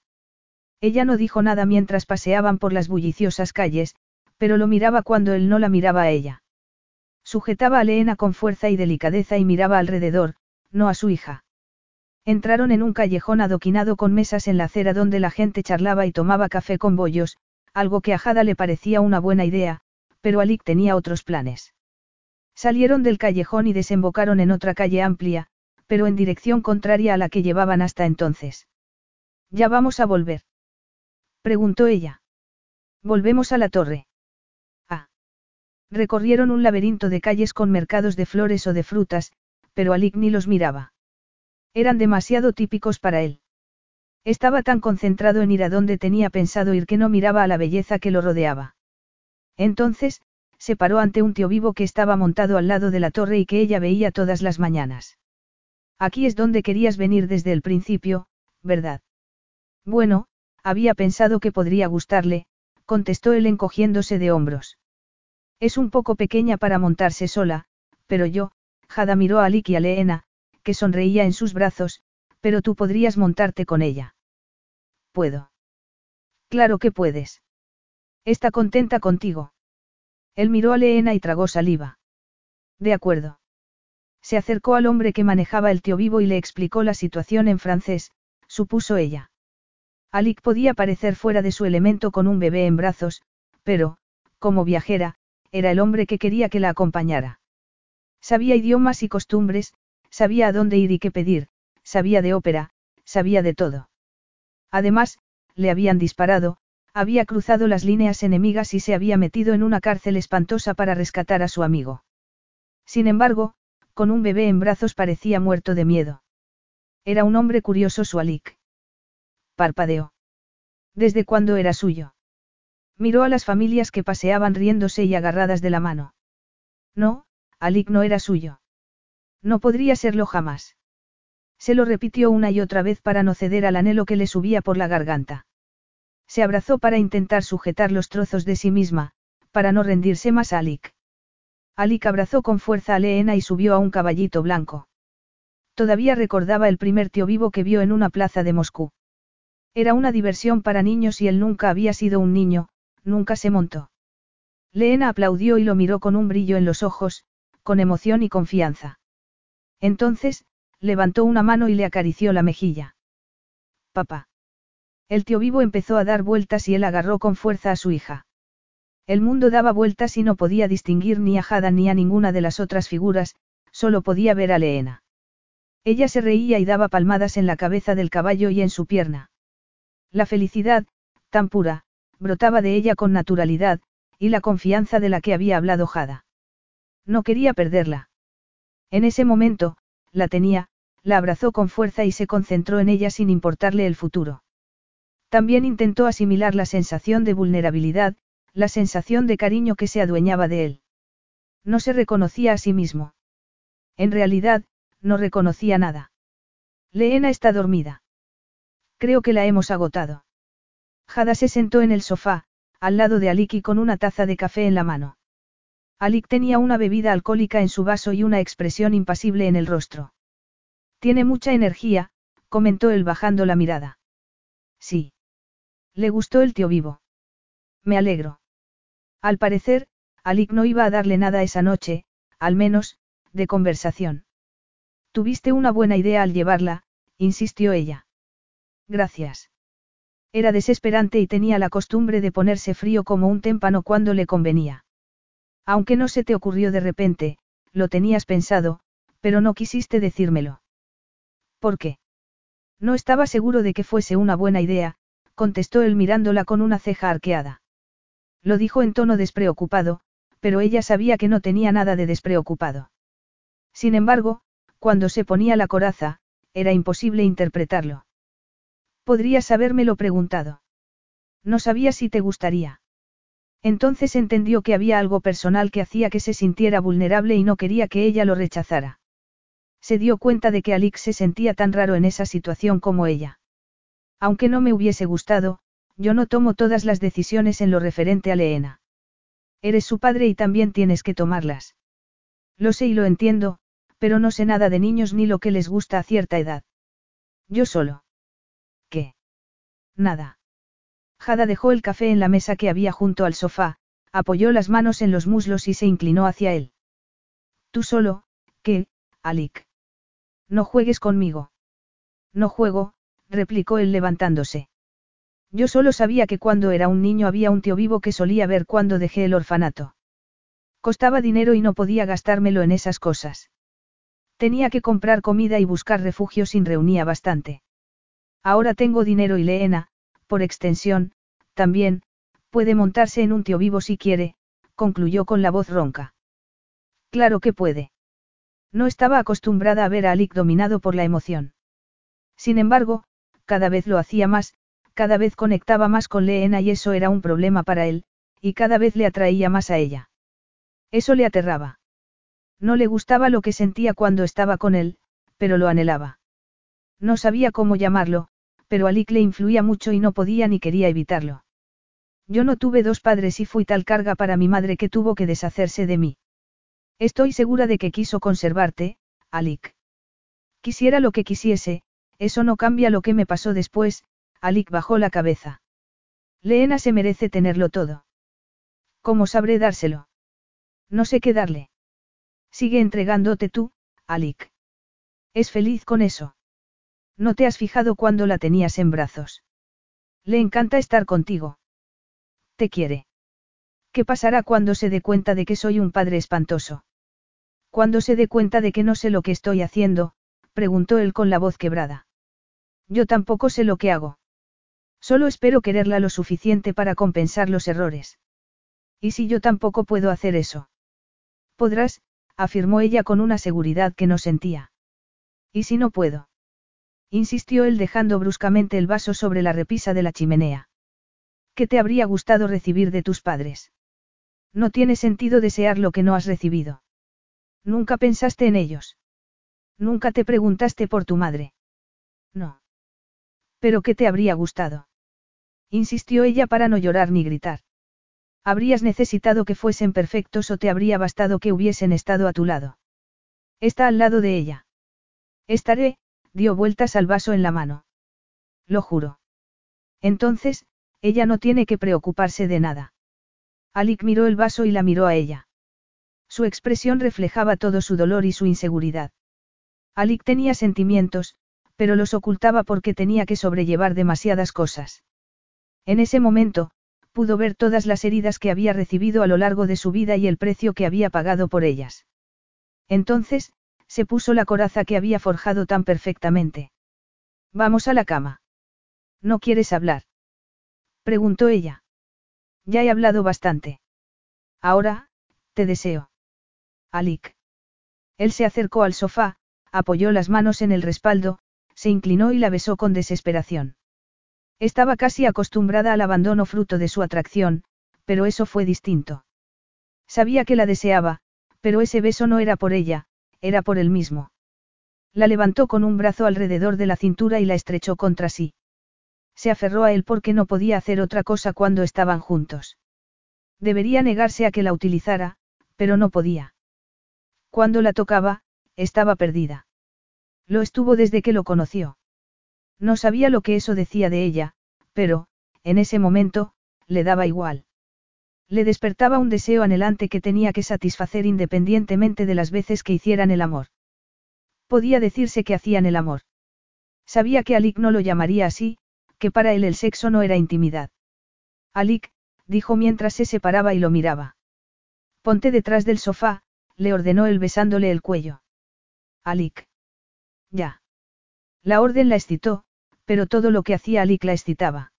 Ella no dijo nada mientras paseaban por las bulliciosas calles, pero lo miraba cuando él no la miraba a ella. Sujetaba a Leena con fuerza y delicadeza y miraba alrededor, no a su hija. Entraron en un callejón adoquinado con mesas en la acera donde la gente charlaba y tomaba café con bollos, algo que a Jada le parecía una buena idea, pero Alik tenía otros planes. Salieron del callejón y desembocaron en otra calle amplia, pero en dirección contraria a la que llevaban hasta entonces. Ya vamos a volver. Preguntó ella. Volvemos a la torre. Ah. Recorrieron un laberinto de calles con mercados de flores o de frutas, pero Alik ni los miraba. Eran demasiado típicos para él. Estaba tan concentrado en ir a donde tenía pensado ir que no miraba a la belleza que lo rodeaba. Entonces, se paró ante un tío vivo que estaba montado al lado de la torre y que ella veía todas las mañanas. Aquí es donde querías venir desde el principio, ¿verdad? Bueno, había pensado que podría gustarle, contestó él encogiéndose de hombros. Es un poco pequeña para montarse sola, pero yo, Jada miró a Alik y a Leena, que sonreía en sus brazos, pero tú podrías montarte con ella. Puedo. Claro que puedes. Está contenta contigo. Él miró a Leena y tragó saliva. De acuerdo. Se acercó al hombre que manejaba el tío vivo y le explicó la situación en francés, supuso ella. Alik podía parecer fuera de su elemento con un bebé en brazos, pero, como viajera, era el hombre que quería que la acompañara. Sabía idiomas y costumbres, sabía a dónde ir y qué pedir, sabía de ópera, sabía de todo. Además, le habían disparado, había cruzado las líneas enemigas y se había metido en una cárcel espantosa para rescatar a su amigo. Sin embargo, con un bebé en brazos parecía muerto de miedo. Era un hombre curioso su Alik parpadeó. ¿Desde cuándo era suyo? Miró a las familias que paseaban riéndose y agarradas de la mano. No, Alik no era suyo. No podría serlo jamás. Se lo repitió una y otra vez para no ceder al anhelo que le subía por la garganta. Se abrazó para intentar sujetar los trozos de sí misma, para no rendirse más a Alik. Alik abrazó con fuerza a Leena y subió a un caballito blanco. Todavía recordaba el primer tío vivo que vio en una plaza de Moscú. Era una diversión para niños y él nunca había sido un niño, nunca se montó. Leena aplaudió y lo miró con un brillo en los ojos, con emoción y confianza. Entonces, levantó una mano y le acarició la mejilla. Papá. El tío vivo empezó a dar vueltas y él agarró con fuerza a su hija. El mundo daba vueltas y no podía distinguir ni a Jada ni a ninguna de las otras figuras, solo podía ver a Leena. Ella se reía y daba palmadas en la cabeza del caballo y en su pierna. La felicidad, tan pura, brotaba de ella con naturalidad, y la confianza de la que había hablado Jada. No quería perderla. En ese momento, la tenía, la abrazó con fuerza y se concentró en ella sin importarle el futuro. También intentó asimilar la sensación de vulnerabilidad, la sensación de cariño que se adueñaba de él. No se reconocía a sí mismo. En realidad, no reconocía nada. Leena está dormida. Creo que la hemos agotado. Jada se sentó en el sofá, al lado de Aliki con una taza de café en la mano. Alik tenía una bebida alcohólica en su vaso y una expresión impasible en el rostro. Tiene mucha energía, comentó él bajando la mirada. Sí. Le gustó el tío vivo. Me alegro. Al parecer, Alik no iba a darle nada esa noche, al menos, de conversación. Tuviste una buena idea al llevarla, insistió ella. Gracias. Era desesperante y tenía la costumbre de ponerse frío como un témpano cuando le convenía. Aunque no se te ocurrió de repente, lo tenías pensado, pero no quisiste decírmelo. ¿Por qué? No estaba seguro de que fuese una buena idea, contestó él mirándola con una ceja arqueada. Lo dijo en tono despreocupado, pero ella sabía que no tenía nada de despreocupado. Sin embargo, cuando se ponía la coraza, era imposible interpretarlo. Podrías habérmelo preguntado. No sabía si te gustaría. Entonces entendió que había algo personal que hacía que se sintiera vulnerable y no quería que ella lo rechazara. Se dio cuenta de que Alix se sentía tan raro en esa situación como ella. Aunque no me hubiese gustado, yo no tomo todas las decisiones en lo referente a Leena. Eres su padre y también tienes que tomarlas. Lo sé y lo entiendo, pero no sé nada de niños ni lo que les gusta a cierta edad. Yo solo. ¿Qué? Nada. Jada dejó el café en la mesa que había junto al sofá, apoyó las manos en los muslos y se inclinó hacia él. Tú solo, ¿qué, Alik? No juegues conmigo. No juego, replicó él levantándose. Yo solo sabía que cuando era un niño había un tío vivo que solía ver cuando dejé el orfanato. Costaba dinero y no podía gastármelo en esas cosas. Tenía que comprar comida y buscar refugio sin reunía bastante. Ahora tengo dinero y Leena, por extensión, también, puede montarse en un tío vivo si quiere, concluyó con la voz ronca. Claro que puede. No estaba acostumbrada a ver a Alik dominado por la emoción. Sin embargo, cada vez lo hacía más, cada vez conectaba más con Leena y eso era un problema para él, y cada vez le atraía más a ella. Eso le aterraba. No le gustaba lo que sentía cuando estaba con él, pero lo anhelaba. No sabía cómo llamarlo, pero Alik le influía mucho y no podía ni quería evitarlo. Yo no tuve dos padres y fui tal carga para mi madre que tuvo que deshacerse de mí. Estoy segura de que quiso conservarte, Alik. Quisiera lo que quisiese, eso no cambia lo que me pasó después, Alik bajó la cabeza. Leena se merece tenerlo todo. ¿Cómo sabré dárselo? No sé qué darle. Sigue entregándote tú, Alik. Es feliz con eso. No te has fijado cuando la tenías en brazos. Le encanta estar contigo. Te quiere. ¿Qué pasará cuando se dé cuenta de que soy un padre espantoso? Cuando se dé cuenta de que no sé lo que estoy haciendo, preguntó él con la voz quebrada. Yo tampoco sé lo que hago. Solo espero quererla lo suficiente para compensar los errores. ¿Y si yo tampoco puedo hacer eso? Podrás, afirmó ella con una seguridad que no sentía. ¿Y si no puedo? insistió él dejando bruscamente el vaso sobre la repisa de la chimenea. ¿Qué te habría gustado recibir de tus padres? No tiene sentido desear lo que no has recibido. Nunca pensaste en ellos. Nunca te preguntaste por tu madre. No. ¿Pero qué te habría gustado? Insistió ella para no llorar ni gritar. Habrías necesitado que fuesen perfectos o te habría bastado que hubiesen estado a tu lado. Está al lado de ella. Estaré, dio vueltas al vaso en la mano. Lo juro. Entonces, ella no tiene que preocuparse de nada. Alik miró el vaso y la miró a ella. Su expresión reflejaba todo su dolor y su inseguridad. Alik tenía sentimientos, pero los ocultaba porque tenía que sobrellevar demasiadas cosas. En ese momento, pudo ver todas las heridas que había recibido a lo largo de su vida y el precio que había pagado por ellas. Entonces, Se puso la coraza que había forjado tan perfectamente. Vamos a la cama. ¿No quieres hablar? Preguntó ella. Ya he hablado bastante. Ahora, te deseo. Alik. Él se acercó al sofá, apoyó las manos en el respaldo, se inclinó y la besó con desesperación. Estaba casi acostumbrada al abandono fruto de su atracción, pero eso fue distinto. Sabía que la deseaba, pero ese beso no era por ella, era por él mismo. La levantó con un brazo alrededor de la cintura y la estrechó contra sí. Se aferró a él porque no podía hacer otra cosa cuando estaban juntos. Debería negarse a que la utilizara, pero no podía. Cuando la tocaba, estaba perdida. Lo estuvo desde que lo conoció. No sabía lo que eso decía de ella, pero, en ese momento, le daba igual. Le despertaba un deseo anhelante que tenía que satisfacer independientemente de las veces que hicieran el amor. Podía decirse que hacían el amor. Sabía que Alik no lo llamaría así, que para él el sexo no era intimidad. Alik, dijo mientras se separaba y lo miraba. Ponte detrás del sofá, le ordenó él besándole el cuello. Alik. Ya. La orden la excitó, pero todo lo que hacía Alik la excitaba.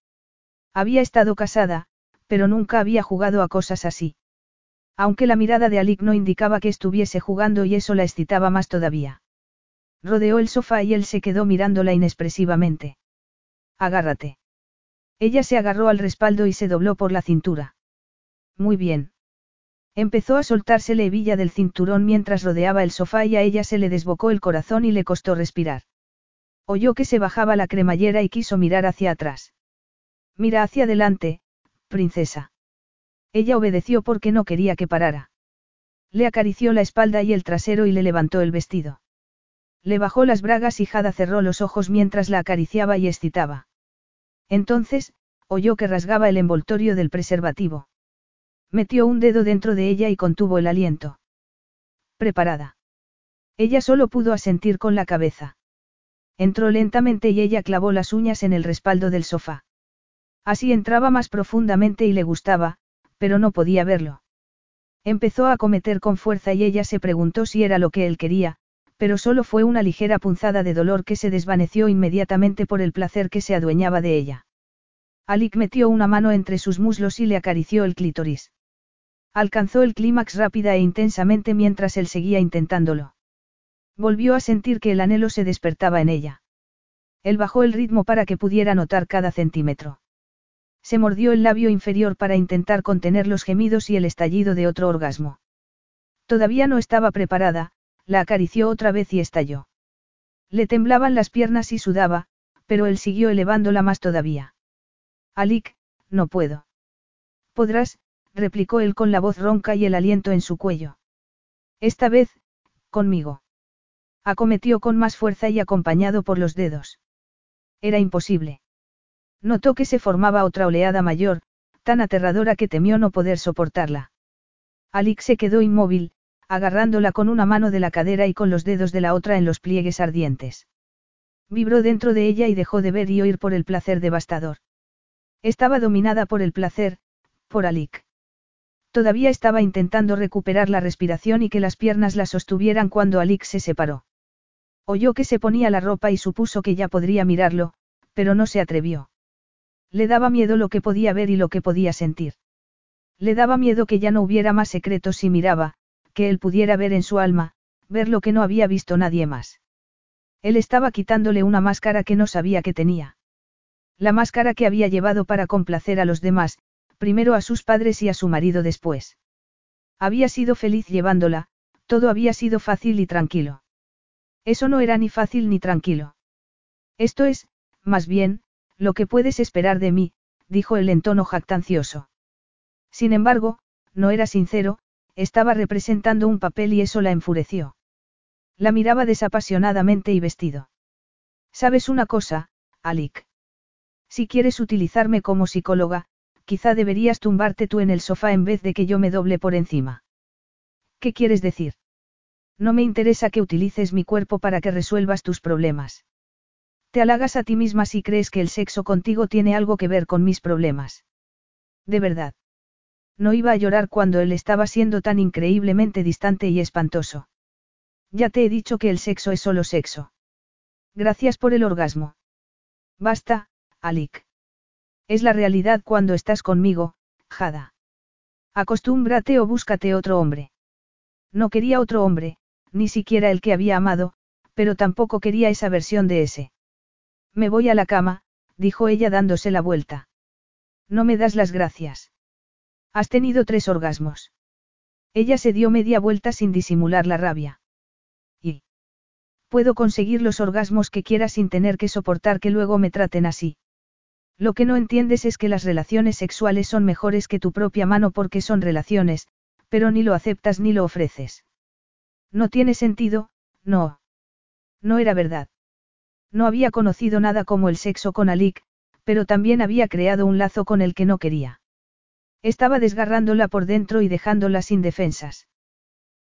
Había estado casada, pero nunca había jugado a cosas así. Aunque la mirada de Alik no indicaba que estuviese jugando y eso la excitaba más todavía. Rodeó el sofá y él se quedó mirándola inexpresivamente. Agárrate. Ella se agarró al respaldo y se dobló por la cintura. Muy bien. Empezó a soltarse la hebilla del cinturón mientras rodeaba el sofá y a ella se le desbocó el corazón y le costó respirar. Oyó que se bajaba la cremallera y quiso mirar hacia atrás. Mira hacia adelante, princesa. Ella obedeció porque no quería que parara. Le acarició la espalda y el trasero y le levantó el vestido. Le bajó las bragas y Jada cerró los ojos mientras la acariciaba y excitaba. Entonces, oyó que rasgaba el envoltorio del preservativo. Metió un dedo dentro de ella y contuvo el aliento. Preparada. Ella solo pudo asentir con la cabeza. Entró lentamente y ella clavó las uñas en el respaldo del sofá. Así entraba más profundamente y le gustaba, pero no podía verlo. Empezó a cometer con fuerza y ella se preguntó si era lo que él quería, pero solo fue una ligera punzada de dolor que se desvaneció inmediatamente por el placer que se adueñaba de ella. Alik metió una mano entre sus muslos y le acarició el clítoris. Alcanzó el clímax rápida e intensamente mientras él seguía intentándolo. Volvió a sentir que el anhelo se despertaba en ella. Él bajó el ritmo para que pudiera notar cada centímetro. Se mordió el labio inferior para intentar contener los gemidos y el estallido de otro orgasmo. Todavía no estaba preparada, la acarició otra vez y estalló. Le temblaban las piernas y sudaba, pero él siguió elevándola más todavía. Alik, no puedo. Podrás, replicó él con la voz ronca y el aliento en su cuello. Esta vez, conmigo. Acometió con más fuerza y acompañado por los dedos. Era imposible. Notó que se formaba otra oleada mayor, tan aterradora que temió no poder soportarla. Alix se quedó inmóvil, agarrándola con una mano de la cadera y con los dedos de la otra en los pliegues ardientes. Vibró dentro de ella y dejó de ver y oír por el placer devastador. Estaba dominada por el placer, por Alik. Todavía estaba intentando recuperar la respiración y que las piernas la sostuvieran cuando Alik se separó. Oyó que se ponía la ropa y supuso que ya podría mirarlo, pero no se atrevió. Le daba miedo lo que podía ver y lo que podía sentir. Le daba miedo que ya no hubiera más secretos si miraba, que él pudiera ver en su alma, ver lo que no había visto nadie más. Él estaba quitándole una máscara que no sabía que tenía. La máscara que había llevado para complacer a los demás, primero a sus padres y a su marido después. Había sido feliz llevándola, todo había sido fácil y tranquilo. Eso no era ni fácil ni tranquilo. Esto es, más bien, lo que puedes esperar de mí, dijo él en tono jactancioso. Sin embargo, no era sincero, estaba representando un papel y eso la enfureció. La miraba desapasionadamente y vestido. ¿Sabes una cosa, Alik? Si quieres utilizarme como psicóloga, quizá deberías tumbarte tú en el sofá en vez de que yo me doble por encima. ¿Qué quieres decir? No me interesa que utilices mi cuerpo para que resuelvas tus problemas. Te halagas a ti misma si crees que el sexo contigo tiene algo que ver con mis problemas. De verdad. No iba a llorar cuando él estaba siendo tan increíblemente distante y espantoso. Ya te he dicho que el sexo es solo sexo. Gracias por el orgasmo. Basta, Alik. Es la realidad cuando estás conmigo, Jada. Acostúmbrate o búscate otro hombre. No quería otro hombre, ni siquiera el que había amado, pero tampoco quería esa versión de ese. Me voy a la cama, dijo ella dándose la vuelta. No me das las gracias. Has tenido tres orgasmos. Ella se dio media vuelta sin disimular la rabia. Y. Puedo conseguir los orgasmos que quiera sin tener que soportar que luego me traten así. Lo que no entiendes es que las relaciones sexuales son mejores que tu propia mano porque son relaciones, pero ni lo aceptas ni lo ofreces. No tiene sentido, no. No era verdad. No había conocido nada como el sexo con Alik, pero también había creado un lazo con el que no quería. Estaba desgarrándola por dentro y dejándola sin defensas.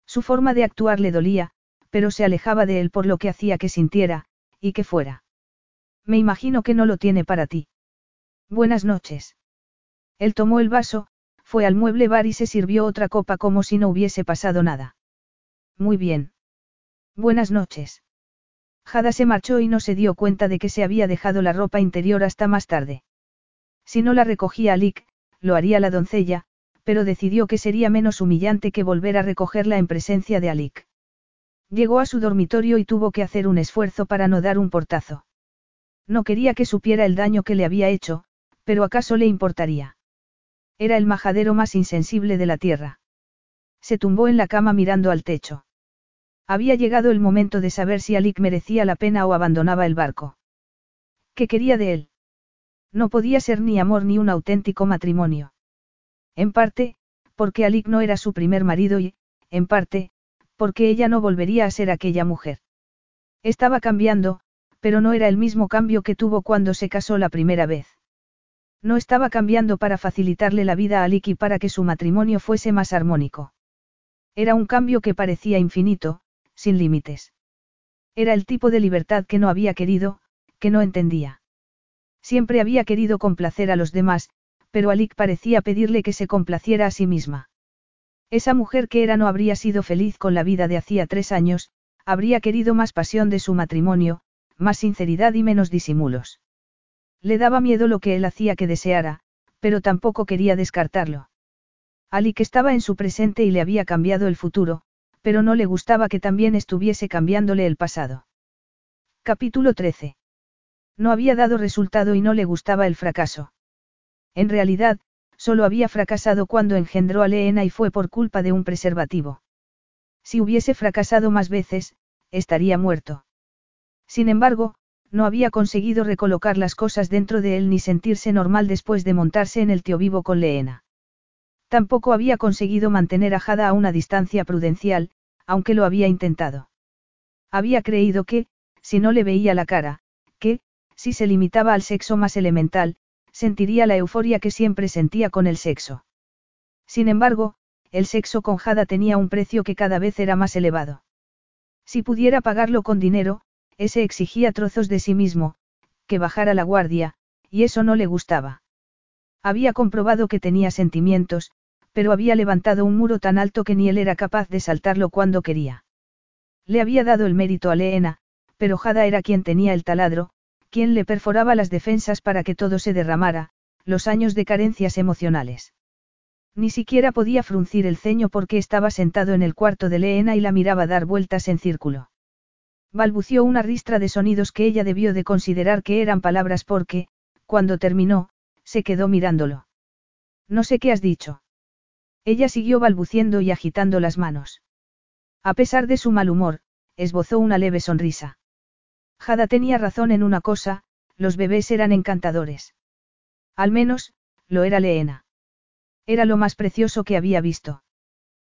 Su forma de actuar le dolía, pero se alejaba de él por lo que hacía que sintiera, y que fuera. Me imagino que no lo tiene para ti. Buenas noches. Él tomó el vaso, fue al mueble bar y se sirvió otra copa como si no hubiese pasado nada. Muy bien. Buenas noches. Jada se marchó y no se dio cuenta de que se había dejado la ropa interior hasta más tarde. Si no la recogía Alik, lo haría la doncella, pero decidió que sería menos humillante que volver a recogerla en presencia de Alik. Llegó a su dormitorio y tuvo que hacer un esfuerzo para no dar un portazo. No quería que supiera el daño que le había hecho, pero ¿acaso le importaría? Era el majadero más insensible de la tierra. Se tumbó en la cama mirando al techo. Había llegado el momento de saber si Alik merecía la pena o abandonaba el barco. ¿Qué quería de él? No podía ser ni amor ni un auténtico matrimonio. En parte, porque Alik no era su primer marido y, en parte, porque ella no volvería a ser aquella mujer. Estaba cambiando, pero no era el mismo cambio que tuvo cuando se casó la primera vez. No estaba cambiando para facilitarle la vida a Alik y para que su matrimonio fuese más armónico. Era un cambio que parecía infinito, sin límites. Era el tipo de libertad que no había querido, que no entendía. Siempre había querido complacer a los demás, pero Alik parecía pedirle que se complaciera a sí misma. Esa mujer que era no habría sido feliz con la vida de hacía tres años, habría querido más pasión de su matrimonio, más sinceridad y menos disimulos. Le daba miedo lo que él hacía que deseara, pero tampoco quería descartarlo. Alik estaba en su presente y le había cambiado el futuro, pero no le gustaba que también estuviese cambiándole el pasado. Capítulo 13. No había dado resultado y no le gustaba el fracaso. En realidad, solo había fracasado cuando engendró a Leena y fue por culpa de un preservativo. Si hubiese fracasado más veces, estaría muerto. Sin embargo, no había conseguido recolocar las cosas dentro de él ni sentirse normal después de montarse en el tío vivo con Leena. Tampoco había conseguido mantener a Jada a una distancia prudencial, aunque lo había intentado. Había creído que, si no le veía la cara, que, si se limitaba al sexo más elemental, sentiría la euforia que siempre sentía con el sexo. Sin embargo, el sexo con Jada tenía un precio que cada vez era más elevado. Si pudiera pagarlo con dinero, ese exigía trozos de sí mismo, que bajara la guardia, y eso no le gustaba. Había comprobado que tenía sentimientos, pero había levantado un muro tan alto que ni él era capaz de saltarlo cuando quería. Le había dado el mérito a Leena, pero Jada era quien tenía el taladro, quien le perforaba las defensas para que todo se derramara, los años de carencias emocionales. Ni siquiera podía fruncir el ceño porque estaba sentado en el cuarto de Leena y la miraba dar vueltas en círculo. Balbució una ristra de sonidos que ella debió de considerar que eran palabras porque, cuando terminó, se quedó mirándolo. No sé qué has dicho. Ella siguió balbuciendo y agitando las manos. A pesar de su mal humor, esbozó una leve sonrisa. Jada tenía razón en una cosa, los bebés eran encantadores. Al menos, lo era Leena. Era lo más precioso que había visto.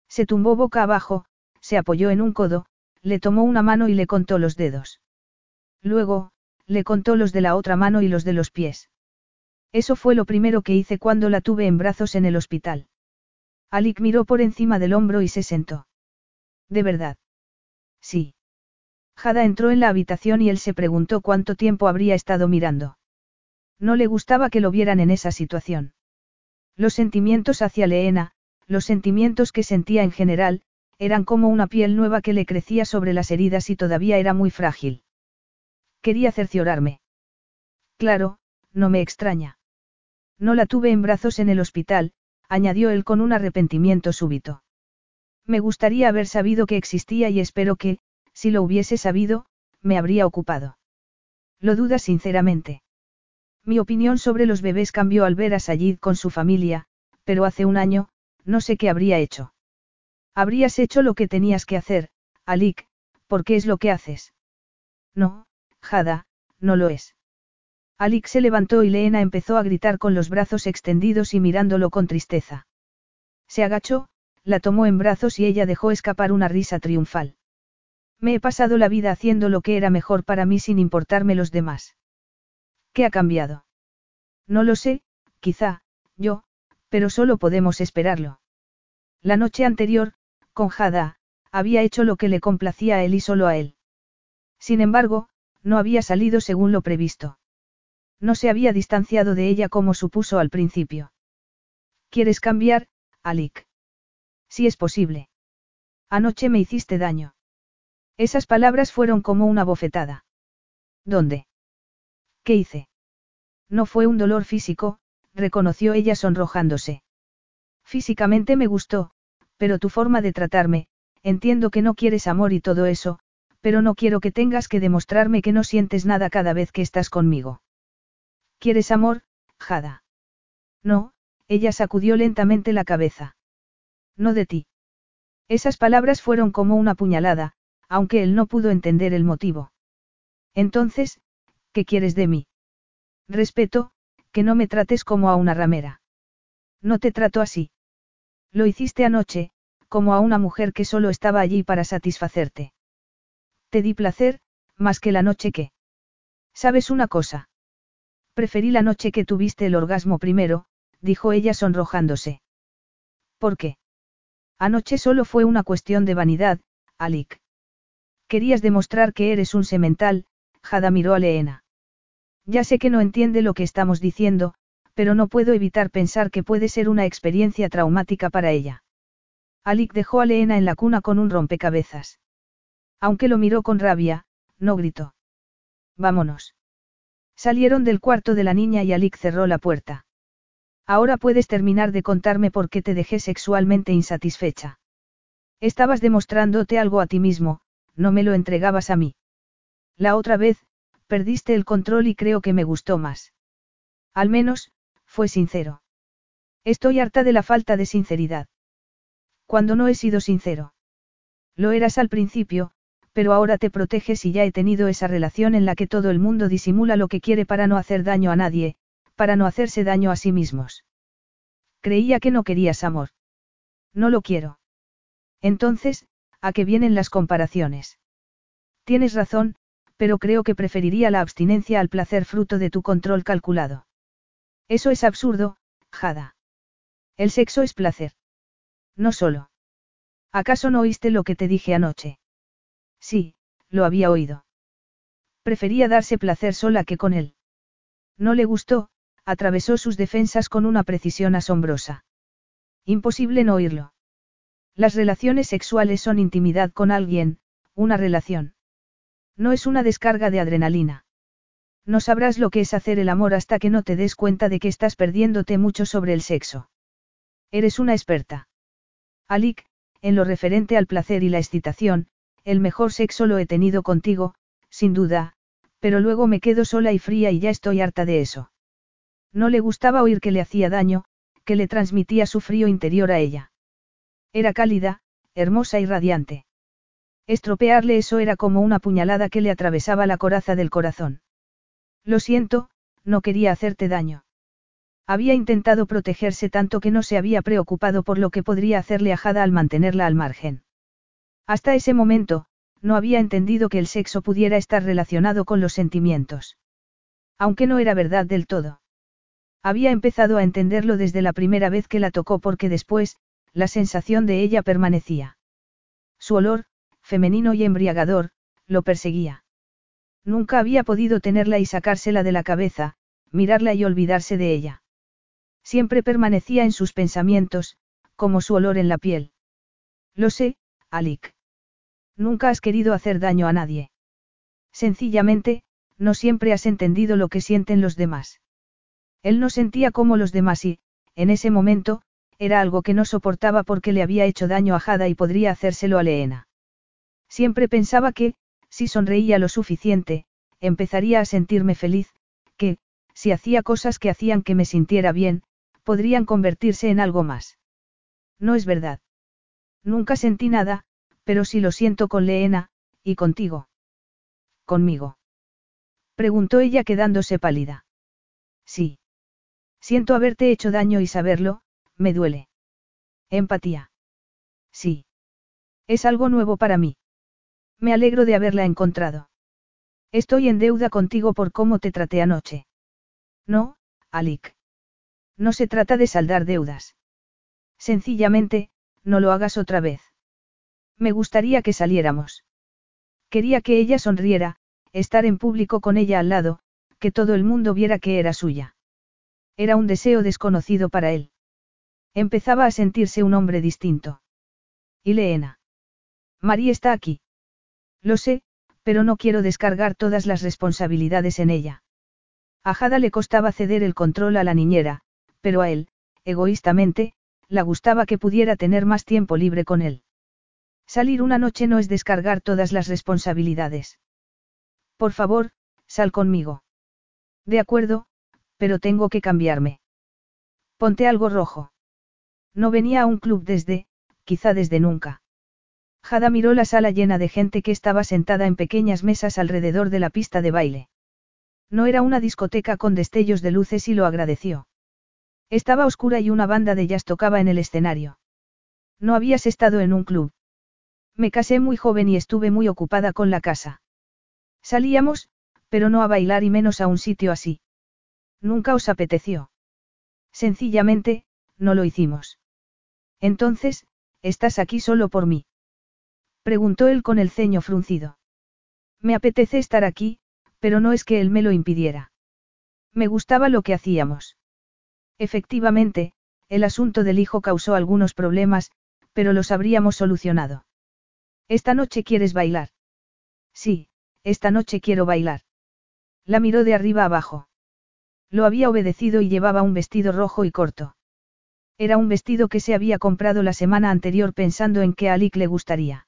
Se tumbó boca abajo, se apoyó en un codo, le tomó una mano y le contó los dedos. Luego, le contó los de la otra mano y los de los pies. Eso fue lo primero que hice cuando la tuve en brazos en el hospital. Alik miró por encima del hombro y se sentó. ¿De verdad? Sí. Jada entró en la habitación y él se preguntó cuánto tiempo habría estado mirando. No le gustaba que lo vieran en esa situación. Los sentimientos hacia Leena, los sentimientos que sentía en general, eran como una piel nueva que le crecía sobre las heridas y todavía era muy frágil. Quería cerciorarme. Claro, no me extraña. No la tuve en brazos en el hospital, añadió él con un arrepentimiento súbito. Me gustaría haber sabido que existía y espero que, si lo hubiese sabido, me habría ocupado. Lo dudas sinceramente. Mi opinión sobre los bebés cambió al ver a Sayid con su familia, pero hace un año, no sé qué habría hecho. Habrías hecho lo que tenías que hacer, Alik, porque es lo que haces. No, Jada, no lo es. Alik se levantó y Leena empezó a gritar con los brazos extendidos y mirándolo con tristeza. Se agachó, la tomó en brazos y ella dejó escapar una risa triunfal. Me he pasado la vida haciendo lo que era mejor para mí sin importarme los demás. ¿Qué ha cambiado? No lo sé, quizá, yo, pero solo podemos esperarlo. La noche anterior, con Jada, había hecho lo que le complacía a él y solo a él. Sin embargo, no había salido según lo previsto. No se había distanciado de ella como supuso al principio. ¿Quieres cambiar, Alik? Si es posible. Anoche me hiciste daño. Esas palabras fueron como una bofetada. ¿Dónde? ¿Qué hice? No fue un dolor físico, reconoció ella sonrojándose. Físicamente me gustó, pero tu forma de tratarme, entiendo que no quieres amor y todo eso, pero no quiero que tengas que demostrarme que no sientes nada cada vez que estás conmigo. ¿Quieres amor, Jada? No, ella sacudió lentamente la cabeza. No de ti. Esas palabras fueron como una puñalada, aunque él no pudo entender el motivo. Entonces, ¿qué quieres de mí? Respeto, que no me trates como a una ramera. No te trato así. Lo hiciste anoche, como a una mujer que solo estaba allí para satisfacerte. Te di placer, más que la noche que. ¿Sabes una cosa? Preferí la noche que tuviste el orgasmo primero, dijo ella sonrojándose. ¿Por qué? Anoche solo fue una cuestión de vanidad, Alik. Querías demostrar que eres un semental, Jada miró a Leena. Ya sé que no entiende lo que estamos diciendo, pero no puedo evitar pensar que puede ser una experiencia traumática para ella. Alik dejó a Leena en la cuna con un rompecabezas. Aunque lo miró con rabia, no gritó. Vámonos. Salieron del cuarto de la niña y Alik cerró la puerta. Ahora puedes terminar de contarme por qué te dejé sexualmente insatisfecha. Estabas demostrándote algo a ti mismo, no me lo entregabas a mí. La otra vez, perdiste el control y creo que me gustó más. Al menos, fue sincero. Estoy harta de la falta de sinceridad. Cuando no he sido sincero. Lo eras al principio, pero ahora te proteges y ya he tenido esa relación en la que todo el mundo disimula lo que quiere para no hacer daño a nadie, para no hacerse daño a sí mismos. Creía que no querías amor. No lo quiero. Entonces, ¿A qué vienen las comparaciones? Tienes razón, pero creo que preferiría la abstinencia al placer fruto de tu control calculado. Eso es absurdo, Jada. El sexo es placer. No solo. ¿Acaso no oíste lo que te dije anoche? Sí, lo había oído. Prefería darse placer sola que con él. No le gustó, atravesó sus defensas con una precisión asombrosa. Imposible no oírlo. Las relaciones sexuales son intimidad con alguien, una relación. No es una descarga de adrenalina. No sabrás lo que es hacer el amor hasta que no te des cuenta de que estás perdiéndote mucho sobre el sexo. Eres una experta. Alik, en lo referente al placer y la excitación, el mejor sexo lo he tenido contigo, sin duda, pero luego me quedo sola y fría y ya estoy harta de eso. No le gustaba oír que le hacía daño, que le transmitía su frío interior a ella. Era cálida, hermosa y radiante. Estropearle eso era como una puñalada que le atravesaba la coraza del corazón. Lo siento, no quería hacerte daño. Había intentado protegerse tanto que no se había preocupado por lo que podría hacerle a Jada al mantenerla al margen. Hasta ese momento, no había entendido que el sexo pudiera estar relacionado con los sentimientos. Aunque no era verdad del todo. Había empezado a entenderlo desde la primera vez que la tocó porque después, la sensación de ella permanecía. Su olor, femenino y embriagador, lo perseguía. Nunca había podido tenerla y sacársela de la cabeza, mirarla y olvidarse de ella. Siempre permanecía en sus pensamientos, como su olor en la piel. Lo sé, Alik. Nunca has querido hacer daño a nadie. Sencillamente, no siempre has entendido lo que sienten los demás. Él no sentía como los demás y, en ese momento, era algo que no soportaba porque le había hecho daño a Jada y podría hacérselo a Leena. Siempre pensaba que, si sonreía lo suficiente, empezaría a sentirme feliz, que, si hacía cosas que hacían que me sintiera bien, podrían convertirse en algo más. No es verdad. Nunca sentí nada, pero sí lo siento con Leena, y contigo. ¿Conmigo? Preguntó ella quedándose pálida. Sí. Siento haberte hecho daño y saberlo, me duele. Empatía. Sí. Es algo nuevo para mí. Me alegro de haberla encontrado. Estoy en deuda contigo por cómo te traté anoche. No, Alik. No se trata de saldar deudas. Sencillamente, no lo hagas otra vez. Me gustaría que saliéramos. Quería que ella sonriera, estar en público con ella al lado, que todo el mundo viera que era suya. Era un deseo desconocido para él. Empezaba a sentirse un hombre distinto. ¿Y Leena? María está aquí. Lo sé, pero no quiero descargar todas las responsabilidades en ella. A Jada le costaba ceder el control a la niñera, pero a él, egoístamente, le gustaba que pudiera tener más tiempo libre con él. Salir una noche no es descargar todas las responsabilidades. Por favor, sal conmigo. De acuerdo, pero tengo que cambiarme. Ponte algo rojo. No venía a un club desde, quizá desde nunca. Jada miró la sala llena de gente que estaba sentada en pequeñas mesas alrededor de la pista de baile. No era una discoteca con destellos de luces y lo agradeció. Estaba oscura y una banda de jazz tocaba en el escenario. No habías estado en un club. Me casé muy joven y estuve muy ocupada con la casa. Salíamos, pero no a bailar y menos a un sitio así. Nunca os apeteció. Sencillamente, no lo hicimos. Entonces, estás aquí solo por mí. Preguntó él con el ceño fruncido. Me apetece estar aquí, pero no es que él me lo impidiera. Me gustaba lo que hacíamos. Efectivamente, el asunto del hijo causó algunos problemas, pero los habríamos solucionado. ¿Esta noche quieres bailar? Sí, esta noche quiero bailar. La miró de arriba abajo. Lo había obedecido y llevaba un vestido rojo y corto. Era un vestido que se había comprado la semana anterior pensando en que a Alik le gustaría.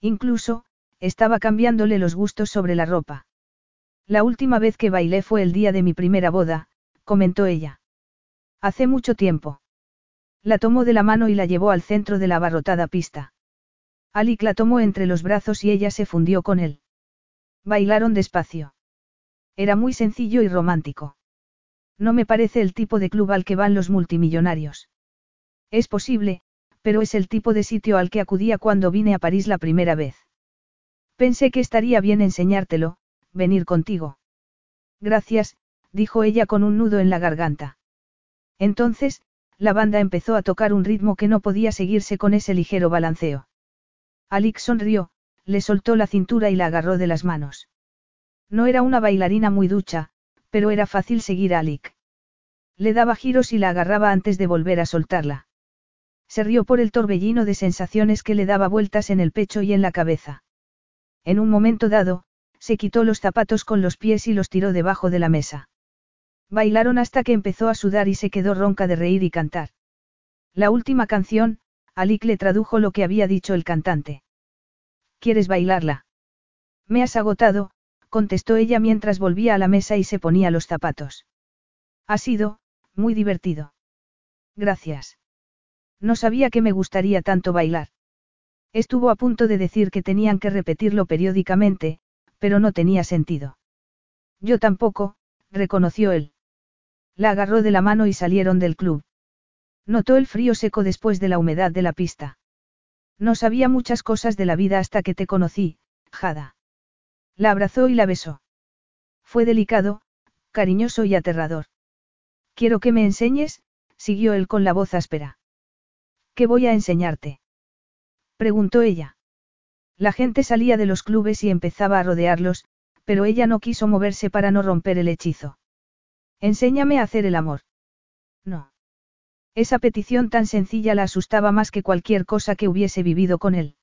Incluso, estaba cambiándole los gustos sobre la ropa. La última vez que bailé fue el día de mi primera boda, comentó ella. Hace mucho tiempo. La tomó de la mano y la llevó al centro de la abarrotada pista. Alik la tomó entre los brazos y ella se fundió con él. Bailaron despacio. Era muy sencillo y romántico. No me parece el tipo de club al que van los multimillonarios. Es posible, pero es el tipo de sitio al que acudía cuando vine a París la primera vez. Pensé que estaría bien enseñártelo, venir contigo. Gracias, dijo ella con un nudo en la garganta. Entonces, la banda empezó a tocar un ritmo que no podía seguirse con ese ligero balanceo. Alix sonrió, le soltó la cintura y la agarró de las manos. No era una bailarina muy ducha, pero era fácil seguir a Alik. Le daba giros y la agarraba antes de volver a soltarla. Se rió por el torbellino de sensaciones que le daba vueltas en el pecho y en la cabeza. En un momento dado, se quitó los zapatos con los pies y los tiró debajo de la mesa. Bailaron hasta que empezó a sudar y se quedó ronca de reír y cantar. La última canción, Alik le tradujo lo que había dicho el cantante. ¿Quieres bailarla? Me has agotado, contestó ella mientras volvía a la mesa y se ponía los zapatos. Ha sido, muy divertido. Gracias. No sabía que me gustaría tanto bailar. Estuvo a punto de decir que tenían que repetirlo periódicamente, pero no tenía sentido. Yo tampoco, reconoció él. La agarró de la mano y salieron del club. Notó el frío seco después de la humedad de la pista. No sabía muchas cosas de la vida hasta que te conocí, Jada. La abrazó y la besó. Fue delicado, cariñoso y aterrador. Quiero que me enseñes, siguió él con la voz áspera. ¿Qué voy a enseñarte? preguntó ella. La gente salía de los clubes y empezaba a rodearlos, pero ella no quiso moverse para no romper el hechizo. Enséñame a hacer el amor. No. Esa petición tan sencilla la asustaba más que cualquier cosa que hubiese vivido con él.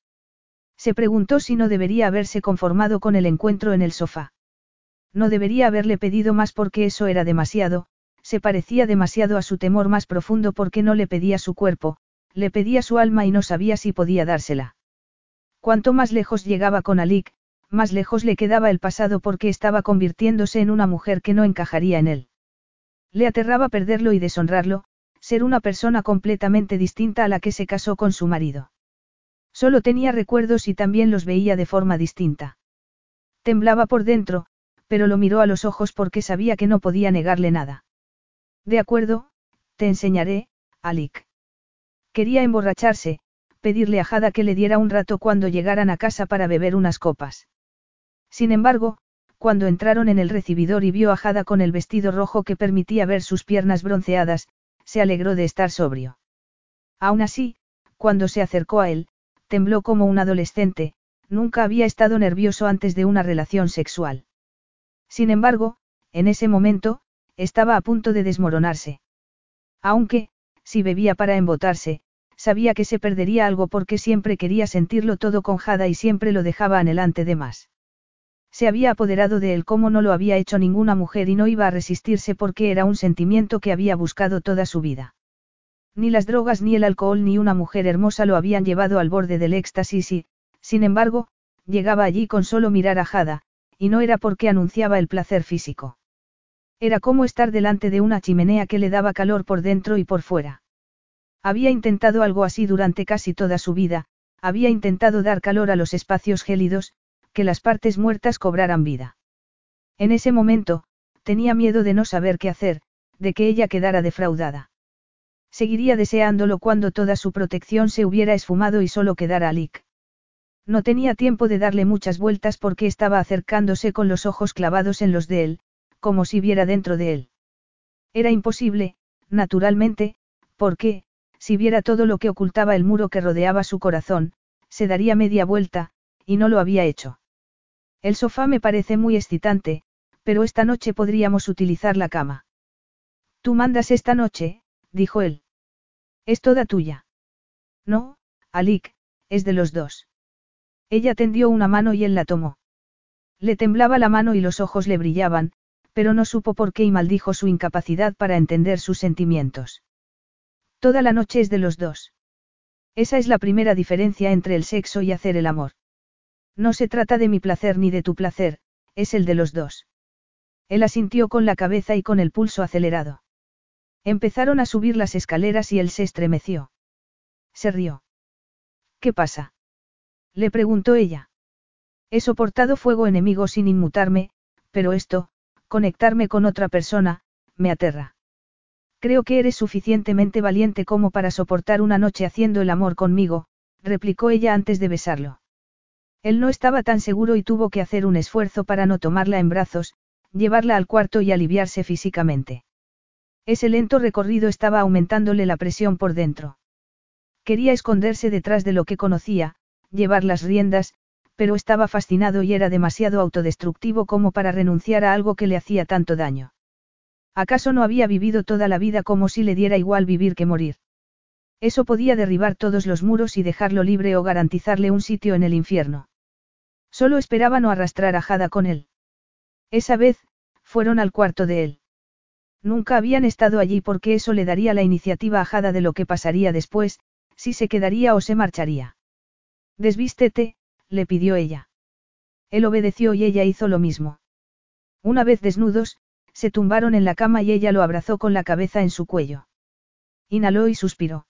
Se preguntó si no debería haberse conformado con el encuentro en el sofá. No debería haberle pedido más porque eso era demasiado, se parecía demasiado a su temor más profundo porque no le pedía su cuerpo, le pedía su alma y no sabía si podía dársela. Cuanto más lejos llegaba con Alik, más lejos le quedaba el pasado porque estaba convirtiéndose en una mujer que no encajaría en él. Le aterraba perderlo y deshonrarlo, ser una persona completamente distinta a la que se casó con su marido. Solo tenía recuerdos y también los veía de forma distinta. Temblaba por dentro, pero lo miró a los ojos porque sabía que no podía negarle nada. De acuerdo, te enseñaré, Alik. Quería emborracharse, pedirle a Jada que le diera un rato cuando llegaran a casa para beber unas copas. Sin embargo, cuando entraron en el recibidor y vio a Jada con el vestido rojo que permitía ver sus piernas bronceadas, se alegró de estar sobrio. Aún así, cuando se acercó a él, tembló como un adolescente, nunca había estado nervioso antes de una relación sexual. Sin embargo, en ese momento, estaba a punto de desmoronarse. Aunque, si bebía para embotarse, sabía que se perdería algo porque siempre quería sentirlo todo con Jada y siempre lo dejaba anhelante de más. Se había apoderado de él como no lo había hecho ninguna mujer y no iba a resistirse porque era un sentimiento que había buscado toda su vida. Ni las drogas ni el alcohol ni una mujer hermosa lo habían llevado al borde del éxtasis y, sin embargo, llegaba allí con solo mirar a Jada, y no era porque anunciaba el placer físico. Era como estar delante de una chimenea que le daba calor por dentro y por fuera. Había intentado algo así durante casi toda su vida, había intentado dar calor a los espacios gélidos, que las partes muertas cobraran vida. En ese momento, tenía miedo de no saber qué hacer, de que ella quedara defraudada. Seguiría deseándolo cuando toda su protección se hubiera esfumado y solo quedara Alik. No tenía tiempo de darle muchas vueltas porque estaba acercándose con los ojos clavados en los de él, como si viera dentro de él. Era imposible, naturalmente, porque, si viera todo lo que ocultaba el muro que rodeaba su corazón, se daría media vuelta, y no lo había hecho. El sofá me parece muy excitante, pero esta noche podríamos utilizar la cama. Tú mandas esta noche, dijo él. Es toda tuya. No, Alik, es de los dos. Ella tendió una mano y él la tomó. Le temblaba la mano y los ojos le brillaban, pero no supo por qué y maldijo su incapacidad para entender sus sentimientos. Toda la noche es de los dos. Esa es la primera diferencia entre el sexo y hacer el amor. No se trata de mi placer ni de tu placer, es el de los dos. Él asintió con la cabeza y con el pulso acelerado. Empezaron a subir las escaleras y él se estremeció. Se rió. ¿Qué pasa? Le preguntó ella. He soportado fuego enemigo sin inmutarme, pero esto, conectarme con otra persona, me aterra. Creo que eres suficientemente valiente como para soportar una noche haciendo el amor conmigo, replicó ella antes de besarlo. Él no estaba tan seguro y tuvo que hacer un esfuerzo para no tomarla en brazos, llevarla al cuarto y aliviarse físicamente. Ese lento recorrido estaba aumentándole la presión por dentro. Quería esconderse detrás de lo que conocía, llevar las riendas, pero estaba fascinado y era demasiado autodestructivo como para renunciar a algo que le hacía tanto daño. ¿Acaso no había vivido toda la vida como si le diera igual vivir que morir? Eso podía derribar todos los muros y dejarlo libre o garantizarle un sitio en el infierno. Solo esperaba no arrastrar a Jada con él. Esa vez, fueron al cuarto de él. Nunca habían estado allí porque eso le daría la iniciativa a Jada de lo que pasaría después, si se quedaría o se marcharía. Desvístete, le pidió ella. Él obedeció y ella hizo lo mismo. Una vez desnudos, se tumbaron en la cama y ella lo abrazó con la cabeza en su cuello. Inhaló y suspiró.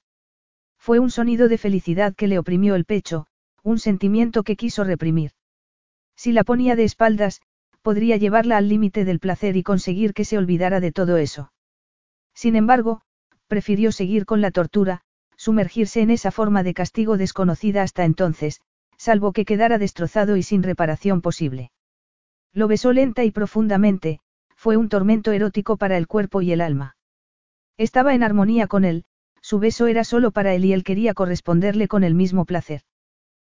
Fue un sonido de felicidad que le oprimió el pecho, un sentimiento que quiso reprimir. Si la ponía de espaldas, podría llevarla al límite del placer y conseguir que se olvidara de todo eso. Sin embargo, prefirió seguir con la tortura, sumergirse en esa forma de castigo desconocida hasta entonces, salvo que quedara destrozado y sin reparación posible. Lo besó lenta y profundamente, fue un tormento erótico para el cuerpo y el alma. Estaba en armonía con él, su beso era solo para él y él quería corresponderle con el mismo placer.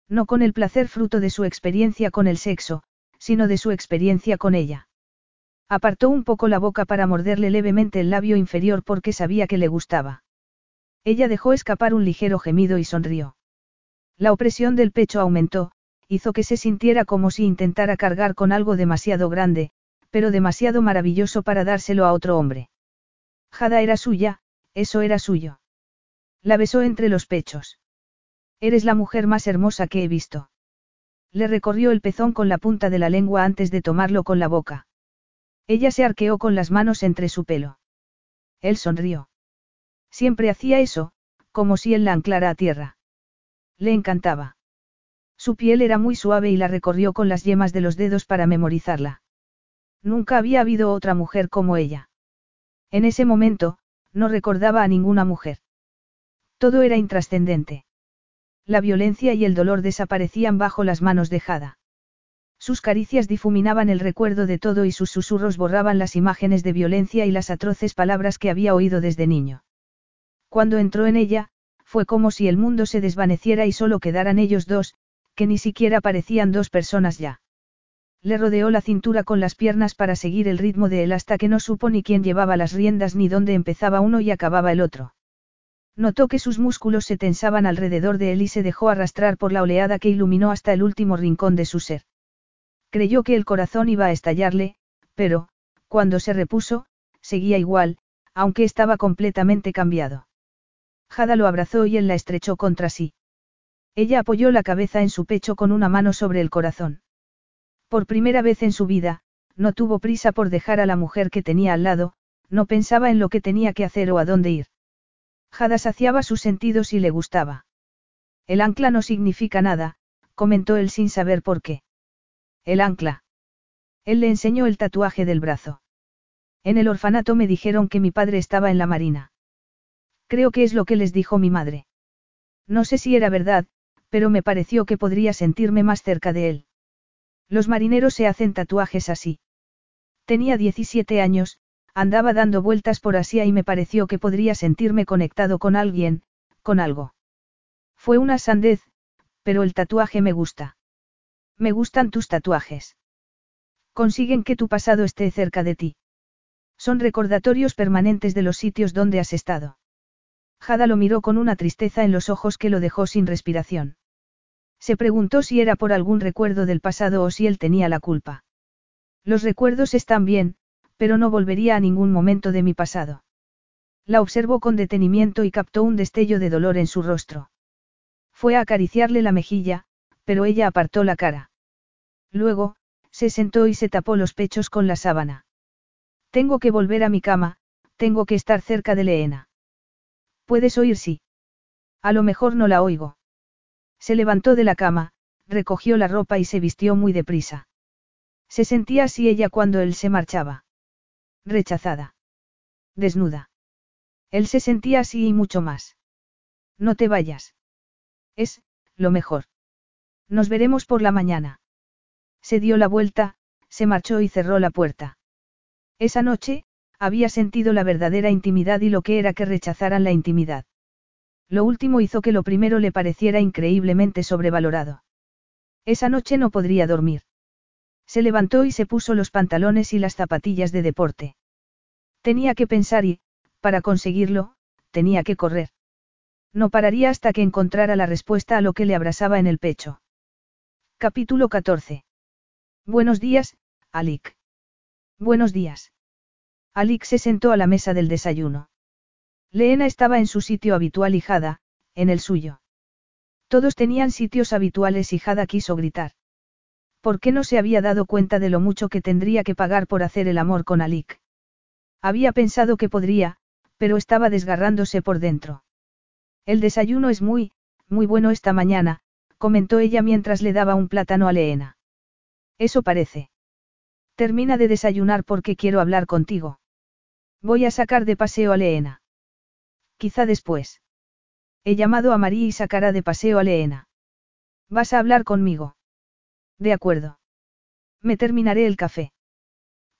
No con el placer fruto de su experiencia con el sexo, sino de su experiencia con ella. Apartó un poco la boca para morderle levemente el labio inferior porque sabía que le gustaba. Ella dejó escapar un ligero gemido y sonrió. La opresión del pecho aumentó, hizo que se sintiera como si intentara cargar con algo demasiado grande, pero demasiado maravilloso para dárselo a otro hombre. Jada era suya, eso era suyo. La besó entre los pechos. Eres la mujer más hermosa que he visto. Le recorrió el pezón con la punta de la lengua antes de tomarlo con la boca. Ella se arqueó con las manos entre su pelo. Él sonrió. Siempre hacía eso, como si él la anclara a tierra. Le encantaba. Su piel era muy suave y la recorrió con las yemas de los dedos para memorizarla. Nunca había habido otra mujer como ella. En ese momento, no recordaba a ninguna mujer. Todo era intrascendente. La violencia y el dolor desaparecían bajo las manos de Jada. Sus caricias difuminaban el recuerdo de todo y sus susurros borraban las imágenes de violencia y las atroces palabras que había oído desde niño. Cuando entró en ella, fue como si el mundo se desvaneciera y solo quedaran ellos dos, que ni siquiera parecían dos personas ya. Le rodeó la cintura con las piernas para seguir el ritmo de él hasta que no supo ni quién llevaba las riendas ni dónde empezaba uno y acababa el otro. Notó que sus músculos se tensaban alrededor de él y se dejó arrastrar por la oleada que iluminó hasta el último rincón de su ser. Creyó que el corazón iba a estallarle, pero, cuando se repuso, seguía igual, aunque estaba completamente cambiado. Jada lo abrazó y él la estrechó contra sí. Ella apoyó la cabeza en su pecho con una mano sobre el corazón. Por primera vez en su vida, no tuvo prisa por dejar a la mujer que tenía al lado, no pensaba en lo que tenía que hacer o a dónde ir. Jada saciaba sus sentidos y le gustaba. El ancla no significa nada, comentó él sin saber por qué. El ancla. Él le enseñó el tatuaje del brazo. En el orfanato me dijeron que mi padre estaba en la marina. Creo que es lo que les dijo mi madre. No sé si era verdad, pero me pareció que podría sentirme más cerca de él. Los marineros se hacen tatuajes así. Tenía 17 años, Andaba dando vueltas por Asia y me pareció que podría sentirme conectado con alguien, con algo. Fue una sandez, pero el tatuaje me gusta. Me gustan tus tatuajes. Consiguen que tu pasado esté cerca de ti. Son recordatorios permanentes de los sitios donde has estado. Jada lo miró con una tristeza en los ojos que lo dejó sin respiración. Se preguntó si era por algún recuerdo del pasado o si él tenía la culpa. Los recuerdos están bien, pero no volvería a ningún momento de mi pasado. La observó con detenimiento y captó un destello de dolor en su rostro. Fue a acariciarle la mejilla, pero ella apartó la cara. Luego, se sentó y se tapó los pechos con la sábana. Tengo que volver a mi cama, tengo que estar cerca de Leena. ¿Puedes oír sí? A lo mejor no la oigo. Se levantó de la cama, recogió la ropa y se vistió muy deprisa. Se sentía así ella cuando él se marchaba. Rechazada. Desnuda. Él se sentía así y mucho más. No te vayas. Es, lo mejor. Nos veremos por la mañana. Se dio la vuelta, se marchó y cerró la puerta. Esa noche, había sentido la verdadera intimidad y lo que era que rechazaran la intimidad. Lo último hizo que lo primero le pareciera increíblemente sobrevalorado. Esa noche no podría dormir. Se levantó y se puso los pantalones y las zapatillas de deporte. Tenía que pensar y, para conseguirlo, tenía que correr. No pararía hasta que encontrara la respuesta a lo que le abrasaba en el pecho. Capítulo 14. Buenos días, Alik. Buenos días. Alik se sentó a la mesa del desayuno. Leena estaba en su sitio habitual y Jada, en el suyo. Todos tenían sitios habituales y Jada quiso gritar. ¿Por qué no se había dado cuenta de lo mucho que tendría que pagar por hacer el amor con Alik? Había pensado que podría, pero estaba desgarrándose por dentro. El desayuno es muy, muy bueno esta mañana, comentó ella mientras le daba un plátano a Leena. Eso parece. Termina de desayunar porque quiero hablar contigo. Voy a sacar de paseo a Leena. Quizá después. He llamado a María y sacará de paseo a Leena. ¿Vas a hablar conmigo? De acuerdo. Me terminaré el café.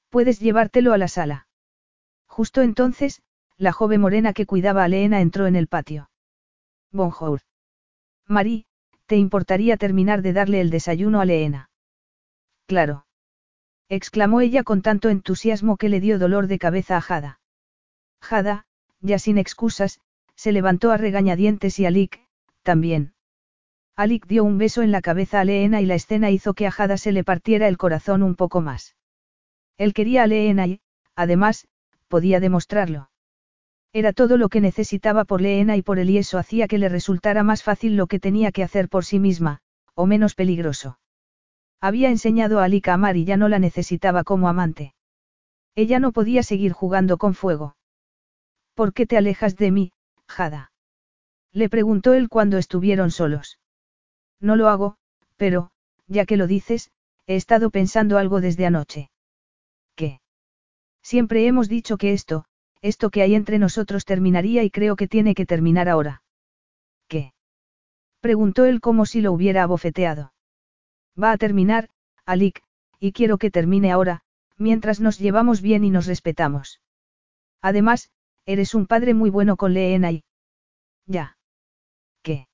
Puedes llevártelo a la sala. Justo entonces, la joven morena que cuidaba a Leena entró en el patio. Bonjour. Marie, ¿te importaría terminar de darle el desayuno a Leena? Claro. exclamó ella con tanto entusiasmo que le dio dolor de cabeza a Jada. Jada, ya sin excusas, se levantó a regañadientes y a Lick, también. Alik dio un beso en la cabeza a Leena y la escena hizo que a Jada se le partiera el corazón un poco más. Él quería a Leena y, además, podía demostrarlo. Era todo lo que necesitaba por Leena y por él y eso hacía que le resultara más fácil lo que tenía que hacer por sí misma, o menos peligroso. Había enseñado a Alik a amar y ya no la necesitaba como amante. Ella no podía seguir jugando con fuego. ¿Por qué te alejas de mí, Jada? Le preguntó él cuando estuvieron solos. No lo hago, pero, ya que lo dices, he estado pensando algo desde anoche. ¿Qué? Siempre hemos dicho que esto, esto que hay entre nosotros terminaría y creo que tiene que terminar ahora. ¿Qué? Preguntó él como si lo hubiera abofeteado. Va a terminar, Alik, y quiero que termine ahora, mientras nos llevamos bien y nos respetamos. Además, eres un padre muy bueno con Leena y... Ya. ¿Qué?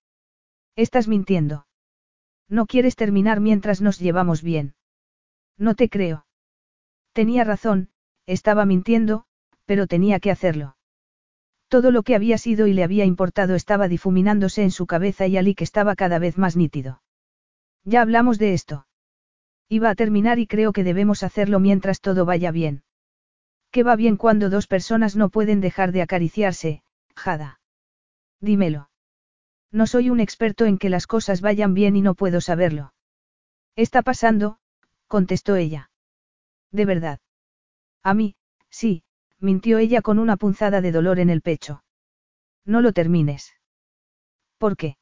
Estás mintiendo. No quieres terminar mientras nos llevamos bien. No te creo. Tenía razón, estaba mintiendo, pero tenía que hacerlo. Todo lo que había sido y le había importado estaba difuminándose en su cabeza y Ali que estaba cada vez más nítido. Ya hablamos de esto. Iba a terminar y creo que debemos hacerlo mientras todo vaya bien. ¿Qué va bien cuando dos personas no pueden dejar de acariciarse, Jada? Dímelo. No soy un experto en que las cosas vayan bien y no puedo saberlo. Está pasando, contestó ella. De verdad. A mí, sí, mintió ella con una punzada de dolor en el pecho. No lo termines. ¿Por qué?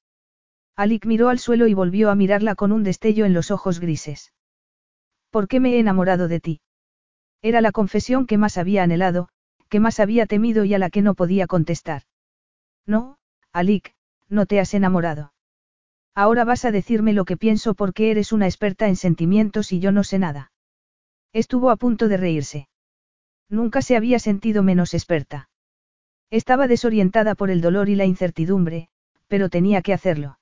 Alik miró al suelo y volvió a mirarla con un destello en los ojos grises. ¿Por qué me he enamorado de ti? Era la confesión que más había anhelado, que más había temido y a la que no podía contestar. No, Alik, no te has enamorado. Ahora vas a decirme lo que pienso porque eres una experta en sentimientos y yo no sé nada. Estuvo a punto de reírse. Nunca se había sentido menos experta. Estaba desorientada por el dolor y la incertidumbre, pero tenía que hacerlo.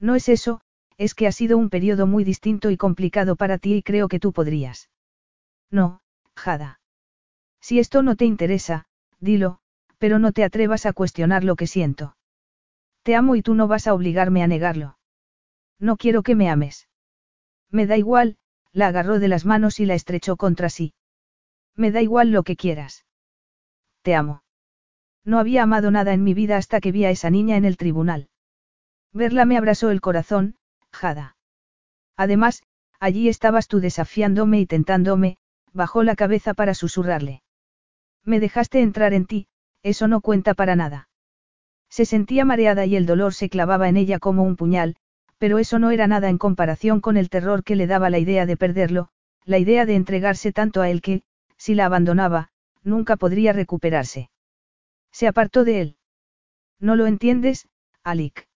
No es eso, es que ha sido un periodo muy distinto y complicado para ti y creo que tú podrías. No, Jada. Si esto no te interesa, dilo, pero no te atrevas a cuestionar lo que siento. Te amo y tú no vas a obligarme a negarlo. No quiero que me ames. Me da igual, la agarró de las manos y la estrechó contra sí. Me da igual lo que quieras. Te amo. No había amado nada en mi vida hasta que vi a esa niña en el tribunal. Verla me abrazó el corazón, Jada. Además, allí estabas tú desafiándome y tentándome, bajó la cabeza para susurrarle. Me dejaste entrar en ti, eso no cuenta para nada. Se sentía mareada y el dolor se clavaba en ella como un puñal, pero eso no era nada en comparación con el terror que le daba la idea de perderlo, la idea de entregarse tanto a él que, si la abandonaba, nunca podría recuperarse. Se apartó de él. No lo entiendes, Alik.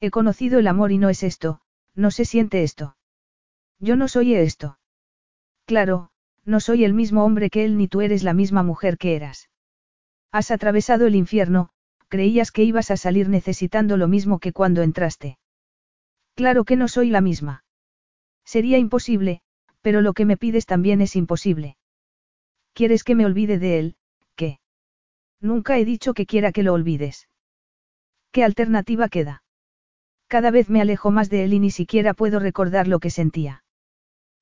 He conocido el amor y no es esto, no se siente esto. Yo no soy esto. Claro, no soy el mismo hombre que él ni tú eres la misma mujer que eras. Has atravesado el infierno, creías que ibas a salir necesitando lo mismo que cuando entraste. Claro que no soy la misma. Sería imposible, pero lo que me pides también es imposible. ¿Quieres que me olvide de él? ¿Qué? Nunca he dicho que quiera que lo olvides. ¿Qué alternativa queda? Cada vez me alejo más de él y ni siquiera puedo recordar lo que sentía.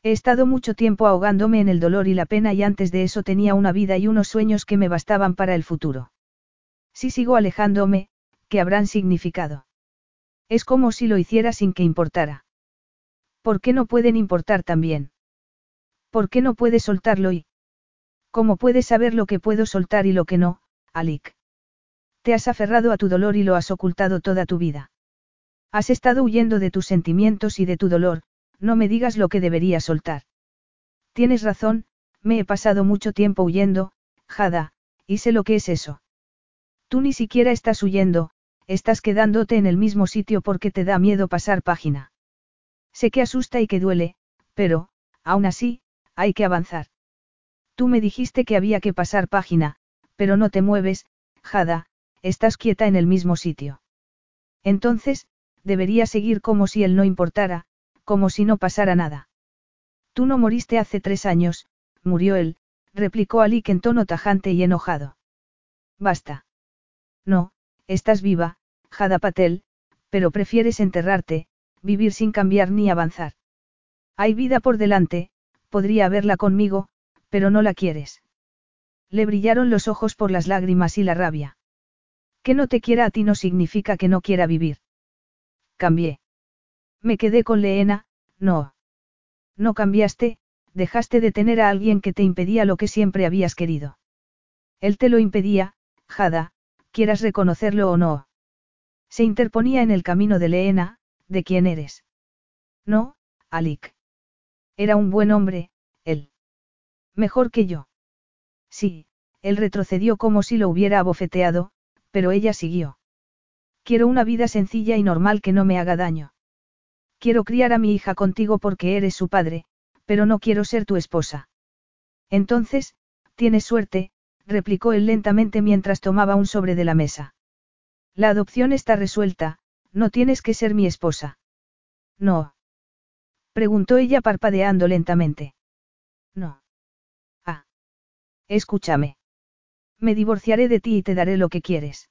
He estado mucho tiempo ahogándome en el dolor y la pena y antes de eso tenía una vida y unos sueños que me bastaban para el futuro. Si sigo alejándome, ¿qué habrán significado? Es como si lo hiciera sin que importara. ¿Por qué no pueden importar también? ¿Por qué no puedes soltarlo y... ¿Cómo puedes saber lo que puedo soltar y lo que no, Alik? Te has aferrado a tu dolor y lo has ocultado toda tu vida. Has estado huyendo de tus sentimientos y de tu dolor, no me digas lo que debería soltar. Tienes razón, me he pasado mucho tiempo huyendo, Jada, y sé lo que es eso. Tú ni siquiera estás huyendo, estás quedándote en el mismo sitio porque te da miedo pasar página. Sé que asusta y que duele, pero, aún así, hay que avanzar. Tú me dijiste que había que pasar página, pero no te mueves, Jada, estás quieta en el mismo sitio. Entonces, debería seguir como si él no importara, como si no pasara nada. Tú no moriste hace tres años, murió él, replicó Alik en tono tajante y enojado. Basta. No, estás viva, Jada Patel, pero prefieres enterrarte, vivir sin cambiar ni avanzar. Hay vida por delante, podría haberla conmigo, pero no la quieres. Le brillaron los ojos por las lágrimas y la rabia. Que no te quiera a ti no significa que no quiera vivir. Cambié. Me quedé con Leena, no. No cambiaste, dejaste de tener a alguien que te impedía lo que siempre habías querido. Él te lo impedía, Jada, quieras reconocerlo o no. Se interponía en el camino de Leena, de quién eres. No, Alik. Era un buen hombre, él. Mejor que yo. Sí, él retrocedió como si lo hubiera abofeteado, pero ella siguió. Quiero una vida sencilla y normal que no me haga daño. Quiero criar a mi hija contigo porque eres su padre, pero no quiero ser tu esposa. Entonces, tienes suerte, replicó él lentamente mientras tomaba un sobre de la mesa. La adopción está resuelta, no tienes que ser mi esposa. No. Preguntó ella parpadeando lentamente. No. Ah. Escúchame. Me divorciaré de ti y te daré lo que quieres.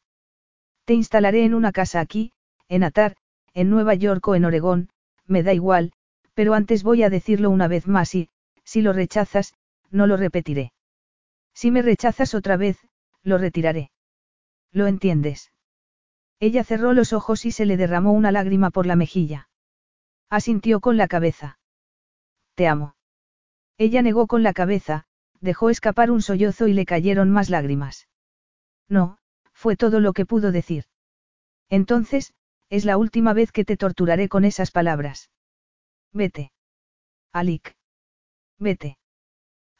Te instalaré en una casa aquí, en Atar, en Nueva York o en Oregón, me da igual, pero antes voy a decirlo una vez más y, si lo rechazas, no lo repetiré. Si me rechazas otra vez, lo retiraré. ¿Lo entiendes? Ella cerró los ojos y se le derramó una lágrima por la mejilla. Asintió con la cabeza. Te amo. Ella negó con la cabeza, dejó escapar un sollozo y le cayeron más lágrimas. No, fue todo lo que pudo decir. Entonces, es la última vez que te torturaré con esas palabras. Vete. Alik. Vete.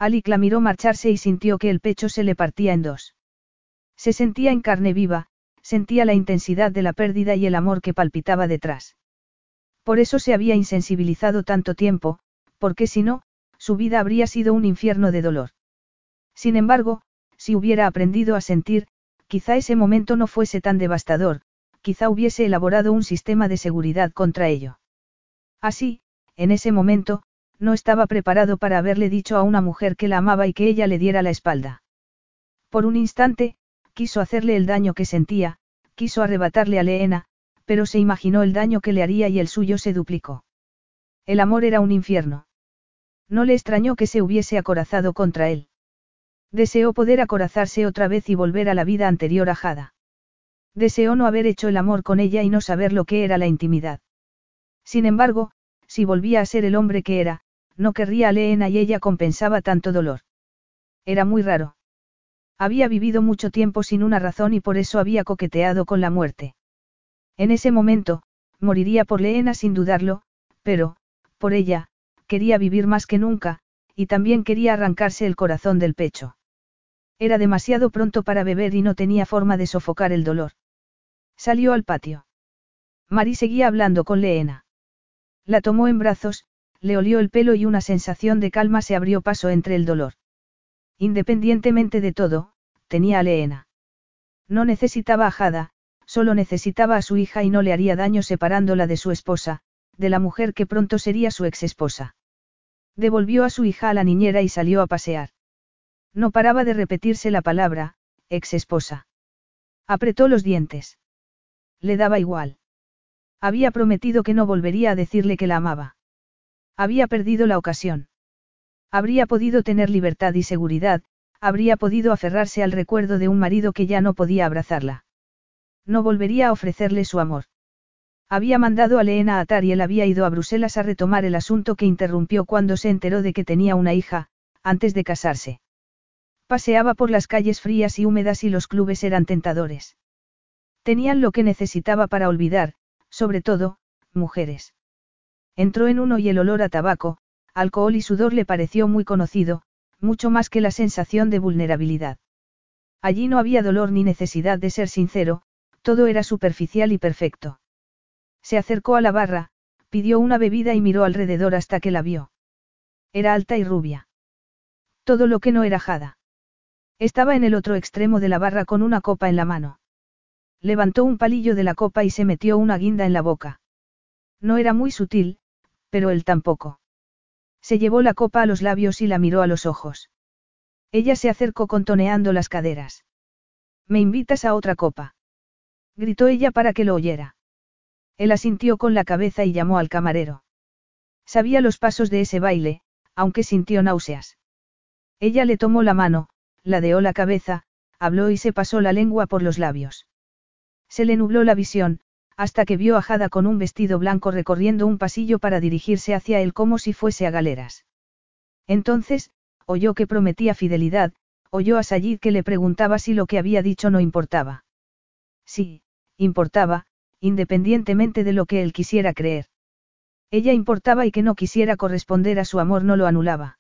Alik la miró marcharse y sintió que el pecho se le partía en dos. Se sentía en carne viva, sentía la intensidad de la pérdida y el amor que palpitaba detrás. Por eso se había insensibilizado tanto tiempo, porque si no, su vida habría sido un infierno de dolor. Sin embargo, si hubiera aprendido a sentir, quizá ese momento no fuese tan devastador, quizá hubiese elaborado un sistema de seguridad contra ello. Así, en ese momento, no estaba preparado para haberle dicho a una mujer que la amaba y que ella le diera la espalda. Por un instante, quiso hacerle el daño que sentía, quiso arrebatarle a Leena, pero se imaginó el daño que le haría y el suyo se duplicó. El amor era un infierno. No le extrañó que se hubiese acorazado contra él. Deseó poder acorazarse otra vez y volver a la vida anterior a Jada. Deseó no haber hecho el amor con ella y no saber lo que era la intimidad. Sin embargo, si volvía a ser el hombre que era, no querría a Leena y ella compensaba tanto dolor. Era muy raro. Había vivido mucho tiempo sin una razón y por eso había coqueteado con la muerte. En ese momento, moriría por Leena sin dudarlo, pero, por ella, quería vivir más que nunca, y también quería arrancarse el corazón del pecho. Era demasiado pronto para beber y no tenía forma de sofocar el dolor. Salió al patio. Mari seguía hablando con Leena. La tomó en brazos, le olió el pelo y una sensación de calma se abrió paso entre el dolor. Independientemente de todo, tenía a Leena. No necesitaba a Jada, solo necesitaba a su hija y no le haría daño separándola de su esposa, de la mujer que pronto sería su ex esposa. Devolvió a su hija a la niñera y salió a pasear. No paraba de repetirse la palabra, ex esposa. Apretó los dientes. Le daba igual. Había prometido que no volvería a decirle que la amaba. Había perdido la ocasión. Habría podido tener libertad y seguridad, habría podido aferrarse al recuerdo de un marido que ya no podía abrazarla. No volvería a ofrecerle su amor. Había mandado a Leena a atar y él había ido a Bruselas a retomar el asunto que interrumpió cuando se enteró de que tenía una hija, antes de casarse. Paseaba por las calles frías y húmedas y los clubes eran tentadores. Tenían lo que necesitaba para olvidar, sobre todo, mujeres. Entró en uno y el olor a tabaco, alcohol y sudor le pareció muy conocido, mucho más que la sensación de vulnerabilidad. Allí no había dolor ni necesidad de ser sincero, todo era superficial y perfecto. Se acercó a la barra, pidió una bebida y miró alrededor hasta que la vio. Era alta y rubia. Todo lo que no era Jada. Estaba en el otro extremo de la barra con una copa en la mano. Levantó un palillo de la copa y se metió una guinda en la boca. No era muy sutil, pero él tampoco. Se llevó la copa a los labios y la miró a los ojos. Ella se acercó contoneando las caderas. ¿Me invitas a otra copa? Gritó ella para que lo oyera. Él asintió con la cabeza y llamó al camarero. Sabía los pasos de ese baile, aunque sintió náuseas. Ella le tomó la mano, ladeó la cabeza, habló y se pasó la lengua por los labios. Se le nubló la visión, hasta que vio a Jada con un vestido blanco recorriendo un pasillo para dirigirse hacia él como si fuese a galeras. Entonces, oyó que prometía fidelidad, oyó a Sayid que le preguntaba si lo que había dicho no importaba. Sí, importaba, independientemente de lo que él quisiera creer. Ella importaba y que no quisiera corresponder a su amor no lo anulaba.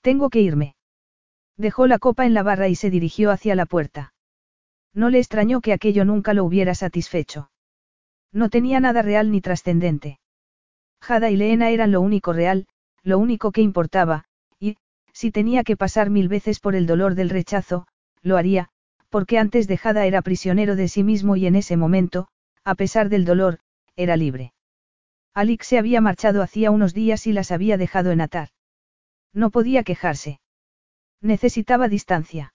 Tengo que irme. Dejó la copa en la barra y se dirigió hacia la puerta. No le extrañó que aquello nunca lo hubiera satisfecho. No tenía nada real ni trascendente. Jada y Leena eran lo único real, lo único que importaba, y, si tenía que pasar mil veces por el dolor del rechazo, lo haría, porque antes de Jada era prisionero de sí mismo y en ese momento, a pesar del dolor, era libre. Alix se había marchado hacía unos días y las había dejado en atar. No podía quejarse. Necesitaba distancia.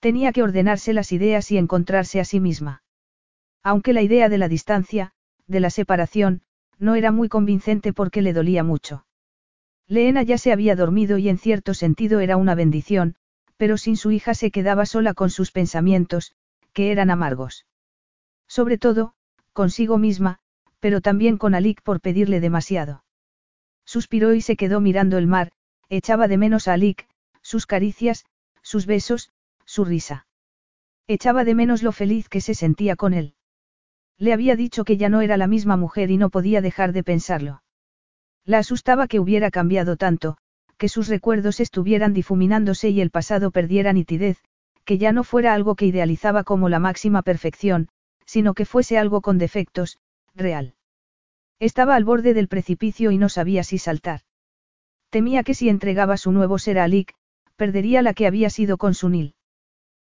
Tenía que ordenarse las ideas y encontrarse a sí misma. Aunque la idea de la distancia, de la separación, no era muy convincente porque le dolía mucho. Leena ya se había dormido y en cierto sentido era una bendición, pero sin su hija se quedaba sola con sus pensamientos, que eran amargos. Sobre todo, consigo misma, pero también con Alik por pedirle demasiado. Suspiró y se quedó mirando el mar, echaba de menos a Alik, sus caricias, sus besos, su risa. Echaba de menos lo feliz que se sentía con él. Le había dicho que ya no era la misma mujer y no podía dejar de pensarlo. La asustaba que hubiera cambiado tanto, que sus recuerdos estuvieran difuminándose y el pasado perdiera nitidez, que ya no fuera algo que idealizaba como la máxima perfección, sino que fuese algo con defectos, real. Estaba al borde del precipicio y no sabía si saltar. Temía que si entregaba su nuevo ser a Alik, perdería la que había sido con Sunil.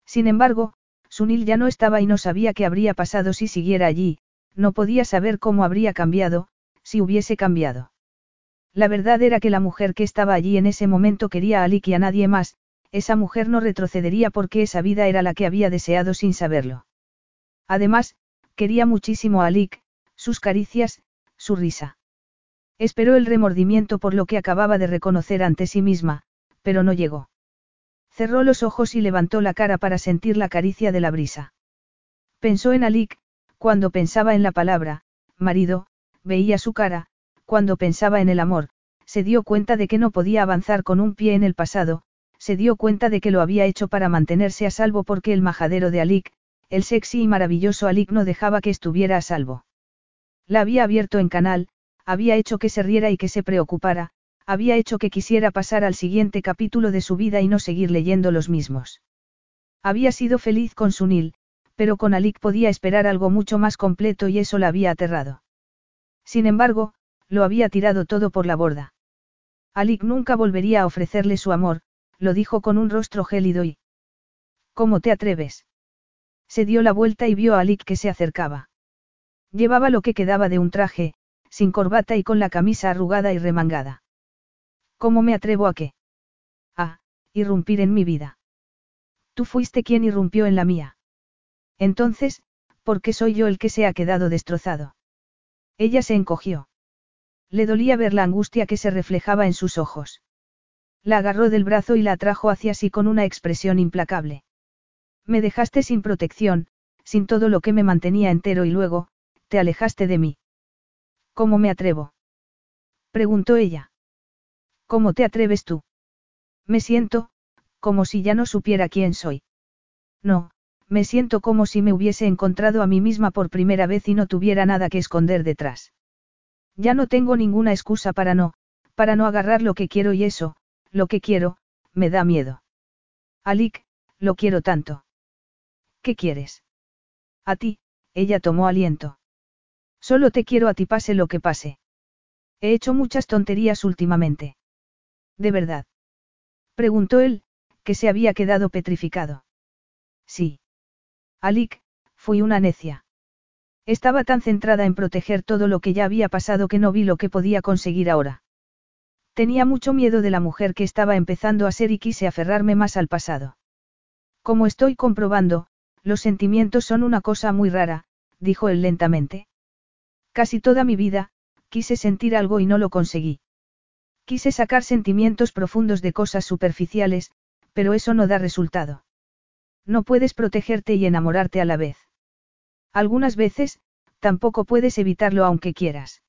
Sin embargo, Sunil ya no estaba y no sabía qué habría pasado si siguiera allí, no podía saber cómo habría cambiado, si hubiese cambiado. La verdad era que la mujer que estaba allí en ese momento quería a Alik y a nadie más, esa mujer no retrocedería porque esa vida era la que había deseado sin saberlo. Además, quería muchísimo a Alik, sus caricias, su risa. Esperó el remordimiento por lo que acababa de reconocer ante sí misma, pero no llegó. Cerró los ojos y levantó la cara para sentir la caricia de la brisa. Pensó en Alik, cuando pensaba en la palabra, marido, veía su cara, cuando pensaba en el amor, se dio cuenta de que no podía avanzar con un pie en el pasado, se dio cuenta de que lo había hecho para mantenerse a salvo porque el majadero de Alik, el sexy y maravilloso Alik no dejaba que estuviera a salvo. La había abierto en canal, había hecho que se riera y que se preocupara, había hecho que quisiera pasar al siguiente capítulo de su vida y no seguir leyendo los mismos. Había sido feliz con Sunil, pero con Alik podía esperar algo mucho más completo y eso la había aterrado. Sin embargo, lo había tirado todo por la borda. Alik nunca volvería a ofrecerle su amor, lo dijo con un rostro gélido y... ¿Cómo te atreves? Se dio la vuelta y vio a Alik que se acercaba. Llevaba lo que quedaba de un traje, sin corbata y con la camisa arrugada y remangada. ¿Cómo me atrevo a qué? A, irrumpir en mi vida. Tú fuiste quien irrumpió en la mía. Entonces, ¿por qué soy yo el que se ha quedado destrozado? Ella se encogió. Le dolía ver la angustia que se reflejaba en sus ojos. La agarró del brazo y la atrajo hacia sí con una expresión implacable. Me dejaste sin protección, sin todo lo que me mantenía entero y luego, te alejaste de mí. ¿Cómo me atrevo? preguntó ella. ¿Cómo te atreves tú? Me siento, como si ya no supiera quién soy. No, me siento como si me hubiese encontrado a mí misma por primera vez y no tuviera nada que esconder detrás. Ya no tengo ninguna excusa para no, para no agarrar lo que quiero y eso, lo que quiero, me da miedo. Alik, lo quiero tanto. ¿Qué quieres? A ti, ella tomó aliento. Solo te quiero a ti pase lo que pase. He hecho muchas tonterías últimamente. ¿De verdad? Preguntó él, que se había quedado petrificado. Sí. Alik, fui una necia. Estaba tan centrada en proteger todo lo que ya había pasado que no vi lo que podía conseguir ahora. Tenía mucho miedo de la mujer que estaba empezando a ser y quise aferrarme más al pasado. Como estoy comprobando, los sentimientos son una cosa muy rara, dijo él lentamente. Casi toda mi vida, quise sentir algo y no lo conseguí. Quise sacar sentimientos profundos de cosas superficiales, pero eso no da resultado. No puedes protegerte y enamorarte a la vez. Algunas veces, tampoco puedes evitarlo aunque quieras.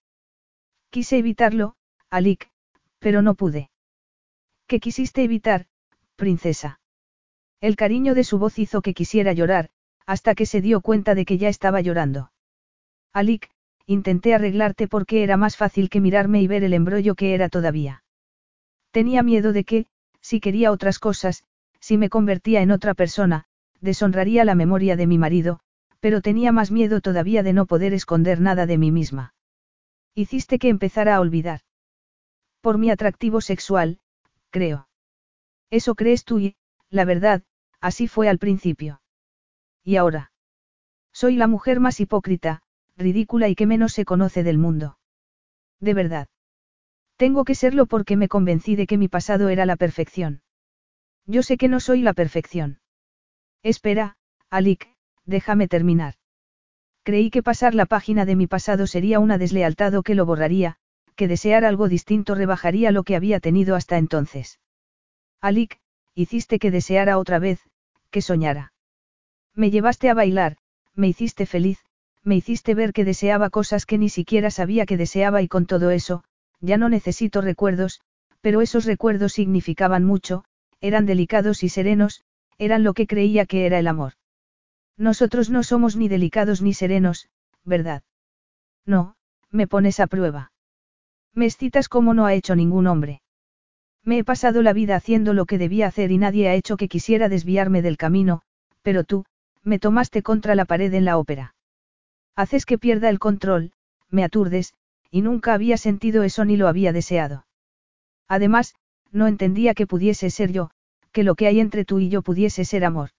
Quise evitarlo, Alik, pero no pude. ¿Qué quisiste evitar, princesa? El cariño de su voz hizo que quisiera llorar, hasta que se dio cuenta de que ya estaba llorando. Alik, intenté arreglarte porque era más fácil que mirarme y ver el embrollo que era todavía. Tenía miedo de que, si quería otras cosas, si me convertía en otra persona, deshonraría la memoria de mi marido, pero tenía más miedo todavía de no poder esconder nada de mí misma. Hiciste que empezara a olvidar. Por mi atractivo sexual, creo. Eso crees tú y, la verdad, así fue al principio. ¿Y ahora? Soy la mujer más hipócrita, ridícula y que menos se conoce del mundo. De verdad. Tengo que serlo porque me convencí de que mi pasado era la perfección. Yo sé que no soy la perfección. Espera, Alik, déjame terminar. Creí que pasar la página de mi pasado sería una deslealtad o que lo borraría, que desear algo distinto rebajaría lo que había tenido hasta entonces. Alik, hiciste que deseara otra vez, que soñara. Me llevaste a bailar, me hiciste feliz, me hiciste ver que deseaba cosas que ni siquiera sabía que deseaba y con todo eso, ya no necesito recuerdos, pero esos recuerdos significaban mucho, eran delicados y serenos, eran lo que creía que era el amor. Nosotros no somos ni delicados ni serenos, ¿verdad? No, me pones a prueba. Me excitas como no ha hecho ningún hombre. Me he pasado la vida haciendo lo que debía hacer y nadie ha hecho que quisiera desviarme del camino, pero tú, me tomaste contra la pared en la ópera. Haces que pierda el control, me aturdes, y nunca había sentido eso ni lo había deseado. Además, no entendía que pudiese ser yo, que lo que hay entre tú y yo pudiese ser amor.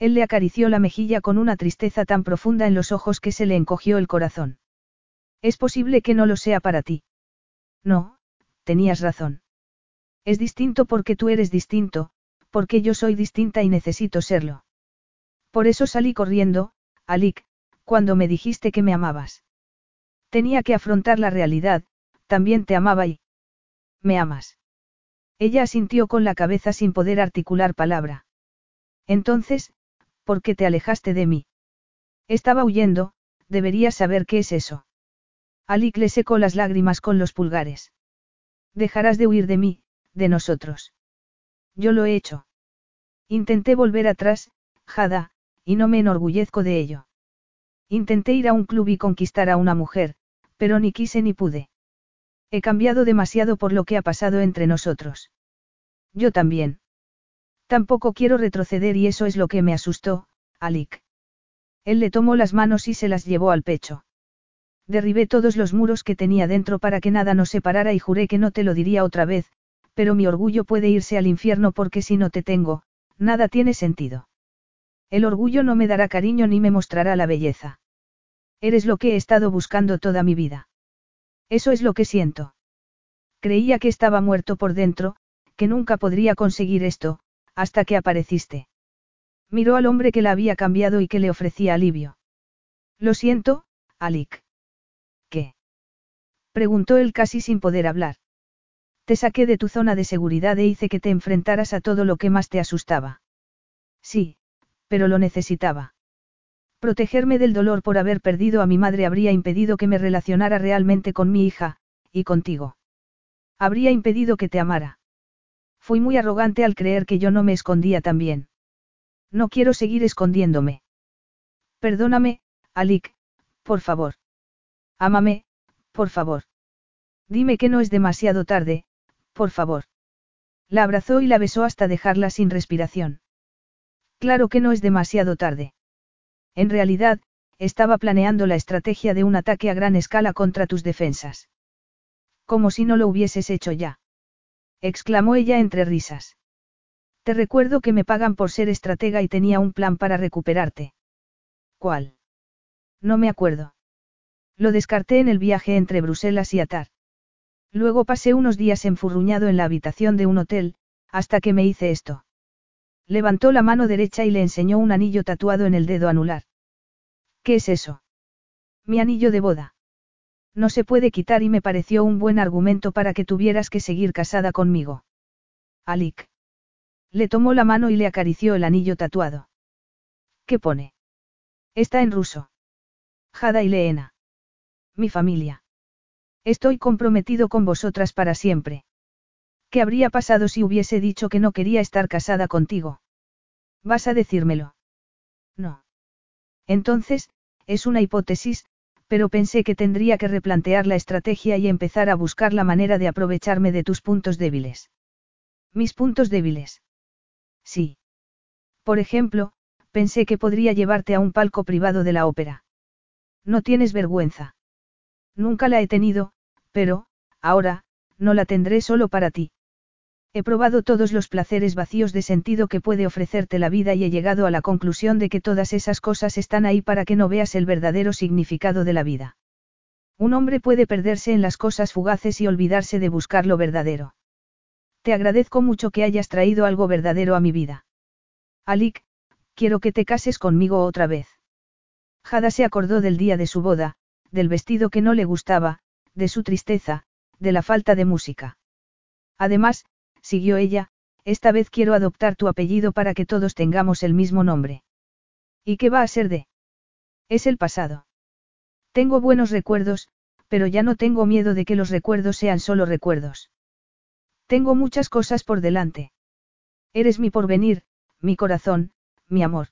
Él le acarició la mejilla con una tristeza tan profunda en los ojos que se le encogió el corazón. Es posible que no lo sea para ti. No, tenías razón. Es distinto porque tú eres distinto, porque yo soy distinta y necesito serlo. Por eso salí corriendo, Alik, cuando me dijiste que me amabas. Tenía que afrontar la realidad, también te amaba y... ¿Me amas? Ella asintió con la cabeza sin poder articular palabra. Entonces, ¿por qué te alejaste de mí? Estaba huyendo, deberías saber qué es eso. Alik le secó las lágrimas con los pulgares. Dejarás de huir de mí, de nosotros. Yo lo he hecho. Intenté volver atrás, Jada, y no me enorgullezco de ello. Intenté ir a un club y conquistar a una mujer, pero ni quise ni pude. He cambiado demasiado por lo que ha pasado entre nosotros. Yo también. Tampoco quiero retroceder y eso es lo que me asustó, Alik. Él le tomó las manos y se las llevó al pecho. Derribé todos los muros que tenía dentro para que nada nos separara y juré que no te lo diría otra vez, pero mi orgullo puede irse al infierno porque si no te tengo, nada tiene sentido. El orgullo no me dará cariño ni me mostrará la belleza. Eres lo que he estado buscando toda mi vida. Eso es lo que siento. Creía que estaba muerto por dentro, que nunca podría conseguir esto, hasta que apareciste. Miró al hombre que la había cambiado y que le ofrecía alivio. Lo siento, Alik. ¿Qué? Preguntó él casi sin poder hablar. Te saqué de tu zona de seguridad e hice que te enfrentaras a todo lo que más te asustaba. Sí, pero lo necesitaba. Protegerme del dolor por haber perdido a mi madre habría impedido que me relacionara realmente con mi hija, y contigo. Habría impedido que te amara. Fui muy arrogante al creer que yo no me escondía tan bien. No quiero seguir escondiéndome. Perdóname, Alik, por favor. Ámame, por favor. Dime que no es demasiado tarde, por favor. La abrazó y la besó hasta dejarla sin respiración. Claro que no es demasiado tarde. En realidad, estaba planeando la estrategia de un ataque a gran escala contra tus defensas. Como si no lo hubieses hecho ya. exclamó ella entre risas. Te recuerdo que me pagan por ser estratega y tenía un plan para recuperarte. ¿Cuál? No me acuerdo. Lo descarté en el viaje entre Bruselas y Atar. Luego pasé unos días enfurruñado en la habitación de un hotel, hasta que me hice esto. Levantó la mano derecha y le enseñó un anillo tatuado en el dedo anular. ¿Qué es eso? Mi anillo de boda. No se puede quitar y me pareció un buen argumento para que tuvieras que seguir casada conmigo. Alik. Le tomó la mano y le acarició el anillo tatuado. ¿Qué pone? Está en ruso. Jada y Leena. Mi familia. Estoy comprometido con vosotras para siempre. ¿Qué habría pasado si hubiese dicho que no quería estar casada contigo? ¿Vas a decírmelo? No. Entonces, es una hipótesis, pero pensé que tendría que replantear la estrategia y empezar a buscar la manera de aprovecharme de tus puntos débiles. ¿Mis puntos débiles? Sí. Por ejemplo, pensé que podría llevarte a un palco privado de la ópera. No tienes vergüenza. Nunca la he tenido, pero, ahora, no la tendré solo para ti. He probado todos los placeres vacíos de sentido que puede ofrecerte la vida y he llegado a la conclusión de que todas esas cosas están ahí para que no veas el verdadero significado de la vida. Un hombre puede perderse en las cosas fugaces y olvidarse de buscar lo verdadero. Te agradezco mucho que hayas traído algo verdadero a mi vida. Alik, quiero que te cases conmigo otra vez. Jada se acordó del día de su boda, del vestido que no le gustaba, de su tristeza, de la falta de música. Además, siguió ella, esta vez quiero adoptar tu apellido para que todos tengamos el mismo nombre. ¿Y qué va a ser de? Es el pasado. Tengo buenos recuerdos, pero ya no tengo miedo de que los recuerdos sean solo recuerdos. Tengo muchas cosas por delante. Eres mi porvenir, mi corazón, mi amor.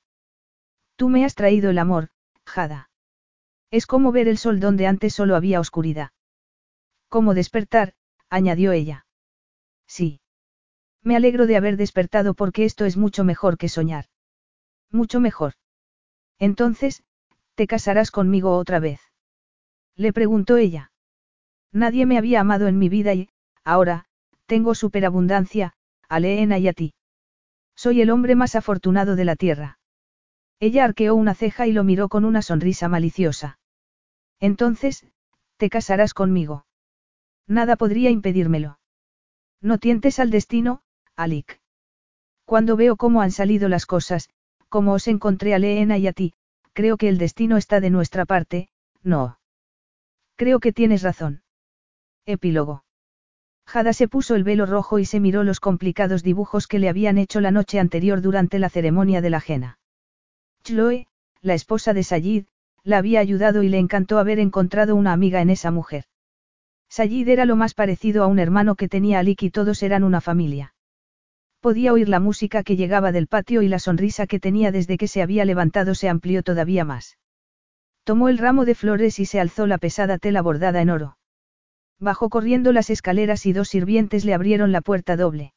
Tú me has traído el amor, Jada. Es como ver el sol donde antes solo había oscuridad. Como despertar, añadió ella. Sí. Me alegro de haber despertado porque esto es mucho mejor que soñar. Mucho mejor. Entonces, ¿te casarás conmigo otra vez? Le preguntó ella. Nadie me había amado en mi vida y, ahora, tengo superabundancia, a Leena y a ti. Soy el hombre más afortunado de la tierra. Ella arqueó una ceja y lo miró con una sonrisa maliciosa. Entonces, te casarás conmigo. Nada podría impedírmelo. No tientes al destino, Alik. Cuando veo cómo han salido las cosas, cómo os encontré a Leena y a ti, creo que el destino está de nuestra parte, no. Creo que tienes razón. Epílogo. Jada se puso el velo rojo y se miró los complicados dibujos que le habían hecho la noche anterior durante la ceremonia de la jena. Chloe, la esposa de Sayid, la había ayudado y le encantó haber encontrado una amiga en esa mujer. Sayid era lo más parecido a un hermano que tenía Alik y todos eran una familia. Podía oír la música que llegaba del patio y la sonrisa que tenía desde que se había levantado se amplió todavía más. Tomó el ramo de flores y se alzó la pesada tela bordada en oro. Bajó corriendo las escaleras y dos sirvientes le abrieron la puerta doble.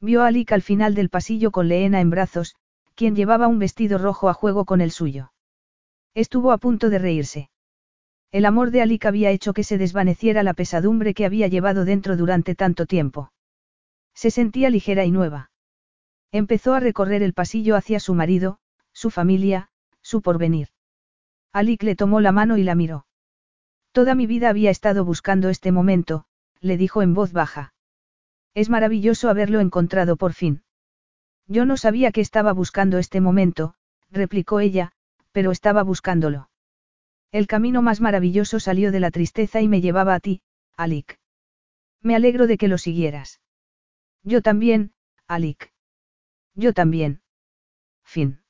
Vio a Alik al final del pasillo con Leena en brazos, quien llevaba un vestido rojo a juego con el suyo. Estuvo a punto de reírse. El amor de Alik había hecho que se desvaneciera la pesadumbre que había llevado dentro durante tanto tiempo. Se sentía ligera y nueva. Empezó a recorrer el pasillo hacia su marido, su familia, su porvenir. Alik le tomó la mano y la miró. Toda mi vida había estado buscando este momento, le dijo en voz baja. Es maravilloso haberlo encontrado por fin. Yo no sabía que estaba buscando este momento, replicó ella, pero estaba buscándolo. El camino más maravilloso salió de la tristeza y me llevaba a ti, Alik. Me alegro de que lo siguieras. Yo también, Alik. Yo también. Fin.